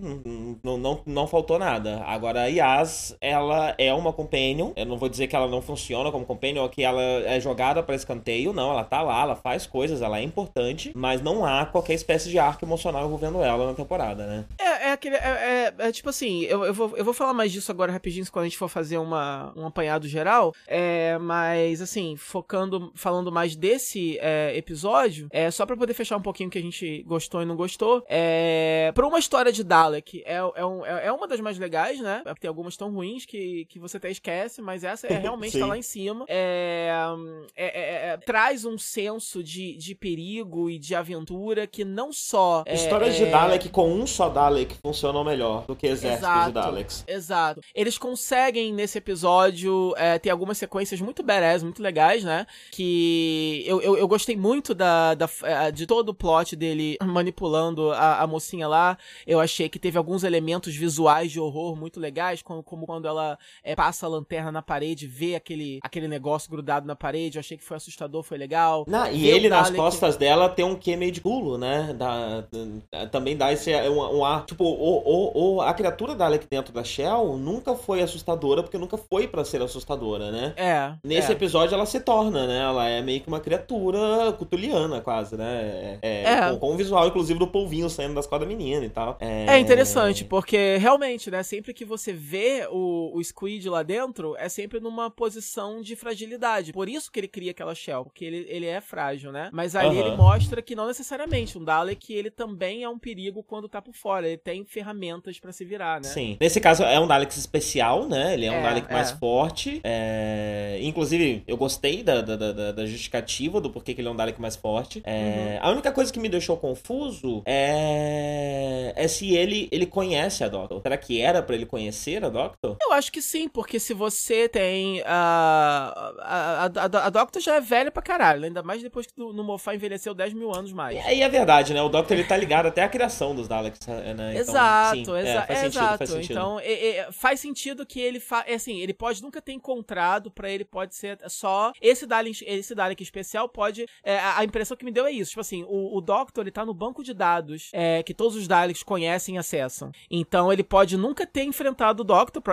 não, não, não, faltou nada. Agora, a Yas, ela é uma companion. Eu não vou dizer que ela não funciona como companion ou que ela é jogada pra escanteio. Não, ela tá lá, ela faz coisas, ela é importante, mas não há qualquer espécie de arco emocional envolvendo ela na temporada, né? É, é aquele. É, é- é tipo assim, eu, eu, vou, eu vou falar mais disso agora rapidinho quando a gente for fazer uma, um apanhado geral. É, mas, assim, focando, falando mais desse é, episódio, é só pra poder fechar um pouquinho o que a gente gostou e não gostou. É, pra uma história de Dalek, é, é, um- é, é uma das mais legais, né? Tem algumas tão ruins que, que você até esquece, mas essa é <laughs> realmente tá lá em cima. É, é- é- é- traz um senso de, de perigo e de aventura que não só. é- Histórias de é- Dalek com um só Dalek funcionam melhor do que exércitos de Daleks. Exato. Eles conseguem, nesse episódio, é, ter algumas sequências muito badass, muito legais, né? Que eu, eu, eu gostei muito da, da, eh, de todo o plot dele manipulando a, a mocinha lá. Eu achei que teve alguns elementos visuais de horror muito legais, como, como quando ela eh, passa a lanterna na parede, vê aquele, aquele negócio grudado na parede. Eu achei que foi assustador, foi legal. Não, e ele nas costas dela tem um quê meio de pulo, né? Dá- dá- também dá esse um, um ar. Tipo, o, o, o- a criatura Dalek dentro da Shell nunca foi assustadora, porque nunca foi pra ser assustadora, né? É. Nesse é. episódio ela se torna, né? Ela é meio que uma criatura cutuliana, quase, né? É, É. Com, com o visual, inclusive, do polvinho saindo das cordas da menina e tal. É interessante, porque realmente, né, sempre que você vê o, o Squid lá dentro, é sempre numa posição de fragilidade. Por isso que ele cria aquela shell, porque ele, ele é frágil, né? Mas ali Aham. ele mostra que não necessariamente um Dalek, ele também é um perigo quando tá por fora. Ele tem ferramentas pra se virar, né? Sim. Nesse caso é um Dalek especial, né? Ele é um É, Dalek mais é. forte. É, Inclusive, eu gostei da, da, da, da justificativa do porquê que ele é um Dalek mais forte. É, Uhum. A única coisa que me deixou confuso é, é se ele, ele conhece a Doctor. Será que era pra ele conhecer a Doctor? Eu acho que sim, porque se você tem. A, a, a, a Doctor já é velha pra caralho, ainda mais depois que no, no Mofá envelheceu 10 mil anos mais. E aí é verdade, né? O Doctor ele tá ligado até à criação dos Daleks, né? Então, exato, sim, exa é, faz sentido, exato. faz sentido. Então, é- é- faz sentido que ele fa é assim, ele pode nunca ter encontrado, pra ele pode ser só esse Dalek, esse Dalek especial pode é, a a impressão que me deu é isso, tipo assim, o, o Doctor ele tá no banco de dados é, que todos os Daleks conhecem e acessam. Então, ele pode nunca ter enfrentado o Doctor,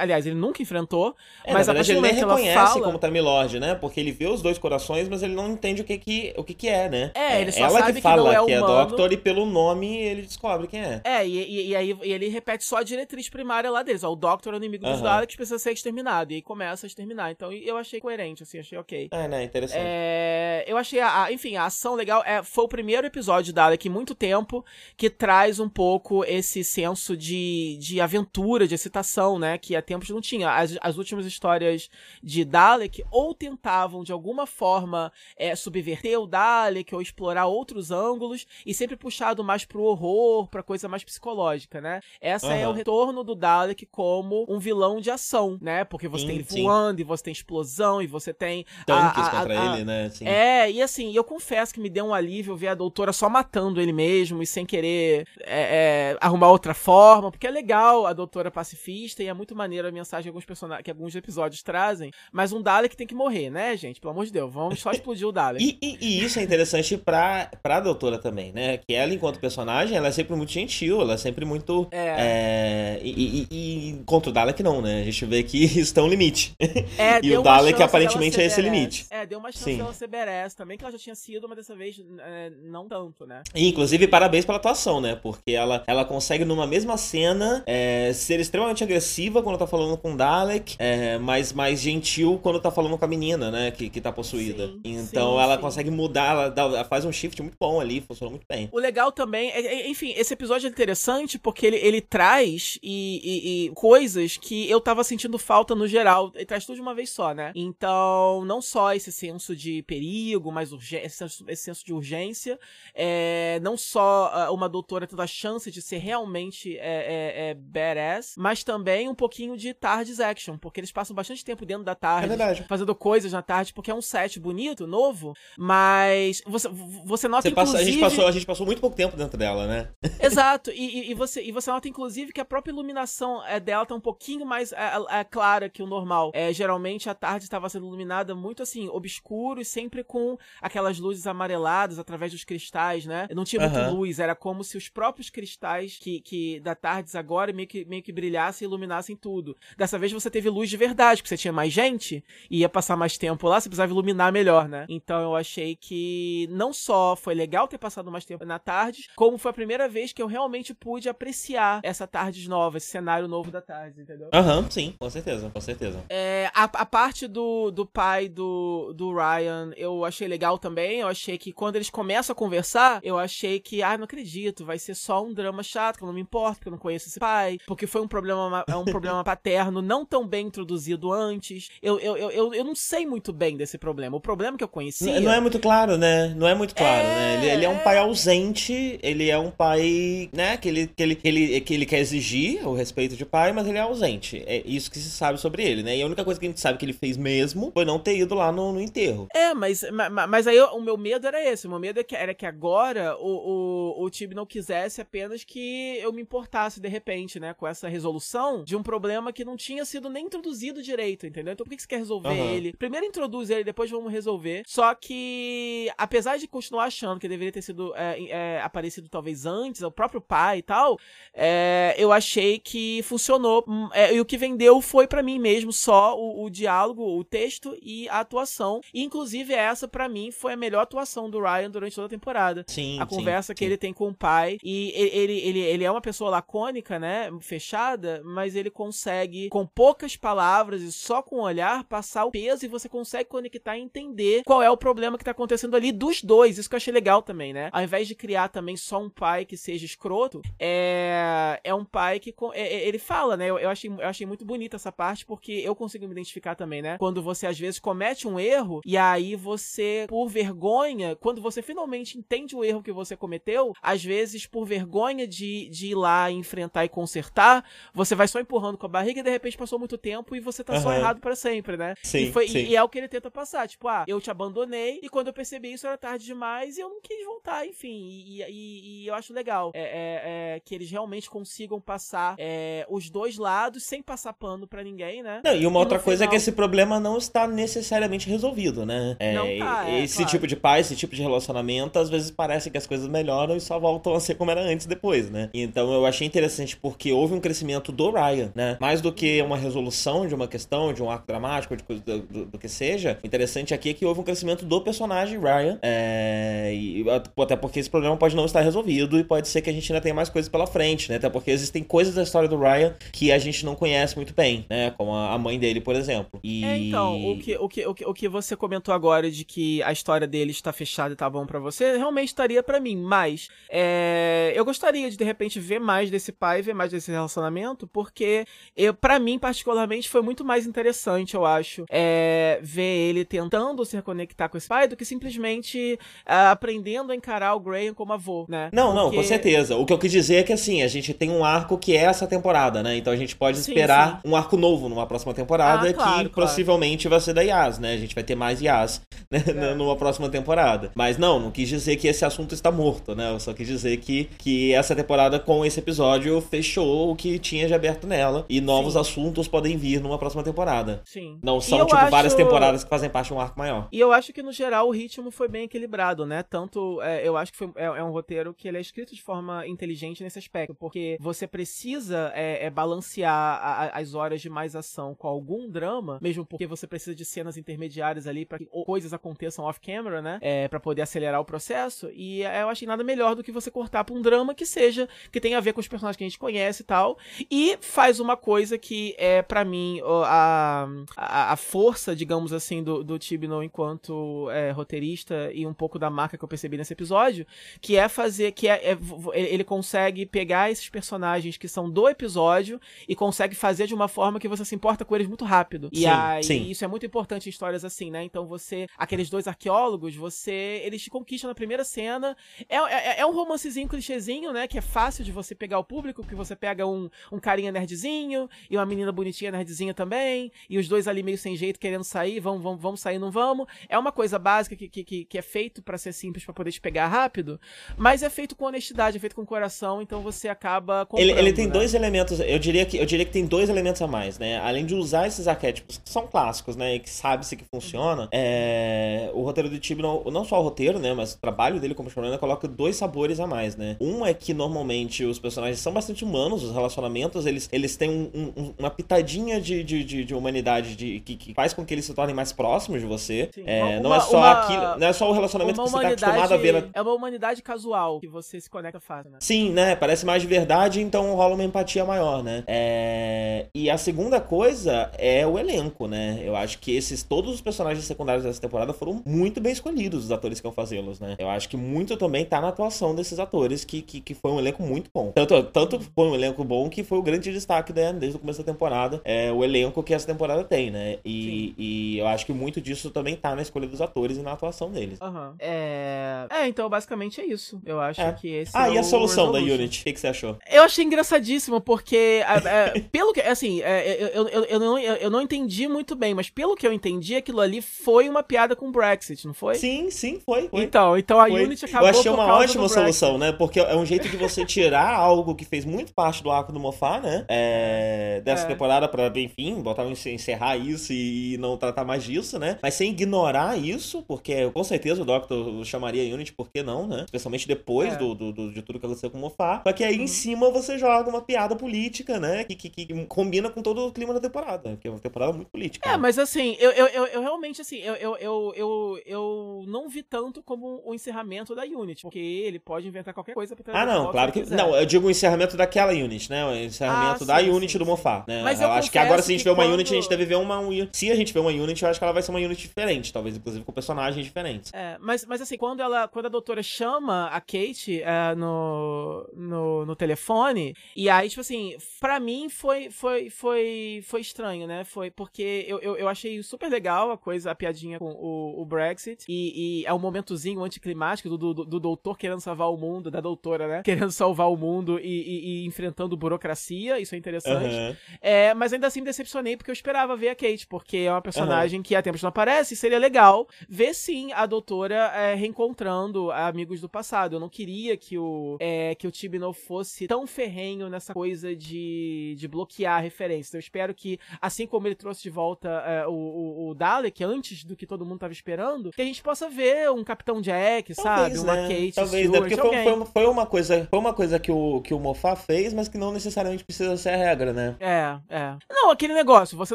aliás, ele nunca enfrentou, É, mas na a verdade partir ele nem que reconhece fala, como Time Lord, né? Porque ele vê os dois corações, mas ele não entende o que que, o que, que é, né? É, ele só Ela sabe que que fala não é que é. Doctor e pelo nome ele descobre quem é. É, e, e- e aí e ele repete só a diretriz primária lá deles. Ó, o Doctor é o inimigo dos Aham. Daleks, precisa ser exterminado. E aí começa a exterminar. Então eu achei coerente, assim, achei ok. É, né? Interessante. É, eu achei, a, a- enfim, a ação legal. É, foi o primeiro episódio de Dalek em muito tempo que traz um pouco esse senso de, de aventura, de excitação, né? Que há tempos não tinha. As, as últimas histórias de Dalek ou tentavam, de alguma forma, é, subverter o Dalek ou explorar outros ângulos e sempre puxado mais pro horror, pra coisa mais psicológica, né? Essa é Aham. o retorno do Dalek como um vilão de ação, né? Porque você Sim, tem ele voando, e você tem explosão, e você tem Tanques a- a- contra a- ele, né? Assim. é, e assim, eu confesso que me deu um alívio ver a doutora só matando ele mesmo e sem querer é, é, arrumar outra forma, porque é legal a doutora pacifista e é muito maneiro a mensagem que alguns personagens, que alguns episódios trazem, mas um Dalek tem que morrer, né, gente? Pelo amor de Deus, vamos só explodir o Dalek. <laughs> E, e, e, isso é interessante pra, pra doutora também, né? Que ela, enquanto personagem, ela é sempre muito gentil, ela é sempre muito. É. é e, e, e, contra o Dalek, não, né? A gente vê que <laughs> isso tem um limite. É, <laughs> e o Dalek aparentemente é esse limite. É, deu uma chance Sim. ser badass também, que ela já tinha sido, mas dessa vez é, não tanto, né? E, inclusive, parabéns pela atuação, né? Porque ela, ela consegue, numa mesma cena, é, ser extremamente agressiva quando tá falando com o Dalek, é, mas mais gentil quando tá falando com a menina, né? Que, que tá possuída. Sim, então sim, ela sim. consegue mudar, ela, dá, ela, faz um shift muito bom ali, funciona muito bem. O legal também, é, é, enfim, esse episódio é interessante porque ele, ele traz e, e, e coisas que eu tava sentindo falta no geral. Ele traz tudo de uma vez só, né? Então, não só esse senso de perigo, mas esse senso, esse senso de urgência, é, não só uh, uma doutora tendo a chance de ser realmente é, é, é, badass, mas também um pouquinho de TARDIS action, porque eles passam bastante tempo dentro da TARDIS, é fazendo coisas na TARDIS, porque é um set bonito, novo, mas você, você nota você passa, inclusive... a, gente passou, a gente passou muito pouco tempo dentro dela, né? <laughs> Exato, e, e, você, e você nota inclusive que a própria iluminação é, dela tá um pouquinho mais é, é, clara que o normal. É, geralmente a tarde estava sendo iluminada muito assim, obscuro e sempre com aquelas luzes amareladas através dos cristais, né? Não tinha muita uhum. luz, era como se os próprios cristais que, que da tardes agora meio que, meio que brilhassem e iluminassem tudo. Dessa vez você teve luz de verdade, porque você tinha mais gente e ia passar mais tempo lá, você precisava iluminar melhor, né? Então eu achei que não só foi legal ter passado mais tempo na tarde, como foi a primeira vez que eu realmente pude apreciar essa tarde nova, esse cenário novo da tarde, entendeu? Aham, uhum, sim, com certeza, com certeza. É, a, a parte do, do pai do, do Ryan eu achei legal também. Eu achei que quando eles começam a conversar, eu achei que, ah, não acredito, vai ser só um drama chato, que eu não me importo, porque eu não conheço esse pai, porque foi um problema, é um problema paterno não tão bem introduzido antes. Eu, eu, eu, eu, não sei muito bem desse problema. O problema que eu conhecia. Não, não é muito claro, né? Não é muito claro, é... né? Ele, ele, é um pai ausente, ele é um pai, né? Que ele, que, ele, que, ele, que ele quer exigir o respeito de pai, mas ele é ausente. É isso que se sabe sobre ele, né? E a única coisa que a gente sabe que ele fez mesmo foi não ter ido lá no, no enterro. É, mas, mas, mas aí o meu medo era esse. O meu medo é era que agora o, o, o time não quisesse apenas que eu me importasse de repente, né? Com essa resolução de um problema que não tinha sido nem introduzido direito, entendeu? Então por que você quer resolver uhum. ele? Primeiro introduz ele, depois vamos resolver. Só que, apesar de continuar achando que deveria ter sido é, é, aparecido talvez antes, o próprio pai e tal, é, eu achei que funcionou. Hum, é, e o que vendeu foi para mim mesmo só o, o diálogo, o texto e a atuação. E, inclusive, essa, para mim, foi a melhor atuação do Ryan durante toda a temporada. Sim. A conversa sim, que sim. ele tem com o pai. E ele, ele, ele é uma pessoa lacônica, né? Fechada, mas ele consegue, com poucas palavras e só com o olhar, passar o peso e você consegue conectar e entender qual é o problema que tá acontecendo ali dos dois. Isso que eu achei legal também, né? Ao invés de criar também só um pai que seja escroto, é, é um pai que. É, é, ele fala, né? Eu, eu, achei, eu achei muito bonita essa parte porque eu consigo me identificar também, né? Quando você às vezes comete um erro e aí você, por vergonha, quando você finalmente entende o erro que você cometeu, às vezes por vergonha de, de ir lá enfrentar e consertar, você vai só empurrando com a barriga e de repente passou muito tempo e você tá uhum. só errado para sempre, né? Sim, e, foi, sim. E, e, é o que ele tenta passar. Tipo, ah, eu te abandonei e quando eu percebi isso era tarde demais e eu não quis voltar, enfim. E, e, e eu acho legal é, é, é, que eles realmente consigam passar é, os dois lados sem passar pano para ninguém, né? Não, e uma outra coisa final... é que esse problema não está necessariamente resolvido, né? É, tá, é, esse claro. tipo de pai, esse tipo de relacionamento, às vezes parece que as coisas melhoram e só voltam a ser como era antes depois, né? Então eu achei interessante porque houve um crescimento do Ryan, né? Mais do que uma resolução de uma questão, de um arco dramático, de coisa do, do, do, que seja. O interessante aqui é que houve um crescimento do personagem Ryan. É, e, até porque esse problema pode não estar resolvido e pode ser que a gente ainda tenha mais coisas pela frente, né? Até porque existem coisas da história do Ryan que a gente não conhece muito bem, né? Como a mãe dele, por exemplo. E... É, então, o que, o, que, o, que, o que você comentou agora de que a história dele está fechada e tá bom para você, realmente estaria para mim, mas é, eu gostaria de de repente ver mais desse pai, ver mais desse relacionamento, porque eu, para mim, particularmente, foi muito mais interessante, eu acho, é, ver ele tentando se reconectar com esse pai do que simplesmente uh, aprendendo a encarar o Graham como avô, né? Não, porque... não, com certeza. O que eu quis dizer é que assim, a gente tem um arco que é essa temporada, né? Então a gente pode sim, esperar sim. um arco novo numa próxima temporada ah, claro, que claro. possivelmente vai ser da Yas, né? A gente vai ter mais Yas né? É. numa próxima temporada. Mas não, não quis dizer que esse assunto está morto, né? Eu só quis dizer que, que essa temporada, com esse episódio, fechou o que tinha de aberto nela. E novos sim. assuntos podem vir numa próxima temporada. Sim. Não são, tipo, acho... várias temporadas que fazem parte de um arco maior. E eu acho que no geral o ritmo foi bem equilibrado, né? Tanto é, eu acho que foi, é, é, um roteiro que ele é escrito de forma inteligente nesse aspecto, porque você precisa é, é balancear a, as horas de mais ação com algum drama, mesmo porque você precisa de cenas intermediárias ali para que coisas aconteçam off-camera, né? É, para poder acelerar o processo. E é, eu achei nada melhor do que você cortar pra um drama que seja, que tenha a ver com os personagens que a gente conhece e tal. E faz uma coisa que é, para mim, a, a, a, força, digamos assim, do, do Tibno enquanto é, roteirista e um pouco da marca que eu percebi nesse episódio, que é fazer, que é, é ele consegue pegar esses personagens que são do episódio e consegue fazer de uma forma que você se importa com eles muito rápido. Sim, e aí, sim. isso é muito importante histórias assim, né? Então você, aqueles dois arqueólogos, você, eles te conquistam na primeira cena. É, é, é um romancezinho clichêzinho, né? Que é fácil de você pegar o público, que você pega um, um carinha nerdzinho e uma menina bonitinha nerdzinha também, e os dois ali meio sem jeito querendo sair, vamos, vamos, vamos sair, não vamos. É uma coisa básica que, que, que é feito para ser simples, para poder te pegar rápido, mas é feito com honestidade, é feito com coração, então você acaba ele, ele tem né? dois elementos, eu diria que eu diria que tem dois elementos a mais, né? Além de usar esses arquétipos que são clássicos, né, e que sabe-se que funciona, é... o roteiro do Tibnon, não só o roteiro, né, mas o trabalho dele como showrunner coloca dois sabores a mais, né? Um é que normalmente os personagens são bastante humanos, os relacionamentos, eles, eles têm um, um, uma pitadinha de, de, de, de humanidade de, que, que, faz com que eles se tornem mais próximos de você. É, uma, não é só uma, aquilo, não é só o relacionamento que você tá acostumado a ver na... É uma humanidade casual que você se conecta fácil, né? Sim, né? Parece mais de verdade, então rola uma empatia maior, né? É... E a segunda coisa é o elenco, né? Eu acho que esses todos os personagens secundários dessa temporada foram muito bem escolhidos, os atores que vão fazê-los, né? Eu acho que muito também tá na atuação desses atores, que, que, que foi um elenco muito bom. Tanto, tanto foi um elenco bom que foi o grande destaque né, desde o começo da temporada, é o elenco que essa temporada tem, né? E, e eu acho que muito disso também tá na escolha dos atores e na atuação deles. Uhum. É... é, então basicamente é isso. Eu acho é. que esse Ah, é e a solução da Unity? O que, que, você achou? Eu achei engraçadíssimo, porque <laughs> pelo que, assim, é, eu, eu, eu, não, eu não entendi muito bem, mas pelo que eu entendi, aquilo ali foi uma piada com o Brexit, não foi? Sim, sim, foi. foi. Então, então a foi. Unity acabou Eu achei uma ótima solução, né? Porque é um jeito de você tirar <laughs> algo que fez muito parte do arco do Mofá, né? É, dessa é. temporada pra, enfim, botar encerrar isso e não tratar mais disso, né? Mas sem ignorar isso, porque com certeza o Doctor chamaria a Unity, por que não, né? Especialmente depois é. do, do, do, de tudo que aconteceu com o Mofá. Só que aí uhum. em cima você joga uma piada política, né? Que, que, que, combina com todo o clima da temporada, que é uma temporada muito política. É, né? mas assim, eu, eu, eu, eu, realmente, assim, eu, eu, eu, eu, eu não vi tanto como o encerramento da Unity, porque ele pode inventar qualquer coisa pra Ah, não, claro que. Não, eu digo o encerramento daquela Unity, né? O encerramento ah, da sim, Unity sim, do Mofá, né? Mas eu, eu acho que agora, se a gente vê uma quando... Unity, a gente deve ver uma. Se a gente vê uma Unity, eu acho que ela vai ser uma Unity diferente, talvez, inclusive, com personagens diferentes. É, mas, mas assim, quando ela. Quando a doutora chama a Kate é, no, no, no telefone, e aí, tipo assim, pra mim foi, foi, foi, foi estranho, né? Foi porque eu, eu, eu achei super legal a coisa, a piadinha com o, o Brexit, e, e é um momentozinho anticlimático do, do, do, doutor querendo salvar o mundo, da doutora, né? Querendo salvar o mundo e, e, e enfrentando burocracia, isso é interessante. Uhum. É, mas ainda assim me decepcionei porque eu esperava ver a Kate, porque é uma personagem uhum. que há tempos não aparece, e seria legal ver sim a doutora é, reencontrando amigos do passado. Eu não queria que o, é, que o Tibino fosse tão ferrenho nessa coisa de, de bloquear referências. Eu espero que, assim como ele trouxe de volta é, o, o, o, Dalek, antes do que todo mundo estava esperando, que a gente possa ver um Capitão Jack, Talvez, sabe? Uma né? Kate, Talvez, né? Porque foi, foi, foi, uma coisa, foi uma coisa que o, que o Moffat fez, mas que não necessariamente precisa ser a regra, né? É, é. Não, aquele negócio, você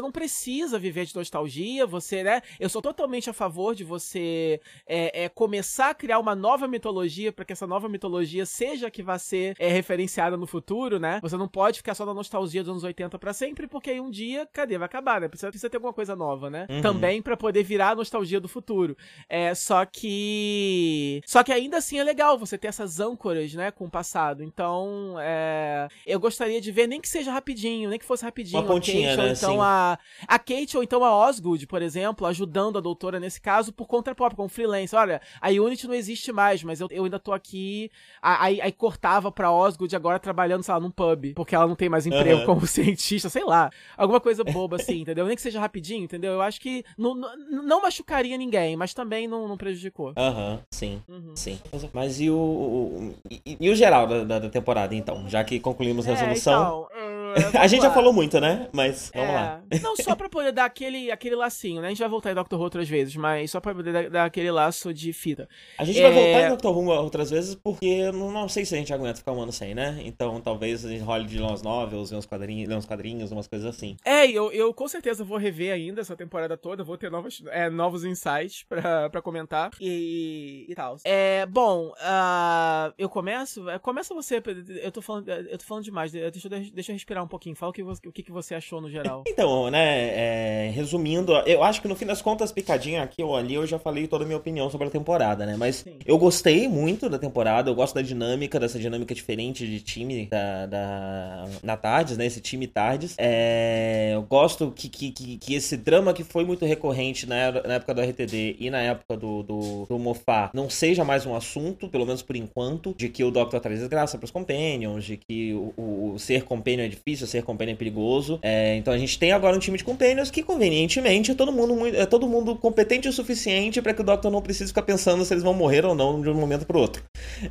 não precisa viver de nostalgia, você, né? Eu sou totalmente a favor de você é, é começar a criar uma nova mitologia para que essa nova mitologia seja a que vai ser é, referenciada no futuro, né? Você não pode ficar só na nostalgia dos anos 80 para sempre, porque aí um dia, cadê? Vai acabar, né? Precisa, precisa ter alguma coisa nova, né? Uhum. Também para poder virar a nostalgia do futuro. É, só que. Só que ainda assim é legal você ter essas âncoras, né, com o passado. Então, é... eu gostaria de ver, nem que seja rapidinho, nem que fosse rapidinho. Uma pontinha, a Kate, né? Ou então a, a Kate ou então a Osgood, por exemplo, ajudando a doutora nesse caso por conta própria, como freelance. Olha, a Unity não existe mais, mas eu, eu ainda tô aqui. Aí, aí cortava pra Osgood agora trabalhando, sei lá, num pub, porque ela não tem mais emprego uhum. como <laughs> cientista, sei lá. Alguma coisa boba assim, entendeu? Nem que seja rapidinho, entendeu? Eu acho que não, não machucaria ninguém, mas também não, não prejudicou. Aham, uhum, sim, uhum. sim. Mas e o, o e, e, o geral da, da, temporada, então? Já que concluímos a resolução. É, <laughs> então, a gente já falou muito, né? Mas vamos é, lá. Não, só pra poder dar aquele, aquele lacinho, né? A gente vai voltar em Doctor Who outras vezes, mas só pra poder dar, dar aquele laço de fita. A gente é... vai voltar em Doctor Who outras vezes porque não, não sei se a gente aguenta ficar um ano sem, né? Então talvez a gente role de umas novels, uns quadrinhos, uns quadrinhos, umas coisas assim. É, eu, eu com certeza vou rever ainda essa temporada toda, vou ter novos, é, novos insights pra, pra comentar e, e tal. É, bom, uh, eu começo. É, começa você, eu tô falando, eu tô falando demais, deixa, deixa eu respirar um pouquinho. Fala o que, o que, que você achou no geral. <laughs> Então, né, é, resumindo, eu acho que no fim das contas, picadinha aqui ou ali, eu já falei toda a minha opinião sobre a temporada, né? Mas Sim. eu gostei muito da temporada, eu gosto da dinâmica, dessa dinâmica diferente de time da, da na Tardes, né? Esse time Tardes. É, eu gosto que, que, que, que, esse drama que foi muito recorrente na, na época do RTD e na época do, do, do Mofá não seja mais um assunto, pelo menos por enquanto, de que o Doctor traz desgraça pros Companions, de que o, o ser Companion é difícil, ser Companion é perigoso. É, então a gente tem agora um time de Companions que, convenientemente, é todo mundo, é todo mundo competente o suficiente para que o Doctor não precise ficar pensando se eles vão morrer ou não de um momento pro outro.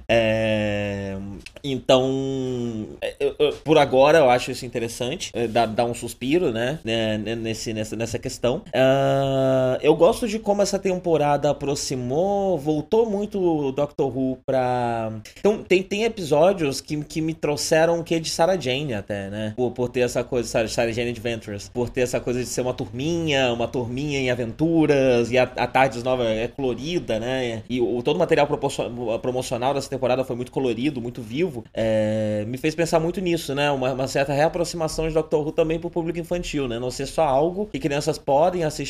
É, então, eu, eu, por agora eu acho isso interessante, é, dá, dá um suspiro, né, né, nesse, nessa, nessa questão. Uh, eu gosto de como essa temporada aproximou, voltou muito o Doctor Who pra. Então, tem, tem episódios que, que me trouxeram o que de Sarah Jane até, né? Por, por ter essa coisa, Sarah Jane Adventures, por ter essa coisa de ser uma turminha, uma turminha em aventuras, e a, a Tardes Nova é colorida, né? E o, todo o material promocional dessa temporada foi muito colorido, muito vivo. É, me fez pensar muito nisso, né? Uma, uma certa reaproximação de Doctor Who também pro público infantil, né? Não ser só algo que crianças podem assistir,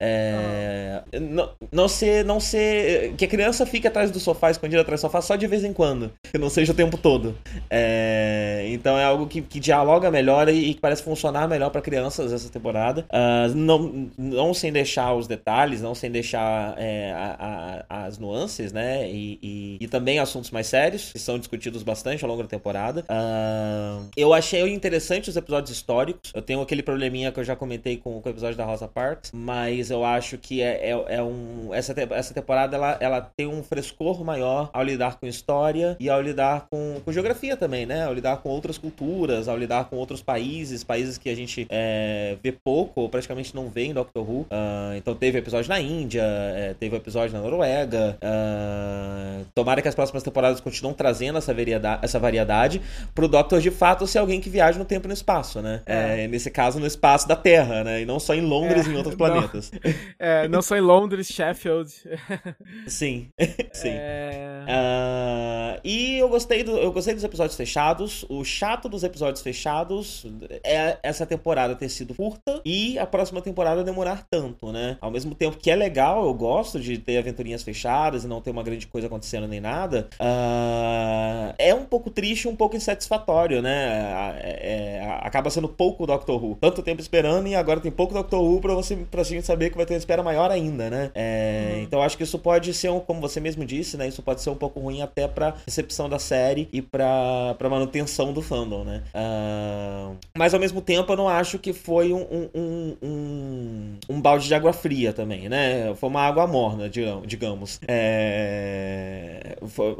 é, ah. não, não ser, não ser, que a criança fique atrás do sofá, escondida atrás do sofá só de vez em quando, que não seja o tempo todo. É, então é algo que, que dialoga melhor e, e que parece funcionar melhor para crianças essa temporada, uh, não, não sem deixar os detalhes, não sem deixar é, a, a, as nuances, né? E, e, e, também assuntos mais sérios que são discutidos bastante ao longo da temporada. Uh, eu achei interessante os episódios históricos. Eu tenho aquele probleminha que eu já comentei com, com o episódio da Rosa Parks, mas eu acho que é, é, é um essa, essa temporada ela, ela tem um frescor maior ao lidar com história e ao lidar com, com geografia também, né? Ao lidar com outras culturas, ao lidar com outros países, países que a gente é, vê pouco ou praticamente não vê em Doctor Who. Uh, então teve episódio na Índia, é, teve episódio na Noruega. Uh, tomara que as próximas temporadas continuem trazendo essa variedade, essa variedade pro Doctor de fato ser alguém que viaja no tempo e no espaço, né? É. É, nesse caso, no espaço da Terra, né? E não só em Londres e em outros planetas. Não, é, não só em Londres, Sheffield. <laughs> Sim, <laughs> sim. Uh, e eu gostei, do, eu gostei dos episódios fechados. O chato dos episódios fechados é essa temporada ter sido curta e a próxima temporada demorar tanto, né? Ao mesmo tempo que é legal, eu gosto de ter aventurinhas fechadas e não ter uma grande coisa acontecendo nem nada. Uh, é um pouco triste, um pouco insatisfatório, né? É, é, acaba sendo pouco Doctor Who. Tanto tempo esperando e agora tem pouco Doctor Who pra, você, pra gente saber que vai ter uma espera maior ainda, né? É, uhum. Então acho que isso pode ser, um, como você mesmo disse, né? Isso pode ser um pouco ruim até pra recepção da série e pra, pra manutenção do fandom, né? Uh, mas ao mesmo tempo eu não acho que foi um, um, um, um, balde de água fria também, né? Foi uma água morna, digamos. É, foi,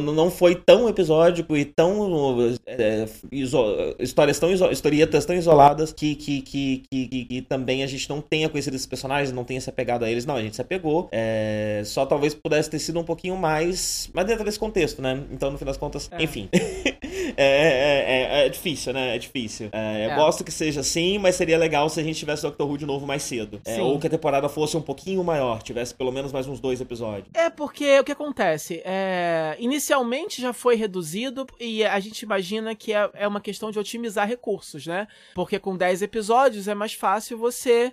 não foi tão episódico e tão. É, iso, histórias tão historietas tão isoladas que, que, que, que, que também a gente não tenha conhecido esses personagens, não tenha se apegado a eles. Não, a gente se apegou. É, só talvez pudesse ter sido um pouquinho mais. Mas dentro desse contexto, né? Então, no fim das contas, é. enfim. <laughs> É, é, é, é, difícil, né? É difícil. É, eu gosto que seja assim, mas seria legal se a gente tivesse Doctor Who de novo mais cedo. ou que a temporada fosse um pouquinho maior, tivesse pelo menos mais uns dois episódios. É, porque o que acontece? inicialmente já foi reduzido e a gente imagina que é, uma questão de otimizar recursos, né? Porque com 10 episódios é mais fácil você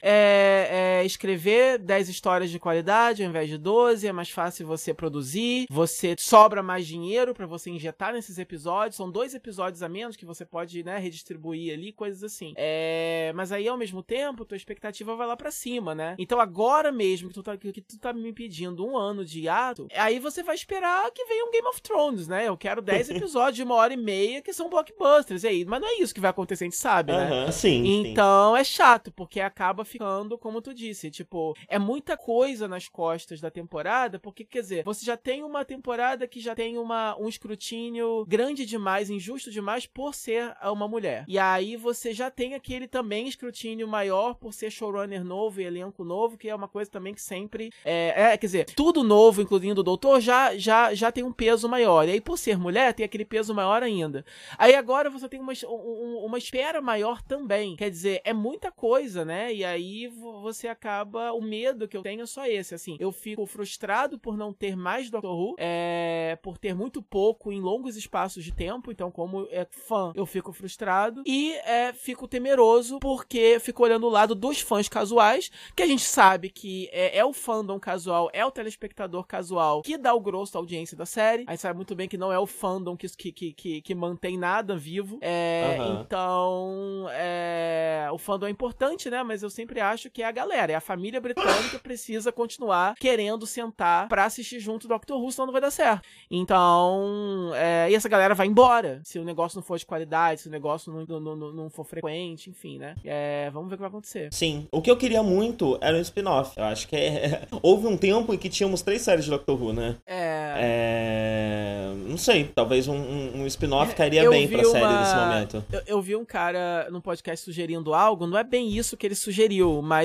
escrever 10 histórias de qualidade ao invés de 12, é mais fácil você produzir, você sobra mais dinheiro para você injetar nesses episódios, são dois episódios a menos que você pode, né, redistribuir ali, coisas assim. É, mas aí ao mesmo tempo, tua expectativa vai lá para cima, né? Então agora mesmo que tu, tá, que tu tá me pedindo um ano de ato, aí você vai esperar que venha um Game of Thrones, né? Eu quero 10 <laughs> episódios de uma hora e meia que são blockbusters, e aí, mas não é isso que vai acontecer, a gente sabe, né? Uhum, sim. Então sim. é chato, porque acaba ficando, como tu disse, tipo, é muita coisa nas costas da temporada, porque, quer dizer, você já tem uma temporada que já tem uma, um escrutínio grande demais em injusto demais por ser uma mulher. E aí você já tem aquele também escrutínio maior por ser showrunner novo e elenco novo, que é uma coisa também que sempre. É, é quer dizer, tudo novo, incluindo o doutor, já, já, já tem um peso maior. E aí, por ser mulher, tem aquele peso maior ainda. Aí agora você tem uma, um, uma espera maior também. Quer dizer, é muita coisa, né? E aí você acaba. O medo que eu tenho é só esse. Assim, eu fico frustrado por não ter mais Doctor Who, é, por ter muito pouco em longos espaços de tempo. Então, como é fã, eu fico frustrado. E é, fico temeroso porque fico olhando o lado dos fãs casuais, que a gente sabe que é, é o fandom casual, é o telespectador casual que dá o grosso da audiência da série. A gente sabe muito bem que não é o fandom que, que, que, que mantém nada vivo. É, uhum. Então, é, o fandom é importante, né? Mas eu sempre acho que é a galera, é a família britânica precisa continuar querendo sentar pra assistir junto do Doctor Who, senão não vai dar certo. Então, é, e essa galera vai embora se o negócio não for de qualidade, se o negócio não, não, não, não for frequente, enfim, né? É, vamos ver o que vai acontecer. Sim. O que eu queria muito era um spin-off. Eu acho que é... <laughs> houve um tempo em que tínhamos três séries de Doctor Who, né? É. é... Não sei, talvez um, um, um spin-off cairia eu bem pra uma... série nesse momento. Eu, eu, vi um cara num podcast sugerindo algo, não é bem isso que ele sugeriu, mas,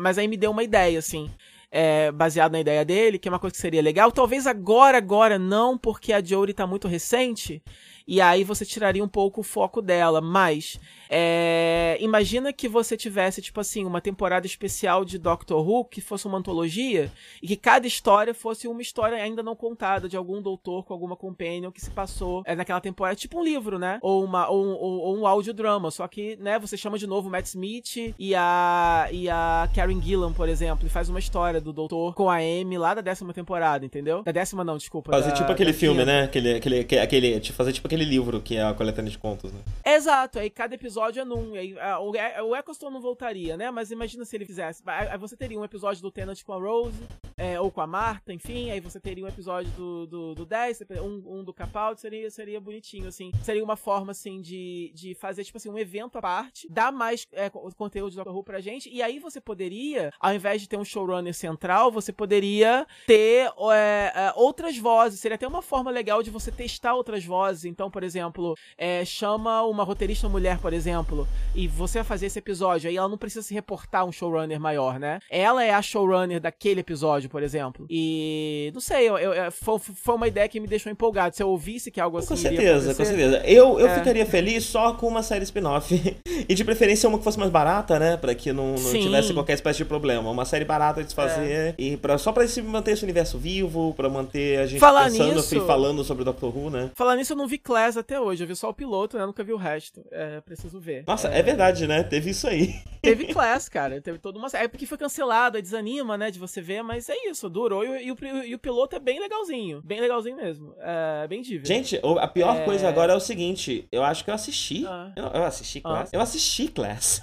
mas aí me deu uma ideia, assim é, baseado na ideia dele, que é uma coisa que seria legal. Talvez agora, agora não, porque a Jory tá muito recente. E aí você tiraria um pouco o foco dela. Mas é, imagina que você tivesse, tipo assim, uma temporada especial de Doctor Who, que fosse uma antologia, e que cada história fosse uma história ainda não contada de algum doutor com alguma companion que se passou é, naquela temporada. Tipo um livro, né? Ou, uma, ou, ou, ou um audiodrama. Só que, né, você chama de novo o Matt Smith e a, e a Karen Gillan, por exemplo, e faz uma história do doutor com a Amy lá da décima temporada, entendeu? Da décima não, desculpa. Fazer da, tipo aquele filme, né? Aquele, aquele, aquele, fazer tipo aquele livro que é a coletânea de contos, né? Exato. Aí cada episódio episódio é num. Aí, a, o, o Eccleston não voltaria, né? Mas imagina se ele fizesse. Aí você teria um episódio do Tenant com a Rose, é, ou com a Marta, enfim. Aí você teria um episódio do, do, do 10, um, um do Capaldi, seria, seria bonitinho, assim. Seria uma forma, assim, de, de fazer, tipo assim, um evento à parte, dar mais é, conteúdo de Doctor Who pra gente. E aí você poderia, ao invés de ter um showrunner central, você poderia ter é, é, outras vozes. Seria até uma forma legal de você testar outras vozes. Então, por exemplo, é, chama uma roteirista mulher, por exemplo exemplo, e você vai fazer esse episódio, aí ela não precisa se reportar a um showrunner maior, né? Ela é a showrunner daquele episódio, por exemplo. E não sei, eu, eu, foi, foi uma ideia que me deixou empolgado. Se eu ouvisse que algo assim. Com certeza, com certeza. Eu, eu é. ficaria feliz só com uma série spin-off. <laughs> e de preferência uma que fosse mais barata, né? Pra que não, não tivesse qualquer espécie de problema. Uma série barata de se fazer. É. E pra, só pra manter esse universo vivo, pra manter a gente Falar pensando nisso, e falando sobre o Doctor Who, né? Falar nisso, eu não vi Class até hoje. Eu vi só o piloto, né? nunca vi o resto. É, preciso preciso ver. Nossa, é... é, verdade, né? Teve isso aí. Teve <laughs> Class, cara. Teve toda uma. É porque foi cancelado, aí desanima, né, de você ver, mas é isso, durou. E, e, o, e o piloto é bem legalzinho. Bem legalzinho mesmo. É bem dível. Gente, a pior é... coisa agora é o seguinte: eu acho que eu assisti. Ah. Eu, eu, assisti Class. Ah. Eu assisti Class.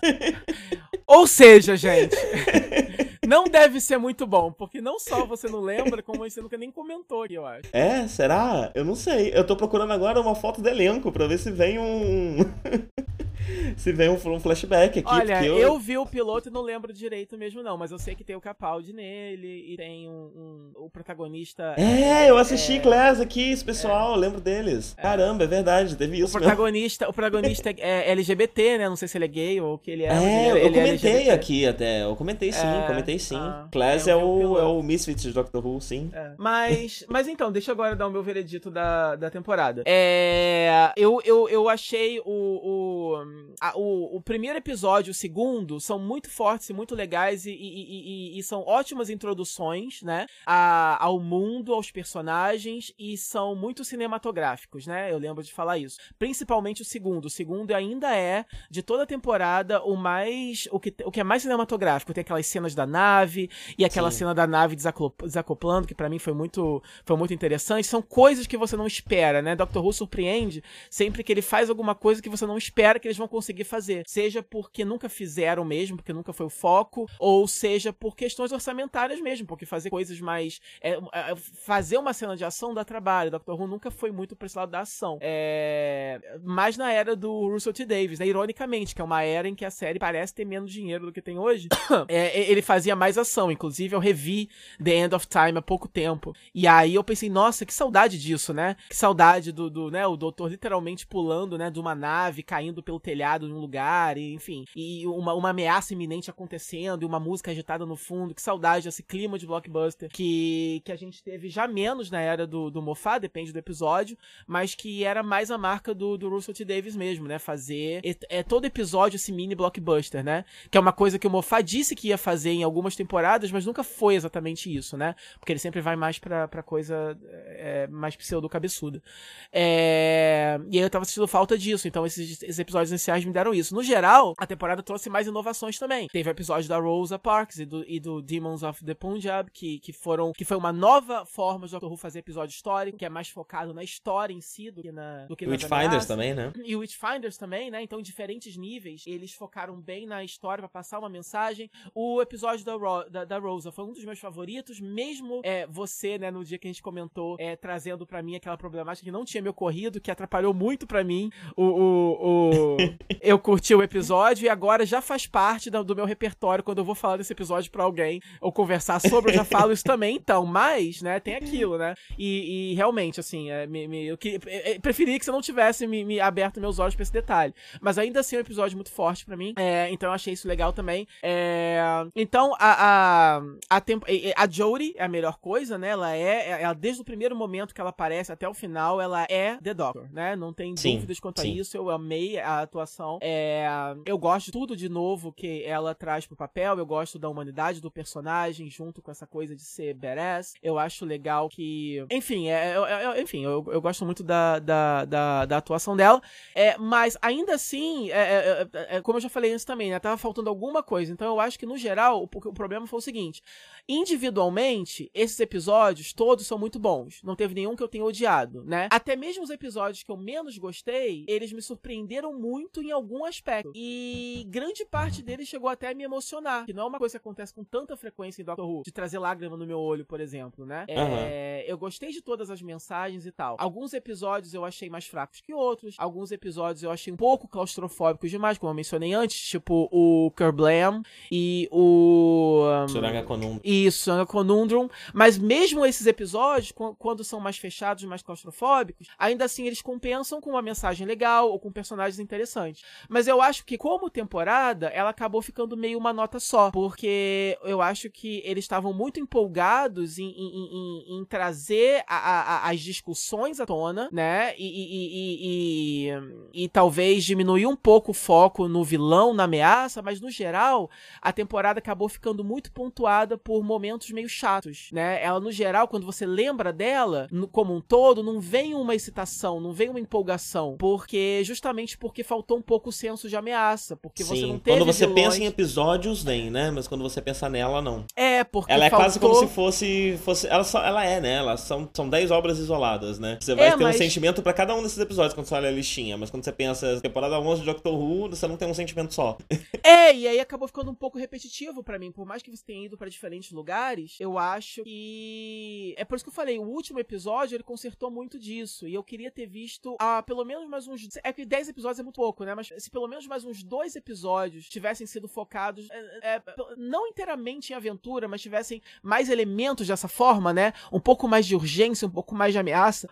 <laughs> Ou seja, gente. <laughs> não deve ser muito bom, porque não só você não lembra, como você nunca nem comentou aqui, eu acho. É, será? Eu não sei. Eu tô procurando agora uma foto do elenco pra ver se vem um. <laughs> se vem um, um, flashback aqui. Olha, eu... eu... vi o piloto e não lembro direito mesmo, não, mas eu sei que tem o Capaldi nele e tem um, um o protagonista. É, eu assisti é... Class aqui, esse pessoal, é... lembro deles. É... Caramba, é verdade, teve isso. O protagonista, o protagonista é LGBT, né? Não sei se ele é gay ou que ele é. É, ele, eu ele é comentei aqui até. Eu comentei sim, é... comentei sim. Ah, Class é, o, é o Misfits de Doctor Who, sim. <laughs> Mas, mas então, deixa eu agora dar o meu veredito da, da temporada. É, eu, eu, eu achei o, o a, o, o, primeiro episódio, o segundo, são muito fortes e muito legais e, e, e, e são ótimas introduções, né? A, ao mundo, aos personagens e são muito cinematográficos, né? Eu lembro de falar isso. Principalmente o segundo. O segundo ainda é, de toda a temporada, o mais. O que, o que é mais cinematográfico. Tem aquelas cenas da nave e aquela Sim. cena da nave desacoplando, que para mim foi muito, foi muito interessante. São coisas que você não espera, né? Doctor Who surpreende sempre que ele faz alguma coisa que você não espera que eles vão vão conseguir fazer. Seja porque nunca fizeram mesmo, porque nunca foi o foco, ou seja por questões orçamentárias mesmo, porque fazer coisas mais. É, é, fazer uma cena de ação dá trabalho. Doctor Who nunca foi muito pra esse lado da ação. É, mais na era do Russell T. Davis, né? Ironicamente, que é uma era em que a série parece ter menos dinheiro do que tem hoje. <coughs> É, ele fazia mais ação. Inclusive, eu revi The End of Time há pouco tempo. E aí eu pensei, nossa, que saudade disso, né? Que saudade do, do né? O doutor literalmente pulando, né? De uma nave, caindo pelo telhado de um lugar, e, enfim. E uma, uma ameaça iminente acontecendo, e uma música agitada no fundo. Que saudade desse clima de blockbuster que, que a gente teve já menos na era do, do Moffat, depende do episódio, mas que era mais a marca do, do Russell T. Davis mesmo, né? Fazer é, é todo episódio esse mini blockbuster, né? Que é uma coisa que o Moffat disse que ia fazer em algumas temporadas, mas nunca foi exatamente isso, né? Porque ele sempre vai mais pra, pra coisa é, mais pseudo-cabeçuda. É... E aí eu tava sentindo falta disso, então esses, esses, episódios iniciais me deram isso. No geral, a temporada trouxe mais inovações também. Teve o episódio da Rosa Parks e do, e do Demons of the Punjab, que, que foram que foi uma nova forma de Doctor Who fazer episódio histórico, que é mais focado na história em si do que na do que Witchfinders também, né? E o Witchfinders também, né? Então, em diferentes níveis, eles focaram bem na história para passar uma mensagem. O episódio da, Ro da, da, Rosa foi um dos meus favoritos, mesmo é, você, né, no dia que a gente comentou, é, trazendo para mim aquela problemática que não tinha me ocorrido, que atrapalhou muito para mim o, o, o... <laughs> eu curti o episódio e agora já faz parte do, do meu repertório quando eu vou falar desse episódio para alguém ou conversar sobre, eu já falo isso também, então, mas, né, tem aquilo, né? E, e realmente, assim, é, me, me, eu, que, é, preferi que você não tivesse me, me aberto meus olhos pra esse detalhe. Mas ainda assim é um episódio muito forte para mim. É, então eu achei isso legal também. É, então, a, a, a, a Jodie é a melhor coisa, né? Ela é, ela, desde o primeiro momento que ela aparece até o final, ela é The Doctor, né? Não tem sim, dúvidas quanto sim. a isso. Eu amei a atuação. É, eu gosto de tudo de novo que ela traz pro papel. Eu gosto da humanidade do personagem, junto com essa coisa de ser badass. Eu acho legal que. Enfim, é, é, é enfim, eu, eu gosto muito da, da, da, da atuação dela. É, mas ainda assim, é, é, é, é, como eu já falei antes também, né? Tava faltando alguma coisa. Então eu acho que, no geral, o, o problema foi o seguinte: individualmente, esses episódios todos são muito bons. Não teve nenhum que eu tenha odiado, né? Até mesmo os episódios que eu menos gostei, eles me surpreenderam muito em algum aspecto. E grande parte deles chegou até a me emocionar. Que não é uma coisa que acontece com tanta frequência em Doctor Who, de trazer lágrima no meu olho, por exemplo, né? Uhum. eu gostei de todas as mensagens e tal. Alguns episódios eu achei mais fracos que outros. Alguns episódios eu achei um pouco claustrofóbicos demais, como eu mencionei antes, tipo o Kerblam e o. Um, Suranga Conundrum. Isso, Suranga Conundrum. Mas mesmo esses episódios, quando são mais fechados, mais claustrofóbicos, ainda assim eles compensam com uma mensagem legal ou com personagens interessantes. Mas eu acho que, como temporada, ela acabou ficando meio uma nota só. Porque eu acho que eles estavam muito empolgados em, em, em, em trazer a, a, as discussões à tona, né? E, e, e, e, talvez diminuir um pouco o foco no vilão, na ameaça, mas no geral, a temporada acabou ficando muito pontuada por momentos meio chatos, né? Ela, no geral, quando você lembra dela, no, como um todo, não vem uma excitação, não vem uma empolgação, porque justamente porque faltou um pouco o senso de ameaça, porque Sim, você não teve quando você vilões... pensa em episódios, nem, né? Mas quando você pensa nela, não. É, porque Ela é faltou... quase como se fosse... fosse ela, só, ela é, né? Elas são, são dez obras isoladas, né? Você vai é, ter mas... um sentimento para cada um desses episódios quando você olha a listinha, mas quando você pensa temporada 11 de Doctor Who, você não tem um sentimento só. <laughs> é, e aí acabou ficando um pouco repetitivo para mim. Por mais que você tenha ido para diferentes lugares, eu acho que. É por isso que eu falei, o último episódio ele consertou muito disso. E eu queria ter visto ah, pelo menos mais uns. É que 10 episódios é muito pouco, né? Mas se pelo menos mais uns dois episódios tivessem sido focados. É, é, não inteiramente em aventura, mas tivessem mais elementos dessa forma, né? Um pouco mais de urgência, um pouco mais de ameaça.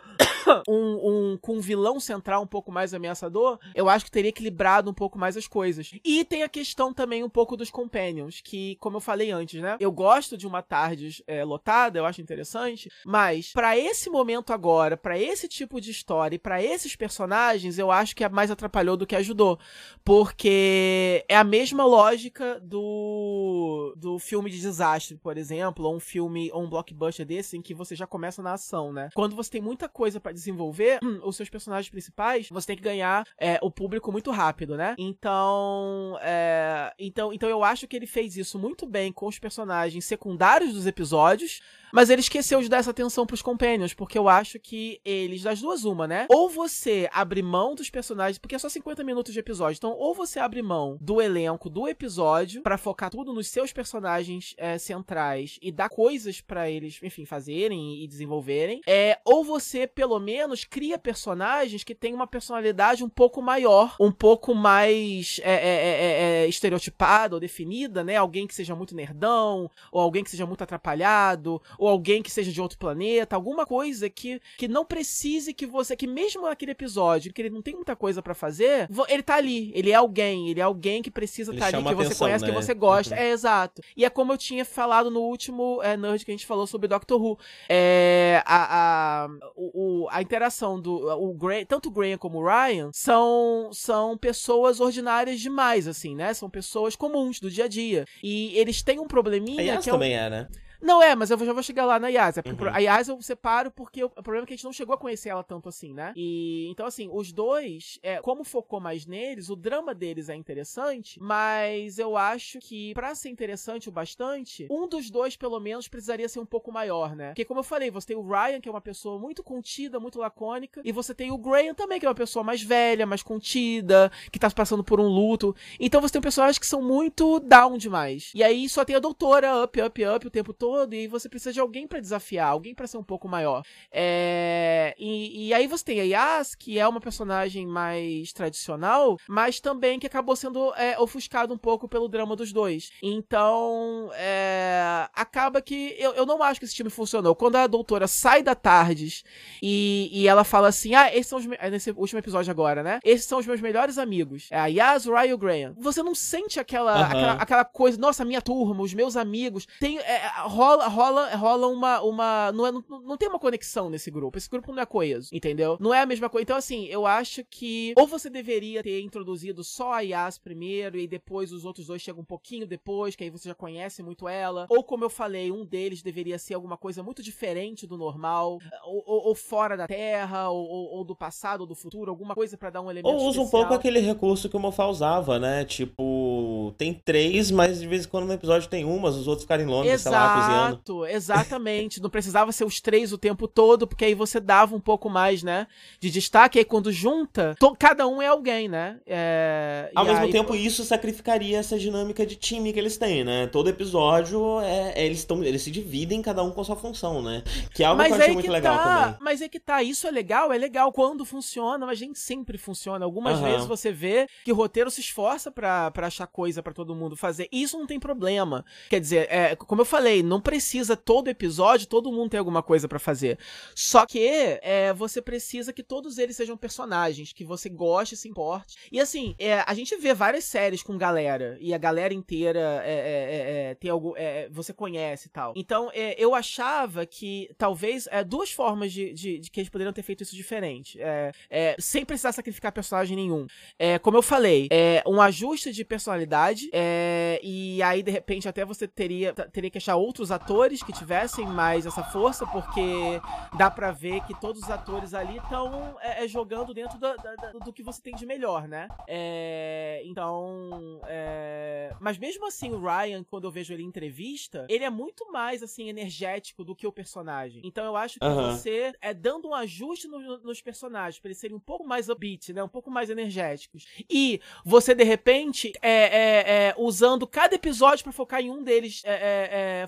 Um, um, com um vilão central um pouco mais ameaçador, eu acho que teria equilibrado um pouco mais as coisas. E tem a questão também um pouco dos companions, que, como eu falei antes, né? Eu gosto de uma tarde é, lotada, eu acho interessante, mas para esse momento agora, para esse tipo de história e para esses personagens, eu acho que é mais atrapalhou do que ajudou. Porque é a mesma lógica do, do filme de desastre, por exemplo, ou um filme, ou um blockbuster desse, em que você já começa na ação, né? Quando você tem muita coisa para desenvolver <clears throat> os seus personagens principais, você tem que ganhar é, o público muito rápido, né? Então, é, então, então eu acho que ele fez isso muito bem com os personagens secundários dos episódios Mas ele esqueceu de dar essa atenção pros Companions, porque eu acho que eles, das duas, uma, né? Ou você abre mão dos personagens, porque é só 50 minutos de episódio. Então, ou você abre mão do elenco do episódio para focar tudo nos seus personagens é, centrais e dar coisas para eles, enfim, fazerem e desenvolverem. É, ou você, pelo menos, cria personagens que têm uma personalidade um pouco maior, um pouco mais é, é, é, é estereotipada ou definida, né? Alguém que seja muito nerdão, ou alguém que seja muito atrapalhado, ou alguém que seja de outro planeta, alguma coisa que, que não precise que você, que mesmo naquele episódio, que ele não tem muita coisa para fazer, ele tá ali, ele é alguém, ele é alguém que precisa estar tá ali, que você atenção, conhece, né? que você gosta. Uhum. É exato. E é como eu tinha falado no último é, Nerd que a gente falou sobre Doctor Who. É, a, a, o, a interação do o Graham, tanto o Graham como o Ryan são, são pessoas ordinárias demais, assim, né? São pessoas comuns do dia a dia. E eles têm um probleminha. A que é também é, né? Não é, mas eu já vou chegar lá na Yasa. Uhum. A Yasa eu separo porque o problema é que a gente não chegou a conhecer ela tanto assim, né? E então, assim, os dois, é, como focou mais neles, o drama deles é interessante, mas eu acho que para ser interessante o bastante, um dos dois, pelo menos, precisaria ser um pouco maior, né? Porque, como eu falei, você tem o Ryan, que é uma pessoa muito contida, muito lacônica, e você tem o Graham também, que é uma pessoa mais velha, mais contida, que tá passando por um luto. Então você tem personagens que são muito down demais. E aí só tem a doutora up, up, up o tempo todo todo e você precisa de alguém para desafiar, alguém para ser um pouco maior. É... E, e, aí você tem a Yas, que é uma personagem mais tradicional, mas também que acabou sendo é, ofuscado um pouco pelo drama dos dois. Então, é... acaba que eu, eu não acho que esse time funcionou. Quando a doutora sai da Tardes e, e ela fala assim: Ah, esses são os. É nesse último episódio agora, né? Esses são os meus melhores amigos. É a Yas, o Ryan e o Graham. Você não sente aquela, uhum. aquela, aquela, coisa, nossa, minha turma, os meus amigos. Tem. É, rola, rola, rola uma. uma não, é, não, não tem uma conexão nesse grupo. Esse grupo não é coeso, entendeu? Não é a mesma coisa. Então, assim, eu acho que. Ou você deveria ter introduzido só a Yas primeiro, e depois os outros dois chegam um pouquinho depois, que aí você já conhece muito ela. Ou, como eu falei, um deles deveria ser alguma coisa muito diferente do normal, ou, ou, ou fora da Terra, ou, ou, do passado, ou do futuro, alguma coisa para dar um elemento. Ou usa especial. um pouco aquele recurso que o Mofá usava, né? Tipo, tem três, mas de vez em quando no episódio tem umas, os outros ficarem longe, sei lá, cozinhando. Exato, exatamente. Não precisava ser os três o tempo todo, porque aí você dava um pouco mais, né? De destaque. Aí quando junta, to, cada um é alguém, né? É, Ao mesmo aí, tempo, isso sacrificaria essa dinâmica de time que eles têm, né? Todo episódio é, é eles, estão eles se dividem, cada um com sua função, né? Que é algo mas que eu achei muito legal tá, também. Mas é que tá, isso é legal, é legal quando funciona, mas a gente sempre funciona. Algumas uhum. vezes você vê que o roteiro se esforça para achar coisa para todo mundo fazer. Isso não tem problema. Quer dizer, é, como eu falei, não precisa todo episódio, todo mundo tem alguma coisa para fazer. Só que é, você precisa que todos eles sejam personagens, que você goste, se importe. E assim, é, a gente vê várias séries com galera, e a galera inteira é, é, é, é tem algo, você conhece e tal. Então, eu achava que talvez duas formas de, de, de, que eles poderiam ter feito isso diferente. sem precisar sacrificar personagem nenhum. como eu falei, um ajuste de personalidade, e aí, de repente, até você teria, teria que achar outros atores que tivessem mais essa força, porque dá para ver que todos os atores ali estão é, é, jogando dentro do, do, do, que você tem de melhor, né? É, então. É... Mas mesmo assim, o Ryan, quando eu vejo ele em entrevista, ele é muito mais assim energético do que o personagem. Então eu acho que uhum. você é dando um ajuste no, nos personagens para eles serem um pouco mais upbeat, né? Um pouco mais energéticos. E você, de repente, é, é, é usando cada episódio para focar em um deles,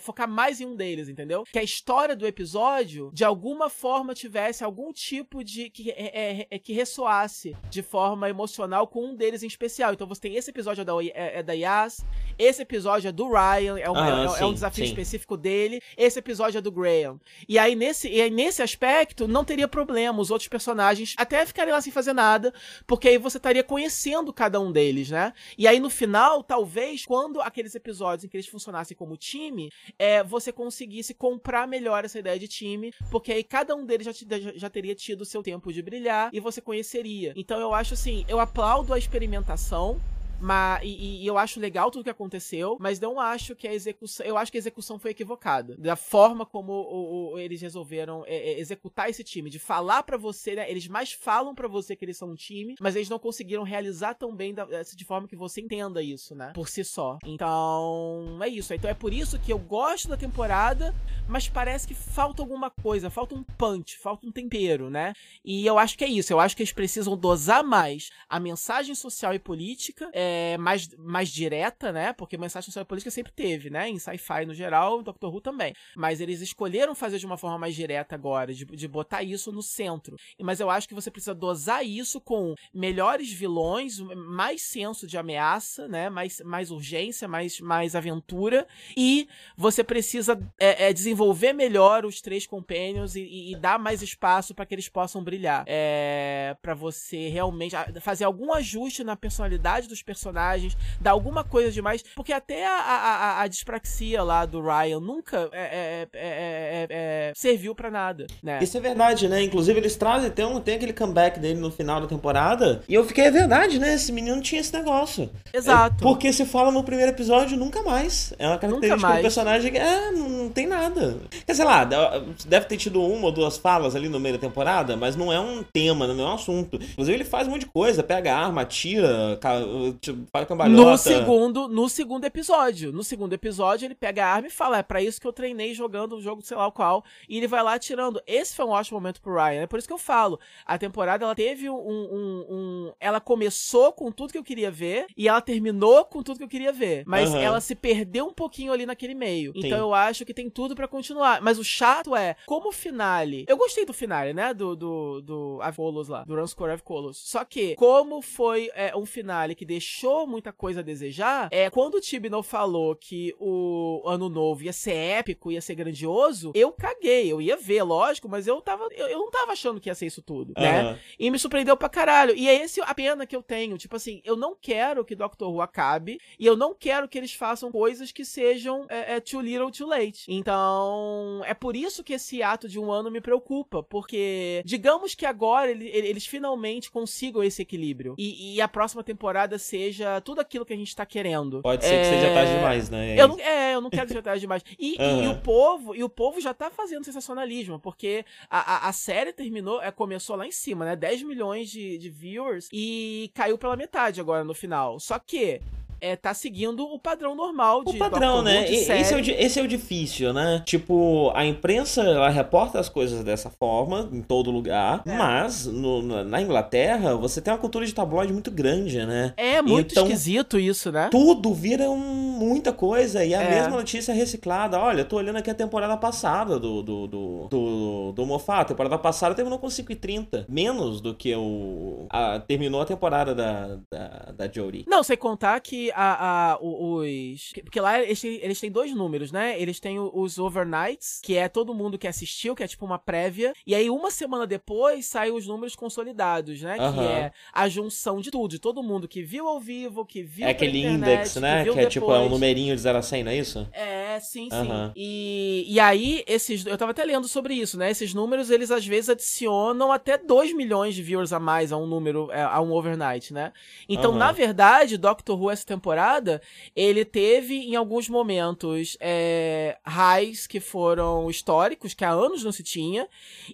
focar mais em um deles entendeu? Que a história do episódio, de alguma forma, tivesse algum tipo de. que, é, é, é, que ressoasse de forma emocional com um deles em especial. Então você tem esse episódio é da, é, é da Yas, esse episódio é do Ryan, é um, ah, é, sim, um desafio sim. específico dele, esse episódio é do Graham. E aí, nesse, e aí, nesse aspecto, não teria problema os outros personagens até ficarem lá sem fazer nada, porque aí você estaria conhecendo cada um deles, né? E aí, no final, talvez, quando aqueles episódios em que eles funcionassem como time, é, você conseguisse comprar melhor essa ideia de time, porque aí cada um deles já, já teria tido o seu tempo de brilhar e você conheceria. Então eu acho assim, eu aplaudo a experimentação, Mas, e, e, eu acho legal tudo que aconteceu, mas não acho que a execução. Eu acho que a execução foi equivocada. Da forma como o, o, eles resolveram é, é, executar esse time. De falar para você, né? Eles mais falam para você que eles são um time, mas eles não conseguiram realizar tão bem da, de forma que você entenda isso, né? Por si só. Então, é isso. Então é por isso que eu gosto da temporada, mas parece que falta alguma coisa, falta um punch, falta um tempero, né? E eu acho que é isso. Eu acho que eles precisam dosar mais a mensagem social e política. É, é, mais, mais direta, né? Porque mensagem social e política sempre teve, né? Em sci-fi no geral, em Doctor Who também. Mas eles escolheram fazer de uma forma mais direta agora, de, de botar isso no centro. Mas eu acho que você precisa dosar isso com melhores vilões, mais senso de ameaça, né? Mais, mais urgência, mais, mais aventura. E você precisa é, é, desenvolver melhor os três companions e, e, e dar mais espaço para que eles possam brilhar. É, para você realmente fazer algum ajuste na personalidade dos personagens personagens, dá alguma coisa demais, porque até a, a, a dispraxia lá do Ryan nunca é, é, é, é serviu para nada, né? Isso é verdade, né? Inclusive eles trazem, tem, um, tem aquele comeback dele no final da temporada, e eu fiquei, é verdade, né? Esse menino tinha esse negócio. Exato. porque se fala no primeiro episódio, nunca mais. É uma característica do personagem que é, não, tem nada. Quer sei lá, deve ter tido uma ou duas falas ali no meio da temporada, mas não é um tema, não é um assunto. Inclusive ele faz um monte de coisa, pega arma, atira, faz cambalhota. No segundo, no segundo episódio. No segundo episódio, ele pega a arma e fala: é pra isso que eu treinei jogando um jogo, sei lá o qual. E ele vai lá atirando. Esse foi um ótimo momento pro Ryan. É por isso que eu falo. A temporada ela teve um, um, um. ela começou com tudo que eu queria ver. E ela terminou com tudo que eu queria ver. Mas uhum. ela se perdeu um pouquinho ali naquele meio. Sim. Então eu acho que tem tudo para continuar. Mas o chato é, como o finale. Eu gostei do finale, né? Do. Do. Do Avolos lá. Do Runscore of Colos. Só que, como foi é, um finale que deixou deixou muita coisa a desejar, é quando o Tibino falou que o Ano Novo ia ser épico, ia ser grandioso, eu caguei. Eu ia ver, lógico, mas eu tava. Eu, eu não tava achando que ia ser isso tudo, uhum. né? E me surpreendeu pra caralho. E é esse a pena que eu tenho. Tipo assim, eu não quero que Doctor Who acabe e eu não quero que eles façam coisas que sejam é, é, too little, too late. Então, é por isso que esse ato de um ano me preocupa, porque digamos que agora ele, eles finalmente consigam esse equilíbrio e, e a próxima temporada seja seja tudo aquilo que a gente tá querendo. Pode ser é... que seja tarde demais, né? Eu não, é, eu não quero que seja tarde demais. E, uhum. e, o povo, e o povo já tá fazendo sensacionalismo, porque a, a, a, série terminou, é, começou lá em cima, né? 10 milhões de, de viewers e caiu pela metade agora no final. Só que é, tá seguindo o padrão normal de O padrão, né? Esse é, o, esse é o difícil, né? Tipo, a imprensa, ela reporta as coisas dessa forma, em todo lugar, é. mas no, na Inglaterra, você tem uma cultura de tabloide muito grande, né? É muito então, esquisito isso, né? Tudo vira um, muita coisa, e a é. mesma notícia é reciclada. Olha, tô olhando aqui a temporada passada do, do, do, do, do Moffat. A temporada passada terminou com 5,30. Menos do que o... A, terminou a temporada da, da, da Jodie. Não, sem contar que a, a, os. Porque lá eles têm, eles têm dois números, né? Eles têm os overnights, que é todo mundo que assistiu, que é tipo uma prévia. E aí, uma semana depois, saem os números consolidados, né? Uhum. Que é a junção de tudo, de todo mundo que viu ao vivo, que viu. É aquele internet, index, né? Que, que é tipo é um numerinho de 0 a 100, não é isso? É, sim, sim. Uhum. E, e aí, esses. Eu tava até lendo sobre isso, né? Esses números, eles às vezes adicionam até 2 milhões de viewers a mais a um número, é, a um overnight, né? Então, uhum. na verdade, Doctor Who essa temporada temporada, ele teve em alguns momentos é, highs que foram históricos, que há anos não se tinha,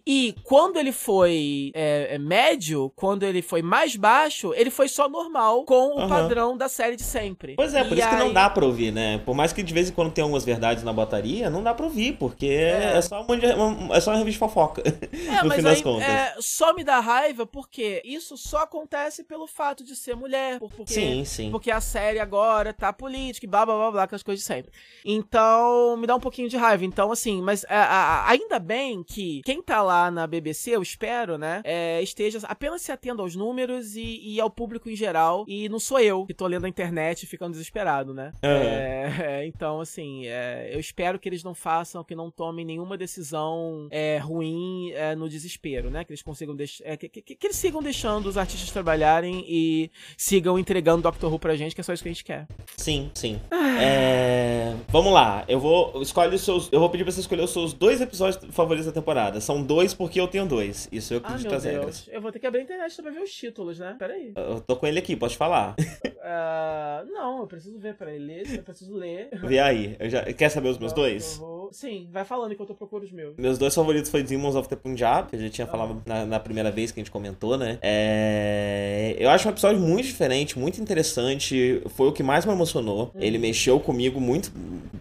e quando ele foi é, é médio, quando ele foi mais baixo, ele foi só normal com o uhum. padrão da série de sempre. Pois é, por e isso aí... que não dá pra ouvir, né? Por mais que de vez em quando tenha algumas verdades na botaria, não dá pra ouvir, porque é, é só, uma, é só uma revista fofoca. <laughs> É, no fim das contas. É, só me dá raiva porque isso só acontece pelo fato de ser mulher. Porque, sim, sim. Porque a série agora, tá política, blá blá blá blá, aquelas coisas de sempre. Então, me dá um pouquinho de raiva. Então, assim, mas a, a, ainda bem que quem tá lá na BBC, eu espero, né, é, esteja apenas se atendo aos números e, e, ao público em geral. E não sou eu que tô lendo a internet e ficando desesperado, né? É. É, então, assim, é, eu espero que eles não façam, que não tomem nenhuma decisão é, ruim é, no desespero, né? Que eles consigam deixar. Que, que, que, eles sigam deixando os artistas trabalharem e sigam entregando Doctor Who pra gente, que é só que a gente quer. Sim, sim. É... Vamos lá, eu vou escolher os seus. Eu vou pedir pra você escolher os seus dois episódios favoritos da temporada. São dois porque eu tenho dois. Isso eu acredito ah, as regras. Eu vou ter que abrir a internet pra ver os títulos, né? Peraí. Eu tô com ele aqui, pode falar. Uh, <laughs> não, eu preciso ver pra ele ler, eu preciso ler. Vê aí. Já... Quer saber os meus dois? Vou... Sim, vai falando enquanto eu procuro os meus. Meus dois favoritos foi Demons of the Punjab, que a gente tinha falado na, na, primeira vez que a gente comentou, né? É... Eu acho um episódio muito diferente, muito interessante. Foi o que mais me emocionou. Hum. Ele mexeu comigo muito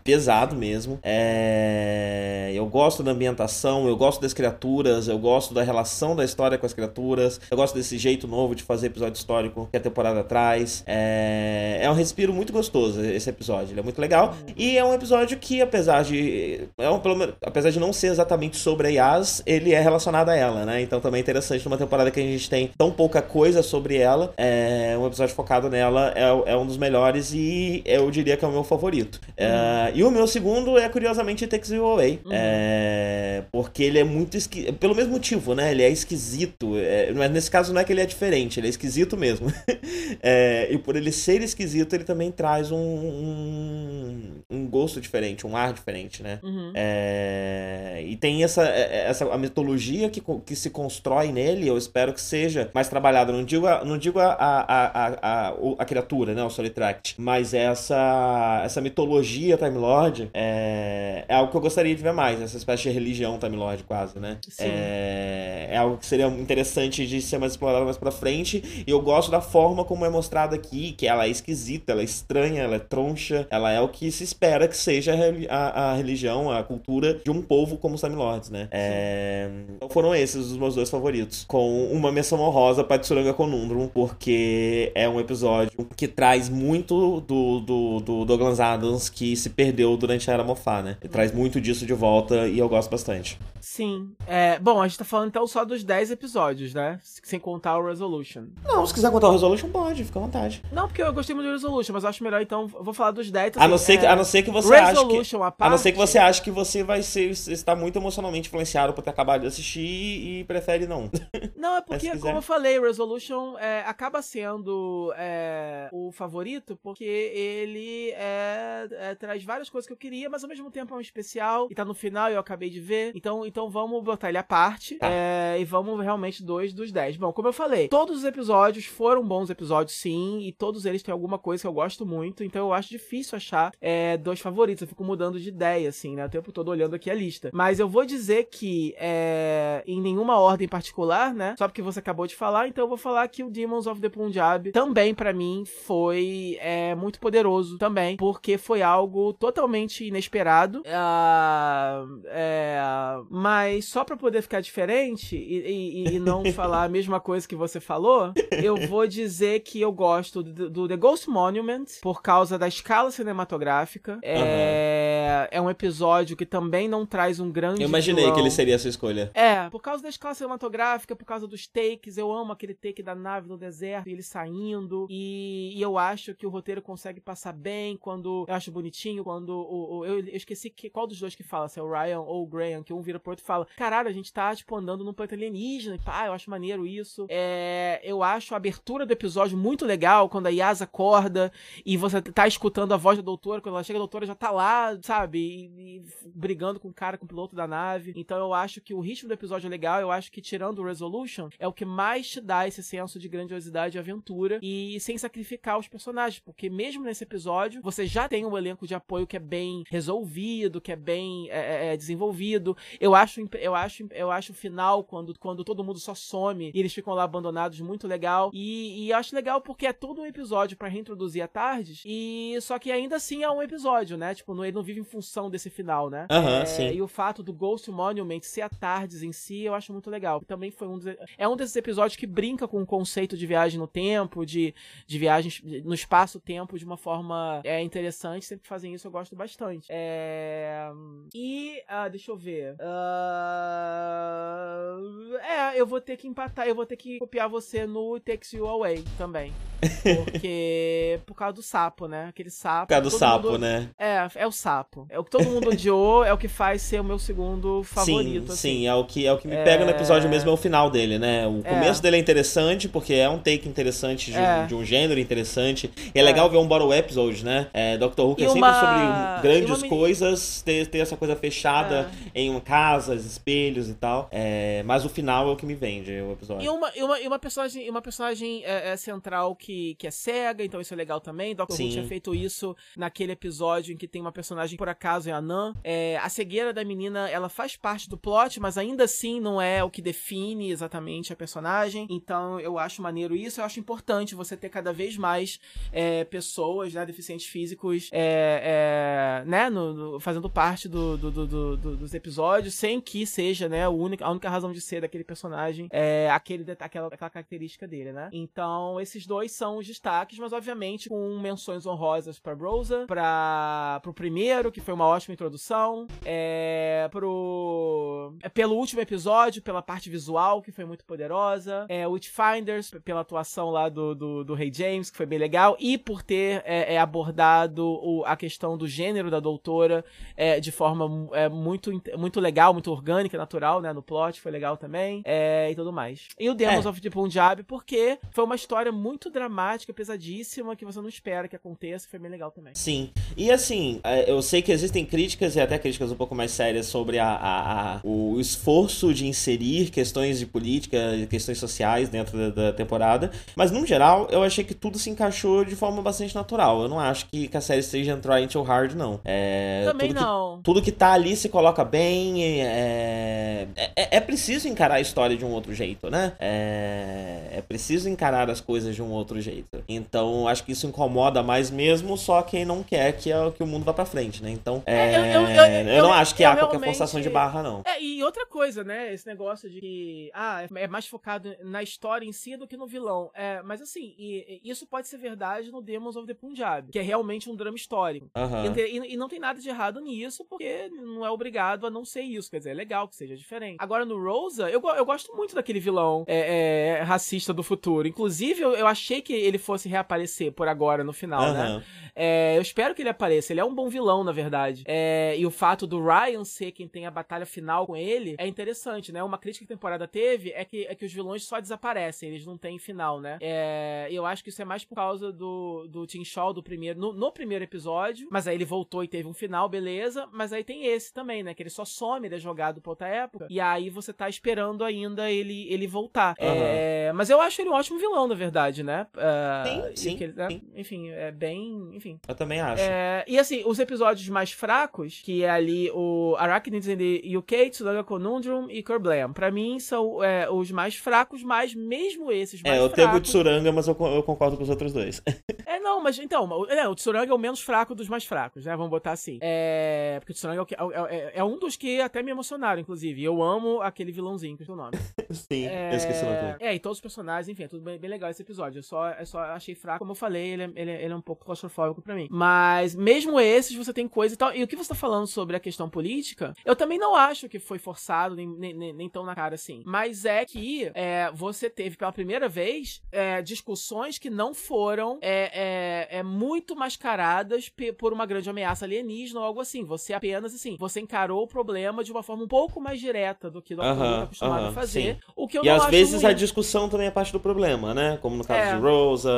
pesado mesmo. É... Gosto da ambientação, eu gosto das criaturas, eu gosto da relação da história com as criaturas, eu gosto desse jeito novo de fazer episódio histórico que a temporada traz. É, é um respiro muito gostoso esse episódio, ele é muito legal. E é um episódio que, apesar de. É um, pelo, apesar de não ser exatamente sobre a Yas, ele é relacionado a ela, né? Então também é interessante numa temporada que a gente tem tão pouca coisa sobre ela. É, um episódio focado nela é, é um dos melhores e eu diria que é o meu favorito. É, e o meu segundo é, curiosamente, Takes You Away. Uhum. É, porque ele é muito esquisito. Pelo mesmo motivo, né? Ele é esquisito. É, mas nesse caso não é que ele é diferente, ele é esquisito mesmo. <laughs> é, e por ele ser esquisito, ele também traz um, um, um gosto diferente, um ar diferente, né? Uhum. É, e tem essa, é, essa a mitologia que, que se constrói nele, eu espero que seja mais trabalhada. Não digo a, não digo a, a, a, a, a criatura, né? O Solitract, mas essa, essa mitologia Time Lord é, é algo que eu gostaria de ver mais, essa espécie de religião Time Lord, quase, né? É, é algo que seria interessante de ser mais explorado mais pra frente. E eu gosto da forma como é mostrado aqui, que ela é esquisita, ela é estranha, ela é troncha, ela é o que se espera que seja a, a religião, a cultura de um povo como os Time Lords, né? É, então foram esses os meus dois favoritos. Com uma menção honrosa para Tsuranga Conundrum, porque é um episódio que traz muito do, do, do Douglas Adams que se perdeu durante a Era Mofá, né? Ele traz muito disso de volta e eu gosto bastante. Sim. É, bom, a gente tá falando então só dos 10 episódios, né? Sem contar o Resolution. Não, se quiser contar o Resolution, pode, fica à vontade. Não, porque eu gostei muito do Resolution, mas acho melhor então, vou falar dos 10. Assim, a, não ser é... que, a não ser que você Resolution, ache que, a, parte... a não ser que você ache que você vai ser está muito emocionalmente influenciado por ter acabado de assistir e prefere não. <laughs> Não, é porque, como eu falei, Resolution é, acaba sendo é, o favorito porque ele é, é, traz várias coisas que eu queria, mas ao mesmo tempo é um especial e tá no final e eu acabei de ver. Então, então vamos botar ele à parte tá. é, e vamos realmente dois dos dez. Bom, como eu falei, todos os episódios foram bons episódios, sim, e todos eles têm alguma coisa que eu gosto muito, então eu acho difícil achar é, dois favoritos. Eu fico mudando de ideia, assim, né? O tempo todo olhando aqui a lista. Mas eu vou dizer que é, em nenhuma ordem particular, né? Só porque você acabou de falar, então eu vou falar que o Demons of the Punjab também, para mim, foi é, muito poderoso também, porque foi algo totalmente inesperado. Uh, é, mas só para poder ficar diferente e, e, e não <laughs> falar a mesma coisa que você falou, eu vou dizer que eu gosto do, do, The Ghost Monument por causa da escala cinematográfica. É, uhum. é um episódio que também não traz um grande. Eu imaginei vilão. que ele seria a sua escolha. É, por causa da escala cinematográfica, por causa dos takes. Eu amo aquele take da nave no deserto e ele saindo. E, e eu acho que o roteiro consegue passar bem quando. Eu acho bonitinho quando. O, o eu, eu, esqueci que, qual dos dois que fala, se é o Ou o Graham, que um vira pro outro e fala: Caralho, a gente tá, tipo, andando num planeta alienígena. E pá, eu acho maneiro isso. É, eu acho a abertura do episódio muito legal, quando a Yasa acorda e você tá escutando a voz da doutora. Quando ela chega, a doutora já tá lá, sabe? E, e brigando com o cara, com o piloto da nave. Então eu acho que o ritmo do episódio é legal. Eu acho que, tirando o Resolution, é o que mais te dá esse senso de grandiosidade e aventura. E sem sacrificar os personagens. Porque mesmo nesse episódio, você já tem um elenco de apoio que é bem resolvido, que é bem é, é, é desenvolvido. Eu acho, eu acho, eu acho o final, quando, quando todo mundo só some e eles ficam lá abandonados, muito legal. E, e acho legal porque é todo um episódio para reintroduzir a Tardes. E só que ainda assim é um episódio, né? Tipo, não, ele não vive em função desse final, né? Aham, uhum, sim. E o fato do Ghost Monument ser a Tardes em si, eu acho muito legal. Também foi um dos, é um desses episódios que brinca com o conceito de viagem no tempo, de, de viagens no espaço-tempo de uma forma é, interessante. Sempre fazem isso, eu gosto bastante. É... E, ah, deixa eu ver. Uh... É, eu vou ter que empatar, eu vou ter que copiar você no Takes You Away também. Porque. <laughs> por causa do sapo, né? Aquele sapo. Por causa do sapo, mundo... né? É, é o sapo. É o que todo mundo odiou, é o que faz ser o meu segundo favorito. Sim, assim. sim, é o que, é o que me é... pega no episódio mesmo, é o final dele, né? O é. começo dele é interessante, porque é um take interessante de, é. um, de um gênero interessante. E é, legal ver um bottle episode, né? É, Doctor Who que é sempre sobre grandes uma... coisas, ter, ter essa coisa fechada em uma casa casas, espelhos e tal. É, mas o final é o que me vende, o episódio. E uma, e uma, e uma personagem, uma personagem é, é central que, que é cega, então isso é legal também. Doctor Who tinha feito isso naquele episódio em que tem uma personagem, por acaso, é a Nan. É, a cegueira da menina, ela faz parte do plot, mas ainda assim não é o que define exatamente a personagem. Então eu acho maneiro isso. Eu acho importante você ter cada vez mais é, pessoas, né, deficientes físicos, é, né, no, no, fazendo parte do, do, do, dos episódios, sem que seja, né, a única, a única razão de ser daquele personagem é aquele, aquela, aquela característica dele, né? Então esses dois são os destaques, mas obviamente com menções honrosas para Rosa, para pro primeiro, que foi uma ótima introdução, é, pro é, pelo último episódio, pela parte visual, que foi muito poderosa, é, Witchfinders, pela atuação lá do, do, do Rei James, que foi bem legal, e por ter é, é, abordado o, a questão do gênero da doutora é, de forma é, muito, muito legal, muito orgânica, natural, né, no plot, foi legal também, é, e tudo mais. E o Demons of the Punjab, porque foi uma história muito dramática, pesadíssima, que você não espera que aconteça, foi bem legal também. Sim, e assim, eu sei que existem críticas, e até críticas um pouco mais sérias, sobre a, a, a o esforço de inserir questões de política, questões sociais dentro da, da temporada, mas no geral, eu achei que tudo se encaixou de forma bastante natural. Eu não acho que, que a série esteja trying too hard, não. É, Também tudo não. Que, tudo que tá ali se coloca bem. É, é, é, preciso encarar a história de um outro jeito, né? É, é preciso encarar as coisas de um outro jeito. Então, acho que isso incomoda mais mesmo só quem não quer que, que o mundo vá pra frente, né? Então, é, eu, eu, eu, eu, não acho que há qualquer forçação de barra, não. É, e outra coisa, né? Esse negócio de que, ah, é mais focado na história em si do que no vilão. É, mas assim, e, e isso pode ser verdade no Demons of the Punjab, que é realmente um drama histórico. Uhum. E, e, e, não tem nada de errado nisso, porque não é obrigado a não ser isso. Quer dizer, é legal que seja diferente. Agora, no Rosa, eu, eu gosto muito daquele vilão é, é, racista do futuro. Inclusive, eu, eu, achei que ele fosse reaparecer por agora, no final, uhum. né? É, eu espero que ele apareça. Ele é um bom vilão, na verdade. É, e o fato do Ryan ser quem tem a batalha final com ele é interessante, né? Uma crítica que a temporada teve é que, é que os vilões só desaparecem, eles não têm final, né? É, eu acho que isso é mais por causa do, do Tim Shaw do primeiro, no, no, primeiro episódio, mas aí ele voltou e teve um final, beleza. Mas aí tem esse também, né? Que ele só some, ele é jogado pra outra época. E aí você tá esperando ainda ele, ele voltar. Uhum. É, mas eu acho ele um ótimo vilão, na verdade, né? Uh, sim, sim, ele, né? sim, Enfim, é bem. Enfim, eu também acho. É, e assim, os episódios mais fracos, que é ali o Arachnids in the UK, Tsunaga Conundrum e Kerblam, pra mim são é, os mais fracos, mas mesmo esses mais fracos... É, eu tenho o Tsuranga, mas eu, eu, concordo com os outros dois. <laughs> é, não, mas então, é, o Tsuranga é o menos fraco dos mais fracos, né? Vamos botar assim. É, porque o Tsuranga é, é, é, um dos que até me emocionaram, inclusive. Eu amo aquele vilãozinho, que é o nome. <laughs> Sim, eu esqueci o nome. É, e todos os personagens, enfim, é tudo bem, bem legal esse episódio. Eu só, eu só achei fraco, como eu falei, ele, ele, ele é um pouco claustrofóbico pra mim. Mas mesmo esses você tem coisa e tal. E o que você tá falando sobre a questão política, eu também não acho que foi forçado, nem, nem, nem tão na cara assim. Mas é que é, você teve pela primeira vez é, discussões que não foram é, é, é muito mascaradas por uma grande ameaça alienígena ou algo assim. Você apenas, assim, você encarou o problema de uma forma um pouco mais direta do que o. Who é acostumado a fazer. Sim. O que eu e às vezes ruim. a discussão também é parte do problema, né? Como no caso é. de Rosa,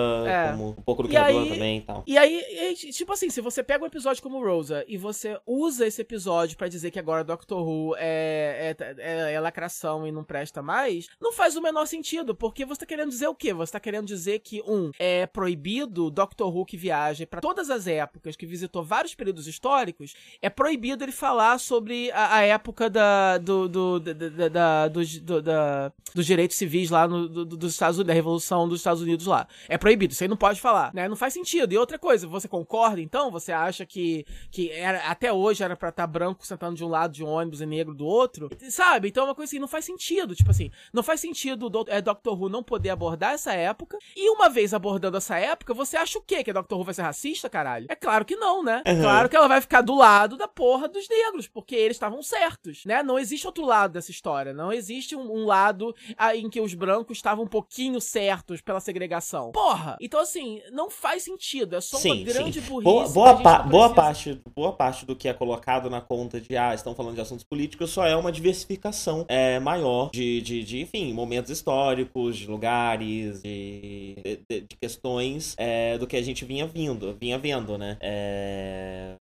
como um pouco do criador também e tal. E aí, tipo assim, se você pega um episódio como Rosa e você usa esse episódio para dizer que agora Doctor Who é, é, é, é, lacração e não presta mais, não faz o menor sentido, porque você tá querendo dizer o quê? Você tá querendo dizer que, um, é proibido Doctor Who que viaja para todas as épocas, que visitou vários períodos históricos, é proibido ele falar sobre a, a época da, do, do, da, da, dos, do, da, dos direitos civis lá no, do, dos Estados Unidos, da Revolução dos Estados Unidos lá. É proibido, isso aí não pode falar, né? Não faz sentido. E outra coisa, você concorda então? Você acha que, que era, até hoje era pra estar tá branco sentando de um lado de um ônibus e negro do outro? Sabe? Então é uma coisa assim, não faz sentido. Tipo assim, não faz sentido o é, Doctor Who não poder abordar essa época. E uma vez abordando essa época, você acha o quê? Que a Doctor Who vai ser racista, caralho? É claro que não, né? Uhum. Claro que ela vai ficar do lado da porra dos negros, porque eles estavam certos, né? Não existe outro lado dessa história. Não existe um, um lado ah, em que os brancos estavam um pouquinho certos pela segregação. Porra! Então, assim, não faz sentido. É só sim, uma grande sim. burrice. Boa, boa, pa boa, parte, boa parte do que é colocado na conta de, ah, estão falando de assuntos políticos, só é uma diversificação é, maior de, de, de, enfim, momentos históricos, de lugares, de, de, de questões é, do que a gente vinha vindo, vinha vendo, né? É...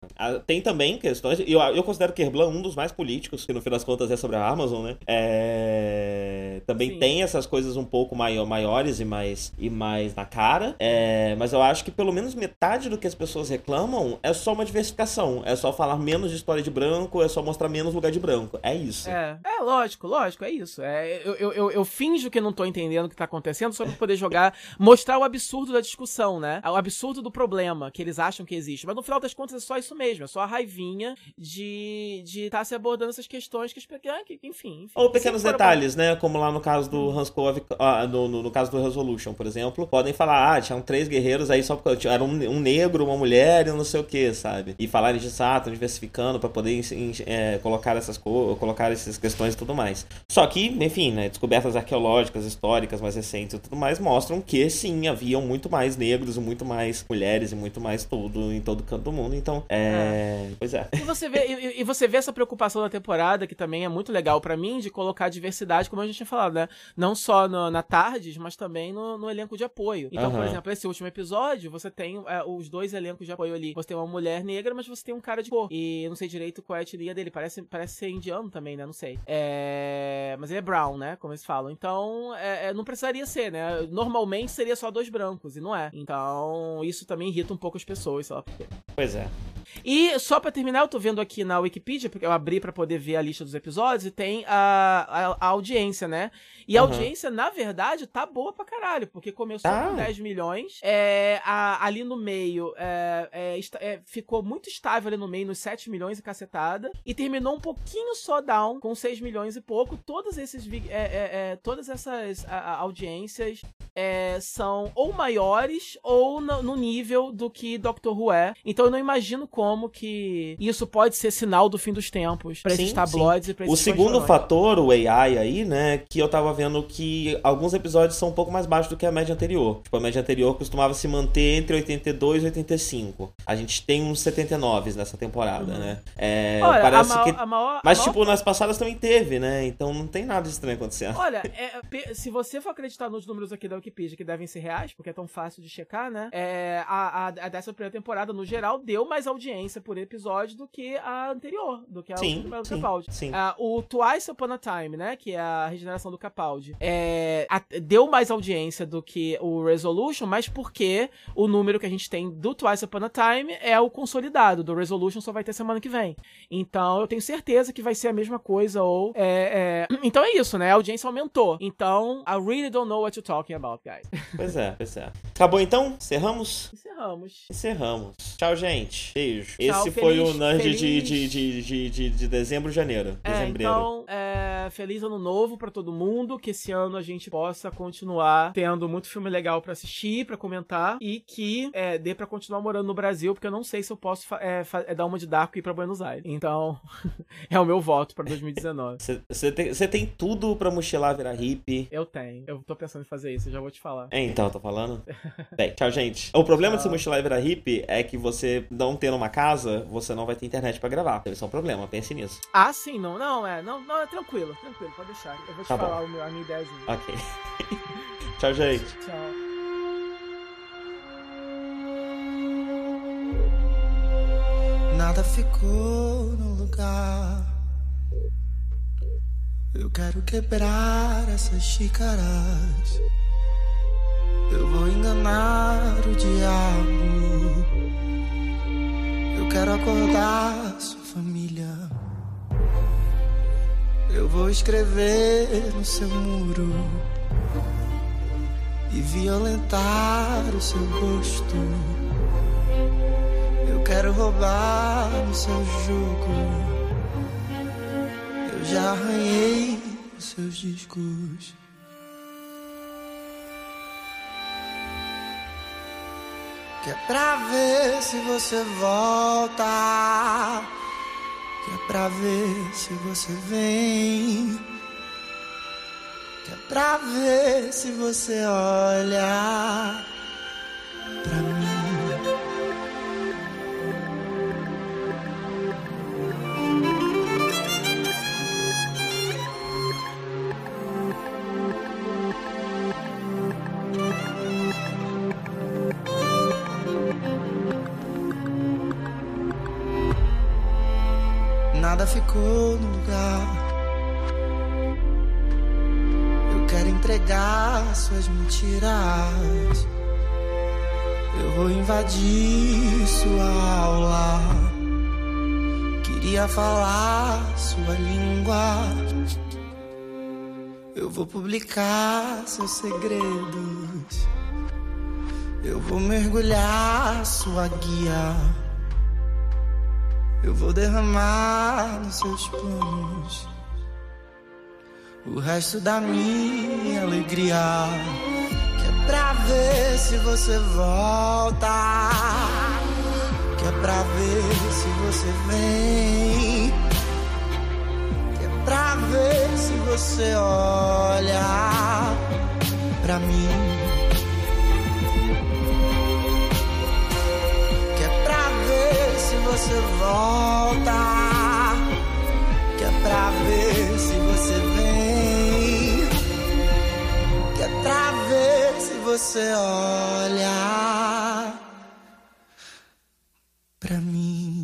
Tem também questões. Eu, eu considero Kerblan um dos mais políticos, que no fim das contas é sobre a Amazon, né? É, Também Sim. tem essas coisas um pouco mai- maiores e mais, e mais na cara. É, Mas eu acho que pelo menos metade do que as pessoas reclamam é só uma diversificação. É só falar menos de história de branco, é só mostrar menos lugar de branco. É isso. É, é lógico, lógico, é isso. É, eu, eu, eu, eu finjo que não tô entendendo o que tá acontecendo só pra poder jogar, <laughs> mostrar o absurdo da discussão, né? O absurdo do problema que eles acham que existe. Mas no final das contas é só isso mesmo, é só a raivinha de estar de tá se abordando essas questões que, ah, enfim, enfim. Ou pequenos detalhes, né? Como lá no caso do Hanskov, ah, no, no, no caso do Resolution, por exemplo, podem falar, ah, tinham três guerreiros aí só porque era um, um negro, uma mulher e não sei o que, sabe? E falarem disso, ah, estão diversificando pra poder é, colocar essas coisas, colocar essas questões e tudo mais. Só que, enfim, né? Descobertas arqueológicas, históricas mais recentes e tudo mais mostram que sim, haviam muito mais negros, muito mais mulheres e muito mais tudo em todo canto do mundo. Então, é. Pois é. E você vê, e, e você vê essa preocupação da temporada, que também é muito legal pra mim, de colocar diversidade, como a gente tinha falado, né? Não só no- na Tardes, mas também no, no elenco de apoio. Então, por Aham. exemplo, esse último episódio, você tem é, os dois elencos de apoio ali. Você tem uma mulher negra, mas você tem um cara de cor. E eu não sei direito qual é a etnia dele. Parece, parece ser indiano também, né? Não sei. É... Mas ele é brown, né? Como eles falam. Então, é, é, não precisaria ser, né? Normalmente seria só dois brancos, e não é. Então, isso também irrita um pouco as pessoas, sei lá por quê. Pois é. E só pra terminar, eu tô vendo aqui na Wikipedia, porque eu abri pra poder ver a lista dos episódios, e tem a, a, a audiência, né? E a Aham. audiência, na verdade, tá boa pra caralho, porque começou Tá. com 10 milhões, é, a- ali no meio é, é, é, ficou muito estável ali no meio, nos 7 milhões e cacetada, e terminou um pouquinho só down, com 6 milhões e pouco. Todos esses, é, é, todas essas a- audiências são ou maiores ou no, no nível do que Doctor Who é. Então eu não imagino como que isso pode ser sinal do fim dos tempos pra esses Sim, tabloides e pra O esses segundo fãs fator, o AI aí, né, que eu tava vendo que alguns episódios são um pouco mais baixos do que a média anterior. Tipo, a média anterior costumava se manter entre 82 e 85. A gente tem uns 79 nessa temporada, né? É, Olha, parece a maior, que... a maior- a Mas, maior tipo, nas passadas também teve, né? Então não tem nada de estranho acontecendo. Olha, é, pe- se você for acreditar nos números aqui da Wikipedia, que devem ser reais, porque é tão fácil de checar, né? É, a, a, a dessa primeira temporada, no geral, deu mais audiência por episódio do que a anterior, do que a Sim, última do sim, Capaldi. sim. Ah, o Twice Upon a Time, né? Que é a regeneração do Capaldi. É, a- deu mais audiência do que o Resolution, mas porque o número que a gente tem do Twice Upon a Time é o consolidado. Do Resolution só vai ter semana que vem. Então eu tenho certeza que vai ser a mesma coisa, ou. é, é, <clears throat> Então é isso, né? A audiência aumentou. Então, I really don't know what you're talking about, guys. <laughs> Pois é, pois é. Acabou então? Encerramos? Encerramos. Encerramos. Tchau, gente. Beijo. Tchau, Esse foi feliz- o Nerd de, feliz- de, de, de, de, de dezembro, janeiro. É, Dezembreiro. então, é, feliz ano novo pra todo mundo, que esse ano a gente possa continuar tendo muito filme legal pra assistir, pra comentar, e que é, dê pra continuar morando no Brasil, porque eu não sei se eu posso é, é, dar uma de Darko e ir pra Buenos Aires. Então, <laughs> é o meu voto pra 2019. Você tem, cê tem tudo pra mochilar virar hippie. Eu tenho. Eu tô pensando em fazer isso, eu já vou te falar. É, então, eu tô falando? <laughs> Bem, tchau, gente. O problema de Tchau. se mochilar e virar hippie é que você não tendo uma casa, você não vai ter internet pra gravar. Isso é um problema, pense nisso. Ah, sim, não, não, é. Não, não, é tranquilo, tranquilo, pode deixar. Eu vou te Tá falar o meu- a minha ideiazinha. Ok. <laughs> tchau, gente. Tchau. Nada ficou no lugar. Eu quero quebrar essas xícaras. Eu vou enganar o diabo. Eu quero acordar sua Eu vou escrever no seu muro e violentar o seu gosto. Eu quero roubar o seu jogo. Eu já arranhei os seus discos. Que é pra ver se você volta. Que é pra ver se você vem. Que é pra ver se você olha pra mim. Ficou no lugar. Eu quero entregar suas mentiras. Eu vou invadir sua aula. Queria falar sua língua. Eu vou publicar seus segredos. Eu vou mergulhar sua guia. Eu vou derramar nos seus planos o resto da minha alegria. Que é pra ver se você volta. Que é pra ver se você vem. Que é pra ver se você olha pra mim. Você volta. Que é pra ver se você vem. Que é pra ver se você olha pra mim.